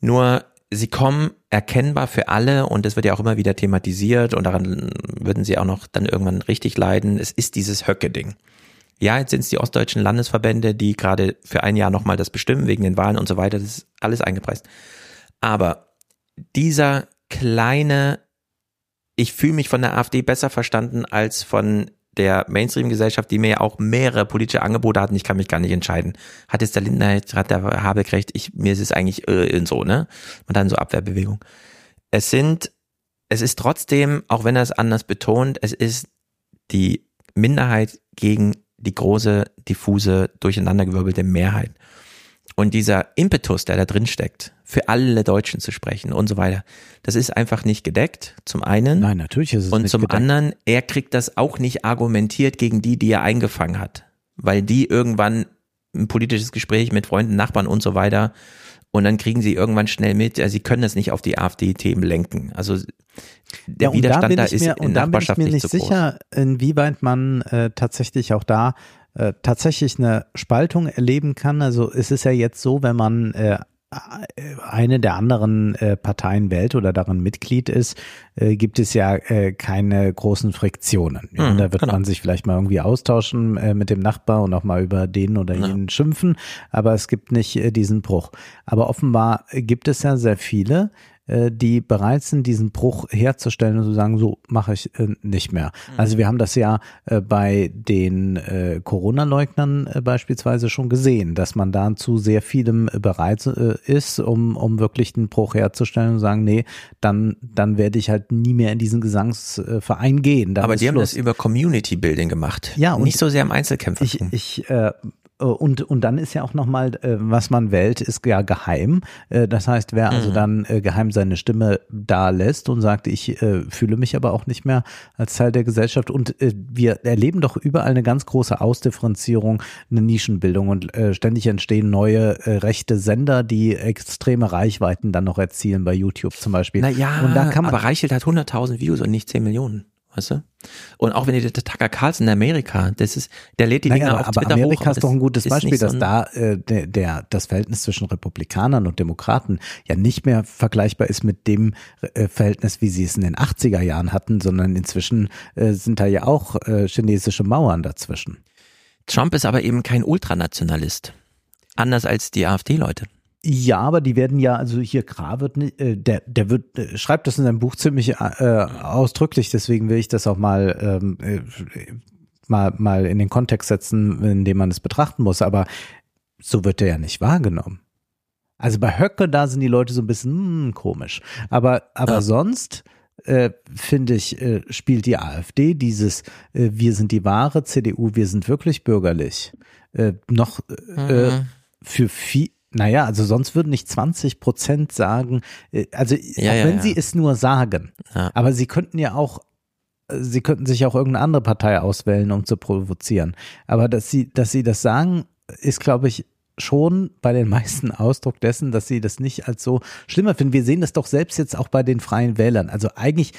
Nur sie kommen erkennbar für alle und das wird ja auch immer wieder thematisiert und daran würden sie auch noch dann irgendwann richtig leiden. Es ist dieses Höcke-Ding. Ja, jetzt sind es die ostdeutschen Landesverbände, die gerade für ein Jahr nochmal das bestimmen, wegen den Wahlen und so weiter. Das ist alles eingepreist. Aber dieser kleine, ich fühle mich von der AfD besser verstanden als von der Mainstream-Gesellschaft, die mir ja auch mehrere politische Angebote hatten, ich kann mich gar nicht entscheiden. Hat jetzt der Lindner, hat der Habeck recht, ich, mir ist es eigentlich äh, so, ne? Und dann so Abwehrbewegung. Es sind, es ist trotzdem, auch wenn er es anders betont, es ist die Minderheit gegen die große, diffuse, durcheinandergewirbelte Mehrheit. Und dieser Impetus, der da drin steckt, für alle Deutschen zu sprechen und so weiter, das ist einfach nicht gedeckt, zum einen. Nein, natürlich ist es Und zum gedeckt. anderen, er kriegt das auch nicht argumentiert gegen die, die er eingefangen hat. Weil die irgendwann ein politisches Gespräch mit Freunden, Nachbarn und so weiter und dann kriegen sie irgendwann schnell mit, ja, sie können das nicht auf die AfD-Themen lenken. Also der Ja, Widerstand da ich ist mir, in und da bin ich Nachbarschaft mir nicht, so groß. sicher, inwieweit man äh, tatsächlich auch da äh, tatsächlich eine Spaltung erleben kann. Also es ist ja jetzt so, wenn man äh, eine der anderen äh, Parteien wählt oder darin Mitglied ist, äh, gibt es ja äh, keine großen Friktionen. Ja, Mhm, da wird genau. man sich vielleicht mal irgendwie austauschen äh, mit dem Nachbar und auch mal über den oder jenen schimpfen, aber es gibt nicht äh, diesen Bruch. Aber offenbar gibt es ja sehr viele, äh, die bereit sind, diesen Bruch herzustellen und zu sagen, so mache ich äh, nicht mehr. Also wir haben das ja äh, bei den äh, Corona-Leugnern äh, beispielsweise schon gesehen, dass man da zu sehr vielem äh, bereit äh, ist, um, um wirklich den Bruch herzustellen und sagen, nee, dann, dann werde ich halt nie mehr in diesen Gesangsverein gehen. Dann Aber die haben Schluss. das über Community Building gemacht. Ja, und nicht so sehr im Einzelkämpfer. Ich, ich äh, und, und dann ist ja auch nochmal, äh, was man wählt, ist ja geheim. Äh, das heißt, wer also Mhm. dann äh, geheim seine Stimme da lässt und sagt, ich äh, fühle mich aber auch nicht mehr als Teil der Gesellschaft. Und äh, wir erleben doch überall eine ganz große Ausdifferenzierung, eine Nischenbildung und äh, ständig entstehen neue äh, rechte Sender, die extreme Reichweiten dann noch erzielen bei YouTube zum Beispiel. Naja, und da kann man, aber Reichelt hat 100.000 Views und nicht 10 Millionen. Weißt du? Und auch wenn ihr der Tucker Carlson in Amerika, das ist, der lädt die Naja, Dinger aber, auf aber Twitter Amerika hoch. aber ist doch ein gutes Beispiel, so dass ein- da äh, der, der das Verhältnis zwischen Republikanern und Demokraten ja nicht mehr vergleichbar ist mit dem äh, Verhältnis, wie sie es in den 80er Jahren hatten, sondern inzwischen äh, sind da ja auch äh, chinesische Mauern dazwischen. Trump ist aber eben kein Ultranationalist. Anders als die AfD-Leute. Ja, aber die werden ja, also hier Gra wird nicht, äh, der, der wird, äh, schreibt das in seinem Buch ziemlich äh, ausdrücklich, deswegen will ich das auch mal, ähm, äh, mal, mal in den Kontext setzen, in dem man es betrachten muss, aber so wird er ja nicht wahrgenommen. Also bei Höcke, da sind die Leute so ein bisschen hm, komisch. Aber, aber sonst äh, finde ich, äh, spielt die AfD dieses äh, Wir sind die wahre CDU, wir sind wirklich bürgerlich äh, noch äh, Mhm. für viel. Naja, also sonst würden nicht 20 Prozent sagen, äh, also Ja, auch ja, wenn ja. sie es nur sagen, aber sie könnten ja auch äh, Sie könnten sich auch irgendeine andere Partei auswählen, um zu provozieren. Aber dass sie, dass sie das sagen, ist, glaube ich, schon bei den meisten Ausdruck dessen, dass sie das nicht als so schlimmer finden. Wir sehen das doch selbst jetzt auch bei den Freien Wählern. Also eigentlich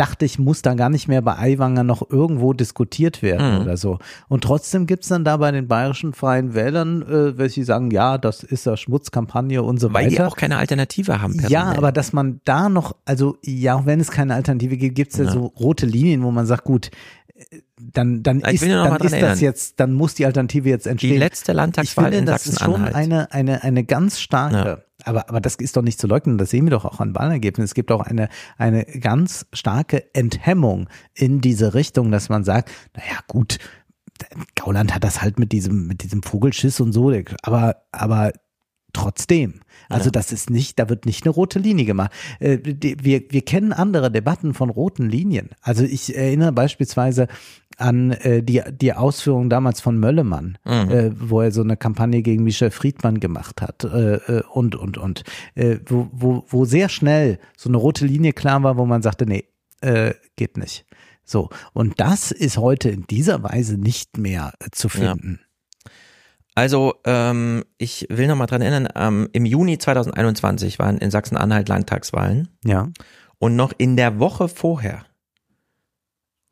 dachte ich, muss da gar nicht mehr bei Aiwanger noch irgendwo diskutiert werden Mhm. oder so. Und trotzdem gibt's dann da bei den bayerischen Freien Wählern, äh, welche sagen, ja, das ist ja Schmutzkampagne und so Weil weiter. die auch keine Alternative haben. Ja, personell. aber dass man da noch, also ja, auch wenn es keine Alternative gibt, gibt's ja, Ja. so rote Linien, wo man sagt, gut, äh, dann, dann Ich ist, dann ist das erinnern. jetzt, dann muss die Alternative jetzt entstehen. Die letzte Landtagswahl ich finde, in das ist schon Sachsen-Anhalt. eine, eine, eine ganz starke, Ja. Aber, aber das ist doch nicht zu leugnen, das sehen wir doch auch an Wahlergebnissen. Es gibt auch eine, eine ganz starke Enthemmung in diese Richtung, dass man sagt, naja, gut, Gauland hat das halt mit diesem, mit diesem Vogelschiss und so, aber, aber trotzdem. Also Ja. das ist nicht, da wird nicht eine rote Linie gemacht. Äh, wir, wir kennen andere Debatten von roten Linien. Also ich erinnere beispielsweise an äh, die, die Ausführungen damals von Möllemann, Mhm. äh, wo er so eine Kampagne gegen Michel Friedmann gemacht hat äh, äh, und, und, und. Äh, wo, wo, wo sehr schnell so eine rote Linie klar war, wo man sagte, nee, äh, geht nicht. So, und das ist heute in dieser Weise nicht mehr äh, zu Ja. Also, ähm, ich will noch mal dran erinnern, ähm, im Juni 2021 waren in Sachsen-Anhalt Landtagswahlen Ja. und noch in der Woche vorher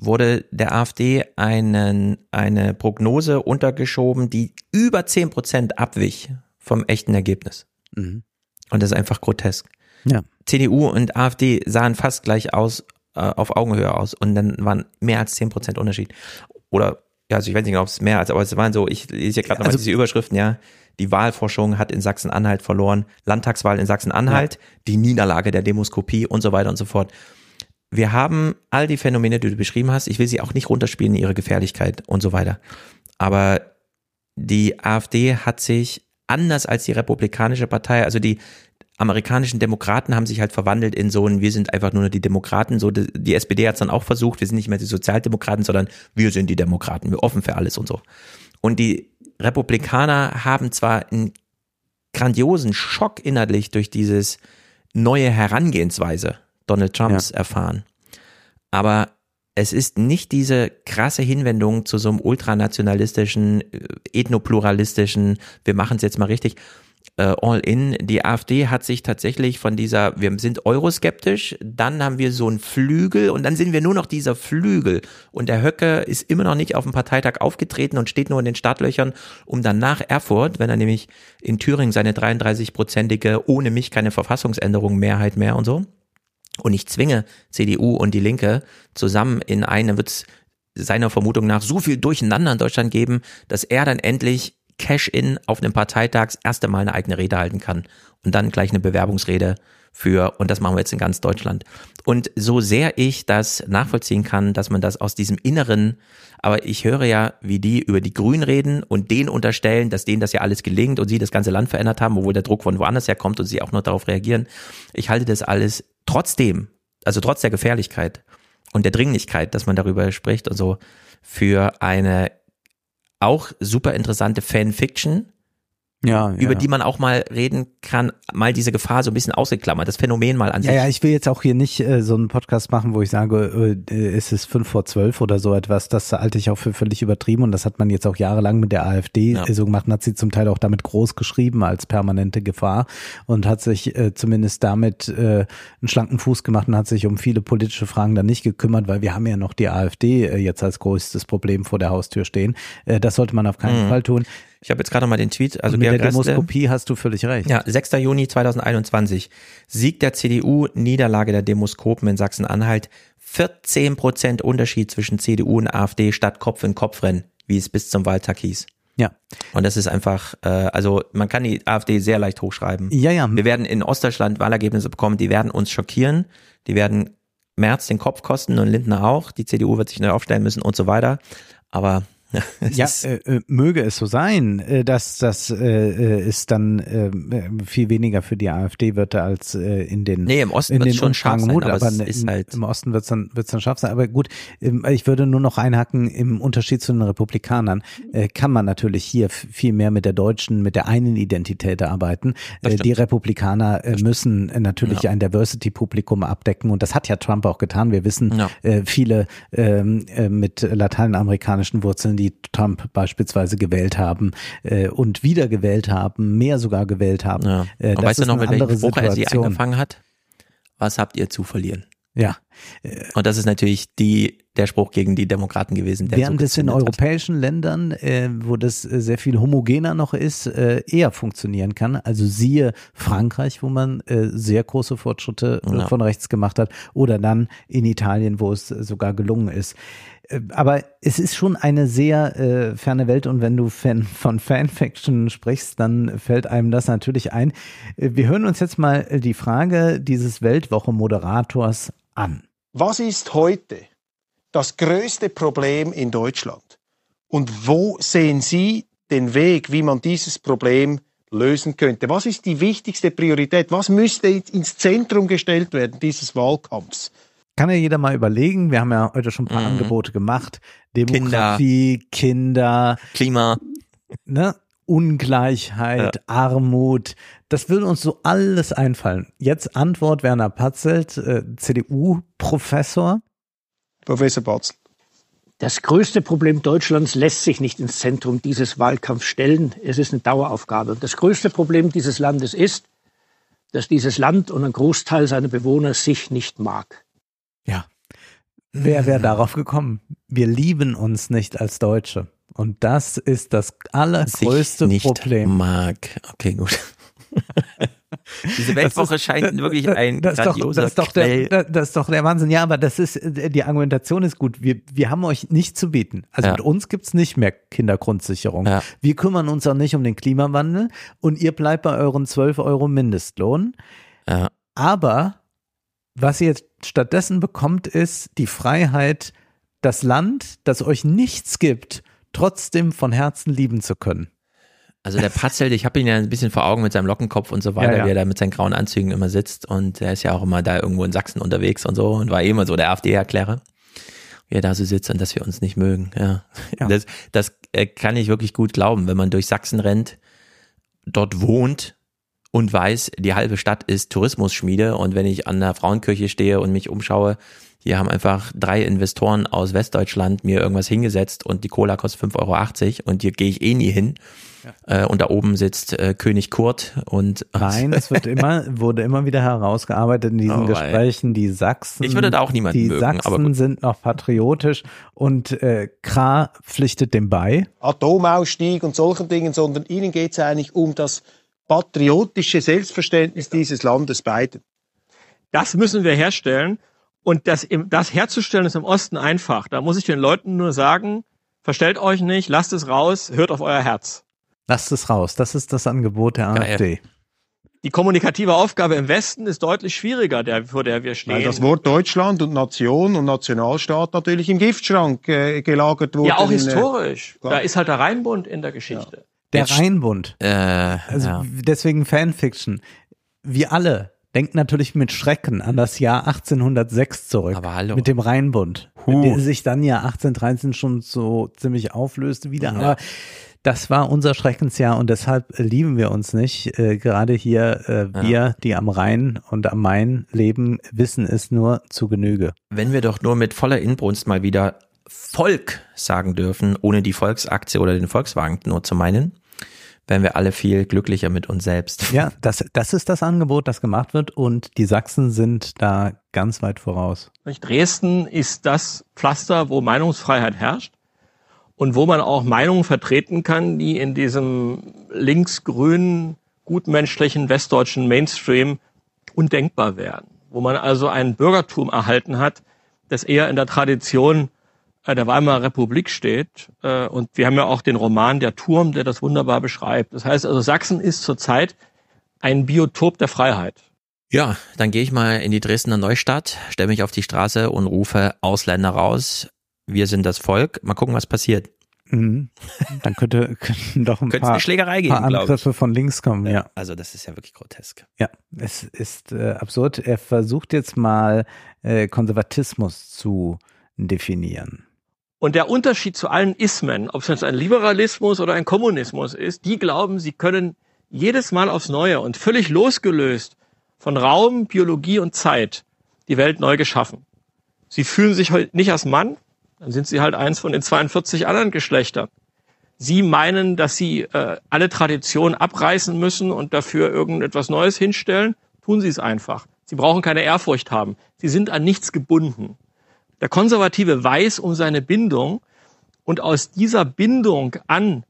wurde der AfD einen, eine Prognose untergeschoben, die über 10 Prozent abwich vom echten Ergebnis. Mhm. Und das ist einfach grotesk. Ja. CDU und AfD sahen fast gleich aus, äh, auf Augenhöhe aus und dann waren mehr als 10 Prozent Unterschied. Oder, ja, also ich weiß nicht genau, ob es mehr als, aber es waren so, ich lese hier gerade nochmal Also- diese Überschriften, ja. Die Wahlforschung hat in Sachsen-Anhalt verloren, Landtagswahl in Sachsen-Anhalt, die Niederlage der Demoskopie und so weiter und so fort. wir haben all die Phänomene, die du beschrieben hast. Ich will sie auch nicht runterspielen, ihre Gefährlichkeit und so weiter. Aber die AfD hat sich anders als die Republikanische Partei, also die amerikanischen Demokraten haben sich halt verwandelt in so ein, wir sind einfach nur die Demokraten, so die, die SPD hat es dann auch versucht, wir sind nicht mehr die Sozialdemokraten, sondern wir sind die Demokraten, wir offen für alles und so. Und die Republikaner haben zwar einen grandiosen Schock innerlich durch dieses neue Herangehensweise Donald Trumps erfahren. Aber es ist nicht diese krasse Hinwendung zu so einem ultranationalistischen, äh, ethnopluralistischen, wir machen es jetzt mal richtig, äh, all in. Die AfD hat sich tatsächlich von dieser, wir sind euroskeptisch, dann haben wir so einen Flügel und dann sind wir nur noch dieser Flügel. Und der Höcke ist immer noch nicht auf dem Parteitag aufgetreten und steht nur in den Startlöchern, um dann nach Erfurt, wenn er nämlich in Thüringen seine 33-prozentige, ohne mich keine Verfassungsänderung Mehrheit mehr und so, und ich zwinge CDU und die Linke zusammen in eine, wird es seiner Vermutung nach so viel Durcheinander in Deutschland geben, dass er dann endlich Cash-in auf einem Parteitag das erste Mal eine eigene Rede halten kann und dann gleich eine Bewerbungsrede für, und das machen wir jetzt in ganz Deutschland. Und so sehr ich das nachvollziehen kann, dass man das aus diesem Inneren, aber ich höre ja, wie die über die Grünen reden und denen unterstellen, dass denen das ja alles gelingt und sie das ganze Land verändert haben, obwohl der Druck von woanders herkommt und sie auch nur darauf reagieren. Ich halte das alles trotzdem, also trotz der Gefährlichkeit und der Dringlichkeit, dass man darüber spricht und so, für eine auch super interessante Fanfiction, ja, über ja. die man auch mal reden kann, mal diese Gefahr so ein bisschen ausgeklammert, das Phänomen mal an Ja, sich. ja, ich will jetzt auch hier nicht äh, so einen Podcast machen, wo ich sage, äh, es ist fünf vor zwölf oder so etwas. Das halte ich auch für völlig übertrieben und das hat man jetzt auch jahrelang mit der AfD Ja. äh, so gemacht und hat sie zum Teil auch damit groß geschrieben als permanente Gefahr und hat sich äh, zumindest damit äh, einen schlanken Fuß gemacht und hat sich um viele politische Fragen dann nicht gekümmert, weil wir haben ja noch die AfD äh, jetzt als größtes Problem vor der Haustür stehen. Äh, das sollte man auf keinen Mhm. Fall tun. Ich habe jetzt gerade mal den Tweet, also und mit Georg der Demoskopie hast du völlig recht. Ja, 6. Juni 2021. Sieg der CDU, Niederlage der Demoskopen in Sachsen-Anhalt. 14 Prozent Unterschied zwischen CDU und AfD statt Kopf in Kopf rennen, wie es bis zum Wahltag hieß. Ja. Und das ist einfach, äh, also man kann die AfD sehr leicht hochschreiben. Ja, ja. Wir werden in Ostdeutschland Wahlergebnisse bekommen, die werden uns schockieren, die werden Merz den Kopf kosten und Lindner auch. Die CDU wird sich neu aufstellen müssen und so weiter. Aber ja, äh, äh, möge es so sein, äh, dass das äh, äh, ist dann äh, viel weniger für die AfD wird als äh, in den Nee, im Osten in den schon scharf sein, aber aber es in, halt- im Osten wird's dann wird's dann scharf sein. Aber gut, ähm, ich würde nur noch einhaken im Unterschied zu den Republikanern äh, kann man natürlich hier viel mehr mit der deutschen, mit der einen Identität arbeiten. Äh, die Republikaner äh, müssen natürlich Ja. ein Diversity-Publikum abdecken und das hat ja Trump auch getan. Wir wissen Ja. äh, viele ähm, äh, mit lateinamerikanischen Wurzeln, die Trump beispielsweise gewählt haben äh, und wieder gewählt haben, mehr sogar gewählt haben. ja. Äh, und weißt du noch, mit welchem andere Spruch er sie angefangen hat? Was habt ihr zu verlieren? Ja. Und das ist natürlich die, der Spruch gegen die Demokraten gewesen. Der Während so es in gezündet hat. europäischen Ländern, äh, wo das äh, sehr viel homogener noch ist, äh, eher funktionieren kann. Also siehe Frankreich, wo man äh, sehr große Fortschritte Ja. von rechts gemacht hat, oder dann in Italien, wo es sogar gelungen ist. Äh, Aber es ist schon eine sehr äh, ferne Welt und wenn du Fan von Fanfiction sprichst, dann fällt einem das natürlich ein. Äh, Wir hören uns jetzt mal äh, die Frage dieses Weltwoche-Moderators an. Was ist heute das größte Problem in Deutschland? Und wo sehen Sie den Weg, wie man dieses Problem lösen könnte? Was ist die wichtigste Priorität? Was müsste ins Zentrum gestellt werden dieses Wahlkampfs? Kann ja jeder mal überlegen. Wir haben ja heute schon ein paar Mhm. Angebote gemacht. Demografie, Kinder, Klima. ne? Ungleichheit, Armut. Das würde uns so alles einfallen. Jetzt Antwort Werner Patzelt, äh, CDU-Professor. Professor Batzel. Das größte Problem Deutschlands lässt sich nicht ins Zentrum dieses Wahlkampfs stellen. Es ist eine Daueraufgabe. Und das größte Problem dieses Landes ist, dass dieses Land und ein Großteil seiner Bewohner sich nicht mag. Ja. Wer wäre darauf gekommen? Wir lieben uns nicht als Deutsche. Und das ist das allergrößte sich nicht Problem. mag. Okay, gut. Diese Weltwoche ist- scheint wirklich ein das ist doch, grandioser das, ist doch der, das, das ist doch der Wahnsinn. Ja, aber das ist, äh, die Argumentation ist gut. Wir, wir haben euch nicht zu bieten. Also Ja. mit uns gibt's nicht mehr Kindergrundsicherung. Ja. Wir kümmern uns auch nicht um den Klimawandel und ihr bleibt bei euren 12 Euro Mindestlohn. Ja. Aber was ihr stattdessen bekommt, ist die Freiheit, das Land, das euch nichts gibt, trotzdem von Herzen lieben zu können. Also der Patzel, ich habe ihn ja ein bisschen vor Augen mit seinem Lockenkopf und so weiter, Ja, ja. wie er da mit seinen grauen Anzügen immer sitzt und er ist ja auch immer da irgendwo in Sachsen unterwegs und so und war eh immer so der AfD-Erklärer, wie er da so sitzt und dass wir uns nicht mögen. Ja, das, das äh, kann ich wirklich gut glauben, wenn man durch Sachsen rennt, dort wohnt und weiß, die halbe Stadt ist Tourismusschmiede und wenn ich an der Frauenkirche stehe und mich umschaue, hier haben einfach drei Investoren aus Westdeutschland mir irgendwas hingesetzt und die Cola kostet 5,80 Euro und hier gehe ich eh nie hin. Äh, und da oben sitzt äh, König Kurt und Nein, es wird immer, wurde immer wieder herausgearbeitet in diesen Oh. Gesprächen, die Sachsen. Ich würde da auch niemanden Die mögen, Sachsen sind noch patriotisch und äh, Kra pflichtet dem bei. Atomausstieg und solchen Dingen, sondern ihnen geht es eigentlich um das patriotische Selbstverständnis dieses Landes beiden. Das müssen wir herstellen. Und das, das herzustellen ist im Osten einfach. Da muss ich den Leuten nur sagen, verstellt euch nicht, lasst es raus, hört auf euer Herz. Lasst es raus. Das ist das Angebot der AfD. Die kommunikative Aufgabe im Westen ist deutlich schwieriger, der, vor der wir stehen. Weil das Wort Deutschland und Nation und Nationalstaat natürlich im Giftschrank äh, gelagert wurde. ja, auch äh, historisch. klar. Da ist halt der Rheinbund in der Geschichte. Der Rheinbund. Äh, Also ja. deswegen Fanfiction. Wir alle denken natürlich mit Schrecken an das Jahr 1806 zurück. Aber hallo. Mit dem Rheinbund. Huh. Der sich dann ja 1813 schon so ziemlich auflöste wieder. Ja. Aber das war unser Schreckensjahr und deshalb lieben wir uns nicht. Äh, gerade hier, äh, wir, die am Rhein und am Main leben, wissen es nur zu Genüge. Wenn wir doch nur mit voller Inbrunst mal wieder Volk sagen dürfen, ohne die Volksaktie oder den Volkswagen nur zu meinen, wären wir alle viel glücklicher mit uns selbst. Ja, das, das ist das Angebot, das gemacht wird und die Sachsen sind da ganz weit voraus. Dresden ist das Pflaster, wo Meinungsfreiheit herrscht und wo man auch Meinungen vertreten kann, die in diesem linksgrünen, gutmenschlichen westdeutschen Mainstream undenkbar wären. Wo man also ein Bürgertum erhalten hat, das eher in der Tradition der Weimarer Republik steht. Äh, Und wir haben ja auch den Roman Der Turm, der das wunderbar beschreibt. Das heißt also, Sachsen ist zurzeit ein Biotop der Freiheit. Ja, dann gehe ich mal in die Dresdner Neustadt, stelle mich auf die Straße und rufe Ausländer raus. Wir sind das Volk. Mal gucken, was passiert. Mhm. Dann könnte könnten doch ein Könnte es paar, eine Schlägerei geben, paar. Angriffe von links kommen. Ja, Also das ist ja wirklich grotesk. ja, es ist äh, absurd. Er versucht jetzt mal äh, Konservatismus zu definieren. Und der Unterschied zu allen Ismen, ob es jetzt ein Liberalismus oder ein Kommunismus ist, die glauben, sie können jedes Mal aufs Neue und völlig losgelöst von Raum, Biologie und Zeit die Welt neu geschaffen. Sie fühlen sich heute nicht als Mann, dann sind sie halt eins von den 42 anderen Geschlechtern. Sie meinen, dass sie äh, alle Traditionen abreißen müssen und dafür irgendetwas Neues hinstellen, tun sie es einfach. Sie brauchen keine Ehrfurcht haben. Sie sind an nichts gebunden. Der Konservative weiß um seine Bindung und aus dieser Bindung an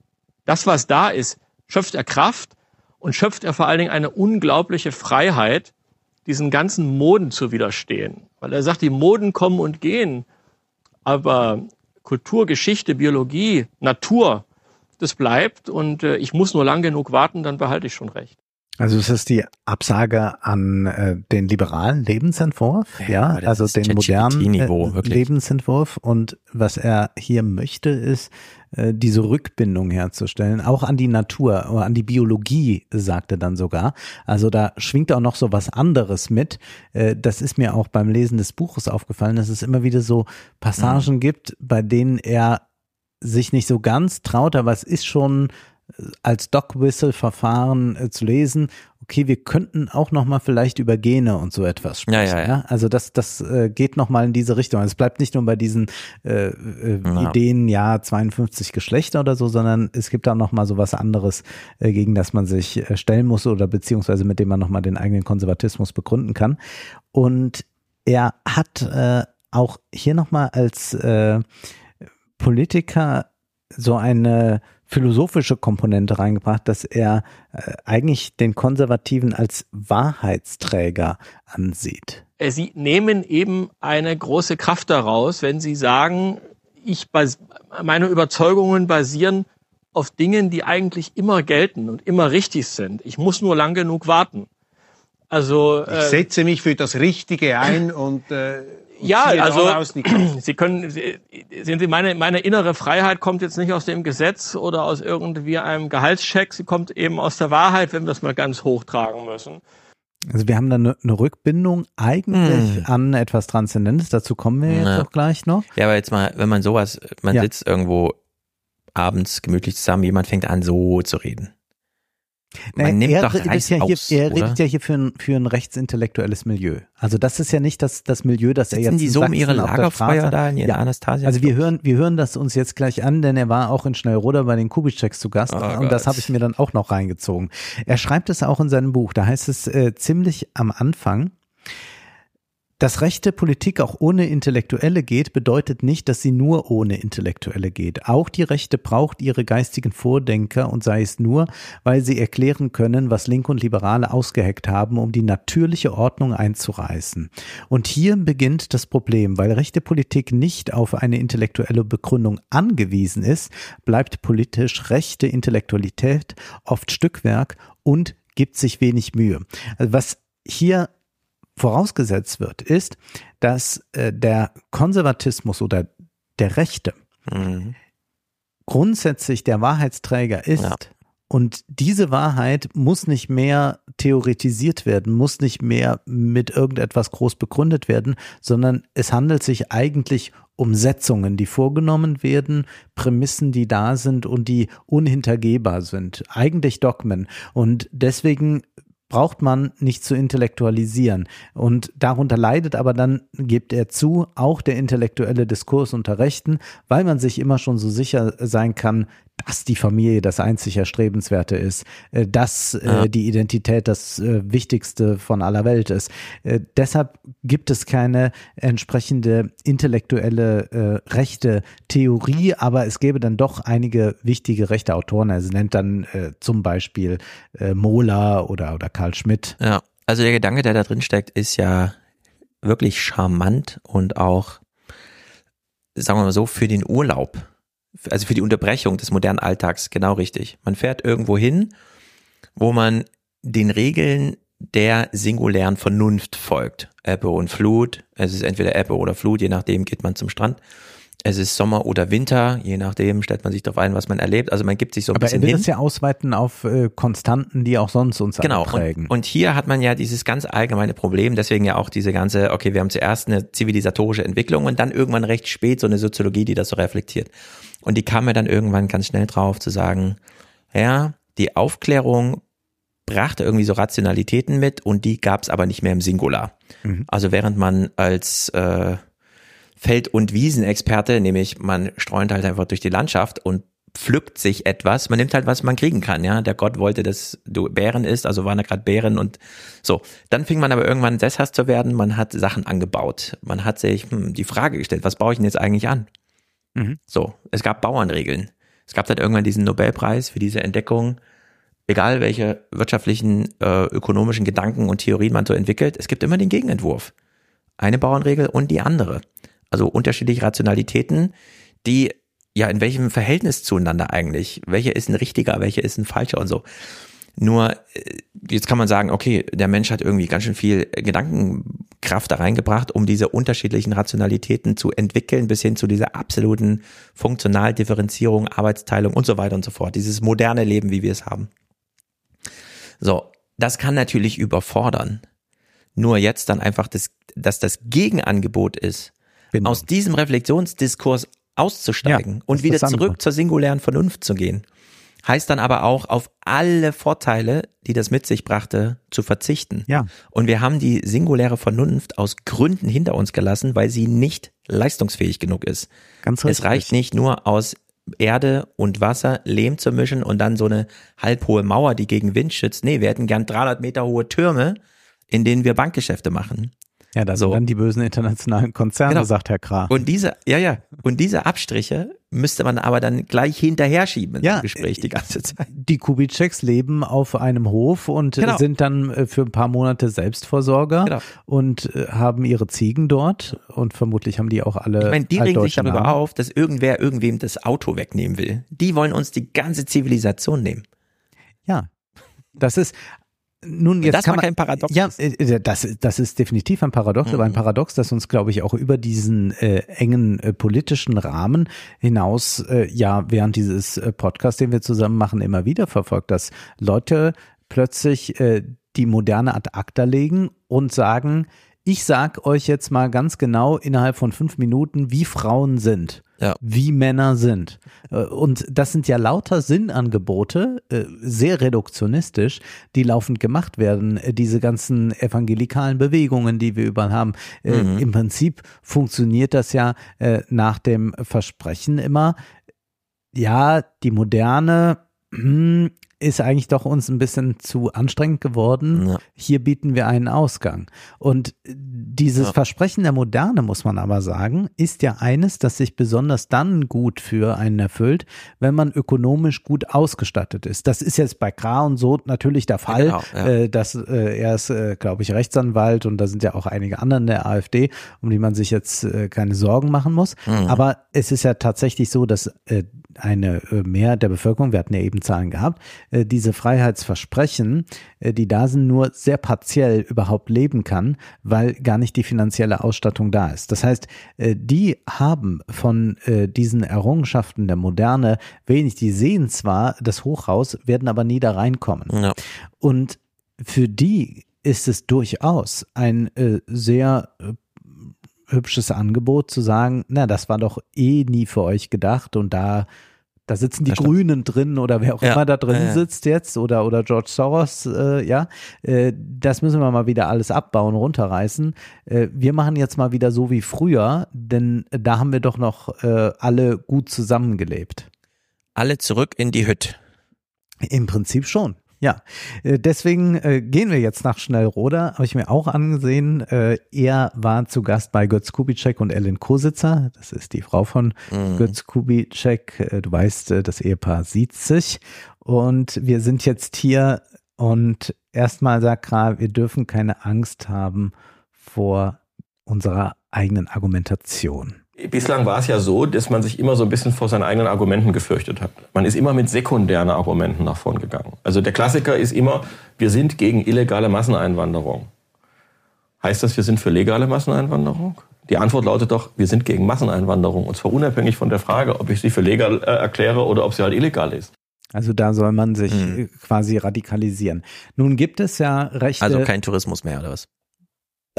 das, was da ist, schöpft er Kraft und schöpft er vor allen Dingen eine unglaubliche Freiheit, diesen ganzen Moden zu widerstehen. Weil er sagt, die Moden kommen und gehen, aber Kultur, Geschichte, Biologie, Natur, das bleibt und äh, ich muss nur lang genug warten, dann behalte ich schon recht. Also es ist die Absage an äh, den liberalen Lebensentwurf, ja, das also den modernen äh. Lebensentwurf. Und was er hier möchte, ist äh, diese Rückbindung herzustellen, auch an die Natur, oder an die Biologie, sagt er dann sogar. Also da schwingt auch noch so was anderes mit. Äh, das ist mir auch beim Lesen des Buches aufgefallen, dass es immer wieder so Passagen Mhm. gibt, bei denen er sich nicht so ganz traut, aber es ist schon äh, als Dog-Whistle-Verfahren äh, zu lesen, okay, wir könnten auch noch mal vielleicht über Gene und so etwas sprechen. Ja, ja, ja. Also das, das äh, geht noch mal in diese Richtung. Also es bleibt nicht nur bei diesen äh, äh, Ja. Ideen, ja, 52 Geschlechter oder so, sondern es gibt da noch mal so was anderes, äh, gegen das man sich äh, stellen muss oder beziehungsweise mit dem man noch mal den eigenen Konservatismus begründen kann. Und er hat äh, auch hier noch mal als äh, Politiker so eine philosophische Komponente reingebracht, dass er äh, eigentlich den Konservativen als Wahrheitsträger ansieht. Äh, Sie nehmen eben eine große Kraft daraus, wenn Sie sagen, ich bas meine Überzeugungen basieren auf Dingen, die eigentlich immer gelten und immer richtig sind. Ich muss nur lang genug warten. Also Ich äh, setze mich für das Richtige ein und äh, ja, also. Sie können, Sie, sehen Sie, meine, meine innere Freiheit kommt jetzt nicht aus dem Gesetz oder aus irgendwie einem Gehaltscheck. Sie kommt eben aus der Wahrheit, wenn wir es mal ganz hochtragen müssen. Also wir haben da eine, eine Rückbindung eigentlich an etwas Transzendentes. Dazu kommen wir jetzt Ja. auch gleich noch. Ja, aber jetzt mal, wenn man sowas, man Ja. sitzt irgendwo abends gemütlich zusammen, jemand fängt an so zu reden. Man nimmt er doch redet Reis ja hier, aus, er oder? redet ja hier für ein, für ein rechtsintellektuelles Milieu. Also das ist ja nicht das, das Milieu, das er Sitzen jetzt die in so um ihre Lagerfeuer da in ja. Anastasia? Also wir hören, wir hören das uns jetzt gleich an, denn er war auch in Schnellroda bei den Kubitscheks zu Gast Oh und das Gott. habe ich mir dann auch noch reingezogen. Er schreibt es auch in seinem Buch, da heißt es äh, ziemlich am Anfang, dass rechte Politik auch ohne Intellektuelle geht, bedeutet nicht, dass sie nur ohne Intellektuelle geht. Auch die Rechte braucht ihre geistigen Vordenker und sei es nur, weil sie erklären können, was Linke und Liberale ausgeheckt haben, um die natürliche Ordnung einzureißen. Und hier beginnt das Problem, weil rechte Politik nicht auf eine intellektuelle Begründung angewiesen ist, bleibt politisch rechte Intellektualität oft Stückwerk und gibt sich wenig Mühe. Also was hier vorausgesetzt wird, ist, dass äh, der Konservatismus oder der Rechte Mhm. grundsätzlich der Wahrheitsträger ist. Ja. Und diese Wahrheit muss nicht mehr theoretisiert werden, muss nicht mehr mit irgendetwas groß begründet werden, sondern es handelt sich eigentlich um Setzungen, die vorgenommen werden, Prämissen, die da sind und die unhintergehbar sind. Eigentlich Dogmen. Und deswegen braucht man nicht zu intellektualisieren. Und darunter leidet aber dann, gibt er zu, auch der intellektuelle Diskurs unter Rechten, weil man sich immer schon so sicher sein kann, dass die Familie das einzig Erstrebenswerte ist, äh, dass äh, Ja. die Identität das äh, Wichtigste von aller Welt ist. Äh, deshalb gibt es keine entsprechende intellektuelle äh, rechte Theorie, aber es gäbe dann doch einige wichtige rechte Autoren. Er nennt dann äh, zum Beispiel äh, Mohler oder, oder Karl Schmidt. Ja, also der Gedanke, der da drin steckt, ist ja wirklich charmant und auch, sagen wir mal so, für den Urlaub, also für die Unterbrechung des modernen Alltags genau richtig. Man fährt irgendwo hin, wo man den Regeln der singulären Vernunft folgt. Ebbe und Flut, es ist entweder Ebbe oder Flut, je nachdem geht man zum Strand. Es ist Sommer oder Winter, je nachdem stellt man sich darauf ein, was man erlebt. Also man gibt sich so ein Aber er bisschen will hin. das ja ausweiten auf äh, Konstanten, die auch sonst uns Genau. prägen. Und, und hier hat man ja dieses ganz allgemeine Problem, deswegen ja auch diese ganze, okay, wir haben zuerst eine zivilisatorische Entwicklung und dann irgendwann recht spät so eine Soziologie, die das so reflektiert. Und die kam mir dann irgendwann ganz schnell drauf zu sagen, ja, die Aufklärung brachte irgendwie so Rationalitäten mit und die gab es aber nicht mehr im Singular. Mhm. Also während man als äh, Feld- und Wiesenexperte, nämlich man streunt halt einfach durch die Landschaft und pflückt sich etwas, man nimmt halt, was man kriegen kann, ja. Der Gott wollte, dass du Bären isst, also waren da gerade Bären und so. Dann fing man aber irgendwann sesshaft zu werden, man hat Sachen angebaut. Man hat sich hm, die Frage gestellt, was baue ich denn jetzt eigentlich an? Mhm. So, es gab Bauernregeln. Es gab dann irgendwann diesen Nobelpreis für diese Entdeckung, egal welche wirtschaftlichen, äh, ökonomischen Gedanken und Theorien man so entwickelt, es gibt immer den Gegenentwurf. Eine Bauernregel und die andere. Also unterschiedliche Rationalitäten, die ja in welchem Verhältnis zueinander eigentlich? Welche ist ein richtiger, welche ist ein falscher und so. Nur, äh, jetzt kann man sagen, okay, der Mensch hat irgendwie ganz schön viel Gedankenkraft da reingebracht, um diese unterschiedlichen Rationalitäten zu entwickeln, bis hin zu dieser absoluten Funktionaldifferenzierung, Arbeitsteilung und so weiter und so fort. Dieses moderne Leben, wie wir es haben. So, das kann natürlich überfordern. Nur jetzt dann einfach, das, dass das Gegenangebot ist, aus diesem Reflexionsdiskurs auszusteigen Ja, und wieder zurück zur singulären Vernunft zu gehen. Heißt dann aber auch, auf alle Vorteile, die das mit sich brachte, zu verzichten. Ja. Und wir haben die singuläre Vernunft aus Gründen hinter uns gelassen, weil sie nicht leistungsfähig genug ist. Ganz Es richtig. reicht nicht nur aus Erde und Wasser Lehm zu mischen und dann so eine halbhohe Mauer, die gegen Wind schützt. Nee, wir hätten gern 300 Meter hohe Türme, in denen wir Bankgeschäfte machen. Ja, da sind dann die bösen internationalen Konzerne, Genau. sagt Herr Krah. Und diese, ja, ja, und diese Abstriche müsste man aber dann gleich hinterher schieben Ja, Gespräch die ganze Zeit. Die Kubitscheks leben auf einem Hof und Genau. sind dann äh, für ein paar Monate Selbstversorger Genau. und äh, haben ihre Ziegen dort und vermutlich haben die auch alle. Ich meine, die regen sich darüber Namen. auf, dass irgendwer irgendwem das Auto wegnehmen will. Die wollen uns die ganze Zivilisation nehmen. Ja, das ist Nun, jetzt das kann war man, kein Paradox. Ja, äh, das, das ist definitiv ein Paradox, aber ein Paradox, das uns, glaube ich, auch über diesen äh, engen äh, politischen Rahmen hinaus, äh, ja, während dieses äh, Podcasts, den wir zusammen machen, immer wieder verfolgt, dass Leute plötzlich äh, die moderne ad acta legen und sagen, ich sag euch jetzt mal ganz genau innerhalb von fünf Minuten, wie Frauen sind. Ja. Wie Männer sind. Äh, Und das sind ja lauter Sinnangebote, äh, sehr reduktionistisch, die laufend gemacht werden. Äh, Diese ganzen evangelikalen Bewegungen, die wir überall haben. Mhm. Im Prinzip funktioniert das ja nach dem Versprechen immer, ja, die moderne hm, ist eigentlich doch uns ein bisschen zu anstrengend geworden. Hier bieten wir einen Ausgang. Und dieses Ja. Versprechen der Moderne, muss man aber sagen, ist ja eines, das sich besonders dann gut für einen erfüllt, wenn man ökonomisch gut ausgestattet ist. Das ist jetzt bei Kra und so natürlich der Fall. Genau, ja. äh, dass äh, er ist, äh, glaube ich, Rechtsanwalt und da sind ja auch einige andere in der AfD, um die man sich jetzt äh, keine Sorgen machen muss. Mhm. Aber es ist ja tatsächlich so, dass äh, eine äh, Mehrheit der Bevölkerung, wir hatten ja eben Zahlen gehabt, äh, diese Freiheitsversprechen, äh, die da sind, nur sehr partiell überhaupt leben kann, weil gar nicht die finanzielle Ausstattung da ist. Das heißt, äh, die haben von diesen Errungenschaften der Moderne wenig, die sehen zwar das Hochhaus, werden aber nie da reinkommen. Ja. Und für die ist es durchaus ein sehr hübsches Angebot zu sagen, na, das war doch eh nie für euch gedacht und da da sitzen die. Grünen drin oder wer auch Ja, immer da drin ja, ja. sitzt jetzt oder oder George Soros, äh, ja, äh, das müssen wir mal wieder alles abbauen, runterreißen. Äh, wir machen jetzt mal wieder so wie früher, denn da haben wir doch noch äh, alle gut zusammengelebt. Alle zurück in die Hütte. Im Prinzip schon. Ja, äh, deswegen äh, gehen wir jetzt nach Schnellroda, habe ich mir auch angesehen. Äh, er war zu Gast bei Götz Kubitschek und Ellen Kositzer. Das ist die Frau von Mhm. Götz Kubitschek. Du weißt, das Ehepaar sieht sich. Und wir sind jetzt hier und erstmal sagt Kra, wir dürfen keine Angst haben vor unserer eigenen Argumentation. Bislang war es ja so, dass man sich immer so ein bisschen vor seinen eigenen Argumenten gefürchtet hat. Man ist immer mit sekundären Argumenten nach vorn gegangen. Also der Klassiker ist immer, wir sind gegen illegale Masseneinwanderung. Heißt das, wir sind für legale Masseneinwanderung? Die Antwort lautet doch, wir sind gegen Masseneinwanderung. Und zwar unabhängig von der Frage, ob ich sie für legal äh, erkläre oder ob sie halt illegal ist. Also da soll man sich Mhm. quasi radikalisieren. Nun gibt es ja Rechte. Also kein Tourismus mehr oder was?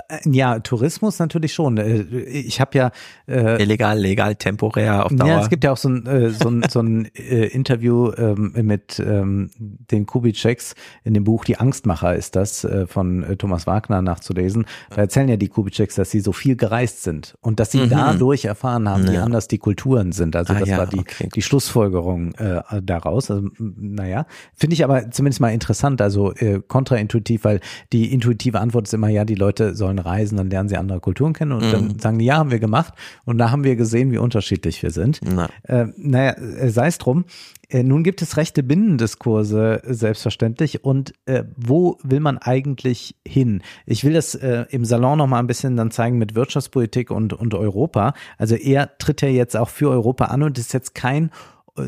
Äh, Ja, Tourismus natürlich schon. Äh, Ich habe ja äh, Illegal, legal, temporär, auf Dauer. Ja, es gibt ja auch so ein, äh, so ein, so ein äh, Interview ähm, mit ähm, den Kubitscheks in dem Buch Die Angstmacher ist das äh, von äh, Thomas Wagner nachzulesen. Da erzählen ja die Kubitscheks, dass sie so viel gereist sind und dass sie Mhm. dadurch erfahren haben, wie Ja. anders die Kulturen sind. Also Ah, das ja, war die, okay. die Schlussfolgerung äh, daraus. Also, naja, finde ich aber zumindest mal interessant, also äh, kontraintuitiv, weil die intuitive Antwort ist immer, ja, die Leute sollen reisen, dann lernen sie andere Kulturen kennen und Mhm. dann sagen die, ja, haben wir gemacht und da haben wir gesehen, wie unterschiedlich wir sind. Na. Äh, naja, äh, sei es drum. Äh, nun gibt es rechte Binnendiskurse, äh, selbstverständlich. Und äh, wo will man eigentlich hin? Ich will das äh, im Salon noch mal ein bisschen dann zeigen mit Wirtschaftspolitik und, und Europa. Also er tritt ja jetzt auch für Europa an und ist jetzt kein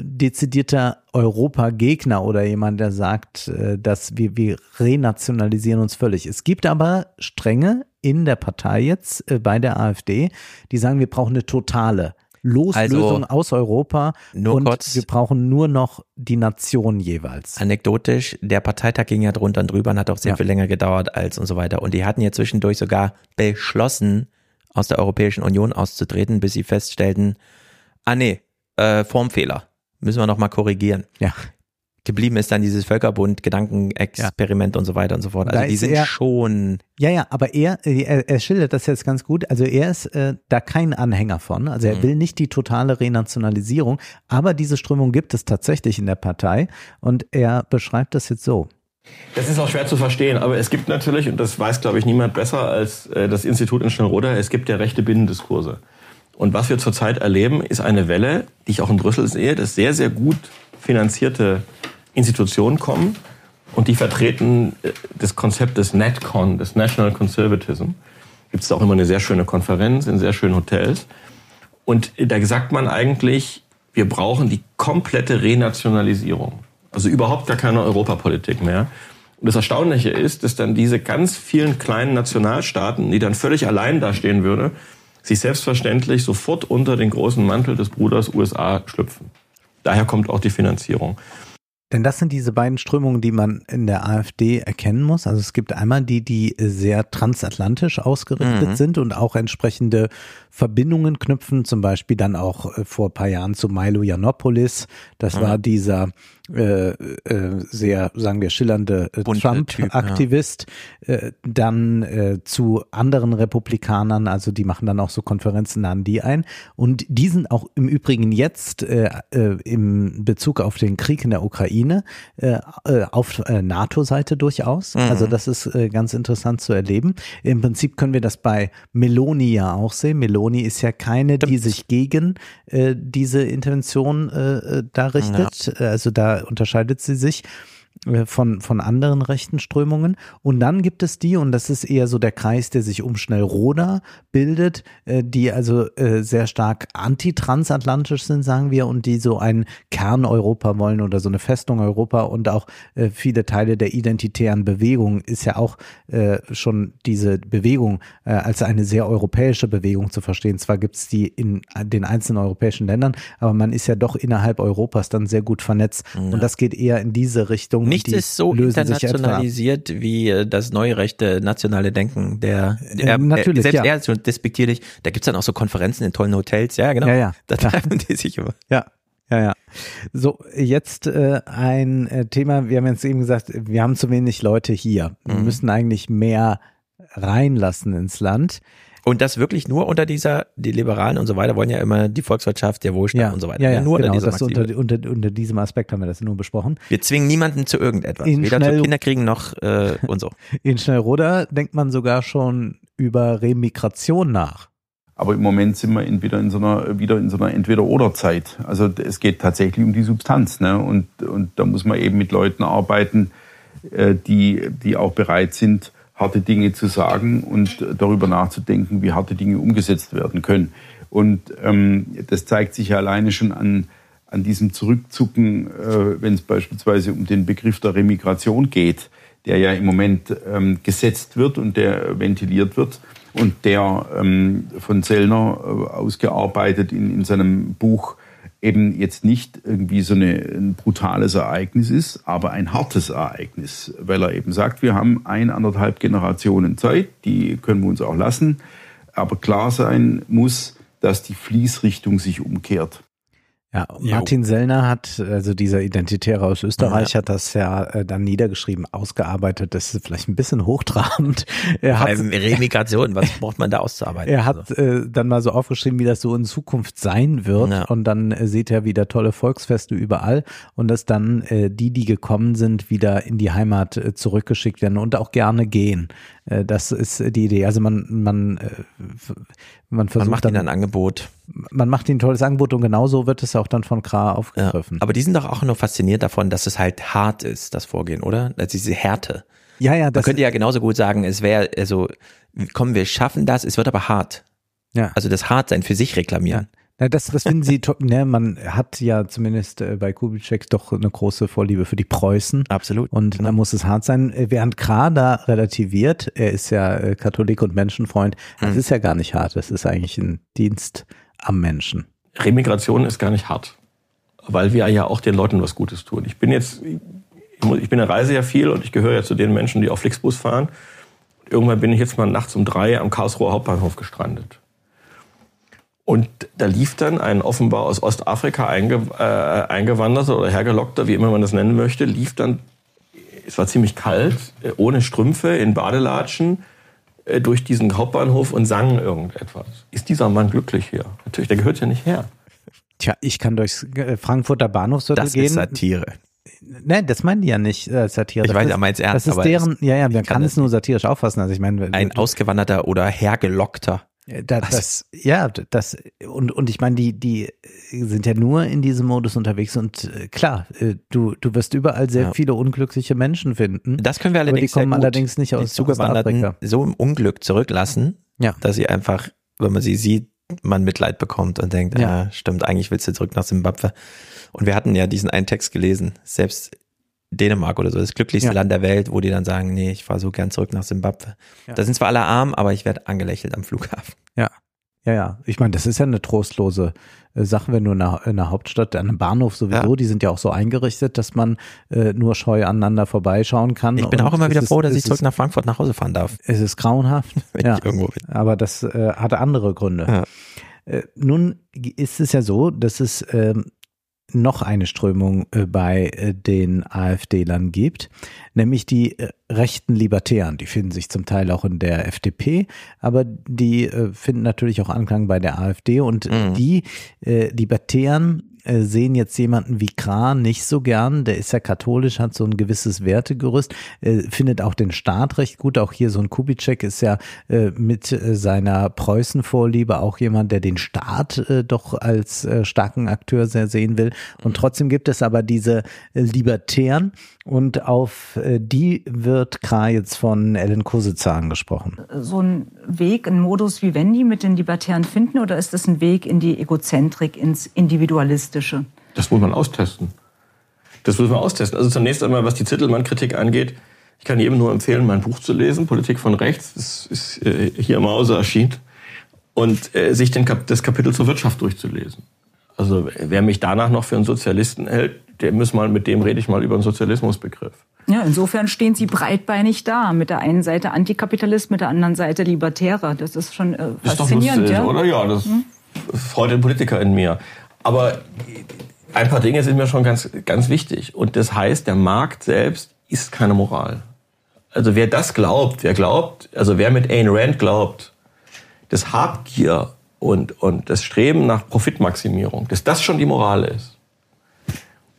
dezidierter Europagegner oder jemand, der sagt, äh, dass wir, wir renationalisieren uns völlig. Es gibt aber Stränge in der Partei jetzt äh, bei der AfD, die sagen, wir brauchen eine totale Loslösung Also, aus Europa und kurz- wir brauchen nur noch die Nation jeweils. Anekdotisch, der Parteitag ging ja drunter und drüber und hat auch sehr Ja. viel länger gedauert als und so weiter. Und die hatten ja zwischendurch sogar beschlossen, aus der Europäischen Union auszutreten, bis sie feststellten, ah nee, äh, Formfehler. Müssen wir nochmal korrigieren. Ja. Geblieben ist dann dieses Völkerbund, Gedankenexperiment und so weiter und so fort. Also Da die ist sind er- schon Ja, ja, aber er, äh, er, er schildert das jetzt ganz gut. Also er ist äh, da kein Anhänger von. Also er Mhm. will nicht die totale Renationalisierung, aber diese Strömung gibt es tatsächlich in der Partei und er beschreibt das jetzt so. Das ist auch schwer zu verstehen, aber es gibt natürlich, und das weiß, glaube ich, niemand besser als äh, das Institut in Schnellroda, es gibt ja rechte Binnendiskurse. Und was wir zurzeit erleben, ist eine Welle, die ich auch in Brüssel sehe, dass sehr, sehr gut finanzierte Institutionen kommen und die vertreten äh, das Konzept des NetCon, des National Conservatism. Gibt es auch immer eine sehr schöne Konferenz in sehr schönen Hotels. Und da sagt man eigentlich, wir brauchen die komplette Renationalisierung. Also überhaupt gar keine Europapolitik mehr. Und das Erstaunliche ist, dass dann diese ganz vielen kleinen Nationalstaaten, die dann völlig allein dastehen würde, sich selbstverständlich sofort unter den großen Mantel des Bruders USA schlüpfen. Daher kommt auch die Finanzierung. Denn das sind diese beiden Strömungen, die man in der AfD erkennen muss. Also es gibt einmal die, die sehr transatlantisch ausgerichtet Mhm. sind und auch entsprechende Verbindungen knüpfen, zum Beispiel dann auch äh, vor ein paar Jahren zu Milo Yiannopoulos. Das Mhm. war dieser äh, äh, sehr, sagen wir, schillernde äh, Trump-Aktivist. Äh, dann äh, zu anderen Republikanern, also die machen dann auch so Konferenzen, laden die ein. Und die sind auch im Übrigen jetzt äh, äh, im Bezug auf den Krieg in der Ukraine äh, äh, auf äh, NATO-Seite durchaus. Mhm. Also das ist äh, ganz interessant zu erleben. Im Prinzip können wir das bei Meloni ja auch sehen. Meloni ist ja keine, die sich gegen äh, diese Intervention äh, äh, da richtet. Also da unterscheidet sie sich von, von anderen rechten Strömungen. Und dann gibt es die, und das ist eher so der Kreis, der sich um Schnellroda bildet, äh, die also äh, sehr stark antitransatlantisch sind, sagen wir, und die so ein Kerneuropa wollen oder so eine Festung Europa und auch äh, viele Teile der identitären Bewegung ist ja auch äh, schon diese Bewegung äh, als eine sehr europäische Bewegung zu verstehen. Zwar gibt es die in den einzelnen europäischen Ländern, aber man ist ja doch innerhalb Europas dann sehr gut vernetzt. Und das geht eher in diese Richtung. Nichts Die ist so internationalisiert wie äh, das neurechte nationale Denken. Der, der Äh, natürlich, selbst ja. er ist so despektierlich. Da gibt's dann auch so Konferenzen in tollen Hotels. Ja, genau. Ja, ja. Da treffen die sich immer. Ja. Ja, ja. So, jetzt äh, ein äh, Thema, wir haben jetzt eben gesagt, wir haben zu wenig Leute hier. Wir Mhm. müssen eigentlich mehr reinlassen ins Land. Und das wirklich nur unter dieser, die Liberalen und so weiter wollen ja immer die Volkswirtschaft, der Wohlstand Ja, und so weiter. ja, ja, nur genau, unter das dieser unter, unter, unter diesem Aspekt haben wir das nur besprochen. Wir zwingen niemanden zu irgendetwas. In Weder schnell- zu Kinderkriegen noch äh, und so. In Schnellroda denkt man sogar schon über Remigration nach. Aber im Moment sind wir entweder in so einer, wieder in so einer Entweder-Oder-Zeit. Also es geht tatsächlich um die Substanz. Ne? Und, und da muss man eben mit Leuten arbeiten, äh, die, die auch bereit sind, harte Dinge zu sagen und darüber nachzudenken, wie harte Dinge umgesetzt werden können. Und ähm, das zeigt sich ja alleine schon an, an diesem Zurückzucken, äh, wenn es beispielsweise um den Begriff der Remigration geht, der ja im Moment ähm, gesetzt wird und der ventiliert wird und der ähm, von Sellner äh, ausgearbeitet in, in seinem Buch eben jetzt nicht irgendwie so eine, ein brutales Ereignis ist, aber ein hartes Ereignis, weil er eben sagt, wir haben ein, anderthalb Generationen Zeit, die können wir uns auch lassen, aber klar sein muss, dass die Fließrichtung sich umkehrt. Ja, Martin Sellner hat, also dieser Identitäre aus Österreich, Ja. hat das ja äh, dann niedergeschrieben, ausgearbeitet. Das ist vielleicht ein bisschen hochtrabend. Er hat, Remigration, was braucht man da auszuarbeiten? er hat äh, dann mal so aufgeschrieben, wie das so in Zukunft sein wird. Ja. Und dann äh, sieht er wieder tolle Volksfeste überall und dass dann äh, die, die gekommen sind, wieder in die Heimat äh, zurückgeschickt werden und auch gerne gehen. Äh, das ist die Idee. Also man, man, äh, man versucht Man macht dann, ihnen ein Angebot. man macht ihnen ein tolles Angebot und genauso wird es auch dann von Kra aufgegriffen. Aber die sind doch auch nur fasziniert davon, dass es halt hart ist, das Vorgehen, oder? Also diese Härte. Ja, ja, Man das könnte ja genauso gut sagen, es wäre, also, komm, wir schaffen das, es wird aber hart. Ja. Also das Hartsein für sich reklamieren. Ja, das, das finden Sie top. Ne, man hat ja zumindest äh, bei Kubitschek doch eine große Vorliebe für die Preußen. Absolut. Und da muss es hart sein. Äh, Während Kra da relativiert, er ist ja äh, Katholik und Menschenfreund, das Hm. ist ja gar nicht hart. Das ist eigentlich ein Dienst am Menschen. Remigration ist gar nicht hart, weil wir ja auch den Leuten was Gutes tun. Ich bin jetzt, ich bin eine Reise ja viel und ich gehöre ja zu den Menschen, die auf Flixbus fahren. Irgendwann bin ich jetzt mal nachts um drei am Karlsruher Hauptbahnhof gestrandet. Und da lief dann ein offenbar aus Ostafrika einge, äh, eingewanderter oder hergelockter, wie immer man das nennen möchte, lief dann, es war ziemlich kalt, äh, ohne Strümpfe, in Badelatschen, äh, durch diesen Hauptbahnhof und sang irgendetwas. Ist dieser Mann glücklich hier? Natürlich, der gehört ja nicht her. Tja, ich kann durchs äh, Frankfurter Bahnhofsviertel Das gehen. ist Satire. Nein, das meinen die ja nicht äh, Satire. Ich Das weiß, er meint's ernst, Das ist aber deren, es- ja, ja, man kann kann das es nur satirisch auffassen. Also ich meine, Ein ausgewanderter oder hergelockter. Da, das, ja, das, und, und ich meine, die, die sind ja nur in diesem Modus unterwegs und äh, klar, äh, du, du wirst überall sehr Ja. viele unglückliche Menschen finden. Das können wir allerdings die kommen allerdings nicht aus, aus Afrika. so im Unglück zurücklassen, Ja. dass sie einfach, wenn man sie sieht, man Mitleid bekommt und denkt, Ja. ah, stimmt, eigentlich willst du zurück nach Simbabwe. Und wir hatten ja diesen einen Text gelesen, selbst Dänemark oder so, das glücklichste Ja. Land der Welt, wo die dann sagen, nee, ich fahre so gern zurück nach Zimbabwe. Ja. Da sind zwar alle arm, aber ich werde angelächelt am Flughafen. Ja, ja, ja. Ich meine, das ist ja eine trostlose äh, Sache, wenn du in der, in der Hauptstadt, an einem Bahnhof sowieso, die sind ja auch so eingerichtet, dass man äh, nur scheu aneinander vorbeischauen kann. Ich bin auch immer wieder froh, dass ich zurück ist- nach Frankfurt nach Hause fahren darf. Es ist grauenhaft. Wenn ja. ich irgendwo bin. Aber das äh, hatte andere Gründe. Äh, nun ist es ja so, dass es ähm, noch eine Strömung äh, bei äh, den AfD-Lern gibt, nämlich die äh, rechten Libertären. Die finden sich zum Teil auch in der FDP, aber die finden natürlich auch Anklang bei der AfD und die äh, Libertären äh, sehen jetzt jemanden wie Kran nicht so gern. Der ist ja katholisch, hat so ein gewisses Wertegerüst, äh, findet auch den Staat recht gut. Auch hier so ein Kubitschek ist ja äh, mit äh, seiner Preußenvorliebe auch jemand, der den Staat doch als starken Akteur sehr sehen will. Und trotzdem gibt es aber diese Libertären und auf äh, die wird Kra jetzt von Ellen Kositzer angesprochen. so ein Weg, ein Modus Vivendi mit den Libertären finden oder ist das ein Weg in die Egozentrik, ins Individualistische? Das muss man austesten. Das muss man austesten. Also zunächst einmal, was die Zittelmann-Kritik angeht, ich kann jedem nur empfehlen, mein Buch zu lesen, Politik von Rechts, das ist äh, hier im Hause erschienen, und äh, sich den Kap das Kapitel zur Wirtschaft durchzulesen. Also wer mich danach noch für einen Sozialisten hält, der muss mal, mit dem rede ich mal über einen Sozialismusbegriff. Ja, insofern stehen Sie breitbeinig da. Mit der einen Seite Antikapitalist, mit der anderen Seite Libertärer. Das ist schon äh, Das ist doch faszinierend, lustig, ja? oder? Ja, das Hm? heute ein Politiker in mir. Aber ein paar Dinge sind mir schon ganz, ganz wichtig. Und das heißt, der Markt selbst ist keine Moral. Also wer das glaubt, wer glaubt, also wer mit Ayn Rand glaubt, das Habgier und, und das Streben nach Profitmaximierung, dass das schon die Moral ist,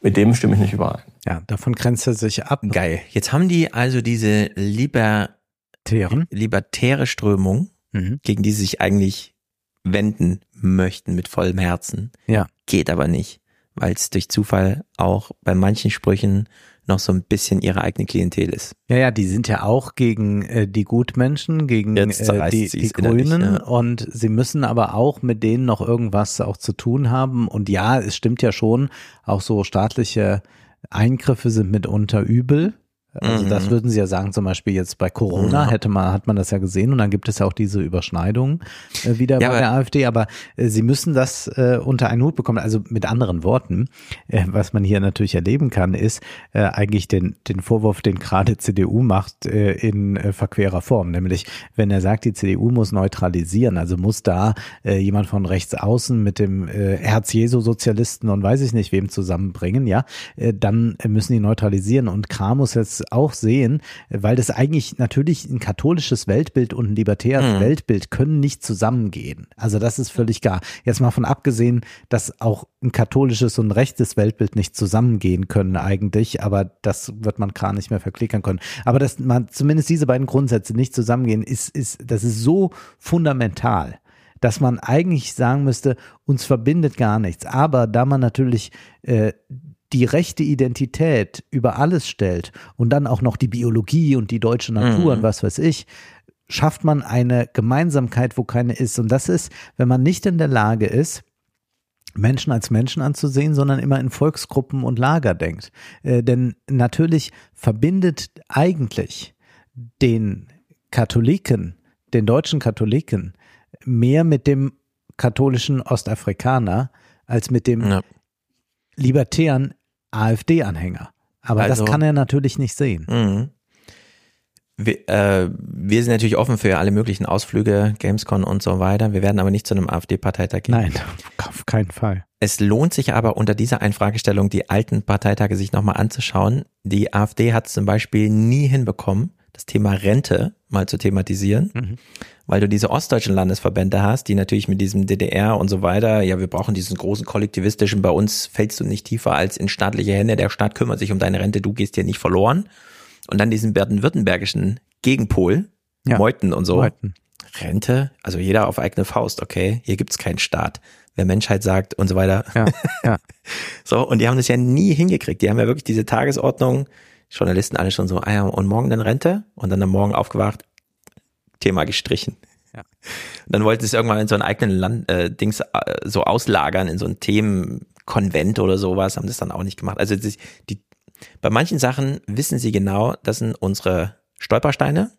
mit dem stimme ich nicht überein. Ja, davon grenzt er sich ab. Geil. Jetzt haben die also diese Libertären, libertäre Strömung, Mhm. gegen die sie sich eigentlich wenden möchten mit vollem Herzen. Ja. Geht aber nicht, weil es durch Zufall auch bei manchen Sprüchen noch so ein bisschen ihre eigene Klientel ist. Ja, ja, die sind ja auch gegen äh, die Gutmenschen, gegen äh, die, die Grünen ja. und sie müssen aber auch mit denen noch irgendwas auch zu tun haben. Und ja, es stimmt ja schon, auch so staatliche Eingriffe sind mitunter übel. Also Mhm. das würden Sie ja sagen, zum Beispiel jetzt bei Corona hätte man, hat man das ja gesehen und dann gibt es ja auch diese Überschneidungen äh, wieder Ja, bei der AfD, aber äh, Sie müssen das äh, unter einen Hut bekommen. Also mit anderen Worten, äh, was man hier natürlich erleben kann, ist äh, eigentlich den, den Vorwurf, den gerade CDU macht, äh, in verquerer Form. Nämlich, wenn er sagt, die CDU muss neutralisieren, also muss da jemand von rechts außen mit dem Herz-Jesu-Sozialisten und weiß ich nicht wem zusammenbringen, ja, dann müssen die neutralisieren. Und Kram muss jetzt auch sehen, weil das eigentlich natürlich ein katholisches Weltbild und ein libertäres Mhm. Weltbild können nicht zusammengehen. Also das ist völlig klar. Jetzt mal von abgesehen, dass auch ein katholisches und ein rechtes Weltbild nicht zusammengehen können eigentlich, aber das wird man gar nicht mehr verklickern können. Aber dass man zumindest diese beiden Grundsätze nicht zusammengehen, ist, ist, das ist so fundamental dass man eigentlich sagen müsste, uns verbindet gar nichts. Aber da man natürlich äh, die rechte Identität über alles stellt und dann auch noch die Biologie und die deutsche Natur Mhm. und was weiß ich, schafft man eine Gemeinsamkeit, wo keine ist. Und das ist, wenn man nicht in der Lage ist, Menschen als Menschen anzusehen, sondern immer in Volksgruppen und Lager denkt. Äh, denn natürlich verbindet eigentlich den Katholiken, den deutschen Katholiken, mehr mit dem katholischen Ostafrikaner als mit dem libertären AfD-Anhänger. Aber Also- das kann er natürlich nicht sehen. Mhm. Wir, äh, wir sind natürlich offen für alle möglichen Ausflüge, Gamescon und so weiter. Wir werden aber nicht zu einem AfD-Parteitag gehen. Nein, auf keinen Fall. Es lohnt sich aber unter dieser Einfragestellung die alten Parteitage sich nochmal anzuschauen. Die AfD hat zum Beispiel nie hinbekommen, das Thema Rente mal zu thematisieren, Mhm. Weil du diese ostdeutschen Landesverbände hast, die natürlich mit diesem DDR und so weiter, ja, wir brauchen diesen großen kollektivistischen, bei uns fällst du nicht tiefer als in staatliche Hände, der Staat kümmert sich um deine Rente, du gehst hier nicht verloren. Und dann diesen baden-württembergischen Gegenpol, Ja. Meuthen und so. Meuthen. Rente, also jeder auf eigene Faust, okay, hier gibt's keinen Staat. Wer Menschheit sagt und so weiter. Ja, ja. So, und die haben das ja nie hingekriegt. Die haben ja wirklich diese Tagesordnung, Journalisten alle schon so, ah ja, und morgen dann Rente? Und dann am Morgen aufgewacht, Thema gestrichen. Ja. Und dann wollten sie es irgendwann in so einen eigenen Land, äh, Dings äh, so auslagern, in so ein Themenkonvent oder sowas, haben das dann auch nicht gemacht. Also die, die Bei manchen Sachen wissen sie genau, das sind unsere Stolpersteine.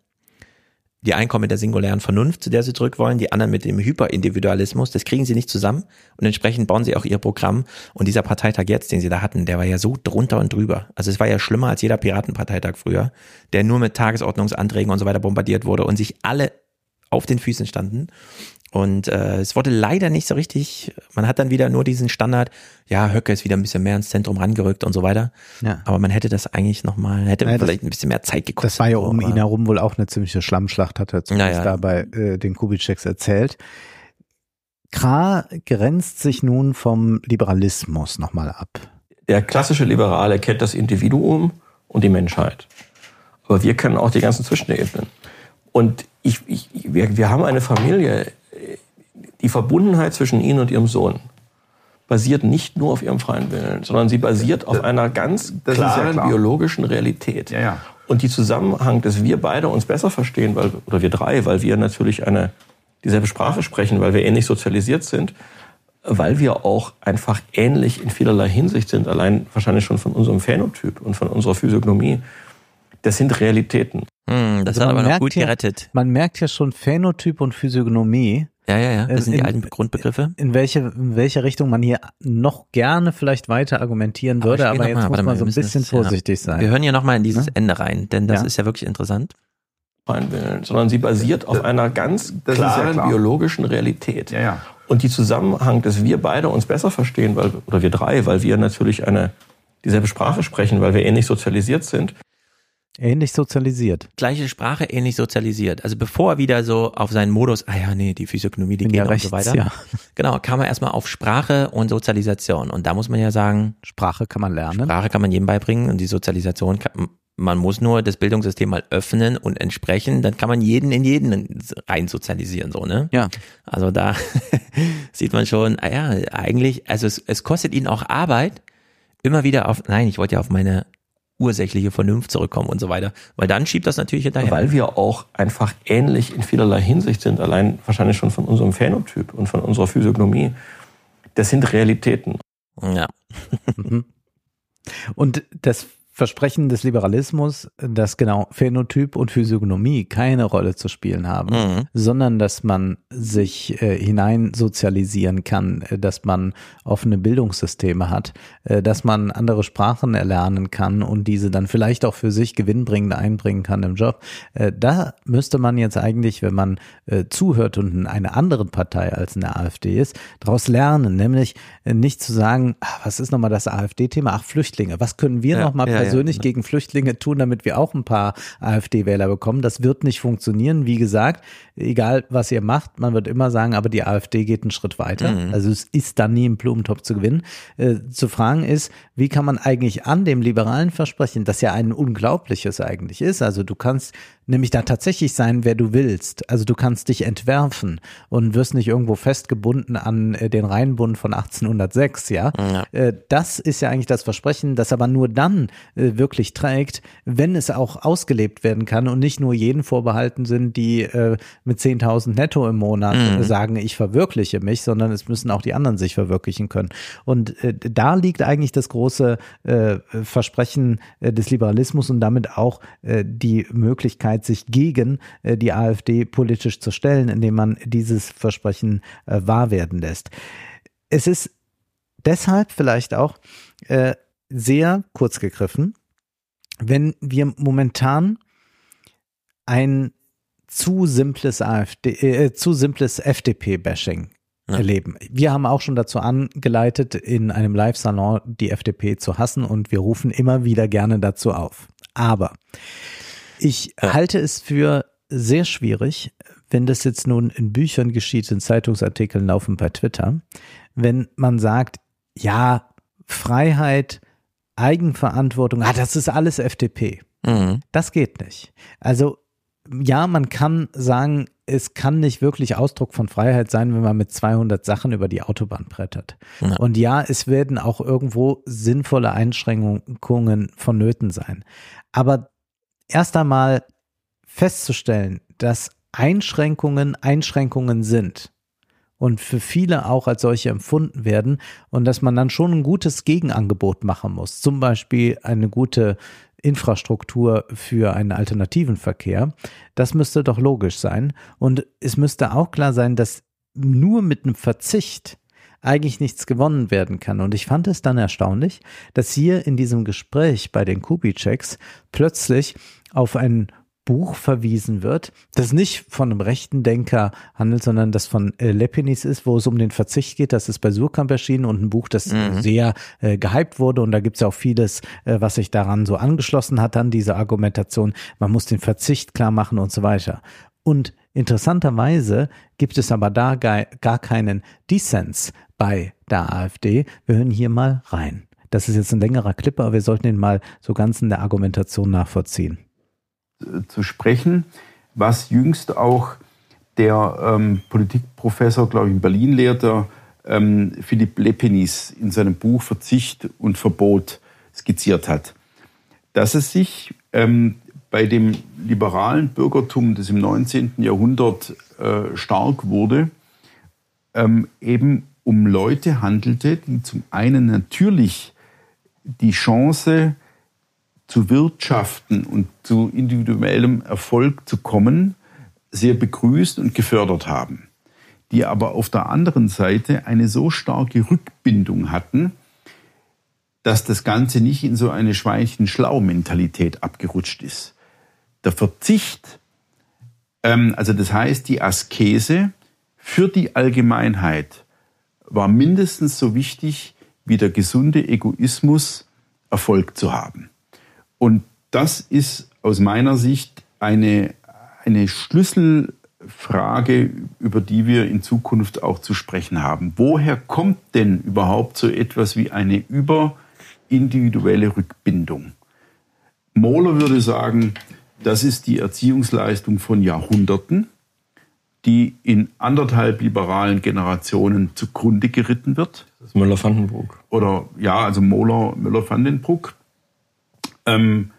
Die einen kommen mit der singulären Vernunft, zu der sie zurück wollen, die anderen mit dem Hyperindividualismus. Das kriegen sie nicht zusammen und entsprechend bauen sie auch ihr Programm. Und dieser Parteitag jetzt, den sie da hatten, der war ja so drunter und drüber. Also es war ja schlimmer als jeder Piratenparteitag früher, der nur mit Tagesordnungsanträgen und so weiter bombardiert wurde und sich alle auf den Füßen standen. Und äh, es wurde leider nicht so richtig, man hat dann wieder nur diesen Standard, ja, Höcke ist wieder ein bisschen mehr ins Zentrum rangerückt und so weiter. Ja. Aber man hätte das eigentlich nochmal, hätte Ja, das- vielleicht ein bisschen mehr Zeit gekostet. Das war ja um aber- ihn herum wohl auch eine ziemliche Schlammschlacht, hat er zumindest Ja, ja. da bei äh, den Kubitscheks erzählt. Kra grenzt sich nun vom Liberalismus nochmal ab. Der klassische Liberale kennt das Individuum und die Menschheit. Aber wir kennen auch die ganzen Zwischenebenen. Und ich, ich, wir, wir haben eine Familie, die Verbundenheit zwischen Ihnen und Ihrem Sohn basiert nicht nur auf Ihrem freien Willen, sondern sie basiert auf einer ganz das ist ja klaren klar. biologischen Realität. Ja, ja. Und die Zusammenhang, dass wir beide uns besser verstehen, weil, oder wir drei, weil wir natürlich eine, dieselbe Sprache sprechen, weil wir ähnlich sozialisiert sind, weil wir auch einfach ähnlich in vielerlei Hinsicht sind, allein wahrscheinlich schon von unserem Phänotyp und von unserer Physiognomie. Das sind Realitäten. Hm, das Also hat aber noch gut hier- gerettet. Man merkt ja schon Phänotyp und Physiognomie. Ja, ja, ja. Das sind die In- alten Grundbegriffe. In welche, in welche Richtung man hier noch gerne vielleicht weiter argumentieren würde, aber, noch jetzt mal, muss man mal, so wir ein bisschen das- ja. vorsichtig sein. Wir hören ja nochmal in dieses Ne? Ende rein, denn das Ja. ist ja wirklich interessant. sondern sie basiert auf einer ganz das ist ja klaren klar. biologischen Realität. Ja, ja. Und die Zusammenhang, dass wir beide uns besser verstehen, weil, oder wir drei, weil wir natürlich eine, dieselbe Sprache sprechen, weil wir ähnlich sozialisiert sind, Ähnlich sozialisiert. Gleiche Sprache, ähnlich sozialisiert. Also bevor er wieder so auf seinen Modus, ah ja, nee, die Physiognomie, die Bin geht ja und rechts, so weiter. ja. Genau, kam er erstmal auf Sprache und Sozialisation. Und da muss man ja sagen, Sprache kann man lernen. Sprache kann man jedem beibringen und die Sozialisation kann, man muss nur das Bildungssystem mal öffnen und entsprechen, dann kann man jeden in jeden rein sozialisieren, so, ne? Ja. Also da sieht man schon, ah ja, eigentlich, also es, es kostet ihn auch Arbeit, immer wieder auf, nein, ich wollte ja auf meine ursächliche Vernunft zurückkommen und so weiter, weil dann schiebt das natürlich hinterher. weil wir auch einfach ähnlich in vielerlei Hinsicht sind, allein wahrscheinlich schon von unserem Phänotyp und von unserer Physiognomie. Das sind Realitäten. Ja. Mhm. Und das Versprechen des Liberalismus, dass genau Phänotyp und Physiognomie keine Rolle zu spielen haben, Mhm. sondern dass man sich äh, hinein sozialisieren kann, äh, dass man offene Bildungssysteme hat, äh, dass man andere Sprachen erlernen kann und diese dann vielleicht auch für sich gewinnbringend einbringen kann im Job. Äh, da müsste man jetzt eigentlich, wenn man äh, zuhört und in einer anderen Partei als in der AfD ist, daraus lernen, nämlich äh, nicht zu sagen, ah, was ist nochmal das AfD-Thema? Ach, Flüchtlinge. Was können wir Ja, nochmal ja, ja, persönlich genau. gegen Flüchtlinge tun, damit wir auch ein paar AfD-Wähler bekommen? Das wird nicht funktionieren. Wie gesagt, egal was ihr macht, man wird immer sagen, aber die AfD geht einen Schritt weiter. Mhm. Also es ist dann nie im Blumentopf zu gewinnen. Äh, zu fragen ist, wie kann man eigentlich an dem liberalen Versprechen, das ja ein unglaubliches eigentlich ist, also du kannst nämlich da tatsächlich sein, wer du willst. Also du kannst dich entwerfen und wirst nicht irgendwo festgebunden an äh, den Rheinbund von 1806, ja. Ja. Äh, das ist ja eigentlich das Versprechen, das aber nur dann äh, wirklich trägt, wenn es auch ausgelebt werden kann und nicht nur jeden vorbehalten sind, die mit 10.000 netto im Monat Mhm. sagen, ich verwirkliche mich, sondern es müssen auch die anderen sich verwirklichen können. Und da liegt eigentlich das große Versprechen des Liberalismus und damit auch die Möglichkeit, sich gegen äh, die AfD politisch zu stellen, indem man dieses Versprechen äh, wahr werden lässt. Es ist deshalb vielleicht auch äh, sehr kurz gegriffen, wenn wir momentan ein zu simples AfD, äh, zu simples FDP-Bashing Ja. erleben. Wir haben auch schon dazu angeleitet, in einem Live-Salon die FDP zu hassen und wir rufen immer wieder gerne dazu auf. Aber ich halte es für sehr schwierig, wenn das jetzt nun in Büchern geschieht, in Zeitungsartikeln laufen bei Twitter, wenn man sagt, ja, Freiheit, Eigenverantwortung, ah, das ist alles FDP. Mhm. Das geht nicht. Also ja, man kann sagen, es kann nicht wirklich Ausdruck von Freiheit sein, wenn man mit 200 Sachen über die Autobahn brettert. Ja. Und ja, es werden auch irgendwo sinnvolle Einschränkungen vonnöten sein. Aber erst einmal festzustellen, dass Einschränkungen Einschränkungen sind und für viele auch als solche empfunden werden und dass man dann schon ein gutes Gegenangebot machen muss. Zum Beispiel eine gute Infrastruktur für einen alternativen Verkehr. Das müsste doch logisch sein. Und es müsste auch klar sein, dass nur mit einem Verzicht eigentlich nichts gewonnen werden kann. Und ich fand es dann erstaunlich, dass hier in diesem Gespräch bei den Kubitscheks plötzlich auf ein Buch verwiesen wird, das nicht von einem rechten Denker handelt, sondern das von äh, Lepinis ist, wo es um den Verzicht geht. Das ist bei Surkamp erschienen und ein Buch, das mhm. sehr äh, gehypt wurde. Und da gibt es auch vieles, äh, was sich daran so angeschlossen hat, an diese Argumentation. Man muss den Verzicht klar machen und so weiter. Und interessanterweise gibt es aber da gar, keinen Dissens bei der AfD. Wir hören hier mal rein. Das ist jetzt ein längerer Clip, aber wir sollten ihn mal so ganz in der Argumentation nachvollziehen zu sprechen, was jüngst auch der ähm, Politikprofessor, glaube ich, in Berlin lehrte, ähm, Philipp Lepenis in seinem Buch Verzicht und Verbot skizziert hat. Dass es sich ähm, bei dem liberalen Bürgertum, das im 19. Jahrhundert äh, stark wurde, ähm, eben um Leute handelte, die zum einen natürlich die Chance zu wirtschaften und zu individuellem Erfolg zu kommen, sehr begrüßt und gefördert haben, die aber auf der anderen Seite eine so starke Rückbindung hatten, dass das Ganze nicht in so eine Schweinchen-Schlau-Mentalität abgerutscht ist. Der Verzicht, ähm, also das heißt die Askese für die Allgemeinheit, war mindestens so wichtig wie der gesunde Egoismus, Erfolg zu haben. Und das ist aus meiner Sicht eine, eine Schlüsselfrage, über die wir in Zukunft auch zu sprechen haben. Woher kommt denn überhaupt so etwas wie eine überindividuelle Rückbindung? Mohler würde sagen, das ist die Erziehungsleistung von Jahrhunderten, die in anderthalb liberalen Generationen zugrunde geritten wird. Das ist Müller-Vandenbruck. Oder ja, also Mohler, Müller-Vandenbruck. Ähm,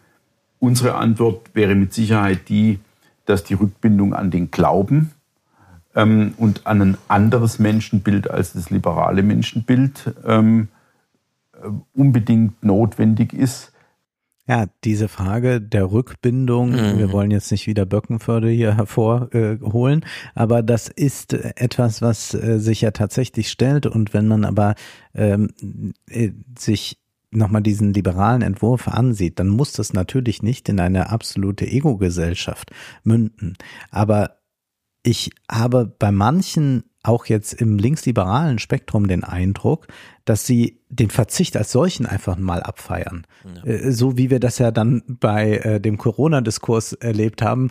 unsere Antwort wäre mit Sicherheit die, dass die Rückbindung an den Glauben ähm, und an ein anderes Menschenbild als das liberale Menschenbild ähm, äh, unbedingt notwendig ist. Ja, diese Frage der Rückbindung, mhm. wir wollen jetzt nicht wieder Böckenförde hier hervorholen, äh, aber das ist etwas, was äh, sich ja tatsächlich stellt und wenn man aber ähm, äh, sich nochmal diesen liberalen Entwurf ansieht, dann muss das natürlich nicht in eine absolute Ego-Gesellschaft münden. Aber ich habe bei manchen auch jetzt im linksliberalen Spektrum den Eindruck, dass sie den Verzicht als solchen einfach mal abfeiern. Ja. Äh, so wie wir das ja dann bei äh, dem Corona-Diskurs erlebt haben.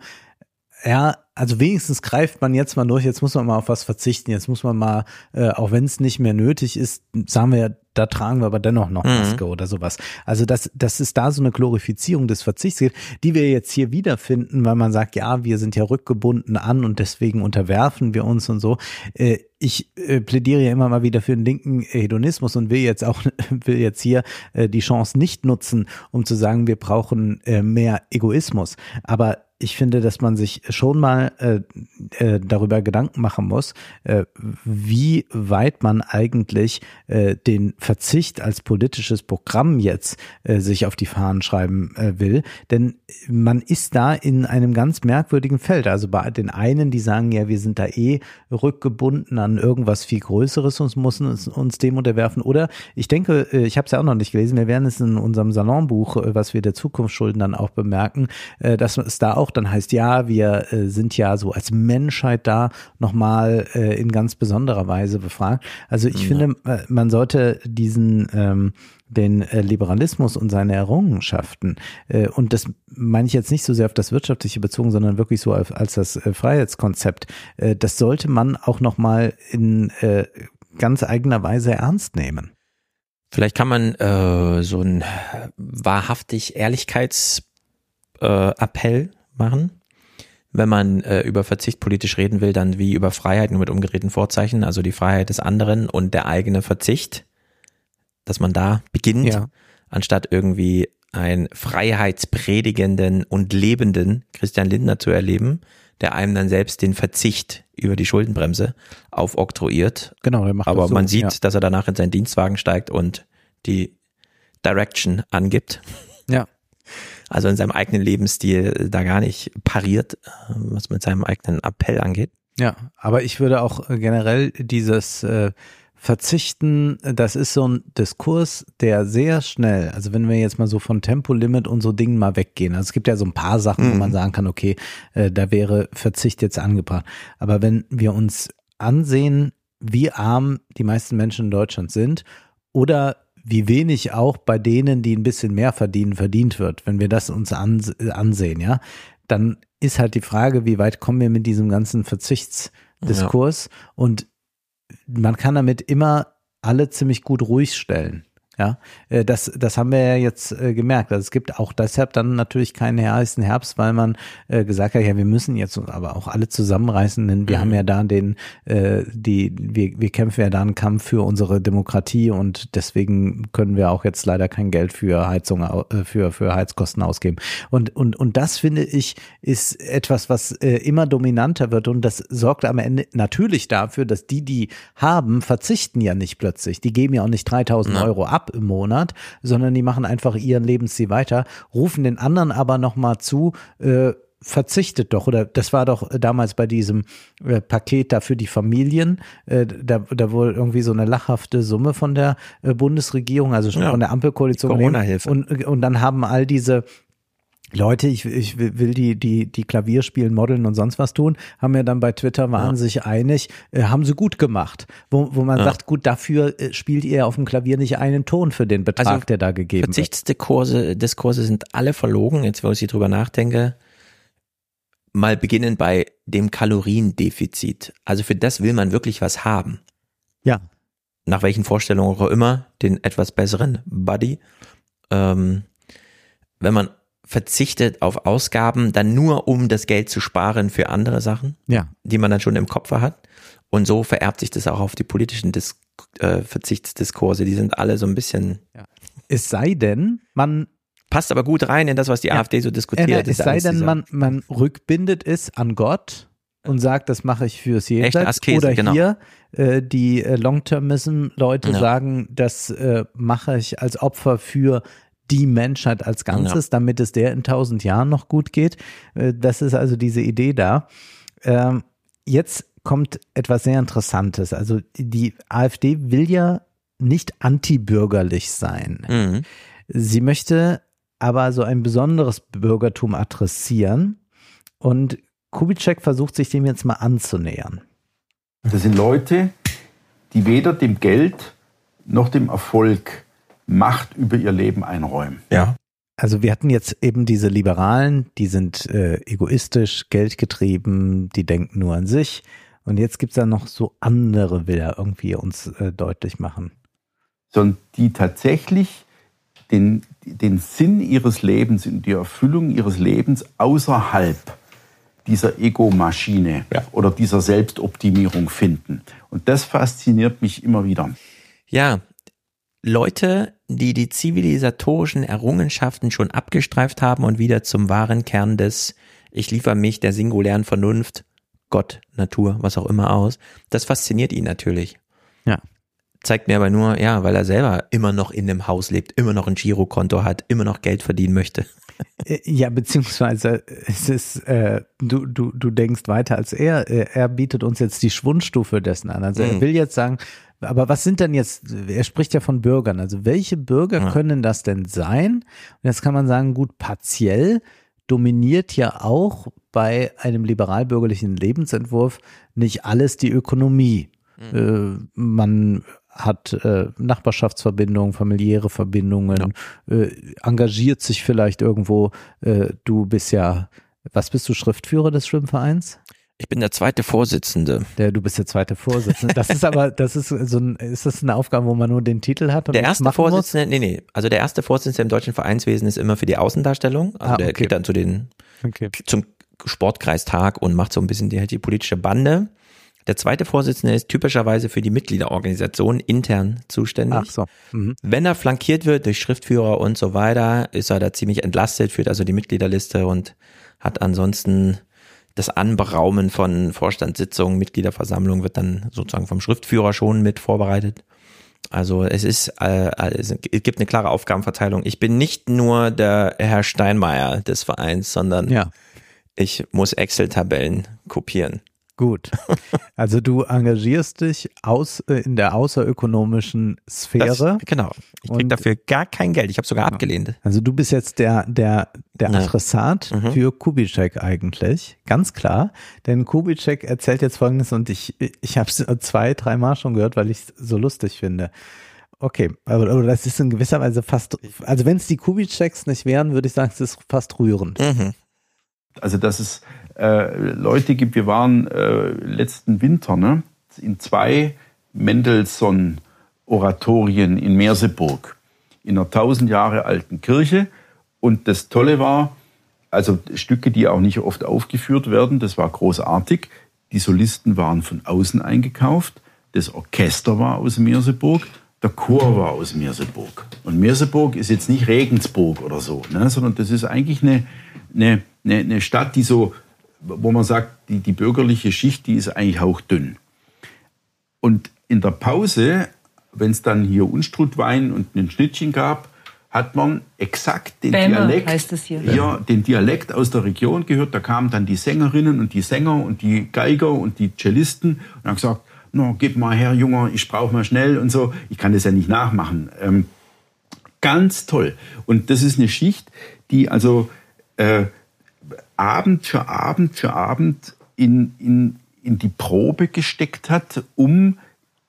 Ja, also wenigstens greift man jetzt mal durch, jetzt muss man mal auf was verzichten, jetzt muss man mal, äh, auch wenn es nicht mehr nötig ist, sagen wir ja, da tragen wir aber dennoch noch mhm. Maske mhm. oder sowas. Also dass, dass es da so eine Glorifizierung des Verzichts gibt, die wir jetzt hier wiederfinden, weil man sagt, ja, wir sind ja rückgebunden an und deswegen unterwerfen wir uns und so. Äh, ich äh, plädiere ja immer mal wieder für den linken Hedonismus und will jetzt auch will jetzt hier äh, die Chance nicht nutzen, um zu sagen, wir brauchen äh, mehr Egoismus. Aber ich finde, dass man sich schon mal äh, äh, darüber Gedanken machen muss, äh, wie weit man eigentlich äh, den Verzicht als politisches Programm jetzt äh, sich auf die Fahnen schreiben äh, will. Denn man ist da in einem ganz merkwürdigen Feld. Also bei den einen, die sagen, ja, wir sind da eh rückgebunden an irgendwas viel Größeres und müssen uns, uns dem unterwerfen. Oder ich denke, ich habe es ja auch noch nicht gelesen, wir werden es in unserem Salonbuch, was wir der Zukunft schulden, dann auch bemerken, dass es da auch dann heißt, ja, wir äh, sind ja so als Menschheit da nochmal äh, in ganz besonderer Weise befragt. Also ich ja. finde, äh, man sollte diesen ähm, den äh, Liberalismus und seine Errungenschaften. Äh, und das meine ich jetzt nicht so sehr auf das Wirtschaftliche bezogen, sondern wirklich so als, als das äh, Freiheitskonzept. Äh, das sollte man auch nochmal in ganz eigener Weise ernst nehmen. Vielleicht kann man so ein wahrhaftig Ehrlichkeitsappell machen. Wenn man äh, über Verzicht politisch reden will, dann wie über Freiheit nur mit umgedrehten Vorzeichen, also die Freiheit des anderen und der eigene Verzicht, dass man da beginnt, ja. anstatt irgendwie einen freiheitspredigenden und lebenden Christian Lindner zu erleben, der einem dann selbst den Verzicht über die Schuldenbremse aufoktroyiert. Genau, der macht Aber das so, man sieht, ja. dass er danach in seinen Dienstwagen steigt und die Direction angibt. Also in seinem eigenen Lebensstil da gar nicht pariert, äh, was mit seinem eigenen Appell angeht. Ja, aber ich würde auch äh, generell dieses äh, Verzichten, äh, das ist so ein Diskurs, der sehr schnell, also wenn wir jetzt mal so von Tempolimit und so Dingen mal weggehen, also es gibt ja so ein paar Sachen, wo Mhm. man sagen kann, okay, äh, da wäre Verzicht jetzt angebracht. Aber wenn wir uns ansehen, wie arm die meisten Menschen in Deutschland sind oder wie wenig auch bei denen, die ein bisschen mehr verdienen, verdient wird, wenn wir das uns ans ansehen, ja, dann ist halt die Frage, wie weit kommen wir mit diesem ganzen Verzichtsdiskurs? Und man kann damit immer alle ziemlich gut ruhig stellen. Ja, äh, das, das haben wir ja jetzt äh, gemerkt. Also es gibt auch deshalb dann natürlich keinen heißen Herbst, weil man äh, gesagt hat, ja, wir müssen jetzt aber auch alle zusammenreißen, denn wir Mhm. haben ja da den, äh, die, wir, wir kämpfen ja da einen Kampf für unsere Demokratie und deswegen können wir auch jetzt leider kein Geld für Heizung, äh, für, für Heizkosten ausgeben. Und, und, und das finde ich, ist etwas, was äh, immer dominanter wird und das sorgt am Ende natürlich dafür, dass die, die haben, verzichten ja nicht plötzlich. Die geben ja auch nicht 3000 Ja. Euro ab im Monat, sondern die machen einfach ihren Lebensstil weiter, rufen den anderen aber nochmal zu, äh, verzichtet doch oder das war doch damals bei diesem äh, Paket da für die Familien äh, da, da wohl irgendwie so eine lachhafte Summe von der äh, Bundesregierung also schon Ja. von der Ampelkoalition Corona-Hilfe. und und dann haben all diese Leute, ich, ich will die, die, die Klavier spielen, modeln und sonst was tun, haben ja dann bei Twitter waren sich einig, äh, haben sie gut gemacht. Wo, wo man Ja. sagt, gut, dafür äh, spielt ihr auf dem Klavier nicht einen Ton für den Betrag, Also, der da gegeben wird. Verzichtsdiskurse Diskurse sind alle verlogen, jetzt wo ich drüber nachdenke. Mal beginnen bei dem Kaloriendefizit. Also für das will man wirklich was haben. Ja. Nach welchen Vorstellungen auch immer, den etwas besseren Buddy. Ähm, wenn man verzichtet auf Ausgaben, dann nur um das Geld zu sparen für andere Sachen, Ja. die man dann schon im Kopf hat. Und so vererbt sich das auch auf die politischen Dis äh, Verzichtsdiskurse. Die sind alle so ein bisschen. Es sei denn, man Passt aber gut rein in das, was die AfD so diskutiert. Äh, Das es sei denn, man, man rückbindet es an Gott und sagt, das mache ich fürs Jenseits. Oder genau. hier äh, die äh, Long-Termism-Leute Ja. sagen, das äh, mache ich als Opfer für die Menschheit als Ganzes, damit es der in tausend Jahren noch gut geht. Äh, das ist also diese Idee da. Ähm, jetzt kommt etwas sehr Interessantes. Also die AfD will ja nicht antibürgerlich sein. Mhm. Sie möchte aber so ein besonderes Bürgertum adressieren und Kubitschek versucht sich dem jetzt mal anzunähern. Das sind Leute, die weder dem Geld noch dem Erfolg Macht über ihr Leben einräumen. Ja. Also wir hatten jetzt eben diese Liberalen, die sind äh, egoistisch, geldgetrieben, die denken nur an sich. Und jetzt gibt's da noch so andere, will er irgendwie uns äh, deutlich machen. sondern die tatsächlich den, den Sinn ihres Lebens und die Erfüllung ihres Lebens außerhalb dieser Ego-Maschine oder dieser Selbstoptimierung finden. Und das fasziniert mich immer wieder. Ja, Leute, die die zivilisatorischen Errungenschaften schon abgestreift haben und wieder zum wahren Kern des Ich liefere mich der singulären Vernunft, Gott, Natur, was auch immer aus, das fasziniert ihn natürlich. Ja. Zeigt mir aber nur, ja, weil er selber immer noch in dem Haus lebt, immer noch ein Girokonto hat, immer noch Geld verdienen möchte. Äh, Ja, beziehungsweise es ist, äh, du, du, du denkst weiter als er. Er bietet uns jetzt die Schwundstufe dessen an. Also er Mhm. will jetzt sagen, aber was sind denn jetzt, er spricht ja von Bürgern, also welche Bürger Ja. können das denn sein? Und jetzt kann man sagen, gut, partiell dominiert ja auch bei einem liberal-bürgerlichen Lebensentwurf nicht alles die Ökonomie. Äh, man hat äh, Nachbarschaftsverbindungen, familiäre Verbindungen, äh, engagiert sich vielleicht irgendwo. Äh, du bist ja, was bist du, Schriftführer des Schwimmvereins? Ich bin der zweite Vorsitzende. Der, du bist der zweite Vorsitzende. Das ist aber, das ist so ein, ist das eine Aufgabe, wo man nur den Titel hat? Und Der erste machen muss? Vorsitzende, nee, nee, also der erste Vorsitzende im deutschen Vereinswesen ist immer für die Außendarstellung. Also Ah, der okay. geht dann zu den, Okay. zum Sportkreistag und macht so ein bisschen die, die politische Bande. Der zweite Vorsitzende ist typischerweise für die Mitgliederorganisation intern zuständig. Ach so. Mhm. Wenn er flankiert wird durch Schriftführer und so weiter, ist er da ziemlich entlastet, führt also die Mitgliederliste und hat ansonsten das Anberaumen von Vorstandssitzungen, Mitgliederversammlungen wird dann sozusagen vom Schriftführer schon mit vorbereitet. Also es ist, äh, es gibt eine klare Aufgabenverteilung. Ich bin nicht nur der Herr Steinmeier des Vereins, sondern Ja. ich muss Excel-Tabellen kopieren. Gut. Also du engagierst dich aus, äh, in der außerökonomischen Sphäre. Das, genau. Ich krieg dafür gar kein Geld. Ich habe sogar abgelehnt. Also du bist jetzt der, der, der Ja. Adressat Mhm. für Kubitschek eigentlich, ganz klar. Denn Kubitschek erzählt jetzt Folgendes und ich, ich habe es zwei, dreimal schon gehört, weil ich es so lustig finde. Okay, aber, aber das ist in gewisser Weise fast, also wenn es die Kubitscheks nicht wären, würde ich sagen, es ist fast rührend. Mhm. Also dass es äh, Leute gibt, wir waren äh, letzten Winter ne, in zwei Mendelssohn-Oratorien in Merseburg, in einer tausend Jahre alten Kirche. Und das Tolle war, also Stücke, die auch nicht oft aufgeführt werden, das war großartig. Die Solisten waren von außen eingekauft, das Orchester war aus Merseburg, der Chor war aus Merseburg. Und Merseburg ist jetzt nicht Regensburg oder so, ne, sondern das ist eigentlich eine, eine, eine, eine Stadt, die so, wo man sagt, die, die bürgerliche Schicht, die ist eigentlich hauchdünn. Und in der Pause, wenn es dann hier Unstrutwein und ein Schnittchen gab, hat man exakt den Bämme Dialekt, hier. Ja, den Dialekt aus der Region gehört. Da kamen dann die Sängerinnen und die Sänger und die Geiger und die Cellisten und haben gesagt, no, gib mal her, Junger, ich brauche mal schnell und so. Ich kann das ja nicht nachmachen. Ähm, ganz toll. Und das ist eine Schicht, die also äh, Abend für Abend für Abend in, in, in die Probe gesteckt hat, um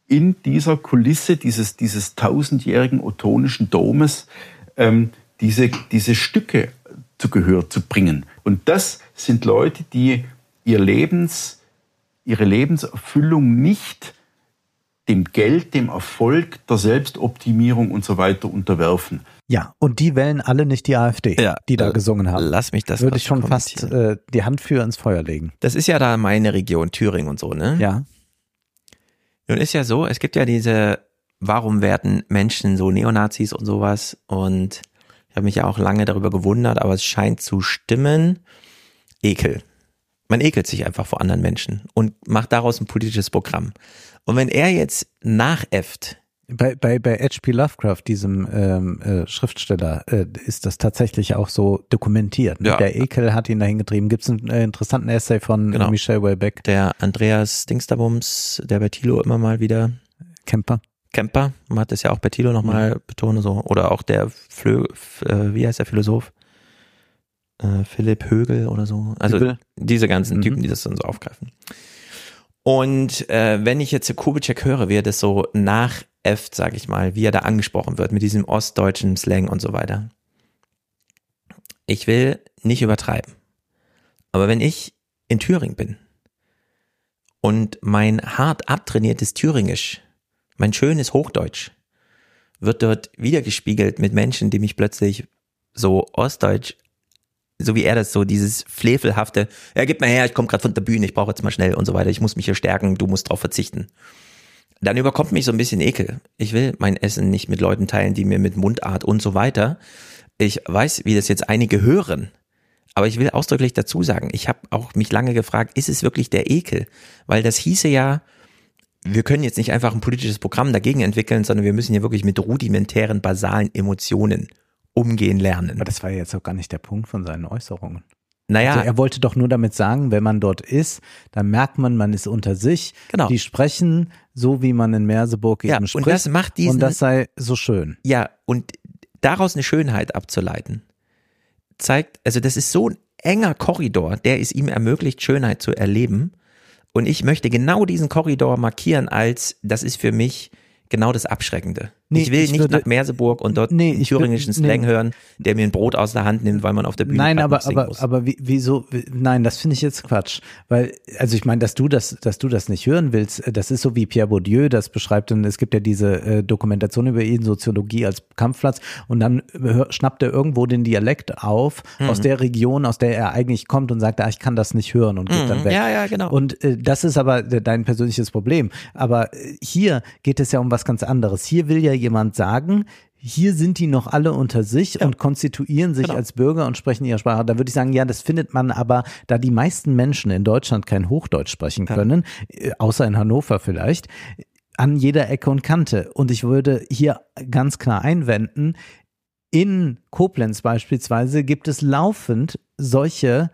in dieser Kulisse dieses, dieses tausendjährigen ottonischen Domes ähm, diese, diese Stücke zu Gehör zu bringen. Und das sind Leute, die ihr Lebens, ihre Lebenserfüllung nicht dem Geld, dem Erfolg, der Selbstoptimierung und so weiter unterwerfen. Ja, und die wählen alle nicht die AfD, die da gesungen haben. Lass mich das Würde ich schon fast äh, die Hand für ins Feuer legen. Das ist ja da meine Region, Thüringen und so, ne? Ja. Nun ist ja so, es gibt ja diese, warum werden Menschen so Neonazis und sowas und ich habe mich ja auch lange darüber gewundert, aber es scheint zu stimmen. Ekel. Man ekelt sich einfach vor anderen Menschen und macht daraus ein politisches Programm. Und wenn er jetzt nachäfft, Bei, bei, bei H.P. Lovecraft, diesem ähm, äh, Schriftsteller, äh, ist das tatsächlich auch so dokumentiert. Ne? Ja. Der Ekel hat ihn dahin getrieben. Gibt es einen äh, interessanten Essay von Genau. Michel Welbeck? der Andreas Dingsterbums, der bei Thilo immer mal wieder Kemper. Camper, man hat das ja auch bei Thilo nochmal betont, so, oder auch der Flö, äh, wie heißt der Philosoph? Äh, Philipp Högel oder so. Also Hübel. diese ganzen Typen, die das dann so aufgreifen. Und äh, wenn ich jetzt Kubitschek höre, wie er das so nachäfft, sag ich mal, wie er da angesprochen wird mit diesem ostdeutschen Slang und so weiter. Ich will nicht übertreiben. Aber wenn ich in Thüringen bin und mein hart abtrainiertes Thüringisch, mein schönes Hochdeutsch, wird dort wiedergespiegelt mit Menschen, die mich plötzlich so ostdeutsch, so wie er das so, dieses flevelhafte, ja, gib mal her, ich komme gerade von der Bühne, ich brauche jetzt mal schnell und so weiter, ich muss mich hier stärken, du musst drauf verzichten. Dann überkommt mich so ein bisschen Ekel. Ich will mein Essen nicht mit Leuten teilen, die mir mit Mundart und so weiter. Ich weiß, wie das jetzt einige hören. Aber ich will ausdrücklich dazu sagen, ich habe auch mich lange gefragt, ist es wirklich der Ekel? Weil das hieße ja, wir können jetzt nicht einfach ein politisches Programm dagegen entwickeln, sondern wir müssen ja wirklich mit rudimentären, basalen Emotionen umgehen lernen. Aber das war ja jetzt auch gar nicht der Punkt von seinen Äußerungen. Naja, Also er wollte doch nur damit sagen, wenn man dort ist, dann merkt man, man ist unter sich. Genau. Die sprechen so, wie man in Merseburg Ja, eben und spricht. das macht diesen- Und das sei so schön. Ja, und daraus eine Schönheit abzuleiten, zeigt, also das ist so ein enger Korridor, der es ihm ermöglicht, Schönheit zu erleben. Und ich möchte genau diesen Korridor markieren als, das ist für mich genau das Abschreckende. Nee, ich will ich nicht würde- nach Merseburg und dort Nee, thüringischen nee. Slang hören, der mir ein Brot aus der Hand nimmt, weil man auf der Bühne Nein, aber aber muss. aber wie, wieso? wie- Nein, das finde ich jetzt Quatsch, weil also ich meine, dass du das, dass du das nicht hören willst, äh, das ist so wie Pierre Bourdieu das beschreibt. Und es gibt ja diese äh, Dokumentation über ihn, Soziologie als Kampfplatz, und dann hör, schnappt er irgendwo den Dialekt auf Mhm. aus der Region, aus der er eigentlich kommt, und sagt, ah, ich kann das nicht hören und geht Mhm. dann weg. Ja, ja, genau. Und äh, das ist aber äh, dein persönliches Problem. Aber äh, hier geht es ja um was ganz anderes. Hier will ja jemand sagen, hier sind die noch alle unter sich und konstituieren sich Genau. als Bürger und sprechen ihre Sprache. Da würde ich sagen, ja, das findet man aber, da die meisten Menschen in Deutschland kein Hochdeutsch sprechen können, äh, außer in Hannover vielleicht, an jeder Ecke und Kante. Und ich würde hier ganz klar einwenden, in Koblenz beispielsweise gibt es laufend solche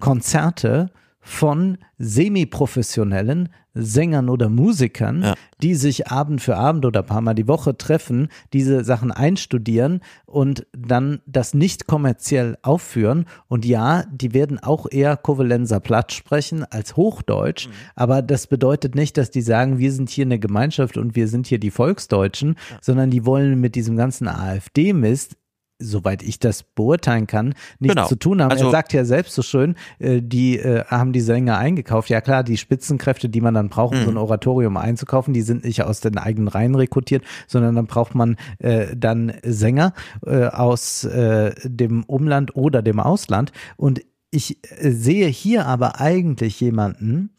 Konzerte von semi-professionellen Sängern oder Musikern, die sich Abend für Abend oder ein paar Mal die Woche treffen, diese Sachen einstudieren und dann das nicht kommerziell aufführen. Und ja, die werden auch eher Kovalenzer Platt sprechen als Hochdeutsch, aber das bedeutet nicht, dass die sagen, wir sind hier eine Gemeinschaft und wir sind hier die Volksdeutschen, sondern die wollen mit diesem ganzen AfD-Mist soweit ich das beurteilen kann, nichts Genau. zu tun haben. Also- er sagt ja selbst so schön, äh, die äh, haben die Sänger eingekauft. Ja klar, die Spitzenkräfte, die man dann braucht, um so Mhm. ein Oratorium einzukaufen, die sind nicht aus den eigenen Reihen rekrutiert, sondern dann braucht man äh, dann Sänger äh, aus äh, dem Umland oder dem Ausland. Und ich äh, sehe hier aber eigentlich jemanden,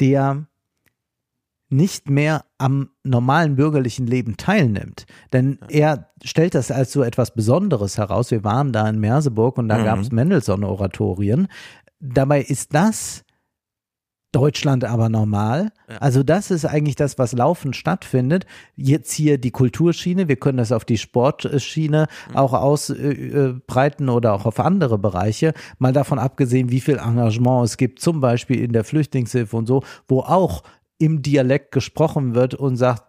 der nicht mehr am normalen bürgerlichen Leben teilnimmt. Denn er stellt das als so etwas Besonderes heraus. Wir waren da in Merseburg und da Mhm. gab es Mendelssohn-Oratorien. Dabei ist das Deutschland aber normal. Also das ist eigentlich das, was laufend stattfindet. Jetzt hier die Kulturschiene, wir können das auf die Sportschiene auch ausbreiten oder auch auf andere Bereiche. Mal davon abgesehen, wie viel Engagement es gibt, zum Beispiel in der Flüchtlingshilfe und so, wo auch im Dialekt gesprochen wird und sagt,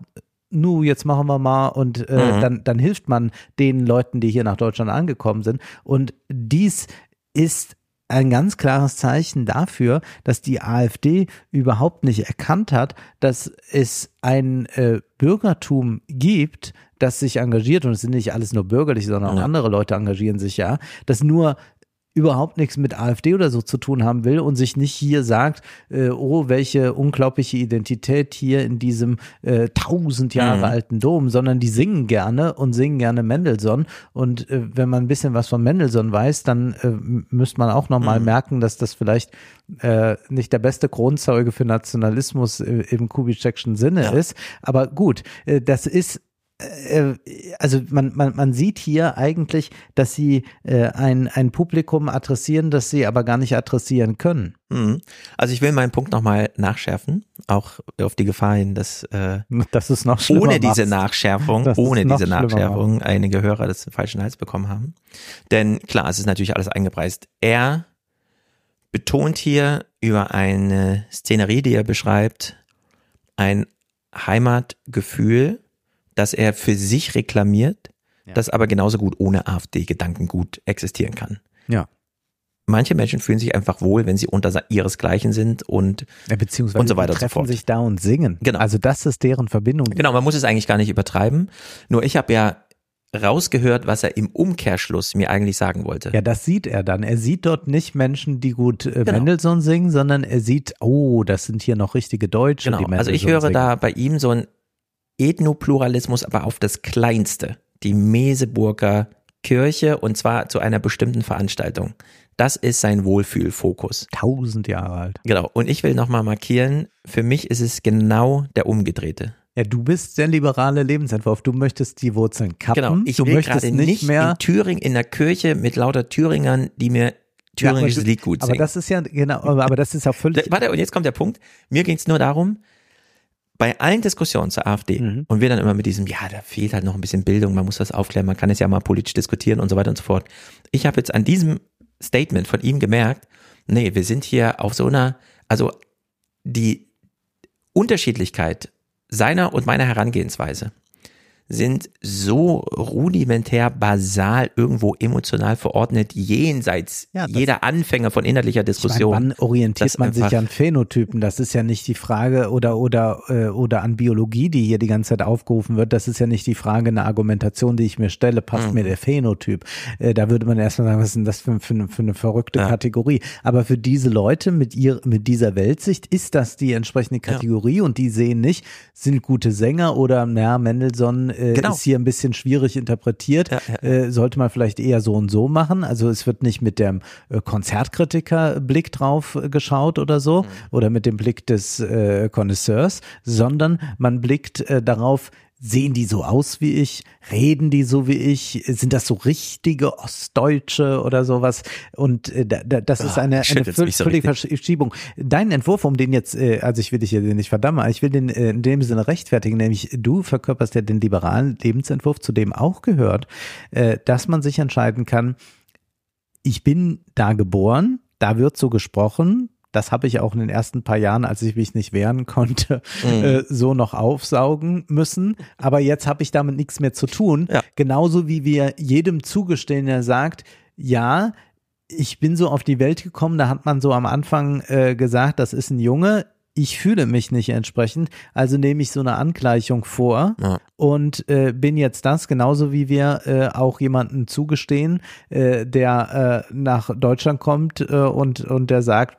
nu, jetzt machen wir mal und äh, Mhm. dann, dann hilft man den Leuten, die hier nach Deutschland angekommen sind. Und dies ist ein ganz klares Zeichen dafür, dass die AfD überhaupt nicht erkannt hat, dass es ein äh, Bürgertum gibt, das sich engagiert und es sind nicht alles nur bürgerlich, sondern auch Ja. andere Leute engagieren sich ja, das nur überhaupt nichts mit AfD oder so zu tun haben will und sich nicht hier sagt, äh, oh, welche unglaubliche Identität hier in diesem äh, tausend Jahre Mhm. alten Dom, sondern die singen gerne und singen gerne Mendelssohn. Und äh, wenn man ein bisschen was von Mendelssohn weiß, dann äh, müsste man auch nochmal Mhm. merken, dass das vielleicht äh, nicht der beste Grundzeuge für Nationalismus äh, im Kubitschekschen Sinne ist. Aber gut, äh, das ist äh, also man, man, man sieht hier eigentlich, dass sie äh, ein, ein Publikum adressieren, das sie aber gar nicht adressieren können. Mhm. Also ich will meinen Punkt nochmal nachschärfen, auch auf die Gefahr hin, dass äh, Das ist noch ohne diese machst. Nachschärfung, Dass es ohne diese Nachschärfung einige Hörer das falschen Hals bekommen haben. Denn klar, es ist natürlich alles eingepreist. Er betont hier über eine Szenerie, die er beschreibt, ein Heimatgefühl, das er für sich reklamiert, das aber genauso gut ohne AfD-Gedankengut existieren kann. Ja. Manche Menschen fühlen sich einfach wohl, wenn sie unter ihresgleichen sind und, Ja, beziehungsweise und so weiter und so treffen fort. sich da und singen. Genau. Also das ist deren Verbindung. Genau, man muss es eigentlich gar nicht übertreiben. Nur ich habe ja rausgehört, was er im Umkehrschluss mir eigentlich sagen wollte. Ja, das sieht er dann. Er sieht dort nicht Menschen, die gut äh, Genau. Mendelssohn singen, sondern er sieht, oh, das sind hier noch richtige Deutsche, die Genau. Also ich höre singen. da bei ihm so ein Ethnopluralismus, aber auf das Kleinste. Die Meseburger Kirche und zwar zu einer bestimmten Veranstaltung. Das ist sein Wohlfühlfokus. Tausend Jahre alt. Genau. Und ich will nochmal markieren, für mich ist es genau der umgedrehte. Ja, du bist der liberale Lebensentwurf. Du möchtest die Wurzeln kappen. Genau. Ich du will möchtest nicht nicht mehr in Thüringen in der Kirche mit lauter Thüringern, die mir Ja, aber thüringisches du- Lied gut Aber singen. das ist ja, genau, aber, aber das ist auch völlig. Warte, und jetzt kommt der Punkt. Mir ging es nur darum, bei allen Diskussionen zur AfD Mhm. und wir dann immer mit diesem, ja, da fehlt halt noch ein bisschen Bildung, man muss das aufklären, man kann es ja mal politisch diskutieren und so weiter und so fort. Ich habe jetzt an diesem Statement von ihm gemerkt, nee, wir sind hier auf so einer, also die Unterschiedlichkeit seiner und meiner Herangehensweise sind so rudimentär basal irgendwo emotional verordnet, jenseits Ja, jeder Anfänger von innerlicher Ich meine, Diskussion. wann orientiert man sich an Phänotypen? Das ist ja nicht die Frage oder oder äh, oder an Biologie, die hier die ganze Zeit aufgerufen wird. Das ist ja nicht die Frage, eine Argumentation, die ich mir stelle, passt Mhm. mir der Phänotyp? Äh, da würde man erstmal sagen, was ist denn das für, für, eine, für eine verrückte Kategorie? Aber für diese Leute mit ihr mit dieser Weltsicht ist das die entsprechende Kategorie und die sehen nicht, sind gute Sänger oder na Mendelssohn äh, Genau. ist hier ein bisschen schwierig interpretiert. Äh, sollte man vielleicht eher so und so machen. Also es wird nicht mit dem äh, Konzertkritiker-Blick drauf äh, geschaut oder so oder mit dem Blick des äh, Connoisseurs, sondern man blickt äh, darauf, Sehen die so aus wie ich? Reden die so wie ich? Sind das so richtige Ostdeutsche oder sowas? Und äh, da, da, das ist Ah, eine, eine mich so völlige richtig. Verschiebung. Dein Entwurf, um den jetzt, äh, also ich will dich hier nicht verdammen, aber ich will den äh, in dem Sinne rechtfertigen, nämlich du verkörperst ja den liberalen Lebensentwurf, zu dem auch gehört, äh, dass man sich entscheiden kann, ich bin da geboren, da wird so gesprochen. Das habe ich auch in den ersten paar Jahren, als ich mich nicht wehren konnte, Mhm. äh, so noch aufsaugen müssen. Aber jetzt habe ich damit nichts mehr zu tun. Genauso wie wir jedem zugestehen, der sagt, ja, ich bin so auf die Welt gekommen, da hat man so am Anfang äh, gesagt, das ist ein Junge. Ich fühle mich nicht entsprechend, also nehme ich so eine Angleichung vor und äh, bin jetzt das, genauso wie wir äh, auch jemanden zugestehen, äh, der äh, nach Deutschland kommt äh, und, und der sagt,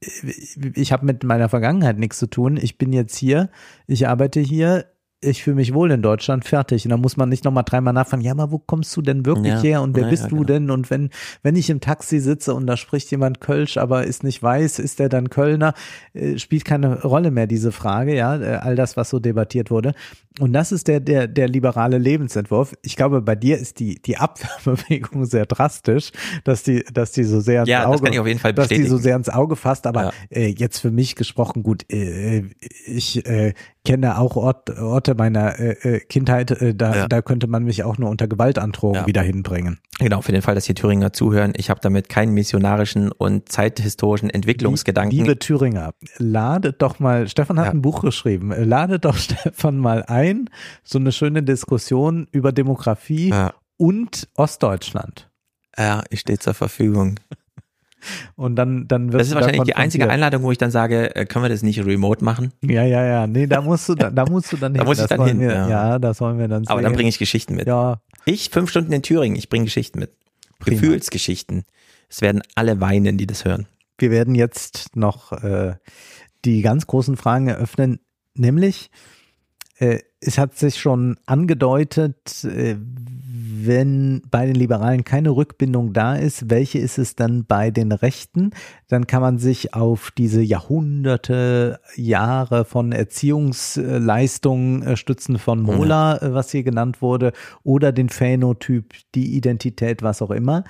ich habe mit meiner Vergangenheit nichts zu tun, ich bin jetzt hier, ich arbeite hier, ich fühle mich wohl in Deutschland, fertig. Und da muss man nicht nochmal dreimal nachfragen, ja, aber wo kommst du denn wirklich Ja, her und wer ja, bist ja, du genau. denn? Und wenn, wenn ich im Taxi sitze und da spricht jemand Kölsch, aber ist nicht weiß, ist der dann Kölner? Äh, spielt keine Rolle mehr, diese Frage, ja, äh, all das, was so debattiert wurde. Und das ist der, der, der liberale Lebensentwurf. Ich glaube, bei dir ist die, die Abwehrbewegung sehr drastisch, dass die, dass die so sehr ins Ja, das Auge, kann ich auf jeden Fall dass die so bestätigen. sehr ins Auge fasst. Aber äh, jetzt für mich gesprochen, gut, äh, ich äh, kenne auch Ort, Orte meiner äh, äh, Kindheit, äh, da, Ja. da könnte man mich auch nur unter Gewaltandrohung Ja. wieder hinbringen. Genau, für den Fall, dass hier Thüringer zuhören. Ich habe damit keinen missionarischen und zeithistorischen Entwicklungsgedanken. Liebe Thüringer, ladet doch mal, Stefan hat ein Buch geschrieben, äh, ladet doch Stefan mal ein, so eine schöne Diskussion über Demografie und Ostdeutschland. Ja, ich stehe zur Verfügung. Und dann, dann wird Das ist wahrscheinlich die einzige Einladung, wo ich dann sage, äh, können wir das nicht remote machen? Ja, ja, ja. Nee, da musst du, da, da musst du dann Da hin. muss ich Das dann hin, Wir, ja. ja. das wollen wir dann Aber dann sehen. bringe ich Geschichten mit. Ja. Ich fünf Stunden in Thüringen, ich bringe Geschichten mit. Prima. Gefühlsgeschichten. Es werden alle weinen, die das hören. Wir werden jetzt noch äh, die ganz großen Fragen eröffnen, nämlich äh, es hat sich schon angedeutet, äh, wenn bei den Liberalen keine Rückbindung da ist, welche ist es dann bei den Rechten? Dann kann man sich auf diese Jahrhunderte, Jahre von Erziehungsleistungen äh, stützen von Mola, äh, was hier genannt wurde, oder den Phänotyp, die Identität, was auch immer.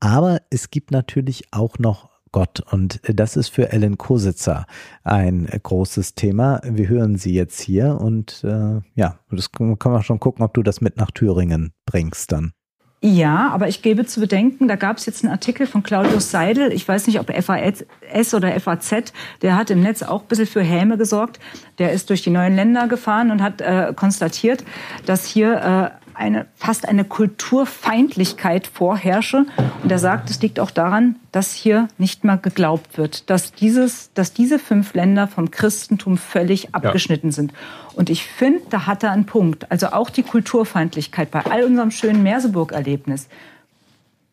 Aber es gibt natürlich auch noch Gott und das ist für Ellen Kositzer ein großes Thema. Wir hören sie jetzt hier und äh, ja, das können wir schon gucken, ob du das mit nach Thüringen bringst dann. Ja, aber ich gebe zu bedenken, da gab es jetzt einen Artikel von Claudius Seidel, ich weiß nicht, ob FAS oder FAZ, der hat im Netz auch ein bisschen für Häme gesorgt. Der ist durch die neuen Länder gefahren und hat äh, konstatiert, dass hier äh, eine, fast eine Kulturfeindlichkeit vorherrsche. Und er sagt, es liegt auch daran, dass hier nicht mal geglaubt wird, dass, dieses, dass diese fünf Länder vom Christentum völlig abgeschnitten sind. Und ich finde, da hat er einen Punkt. Also auch die Kulturfeindlichkeit bei all unserem schönen Merseburg-Erlebnis,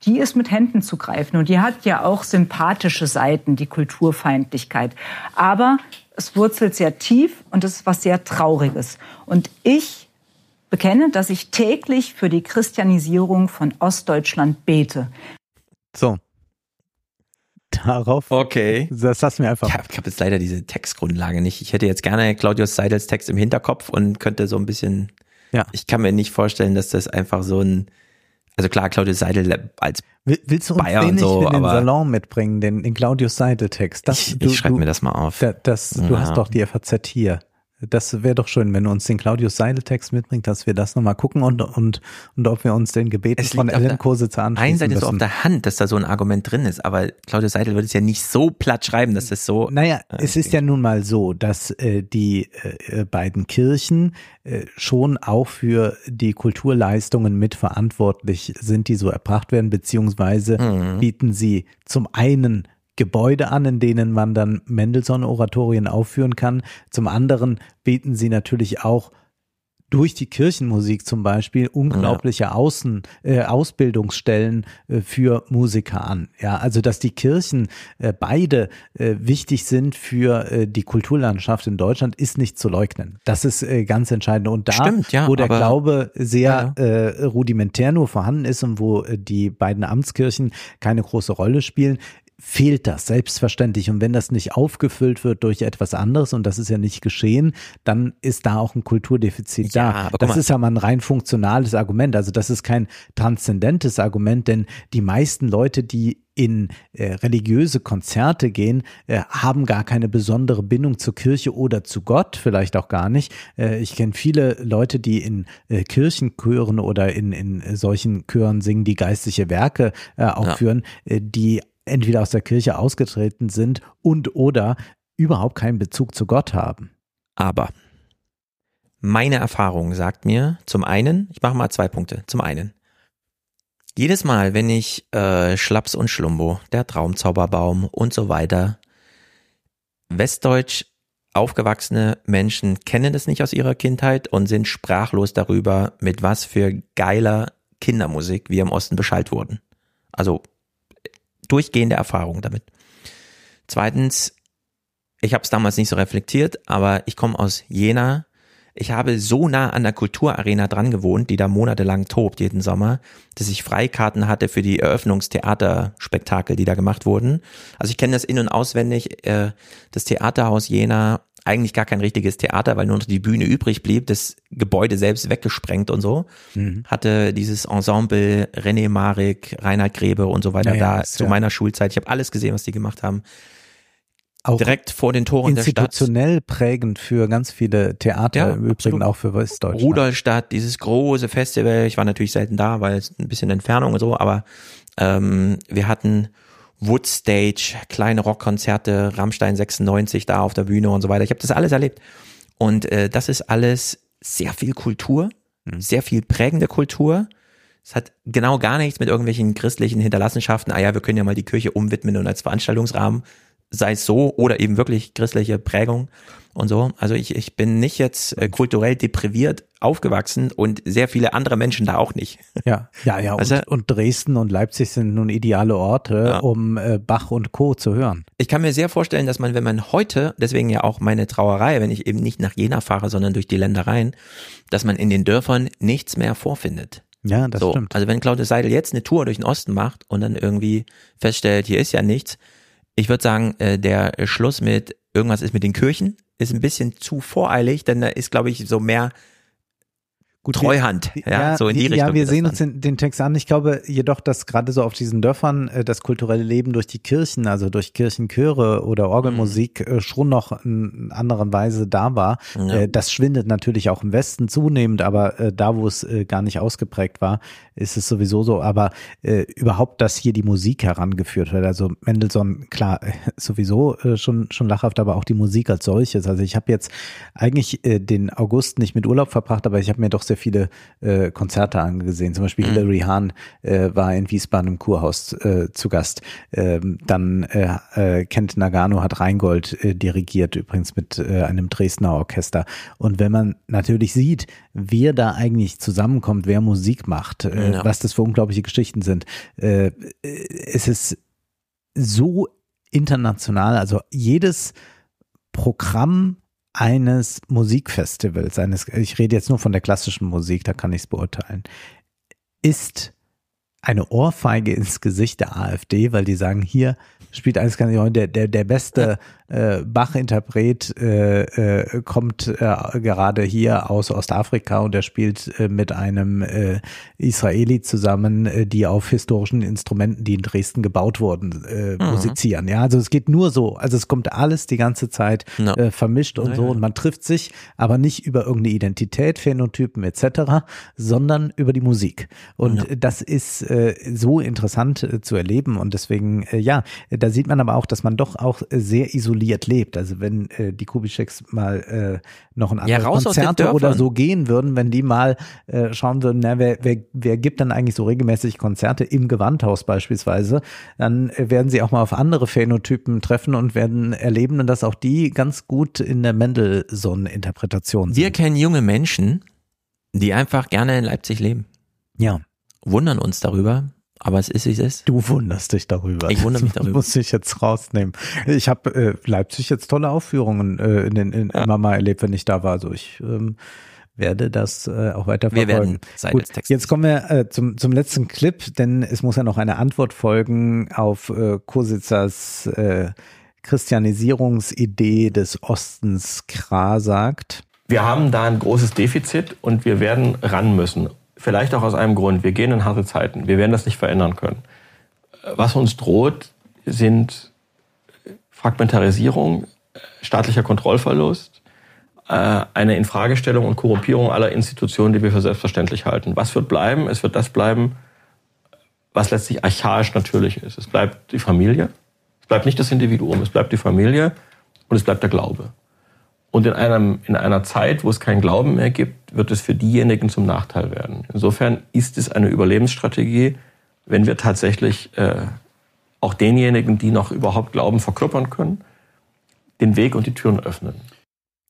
die ist mit Händen zu greifen. Und die hat ja auch sympathische Seiten, die Kulturfeindlichkeit. Aber es wurzelt sehr tief und es ist was sehr Trauriges. Und ich bekenne, dass ich täglich für die Christianisierung von Ostdeutschland bete. So. Darauf. Okay. Das lassen wir einfach. Ich habe hab jetzt leider diese Textgrundlage nicht. Ich hätte jetzt gerne Claudius Seidels Text im Hinterkopf und könnte so ein bisschen. Ja. Ich kann mir nicht vorstellen, dass das einfach so ein. Also klar, Claudius Seidel als Will- Willst du uns Bayer den und nicht so, für den Salon mitbringen, den, den Claudius Seidel-Text? Das- ich, ich schreibe mir das mal auf. Da, das, Du Ja. hast doch die FAZ hier. Das wäre doch schön, wenn du uns den Claudius Seidel-Text mitbringst, dass wir das nochmal gucken und, und, und ob wir uns den Gebeten von Ellen Kositzer anschließen Einen Seite so auf der Hand, dass da so ein Argument drin ist, aber Claudius Seidel würde es ja nicht so platt schreiben, dass das so. Naja, Äh, es ist ja nun mal so, dass äh, die äh, beiden Kirchen äh, schon auch für die Kulturleistungen mitverantwortlich sind, die so erbracht werden, beziehungsweise Mhm. bieten sie zum einen Gebäude an, in denen man dann Mendelssohn-Oratorien aufführen kann. Zum anderen bieten sie natürlich auch durch die Kirchenmusik zum Beispiel unglaubliche Außen, äh, Ausbildungsstellen äh, für Musiker an. Ja, also dass die Kirchen äh, beide äh, wichtig sind für äh, die Kulturlandschaft in Deutschland, ist nicht zu leugnen. Das ist äh, ganz entscheidend. Und da, Stimmt, ja, wo der aber- Glaube sehr Äh, rudimentär nur vorhanden ist und wo äh, die beiden Amtskirchen keine große Rolle spielen, fehlt das selbstverständlich. Und wenn das nicht aufgefüllt wird durch etwas anderes, und das ist ja nicht geschehen, dann ist da auch ein Kulturdefizit Ja, da. Das mal. ist ja mal ein rein funktionales Argument. Also das ist kein transzendentes Argument, denn die meisten Leute, die in äh, religiöse Konzerte gehen, äh, haben gar keine besondere Bindung zur Kirche oder zu Gott, vielleicht auch gar nicht. Äh, ich kenne viele Leute, die in äh, Kirchenchören oder in, in solchen Chören singen, die geistliche Werke äh, aufführen, äh, die entweder aus der Kirche ausgetreten sind und oder überhaupt keinen Bezug zu Gott haben. Aber meine Erfahrung sagt mir zum einen, ich mache mal zwei Punkte. Zum einen, jedes Mal, wenn ich äh, Schlaps und Schlumbo, der Traumzauberbaum und so weiter, westdeutsch aufgewachsene Menschen kennen das nicht aus ihrer Kindheit und sind sprachlos darüber, mit was für geiler Kindermusik wir im Osten beschallt wurden. Also durchgehende Erfahrung damit. Zweitens, ich habe es damals nicht so reflektiert, aber ich komme aus Jena. Ich habe so nah an der Kulturarena dran gewohnt, die da monatelang tobt jeden Sommer, dass ich Freikarten hatte für die Eröffnungstheaterspektakel, die da gemacht wurden. Also ich kenne das in- und auswendig. Äh, Das Theaterhaus Jena, eigentlich gar kein richtiges Theater, weil nur noch die Bühne übrig blieb, das Gebäude selbst weggesprengt und so. Mhm. Hatte dieses Ensemble René Marik, Reinhard Grebe und so weiter Ja, ja, da zu ja- meiner Schulzeit. Ich habe alles gesehen, was die gemacht haben. Auch Direkt vor den Toren der Stadt. institutionell prägend für ganz viele Theater, Ja, im Übrigen absolut. auch für Westdeutschland. Rudolstadt, dieses große Festival. Ich war natürlich selten da, weil es ein bisschen Entfernung und so, aber ähm, wir hatten Woodstage, kleine Rockkonzerte, Rammstein 96 da auf der Bühne und so weiter. Ich habe das alles erlebt. Und äh, das ist alles sehr viel Kultur, sehr viel prägende Kultur. Es hat genau gar nichts mit irgendwelchen christlichen Hinterlassenschaften. Ah ja, wir können ja mal die Kirche umwidmen und als Veranstaltungsrahmen sei es so oder eben wirklich christliche Prägung und so. Also ich, ich bin nicht jetzt äh, kulturell depriviert aufgewachsen und sehr viele andere Menschen da auch nicht. Ja, ja, ja. Also- und, und Dresden und Leipzig sind nun ideale Orte, Ja. um äh, Bach und Co. zu hören. Ich kann mir sehr vorstellen, dass man, wenn man heute, deswegen ja auch meine Trauerei, wenn ich eben nicht nach Jena fahre, sondern durch die Ländereien, dass man in den Dörfern nichts mehr vorfindet. Ja, das so, stimmt. Also wenn Claudius Seidel jetzt eine Tour durch den Osten macht und dann irgendwie feststellt, hier ist ja nichts, ich würde sagen, äh, der Schluss mit irgendwas ist mit den Kirchen ist ein bisschen zu voreilig, denn da ist, glaube ich, so mehr Treuhand, ja, so in die Richtung. Ja, wir sehen uns den, den Text an. Ich glaube jedoch, dass gerade so auf diesen Dörfern äh, das kulturelle Leben durch die Kirchen, also durch Kirchenchöre oder Orgelmusik äh, schon noch in anderen Weise da war. Mhm. Ja. Äh, das schwindet natürlich auch im Westen zunehmend, aber äh, da, wo es äh, gar nicht ausgeprägt war, ist es sowieso so. Aber äh, überhaupt, dass hier die Musik herangeführt wird. Also Mendelssohn, klar, äh, sowieso äh, schon, schon lachhaft, aber auch die Musik als solches. Also ich habe jetzt eigentlich äh, den August nicht mit Urlaub verbracht, aber ich habe mir doch sehr viele äh, Konzerte angesehen. Zum Beispiel Mhm. Hilary Hahn äh, war in Wiesbaden im Kurhaus äh, zu Gast. Ähm, dann äh, äh, Kent Nagano hat Rheingold äh, dirigiert, übrigens mit äh, einem Dresdner Orchester. Und wenn man natürlich sieht, wer da eigentlich zusammenkommt, wer Musik macht, äh, Ja. was das für unglaubliche Geschichten sind, äh, äh, es ist so international, also jedes Programm eines Musikfestivals, eines, ich rede jetzt nur von der klassischen Musik, da kann ich es beurteilen, ist eine Ohrfeige ins Gesicht der AfD, weil die sagen, hier spielt alles ganz der, der, der beste äh, Bach-Interpret äh, äh, kommt äh, gerade hier aus Ostafrika und er spielt äh, mit einem äh, Israeli zusammen, äh, die auf historischen Instrumenten, die in Dresden gebaut wurden, äh, Mhm. musizieren. Ja, also es geht nur so. Also es kommt alles die ganze Zeit Ja. äh, vermischt und Ja, so und man trifft sich, aber nicht über irgendeine Identität, Phänotypen etc., sondern über die Musik. Und Ja. das ist äh, so interessant äh, zu erleben und deswegen, äh, ja, da sieht man aber auch, dass man doch auch äh, sehr isoliert lebt. Also wenn äh, die Kubitscheks mal äh, noch ein Ja, anderes den Konzerte oder so gehen würden, wenn die mal äh, schauen würden, na, wer, wer, wer gibt dann eigentlich so regelmäßig Konzerte im Gewandhaus beispielsweise, dann äh, werden sie auch mal auf andere Phänotypen treffen und werden erleben, dass auch die ganz gut in der Mendelssohn-Interpretation sind. Wir kennen junge Menschen, die einfach gerne in Leipzig leben. Ja. Wundern uns darüber, aber es ist, wie es ist. Du wunderst dich darüber. Ich wundere mich Das darüber. muss ich jetzt rausnehmen. Ich habe äh, Leipzig jetzt tolle Aufführungen äh, in den, in, immer mal erlebt, wenn ich da war. Also ich ähm, werde das äh, auch weiter Wir verfolgen. werden Seidels Gut, Text jetzt kommen wir äh, zum, zum letzten Clip, denn es muss ja noch eine Antwort folgen auf äh, Kositzers äh, Christianisierungsidee des Ostens. Kra sagt. Wir haben da ein großes Defizit und wir werden ran müssen. Vielleicht auch aus einem Grund. Wir gehen in harte Zeiten. Wir werden das nicht verändern können. Was uns droht, sind Fragmentarisierung, staatlicher Kontrollverlust, äh, eine Infragestellung und Korrumpierung aller Institutionen, die wir für selbstverständlich halten. Was wird bleiben? Es wird das bleiben, was letztlich archaisch natürlich ist. Es bleibt die Familie, es bleibt nicht das Individuum, es bleibt die Familie und es bleibt der Glaube. Und in, einem, in einer Zeit, wo es keinen Glauben mehr gibt, wird es für diejenigen zum Nachteil werden. Insofern ist es eine Überlebensstrategie, wenn wir tatsächlich äh, auch denjenigen, die noch überhaupt Glauben verkörpern können, den Weg und die Türen öffnen.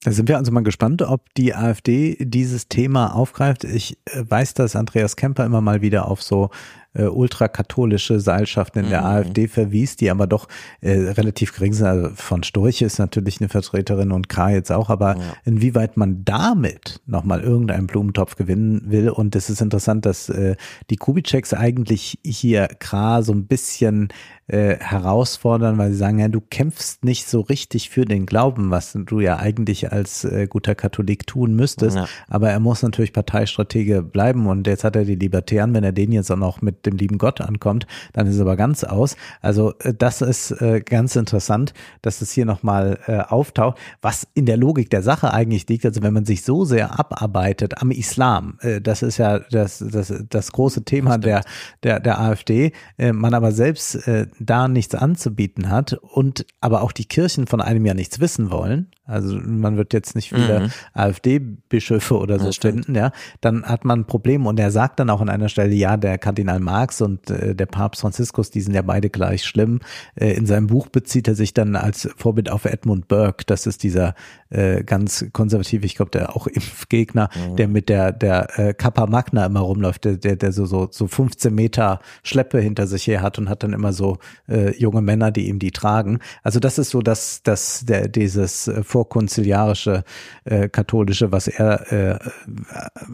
Da sind wir also mal gespannt, ob die AfD dieses Thema aufgreift. Ich äh, weiß, dass Andreas Kemper immer mal wieder auf so äh, ultrakatholische Seilschaften in der Mhm. AfD verwies, die aber doch äh, relativ gering sind. Also von Storch ist natürlich eine Vertreterin und K jetzt auch, aber inwieweit man damit nochmal irgendeinen Blumentopf gewinnen will. Und es ist interessant, dass äh, die Kubitscheks eigentlich hier K so ein bisschen äh, herausfordern, weil sie sagen, ja, du kämpfst nicht so richtig für den Glauben, was du ja eigentlich als äh, guter Katholik tun müsstest. Ja. Aber er muss natürlich Parteistratege bleiben und jetzt hat er die Libertären, wenn er den jetzt auch noch mit dem lieben Gott ankommt, dann ist es aber ganz aus. Also äh, das ist äh, ganz interessant, dass es hier nochmal äh, auftaucht, was in der Logik der Sache eigentlich liegt. Also wenn man sich so sehr abarbeitet am Islam, äh, das ist ja das, das, das große Thema der, der, der AfD, äh, man aber selbst äh, da nichts anzubieten hat und aber auch die Kirchen von einem ja nichts wissen wollen. Also man wird jetzt nicht viele Mhm. AfD-Bischöfe oder so finden, ja, dann hat man ein Problem und er sagt dann auch an einer Stelle, ja, der Kardinal Marx und äh, der Papst Franziskus, die sind ja beide gleich schlimm. Äh, in seinem Buch bezieht er sich dann als Vorbild auf Edmund Burke, das ist dieser äh, ganz konservative, ich glaube, der auch Impfgegner, Mhm. der mit der der äh, Kappa Magna immer rumläuft, der der, der so, so so 15 Meter Schleppe hinter sich her hat und hat dann immer so äh, junge Männer, die ihm die tragen. Also das ist so das das der dieses äh, vorkonziliarische äh, katholische, was er äh,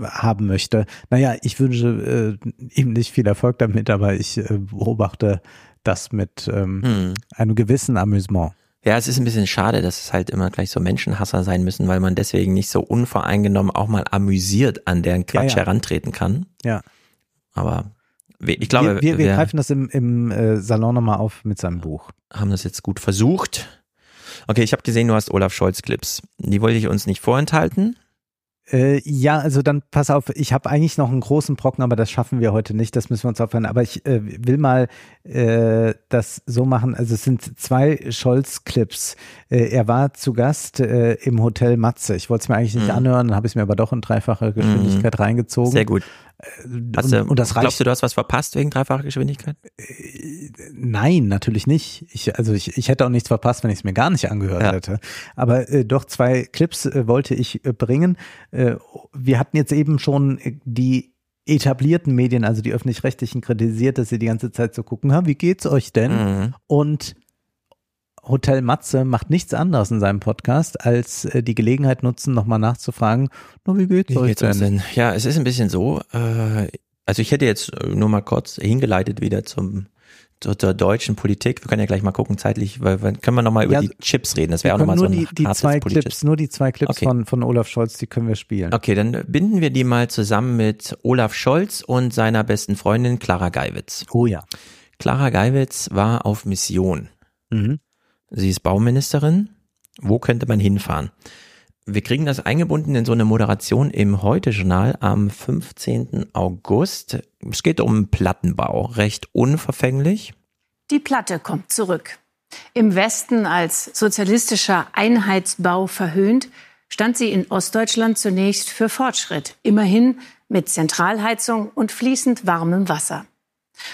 haben möchte. Naja, ich wünsche äh, ihm nicht viel Erfolg damit, aber ich äh, beobachte das mit ähm, Hm. einem gewissen Amüsement. Ja, es ist ein bisschen schade, dass es halt immer gleich so Menschenhasser sein müssen, weil man deswegen nicht so unvoreingenommen auch mal amüsiert an deren Quatsch Ja, ja. herantreten kann. Ja. Aber ich glaube, wir, wir, wir greifen das im, im äh, Salon nochmal auf mit seinem Buch. haben das jetzt gut versucht. Okay, ich habe gesehen, du hast Olaf Scholz Clips. Die wollte ich uns nicht vorenthalten. Äh, ja, also dann pass auf, ich habe eigentlich noch einen großen Brocken, aber das schaffen wir heute nicht, das müssen wir uns aufhören. Aber ich äh, will mal äh, das so machen, also es sind zwei Scholz-Clips. Äh, er war zu Gast äh, im Hotel Matze. Ich wollte es mir eigentlich nicht Mhm. anhören, dann habe ich es mir aber doch in dreifacher Geschwindigkeit reingezogen. Sehr gut. Hast du, und, das reicht glaubst du, du hast was verpasst wegen dreifacher Geschwindigkeit? Nein, natürlich nicht. Ich, also ich, ich hätte auch nichts verpasst, wenn ich es mir gar nicht angehört Ja. hätte. Aber äh, doch zwei Clips äh, wollte ich äh, bringen. Äh, wir hatten jetzt eben schon äh, die etablierten Medien, also die öffentlich-rechtlichen, kritisiert, dass sie die ganze Zeit so gucken, ha, wie geht's euch denn? Mhm. Und Hotel Matze macht nichts anderes in seinem Podcast, als äh, die Gelegenheit nutzen, nochmal nachzufragen, na, wie geht's Wie euch geht's denn? denn? Ja, es ist ein bisschen so, äh, also ich hätte jetzt äh, nur mal kurz hingeleitet wieder zum zur, zur deutschen Politik. Wir können ja gleich mal gucken zeitlich, weil können wir nochmal über Ja, die Chips reden. Das wäre auch nochmal so nur ein die, die zwei politisches- Clips, nur die zwei Clips Okay. von, von Olaf Scholz, die können wir spielen. Okay, dann binden wir die mal zusammen mit Olaf Scholz und seiner besten Freundin Clara Geiwitz. Oh ja. Clara Geiwitz war auf Mission. Mhm. Sie ist Bauministerin. Wo könnte man hinfahren? Wir kriegen das eingebunden in so eine Moderation im Heute-Journal am 15. August. Es geht um Plattenbau. Recht unverfänglich. Die Platte kommt zurück. Im Westen als sozialistischer Einheitsbau verhöhnt, stand sie in Ostdeutschland zunächst für Fortschritt, immerhin mit Zentralheizung und fließend warmem Wasser.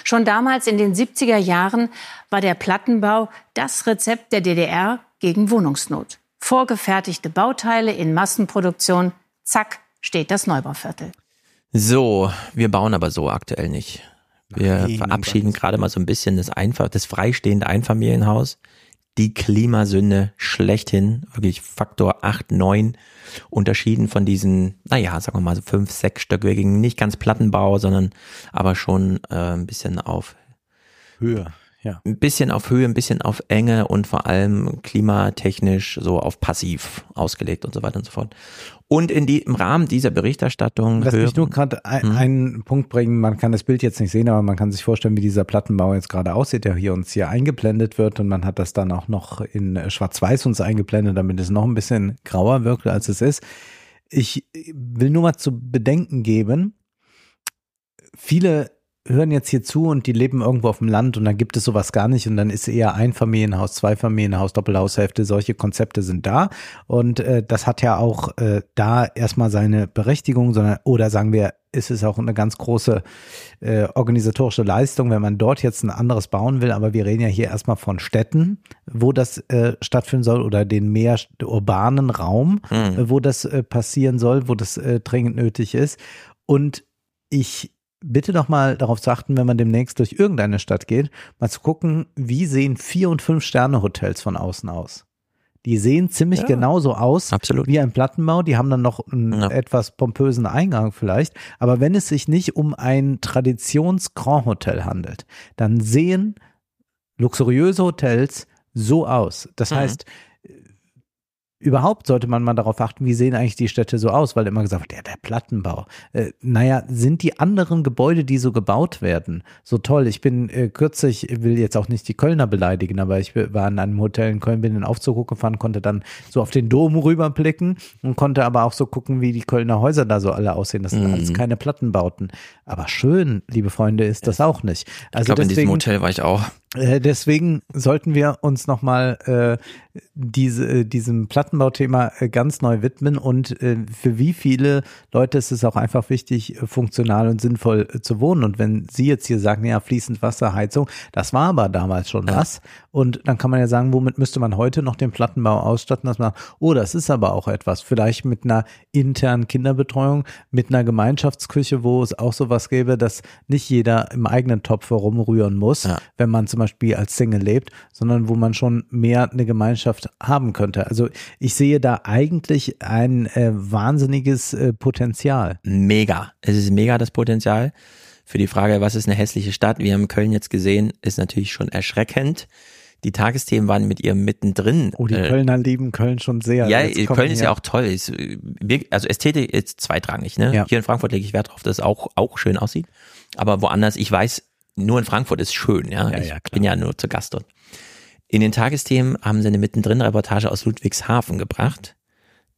Schon damals in den 70er Jahren war der Plattenbau das Rezept der DDR gegen Wohnungsnot. Vorgefertigte Bauteile in Massenproduktion, zack, steht das Neubauviertel. So, wir bauen aber so aktuell nicht. Wir Nein, verabschieden gerade mal so ein bisschen das einfach, das freistehende Einfamilienhaus. Die Klimasünde schlechthin, wirklich Faktor 8, 9, unterschieden von diesen, naja, sagen wir mal so fünf, sechsstöckigen, nicht ganz Plattenbau, sondern aber schon äh, ein bisschen auf Höhe. Ja. ein bisschen auf Höhe, ein bisschen auf Enge und vor allem klimatechnisch so auf passiv ausgelegt und so weiter und so fort. Und in die, im Rahmen dieser Berichterstattung Lass mich hören- nur gerade ein, Hm. einen Punkt bringen. Man kann das Bild jetzt nicht sehen, aber man kann sich vorstellen, wie dieser Plattenbau jetzt gerade aussieht, der hier uns hier eingeblendet wird. Und man hat das dann auch noch in äh, Schwarz-Weiß uns eingeblendet, damit es noch ein bisschen grauer wirkt, als es ist. Ich will nur mal zu bedenken geben, viele hören jetzt hier zu und die leben irgendwo auf dem Land und dann gibt es sowas gar nicht und dann ist eher Einfamilienhaus, Zweifamilienhaus, Doppelhaushälfte, solche Konzepte sind da. Und äh, das hat ja auch äh, da erstmal seine Berechtigung, sondern oder sagen wir, ist es auch eine ganz große äh, organisatorische Leistung, wenn man dort jetzt ein anderes bauen will, aber wir reden ja hier erstmal von Städten, wo das äh, stattfinden soll oder den mehr urbanen Raum, Mhm. wo das äh, passieren soll, wo das äh, dringend nötig ist. Und ich bitte doch mal darauf zu achten, wenn man demnächst durch irgendeine Stadt geht, mal zu gucken, wie sehen vier und fünf Sterne Hotels von außen aus. Die sehen ziemlich Ja. genauso aus wie ein Plattenbau. Die haben dann noch einen etwas pompösen Eingang vielleicht. Aber wenn es sich nicht um ein Traditions-Grand Hotel handelt, dann sehen luxuriöse Hotels so aus. Das Mhm. heißt, überhaupt sollte man mal darauf achten, wie sehen eigentlich die Städte so aus, weil immer gesagt wird, ja, der Plattenbau. Äh, naja, sind die anderen Gebäude, die so gebaut werden, so toll? Ich bin äh, kürzlich, ich will jetzt auch nicht die Kölner beleidigen, aber ich war in einem Hotel in Köln, bin in den Aufzug gefahren, konnte dann so auf den Dom rüberblicken und konnte aber auch so gucken, wie die Kölner Häuser da so alle aussehen. Das sind Mhm. alles keine Plattenbauten. Aber schön, liebe Freunde, ist das auch nicht. ich Also glaube, in diesem Hotel war ich auch. Äh, deswegen sollten wir uns nochmal äh, diese, äh, diesem Plattenbauthema äh, ganz neu widmen und äh, für wie viele Leute ist es auch einfach wichtig, funktional und sinnvoll zu wohnen. Und wenn Sie jetzt hier sagen, ja, fließend Wasserheizung, das war aber damals schon was. Und dann kann man ja sagen, womit müsste man heute noch den Plattenbau ausstatten, dass man, oh, das ist aber auch etwas. Vielleicht mit einer internen Kinderbetreuung, mit einer Gemeinschaftsküche, wo es auch sowas gäbe, dass nicht jeder im eigenen Topf herumrühren muss, wenn man zum Beispiel als Single lebt, sondern wo man schon mehr eine Gemeinschaft haben könnte. Also ich sehe da eigentlich ein äh, wahnsinniges äh, Potenzial. Mega. Es ist mega das Potenzial. Für die Frage, was ist eine hässliche Stadt? Wir haben Köln jetzt gesehen, ist natürlich schon erschreckend. Die Tagesthemen waren mit ihr mittendrin. Oh, die Äh, Kölner lieben Köln schon sehr. Ja, Köln ist ja auch toll. Ist, äh, also Ästhetik ist zweitrangig. Ne? Ja. Hier in Frankfurt lege ich Wert darauf, dass es auch, auch schön aussieht. Aber woanders, ich weiß, nur in Frankfurt ist schön. Ja, Ja, ich ja, bin ja nur zu Gast dort. In den Tagesthemen haben sie eine mittendrin Reportage aus Ludwigshafen gebracht.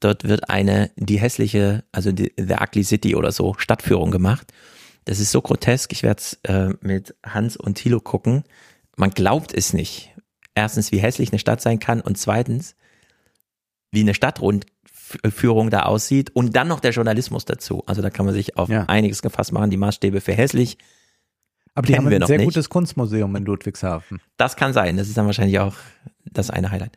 Dort wird eine, die hässliche, also die, The Ugly City oder so, Stadtführung gemacht. Das ist so grotesk. Ich werde es äh, mit Hans und Thilo gucken. Man glaubt es nicht. Erstens, wie hässlich eine Stadt sein kann und zweitens, wie eine Stadtrundführung da aussieht und dann noch der Journalismus dazu. Also da kann man sich auf einiges gefasst machen. Die Maßstäbe für hässlich Aber die haben wir ein sehr nicht. gutes Kunstmuseum in Ludwigshafen. Das kann sein. Das ist dann wahrscheinlich auch das eine Highlight.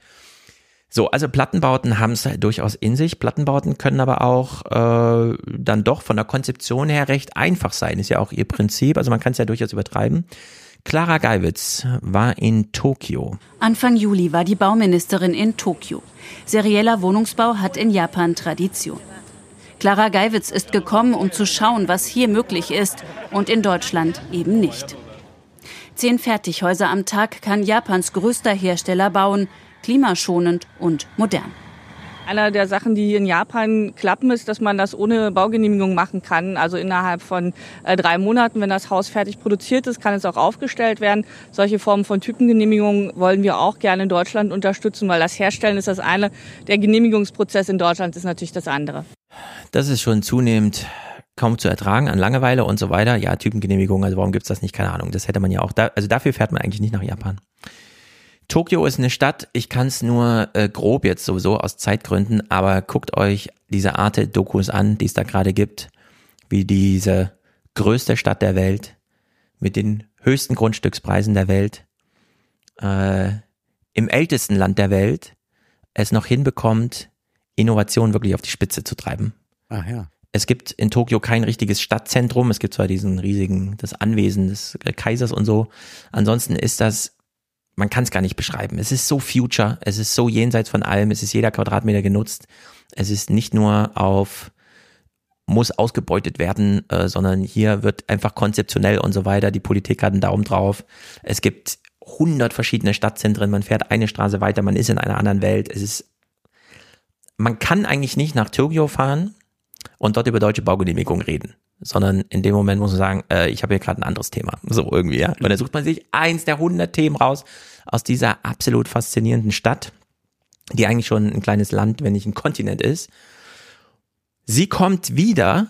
So, also Plattenbauten haben es durchaus in sich. Plattenbauten können aber auch äh, dann doch von der Konzeption her recht einfach sein. Ist ja auch ihr Prinzip. Also man kann es ja durchaus übertreiben. Clara Geiwitz war in Tokio. Anfang Juli war die Bauministerin in Tokio. Serieller Wohnungsbau hat in Japan Tradition. Clara Geiwitz ist gekommen, um zu schauen, was hier möglich ist und in Deutschland eben nicht. Zehn Fertighäuser am Tag kann Japans größter Hersteller bauen, klimaschonend und modern. Einer der Sachen, die in Japan klappen, ist, dass man das ohne Baugenehmigung machen kann. Also innerhalb von äh, drei Monaten, wenn das Haus fertig produziert ist, kann es auch aufgestellt werden. Solche Formen von Typengenehmigungen wollen wir auch gerne in Deutschland unterstützen, weil das Herstellen ist das eine, der Genehmigungsprozess in Deutschland ist natürlich das andere. Das ist schon zunehmend kaum zu ertragen an Langeweile und so weiter. Ja, Typengenehmigung, also warum gibt's das nicht? Keine Ahnung. Das hätte man ja auch da, also dafür fährt man eigentlich nicht nach Japan. Tokio ist eine Stadt, ich kann es nur äh, grob jetzt sowieso aus Zeitgründen, aber guckt euch diese Arte-Dokus an, die es da gerade gibt, wie diese größte Stadt der Welt mit den höchsten Grundstückspreisen der Welt, äh, im ältesten Land der Welt, es noch hinbekommt, Innovation wirklich auf die Spitze zu treiben. Ach ja. Es gibt in Tokio kein richtiges Stadtzentrum. Es gibt zwar diesen riesigen, das Anwesen des Kaisers und so. Ansonsten ist das man kann es gar nicht beschreiben. Es ist so future, es ist so jenseits von allem, es ist jeder Quadratmeter genutzt. Es ist nicht nur auf muss ausgebeutet werden, äh, sondern hier wird einfach konzeptionell und so weiter. Die Politik hat einen Daumen drauf. Es gibt hundert verschiedene Stadtzentren. Man fährt eine Straße weiter, man ist in einer anderen Welt. Es ist, man kann eigentlich nicht nach Tokio fahren und dort über deutsche Baugenehmigung reden, sondern in dem Moment muss man sagen, äh, ich habe hier gerade ein anderes Thema. So irgendwie, ja. Und dann sucht man sich eins der hundert Themen raus aus dieser absolut faszinierenden Stadt, die eigentlich schon ein kleines Land, wenn nicht ein Kontinent ist. Sie kommt wieder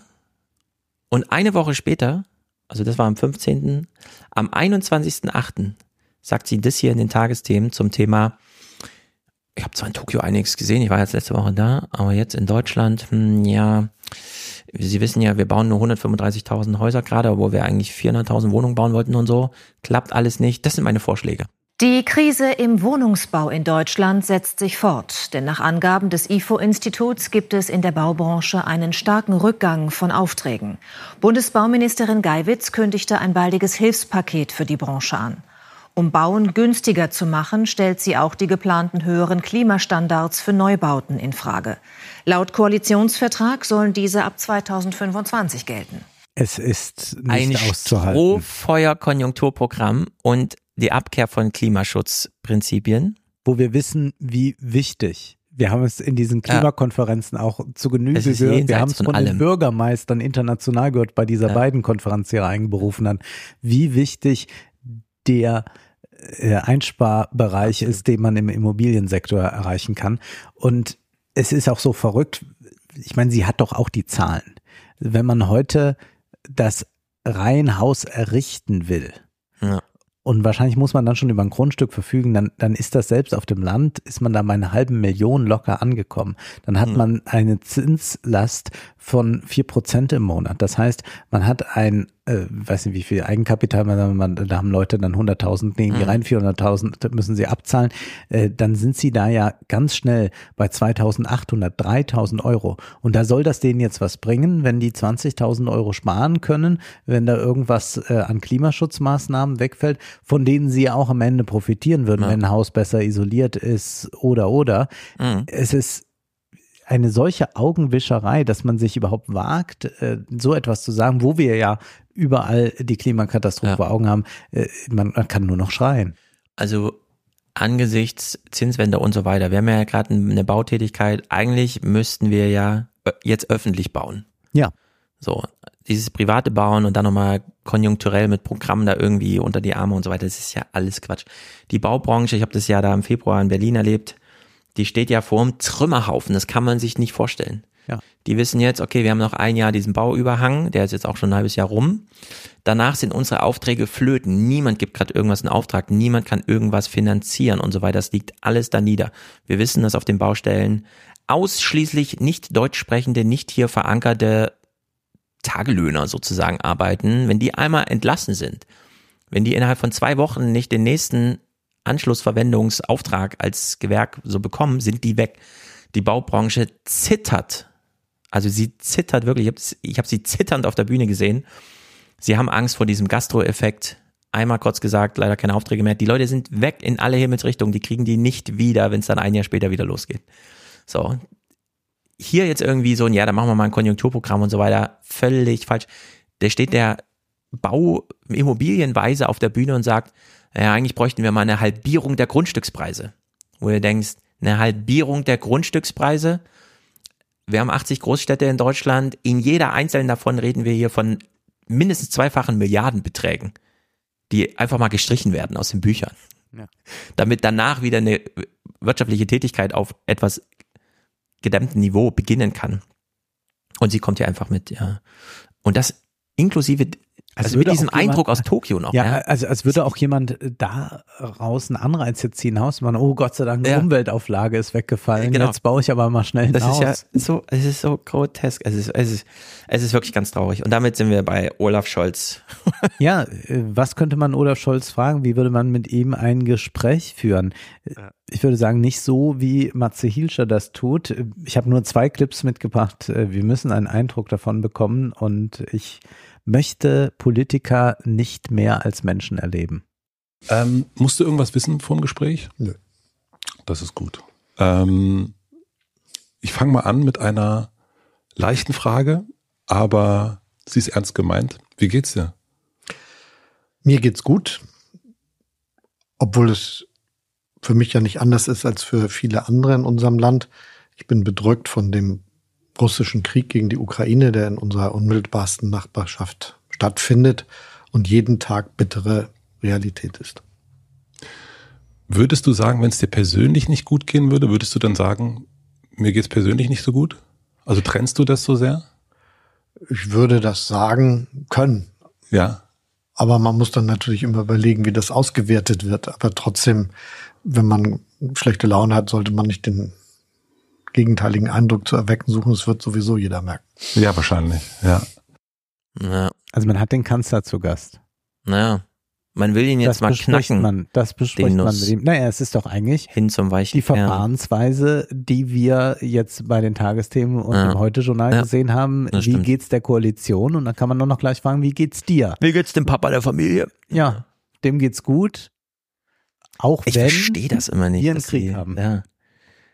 und eine Woche später, also das war am 15., am 21.8., sagt sie das hier in den Tagesthemen zum Thema, ich habe zwar in Tokio einiges gesehen, ich war jetzt letzte Woche da, aber jetzt in Deutschland, hm, ja, Sie wissen ja, wir bauen nur 135.000 Häuser gerade, obwohl wir eigentlich 400.000 Wohnungen bauen wollten und so. Klappt alles nicht. Das sind meine Vorschläge. Die Krise im Wohnungsbau in Deutschland setzt sich fort, denn nach Angaben des IFO-Instituts gibt es in der Baubranche einen starken Rückgang von Aufträgen. Bundesbauministerin Geiwitz kündigte ein baldiges Hilfspaket für die Branche an. Um Bauen günstiger zu machen, stellt sie auch die geplanten höheren Klimastandards für Neubauten in Frage. Laut Koalitionsvertrag sollen diese ab 2025 gelten. Es ist nicht ein auszuhalten. Strohfeuer-Konjunkturprogramm und die Abkehr von Klimaschutzprinzipien. Wo wir wissen, wie wichtig wir haben es in diesen Klimakonferenzen auch zu Genüge gehört. Wir haben es von, von den Bürgermeistern international gehört bei dieser ja. beiden Konferenz, die er einberufen hat, wie wichtig der Einsparbereich Absolut. ist, den man im Immobiliensektor erreichen kann. Und es ist auch so verrückt. Ich meine, sie hat doch auch die Zahlen. Wenn man heute das Reihenhaus errichten will, ja. und wahrscheinlich muss man dann schon über ein Grundstück verfügen, dann, dann ist das selbst auf dem Land, ist man da bei einer halben Million locker angekommen. Dann hat mhm. man eine Zinslast von vier Prozent im Monat. Das heißt, man hat ein äh, weiß nicht, wie viel Eigenkapital man, man da haben Leute dann 100.000 nehmen die mhm. rein, 400.000 müssen sie abzahlen, äh, dann sind sie da ja ganz schnell bei 2.800, 3.000 Euro. Und da soll das denen jetzt was bringen, wenn die 20.000 Euro sparen können, wenn da irgendwas äh, an Klimaschutzmaßnahmen wegfällt, von denen sie ja auch am Ende profitieren würden, ja. wenn ein Haus besser isoliert ist oder oder. Mhm. Es ist eine solche Augenwischerei, dass man sich überhaupt wagt, äh, so etwas zu sagen, wo wir ja überall die Klimakatastrophe ja. vor Augen haben, äh, man, man kann nur noch schreien. Also angesichts Zinswende und so weiter, wir haben ja gerade eine Bautätigkeit, eigentlich müssten wir ja jetzt öffentlich bauen. Ja. So, dieses private Bauen und dann nochmal konjunkturell mit Programmen da irgendwie unter die Arme und so weiter, das ist ja alles Quatsch. Die Baubranche, ich habe das ja da im Februar in Berlin erlebt, die steht ja vor einem Trümmerhaufen, das kann man sich nicht vorstellen. Ja. Die wissen jetzt, okay, wir haben noch ein Jahr diesen Bauüberhang, der ist jetzt auch schon ein halbes Jahr rum. Danach sind unsere Aufträge flöten. Niemand gibt gerade irgendwas in Auftrag, niemand kann irgendwas finanzieren und so weiter. Das liegt alles da nieder. Wir wissen, dass auf den Baustellen ausschließlich nicht deutsch sprechende, nicht hier verankerte Tagelöhner sozusagen arbeiten. Wenn die einmal entlassen sind, wenn die innerhalb von zwei Wochen nicht den nächsten Anschlussverwendungsauftrag als Gewerk so bekommen, sind die weg. Die Baubranche zittert also sie zittert wirklich, ich habe hab sie zitternd auf der Bühne gesehen. Sie haben Angst vor diesem Gastro-Effekt. Einmal kurz gesagt, leider keine Aufträge mehr. Die Leute sind weg in alle Himmelsrichtungen, die kriegen die nicht wieder, wenn es dann ein Jahr später wieder losgeht. So. Hier jetzt irgendwie so, ja, dann machen wir mal ein Konjunkturprogramm und so weiter. Völlig falsch. Da steht der Bau Immobilienweise auf der Bühne und sagt, ja, eigentlich bräuchten wir mal eine Halbierung der Grundstückspreise. Wo du denkst, eine Halbierung der Grundstückspreise? wir haben 80 Großstädte in Deutschland. In jeder einzelnen davon reden wir hier von mindestens zweifachen Milliardenbeträgen, die einfach mal gestrichen werden aus den Büchern. Ja. Damit danach wieder eine wirtschaftliche Tätigkeit auf etwas gedämmtem Niveau beginnen kann. Und sie kommt hier einfach mit, ja. Und das inklusive also, also mit diesem jemand, Eindruck aus Tokio noch. Ja, ja, also als würde auch jemand daraus einen Anreiz jetzt ziehen, Haus man, oh Gott sei Dank, ja. Umweltauflage ist weggefallen. Genau. Jetzt baue ich aber mal schnell ein das Haus. Ist ja so, es ist so grotesk. Es ist, es ist, es ist wirklich ganz traurig. Und damit sind wir bei Olaf Scholz. ja, äh, was könnte man Olaf Scholz fragen? Wie würde man mit ihm ein Gespräch führen? Ich würde sagen, nicht so, wie Matze Hilscher das tut. Ich habe nur zwei Clips mitgebracht. Äh, wir müssen einen Eindruck davon bekommen und ich möchte Politiker nicht mehr als Menschen erleben. Ähm, musst du irgendwas wissen vor dem Gespräch? Nö. Das ist gut. Ähm, ich fange mal an mit einer leichten Frage, aber sie ist ernst gemeint. Wie geht's dir? Mir geht's gut, obwohl es für mich ja nicht anders ist als für viele andere in unserem Land. Ich bin bedrückt von dem russischen Krieg gegen die Ukraine, der in unserer unmittelbarsten Nachbarschaft stattfindet und jeden Tag bittere Realität ist. Würdest du sagen, wenn es dir persönlich nicht gut gehen würde, würdest du dann sagen, mir geht's persönlich nicht so gut? Also trennst du das so sehr? Ich würde das sagen können. Ja. Aber man muss dann natürlich immer überlegen, wie das ausgewertet wird. Aber trotzdem, wenn man schlechte Laune hat, sollte man nicht den gegenteiligen Eindruck zu erwecken suchen. Das wird sowieso jeder merken. Ja, wahrscheinlich, ja. Ja. Also man hat den Kanzler zu Gast. Naja. Man will ihn jetzt das mal bespricht knacken. Man, das bespricht man mit ihm. Naja, es ist doch eigentlich hin zum weichen die. Verfahrensweise, die wir jetzt bei den Tagesthemen und Ja. im Heute-Journal Ja. gesehen haben. Das Wie stimmt. geht's der Koalition? Und dann kann man nur noch gleich fragen, wie geht's dir? Wie geht's dem Papa der Familie? Ja, dem geht's gut. Auch Ich wenn verstehe das immer nicht. wir einen Krieg die- haben. Ja.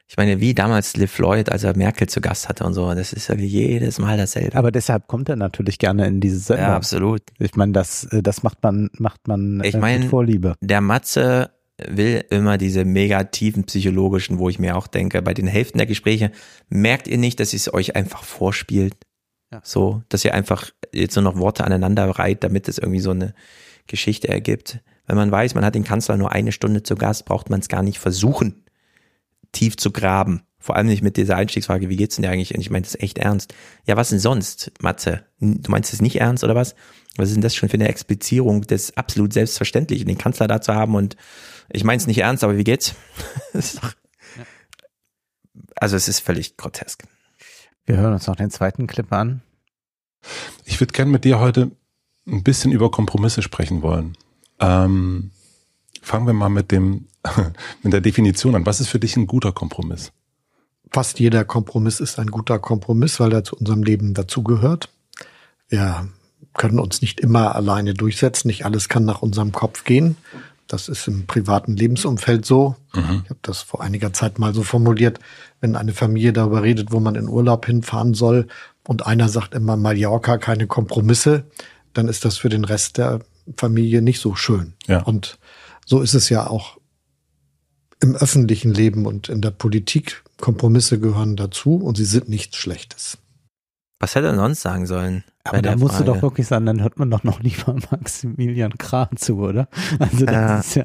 Ich meine, wie damals Liv Floyd, als er Merkel zu Gast hatte und so, das ist wirklich jedes Mal dasselbe. Aber deshalb kommt er natürlich gerne in diese Sendung. Ja, absolut. Ich meine, das, äh, das macht man, macht man Ich äh, meine, mit Vorliebe. der Matze will immer diese negativen psychologischen, wo ich mir auch denke, bei den Hälften der Gespräche, merkt ihr nicht, dass es euch einfach vorspielt? Ja. So, dass ihr einfach jetzt nur noch Worte aneinander reiht, damit es irgendwie so eine Geschichte ergibt. Wenn man weiß, man hat den Kanzler nur eine Stunde zu Gast, braucht man es gar nicht versuchen, tief zu graben. Vor allem nicht mit dieser Einstiegsfrage, wie geht's denn dir eigentlich? Und ich meine das echt ernst. Ja, was denn sonst, Matze? Du meinst es nicht ernst oder was? Was ist denn das schon für eine Explizierung des absolut Selbstverständlichen, den Kanzler da zu haben und ich meine es nicht ernst, aber wie geht's? Doch, also es ist völlig grotesk. Wir hören uns noch den zweiten Clip an. Ich würde gerne mit dir heute ein bisschen über Kompromisse sprechen wollen. Ähm, fangen wir mal mit dem mit der Definition an. Was ist für dich ein guter Kompromiss? Fast jeder Kompromiss ist ein guter Kompromiss, weil er zu unserem Leben dazugehört. Wir können uns nicht immer alleine durchsetzen. Nicht alles kann nach unserem Kopf gehen. Das ist im privaten Lebensumfeld so. Mhm. Ich habe das vor einiger Zeit mal so formuliert, wenn eine Familie darüber redet, wo man in Urlaub hinfahren soll und einer sagt immer Mallorca, keine Kompromisse, dann ist das für den Rest der Familie nicht so schön. Ja. Und so ist es ja auch im öffentlichen Leben und in der Politik. Kompromisse gehören dazu und sie sind nichts Schlechtes. Was hätte er sonst sagen sollen? Aber da musst du Frage? doch wirklich sagen, dann hört man doch noch lieber Maximilian Krah zu, oder? Also das Ja. ist ja,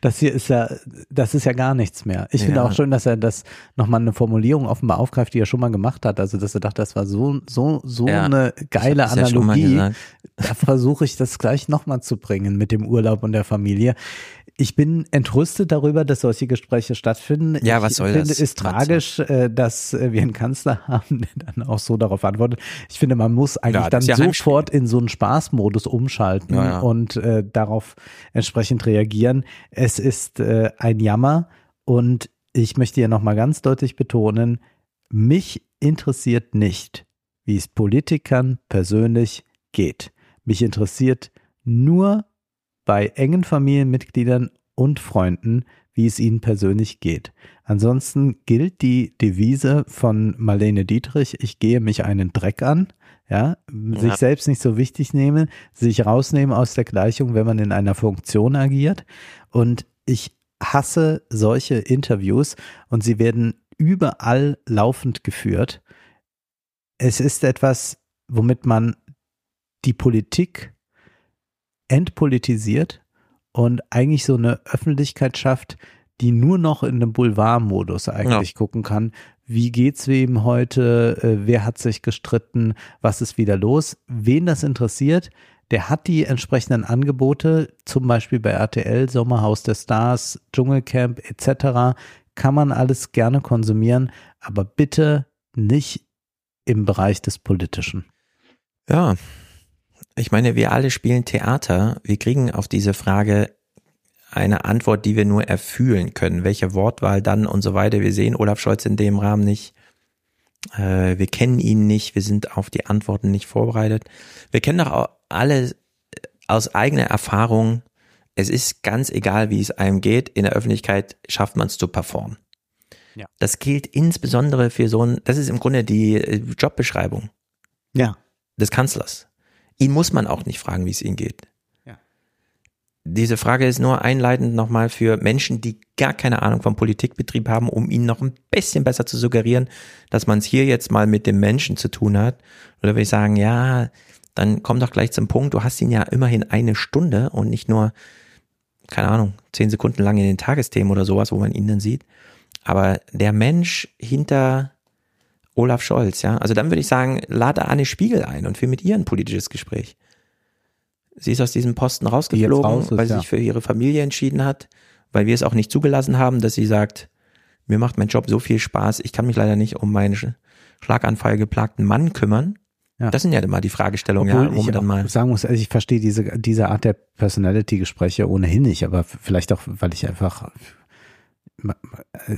das hier ist ja, das ist ja gar nichts mehr. Ich finde Ja. auch schön, dass er das nochmal eine Formulierung offenbar aufgreift, die er schon mal gemacht hat. Also dass er dachte, das war so, so, so Ja. eine geile Ich hab das ja schon mal Analogie. gesagt. da versuche ich das gleich nochmal zu bringen mit dem Urlaub und der Familie. Ich bin entrüstet darüber, dass solche Gespräche stattfinden. Ja, ich was soll finde, das, ist tragisch, äh, dass äh, wir einen Kanzler haben, der dann auch so darauf antwortet. Ich finde, man muss eigentlich Ja, dann ja sofort in so einen Spaßmodus umschalten ja. und äh, darauf entsprechend reagieren. Es ist äh, ein Jammer und ich möchte hier nochmal ganz deutlich betonen, mich interessiert nicht, wie es Politikern persönlich geht. Mich interessiert nur bei engen Familienmitgliedern und Freunden, wie es ihnen persönlich geht. Ansonsten gilt die Devise von Marlene Dietrich, ich gehe mich einen Dreck an, ja, sich Ja. selbst nicht so wichtig nehmen, sich rausnehmen aus der Gleichung, wenn man in einer Funktion agiert. Und ich hasse solche Interviews und sie werden überall laufend geführt. Es ist etwas, womit man die Politik entpolitisiert und eigentlich so eine Öffentlichkeit schafft, die nur noch in einem Boulevardmodus eigentlich gucken kann. Wie geht's wem heute? Äh, Wer hat sich gestritten? Was ist wieder los? Wen das interessiert, der hat die entsprechenden Angebote, zum Beispiel bei RTL, Sommerhaus der Stars, Dschungelcamp etc. Kann man alles gerne konsumieren, aber bitte nicht im Bereich des Politischen. Ja, ich meine, wir alle spielen Theater. Wir kriegen auf diese Frage eine Antwort, die wir nur erfühlen können. Welche Wortwahl dann und so weiter. Wir sehen Olaf Scholz in dem Rahmen nicht. Äh, wir kennen ihn nicht. Wir sind auf die Antworten nicht vorbereitet. Wir kennen doch auch alle aus eigener Erfahrung es ist ganz egal, wie es einem geht, in der Öffentlichkeit schafft man es zu performen. Ja. Das gilt insbesondere für so ein, das ist im Grunde die äh, Jobbeschreibung Ja. des Kanzlers. Ihn muss man auch nicht fragen, wie es ihm geht. Ja. Diese Frage ist nur einleitend nochmal für Menschen, die gar keine Ahnung vom Politikbetrieb haben, um ihnen noch ein bisschen besser zu suggerieren, dass man es hier jetzt mal mit dem Menschen zu tun hat. Oder würde ich sagen, ja, dann komm doch gleich zum Punkt. Du hast ihn ja immerhin eine Stunde und nicht nur, keine Ahnung, zehn Sekunden lang in den Tagesthemen oder sowas, wo man ihn dann sieht. Aber der Mensch hinter Olaf Scholz, ja, also dann würde ich sagen, lade Anne Spiegel ein und führe mit ihr ein politisches Gespräch. Sie ist aus diesem Posten rausgeflogen, raus ist, weil sie ja. sich für ihre Familie entschieden hat, weil wir es auch nicht zugelassen haben, dass sie sagt, mir macht mein Job so viel Spaß, ich kann mich leider nicht um meinen Sch- Schlaganfall geplagten Mann kümmern. Ja. Das sind ja immer die Fragestellungen, Obwohl ja, wo ich man dann mal. sagen muss, also ich verstehe diese, diese Art der Personality-Gespräche ohnehin nicht, aber vielleicht auch, weil ich einfach,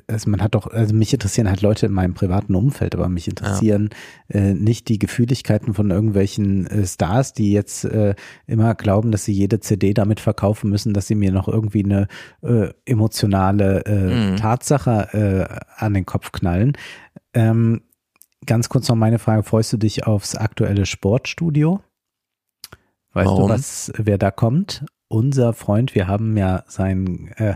also man hat doch, also mich interessieren halt Leute in meinem privaten Umfeld, aber mich interessieren äh, nicht die Gefühligkeiten von irgendwelchen äh, Stars, die jetzt äh, immer glauben, dass sie jede CD damit verkaufen müssen, dass sie mir noch irgendwie eine äh, emotionale äh, Mhm. Tatsache äh, an den Kopf knallen. Ähm, ganz kurz noch meine Frage, freust du dich aufs aktuelle Sportstudio? Weißt Warum? du, was, wer da kommt? Unser Freund, wir haben ja sein äh,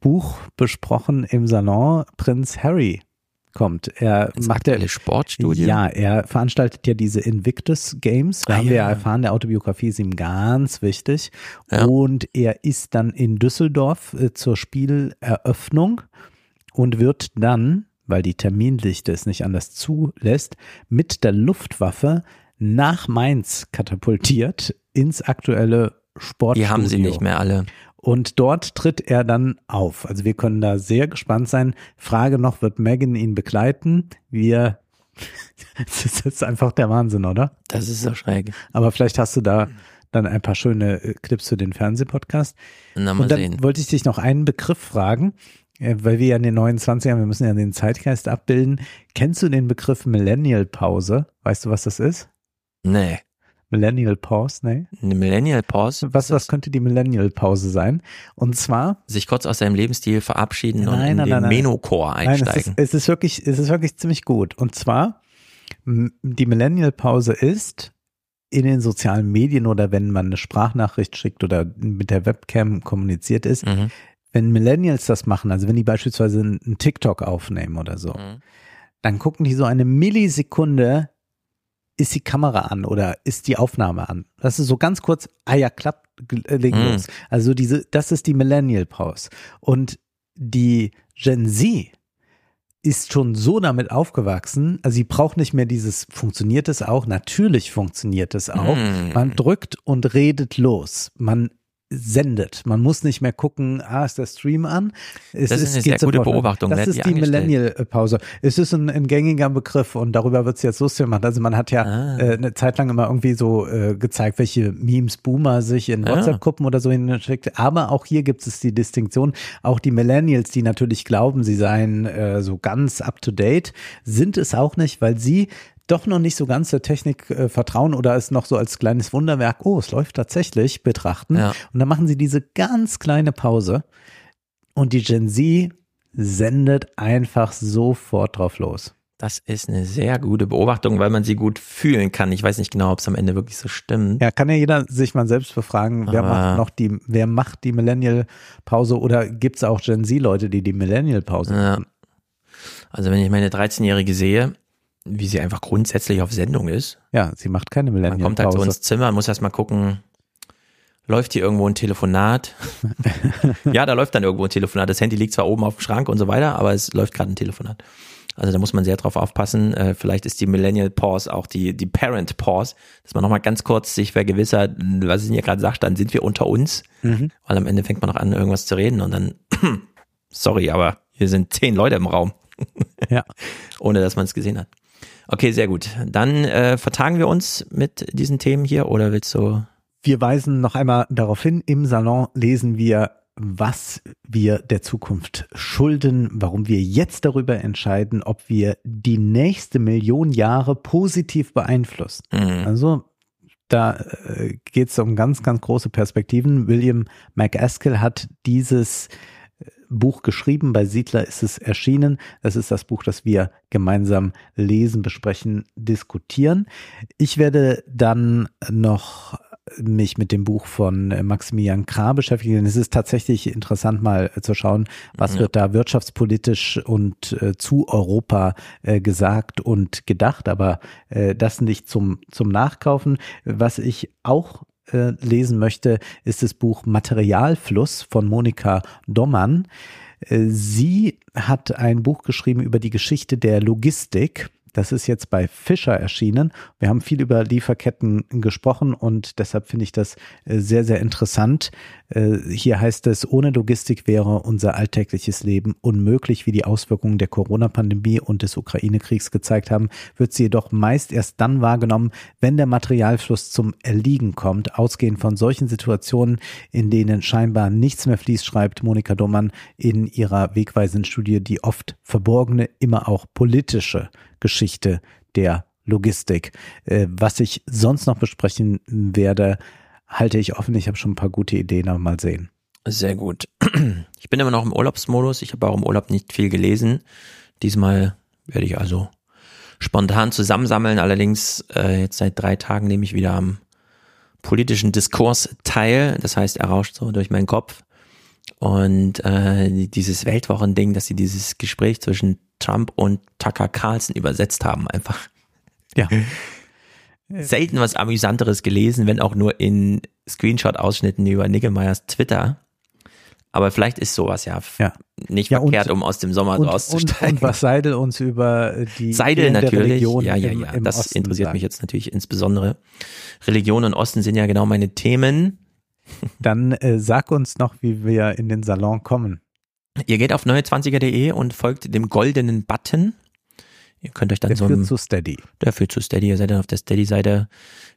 Buch besprochen im Salon. Prinz Harry kommt. Er macht ja Sportstudio? Ja, er veranstaltet ja diese Invictus Games. Da Ah, haben wir ja. ja erfahren, der Autobiografie ist ihm ganz wichtig. Ja. Und er ist dann in Düsseldorf äh, zur Spieleröffnung und wird dann, weil die Terminlichte es nicht anders zulässt, mit der Luftwaffe nach Mainz katapultiert ins aktuelle Sportstudio. Die haben sie nicht mehr alle. Und dort tritt er dann auf. Also wir können da sehr gespannt sein. Frage noch, wird Megan ihn begleiten? Wir, das ist einfach der Wahnsinn, oder? Das ist so schräg. Aber vielleicht hast du da dann ein paar schöne äh, Clips für den Fernsehpodcast. Na, mal Und dann sehen. wollte ich dich noch einen Begriff fragen, äh, weil wir ja in den 29ern, wir müssen ja den Zeitgeist abbilden. Kennst du den Begriff Millennial Pause? Weißt du, was das ist? Nee. Millennial Pause, nee. Eine Millennial Pause? Was, was könnte die Millennial Pause sein? Und zwar Sich kurz aus seinem Lebensstil verabschieden und Nein, in nein, den nein, Nein, einsteigen. es ist, es ist wirklich, es ist wirklich ziemlich gut. Und zwar, die Millennial-Pause ist in den sozialen Medien oder wenn man eine Sprachnachricht schickt oder mit der Webcam kommuniziert ist, Mhm. wenn Millennials das machen, also wenn die beispielsweise einen einen TikTok aufnehmen oder so, Mhm. dann gucken die so eine Millisekunde, ist die Kamera an oder ist die Aufnahme an? Das ist so ganz kurz, ah ja, klappt, äh, leg Mhm. los. Also diese, das ist die Millennial Pause. Und die Gen Z ist schon so damit aufgewachsen, also sie braucht nicht mehr dieses, funktioniert es auch? Natürlich funktioniert es auch. Mhm. Man drückt und redet los. Man sendet. Man muss nicht mehr gucken, ah, ist der Stream an? Es Das ist eine sehr gute sofort. Beobachtung. Das Wer hat ist die die? Millennial-Pause. Es ist ein, ein gängiger Begriff und darüber wird es jetzt lustig gemacht. Also man hat ja Ah. äh, eine Zeit lang immer irgendwie so äh, gezeigt, welche Memes Boomer sich in Ah. WhatsApp-Gruppen oder so hinschickt. Aber auch hier gibt es die Distinktion. Auch die Millennials, die natürlich glauben, sie seien äh, so ganz up-to-date, sind es auch nicht, weil sie doch noch nicht so ganz der Technik äh, vertrauen oder es noch so als kleines Wunderwerk, oh, es läuft tatsächlich, betrachten. Ja. Und dann machen sie diese ganz kleine Pause und die Gen Z sendet einfach sofort drauf los. Das ist eine sehr gute Beobachtung, weil man sie gut fühlen kann. Ich weiß nicht genau, ob es am Ende wirklich so stimmt. Ja, kann ja jeder sich mal selbst befragen, wer Aber- macht noch die, wer macht die Millennial-Pause oder gibt es auch Gen Z-Leute, die die Millennial-Pause Ja. machen? Also wenn ich meine 13-Jährige sehe, wie sie einfach grundsätzlich auf Sendung ist. Ja, sie macht keine Man kommt halt so ins Zimmer, muss erst mal gucken, läuft hier irgendwo ein Telefonat? ja, da läuft dann irgendwo ein Telefonat. Das Handy liegt zwar oben auf dem Schrank und so weiter, aber es läuft gerade ein Telefonat. Also da muss man sehr drauf aufpassen. Äh, vielleicht ist die Millennial Pause auch die, die Parent Pause, dass man nochmal ganz kurz sich vergewissert, was ich Ihnen ja gerade sagte, dann sind wir unter uns, Mhm. weil am Ende fängt man noch an, irgendwas zu reden und dann, sorry, aber hier sind zehn Leute im Raum. Ja. Ohne dass man es gesehen hat. Okay, sehr gut. Dann äh, vertagen wir uns mit diesen Themen hier oder willst du? Wir weisen noch einmal darauf hin, im Salon lesen wir, was wir der Zukunft schulden, warum wir jetzt darüber entscheiden, ob wir die nächste Million Jahre positiv beeinflussen. Mhm. Also da äh, geht es um ganz, ganz große Perspektiven. William McAskill hat dieses Buch geschrieben. Bei Siedler ist es erschienen. Das ist das Buch, das wir gemeinsam lesen, besprechen, diskutieren. Ich werde dann noch mich mit dem Buch von äh, Maximilian Krah beschäftigen. Es ist tatsächlich interessant, mal äh, zu schauen, was ja. wird da wirtschaftspolitisch und äh, zu Europa äh, gesagt und gedacht, aber äh, das nicht zum, zum Nachkaufen. Was ich auch äh, lesen möchte, ist das Buch Materialfluss von Monika Dommann. Sie hat ein Buch geschrieben über die Geschichte der Logistik das ist jetzt bei Fischer erschienen. Wir haben viel über Lieferketten gesprochen und deshalb finde ich das äh, sehr, sehr interessant. Äh, hier heißt es, ohne Logistik wäre unser alltägliches Leben unmöglich, wie die Auswirkungen der Corona-Pandemie und des Ukraine-Kriegs gezeigt haben, wird sie jedoch meist erst dann wahrgenommen, wenn der Materialfluss zum Erliegen kommt. Ausgehend von solchen Situationen, in denen scheinbar nichts mehr fließt, schreibt Monika Dommann in ihrer wegweisenden Studie die oft verborgene, immer auch politische Geschichte der Logistik. Äh, was ich sonst noch besprechen werde, halte ich offen. Ich habe schon ein paar gute Ideen, aber mal sehen. Sehr gut. Ich bin immer noch im Urlaubsmodus. Ich habe auch im Urlaub nicht viel gelesen. Diesmal werde ich also spontan zusammensammeln. Allerdings äh, jetzt seit drei Tagen nehme ich wieder am politischen Diskurs teil. Das heißt, er rauscht so durch meinen Kopf. Und äh, dieses Weltwochending, dass sie dieses Gespräch zwischen Trump und Tucker Carlson übersetzt haben, einfach. Ja. Selten was Amüsanteres gelesen, wenn auch nur in Screenshot-Ausschnitten über Nickelmeyers Twitter. Aber vielleicht ist sowas ja, ja. nicht ja, verkehrt, und, um aus dem Sommer und, rauszusteigen. Und, und, was Seidel uns über die Seidel natürlich, ja, ja, ja, im, das Osten interessiert sagt. mich jetzt natürlich insbesondere. Religion und Osten sind ja genau meine Themen. Dann äh, sag uns noch, wie wir in den Salon kommen. Ihr geht auf neue20er.de und folgt dem goldenen Button. Ihr könnt euch dann der so. Der führt zu Steady. Der führt zu Steady. Ihr seid dann auf der Steady-Seite.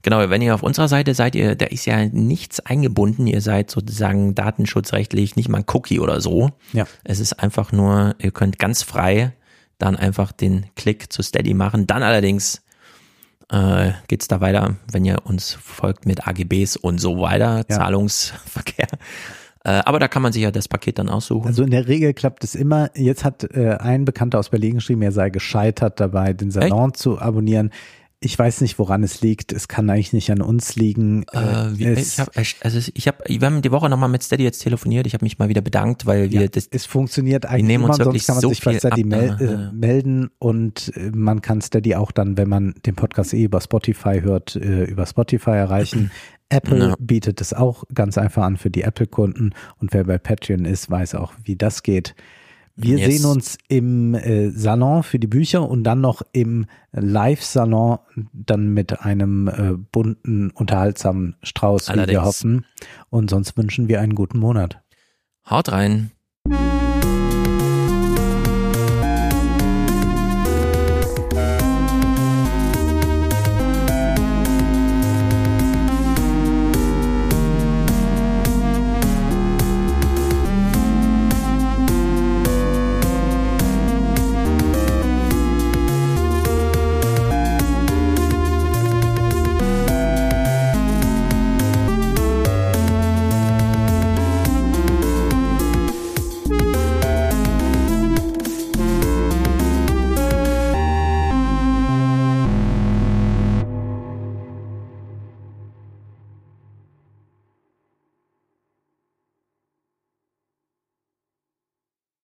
Genau, wenn ihr auf unserer Seite seid, ihr, da ist ja nichts eingebunden. Ihr seid sozusagen datenschutzrechtlich nicht mal ein Cookie oder so. Ja. Es ist einfach nur, ihr könnt ganz frei dann einfach den Klick zu Steady machen. Dann allerdings äh, geht es da weiter, wenn ihr uns folgt mit AGBs und so weiter, ja. Zahlungsverkehr. Äh, aber da kann man sich ja das Paket dann aussuchen. Also in der Regel klappt es immer. Jetzt hat äh, ein Bekannter aus Berlin geschrieben, er sei gescheitert dabei, den Salon Echt? zu abonnieren. Ich weiß nicht, woran es liegt. Es kann eigentlich nicht an uns liegen. Äh, wie, ich habe also ich hab, wir haben die Woche nochmal mit Steady jetzt telefoniert. Ich habe mich mal wieder bedankt, weil wir ja, das. Es funktioniert eigentlich nehmen uns immer, wirklich sonst kann man so sich bei Steady mel äh, melden und äh, man kann Steady auch dann, wenn man den Podcast eh über Spotify hört, äh, über Spotify erreichen. Apple ja. bietet es auch ganz einfach an für die Apple-Kunden und wer bei Patreon ist, weiß auch, wie das geht. Wir yes. sehen uns im äh, Salon für die Bücher und dann noch im Live-Salon dann mit einem äh, bunten, unterhaltsamen Strauß, Allerdings. wie wir hoffen. Und sonst wünschen wir einen guten Monat. Haut rein.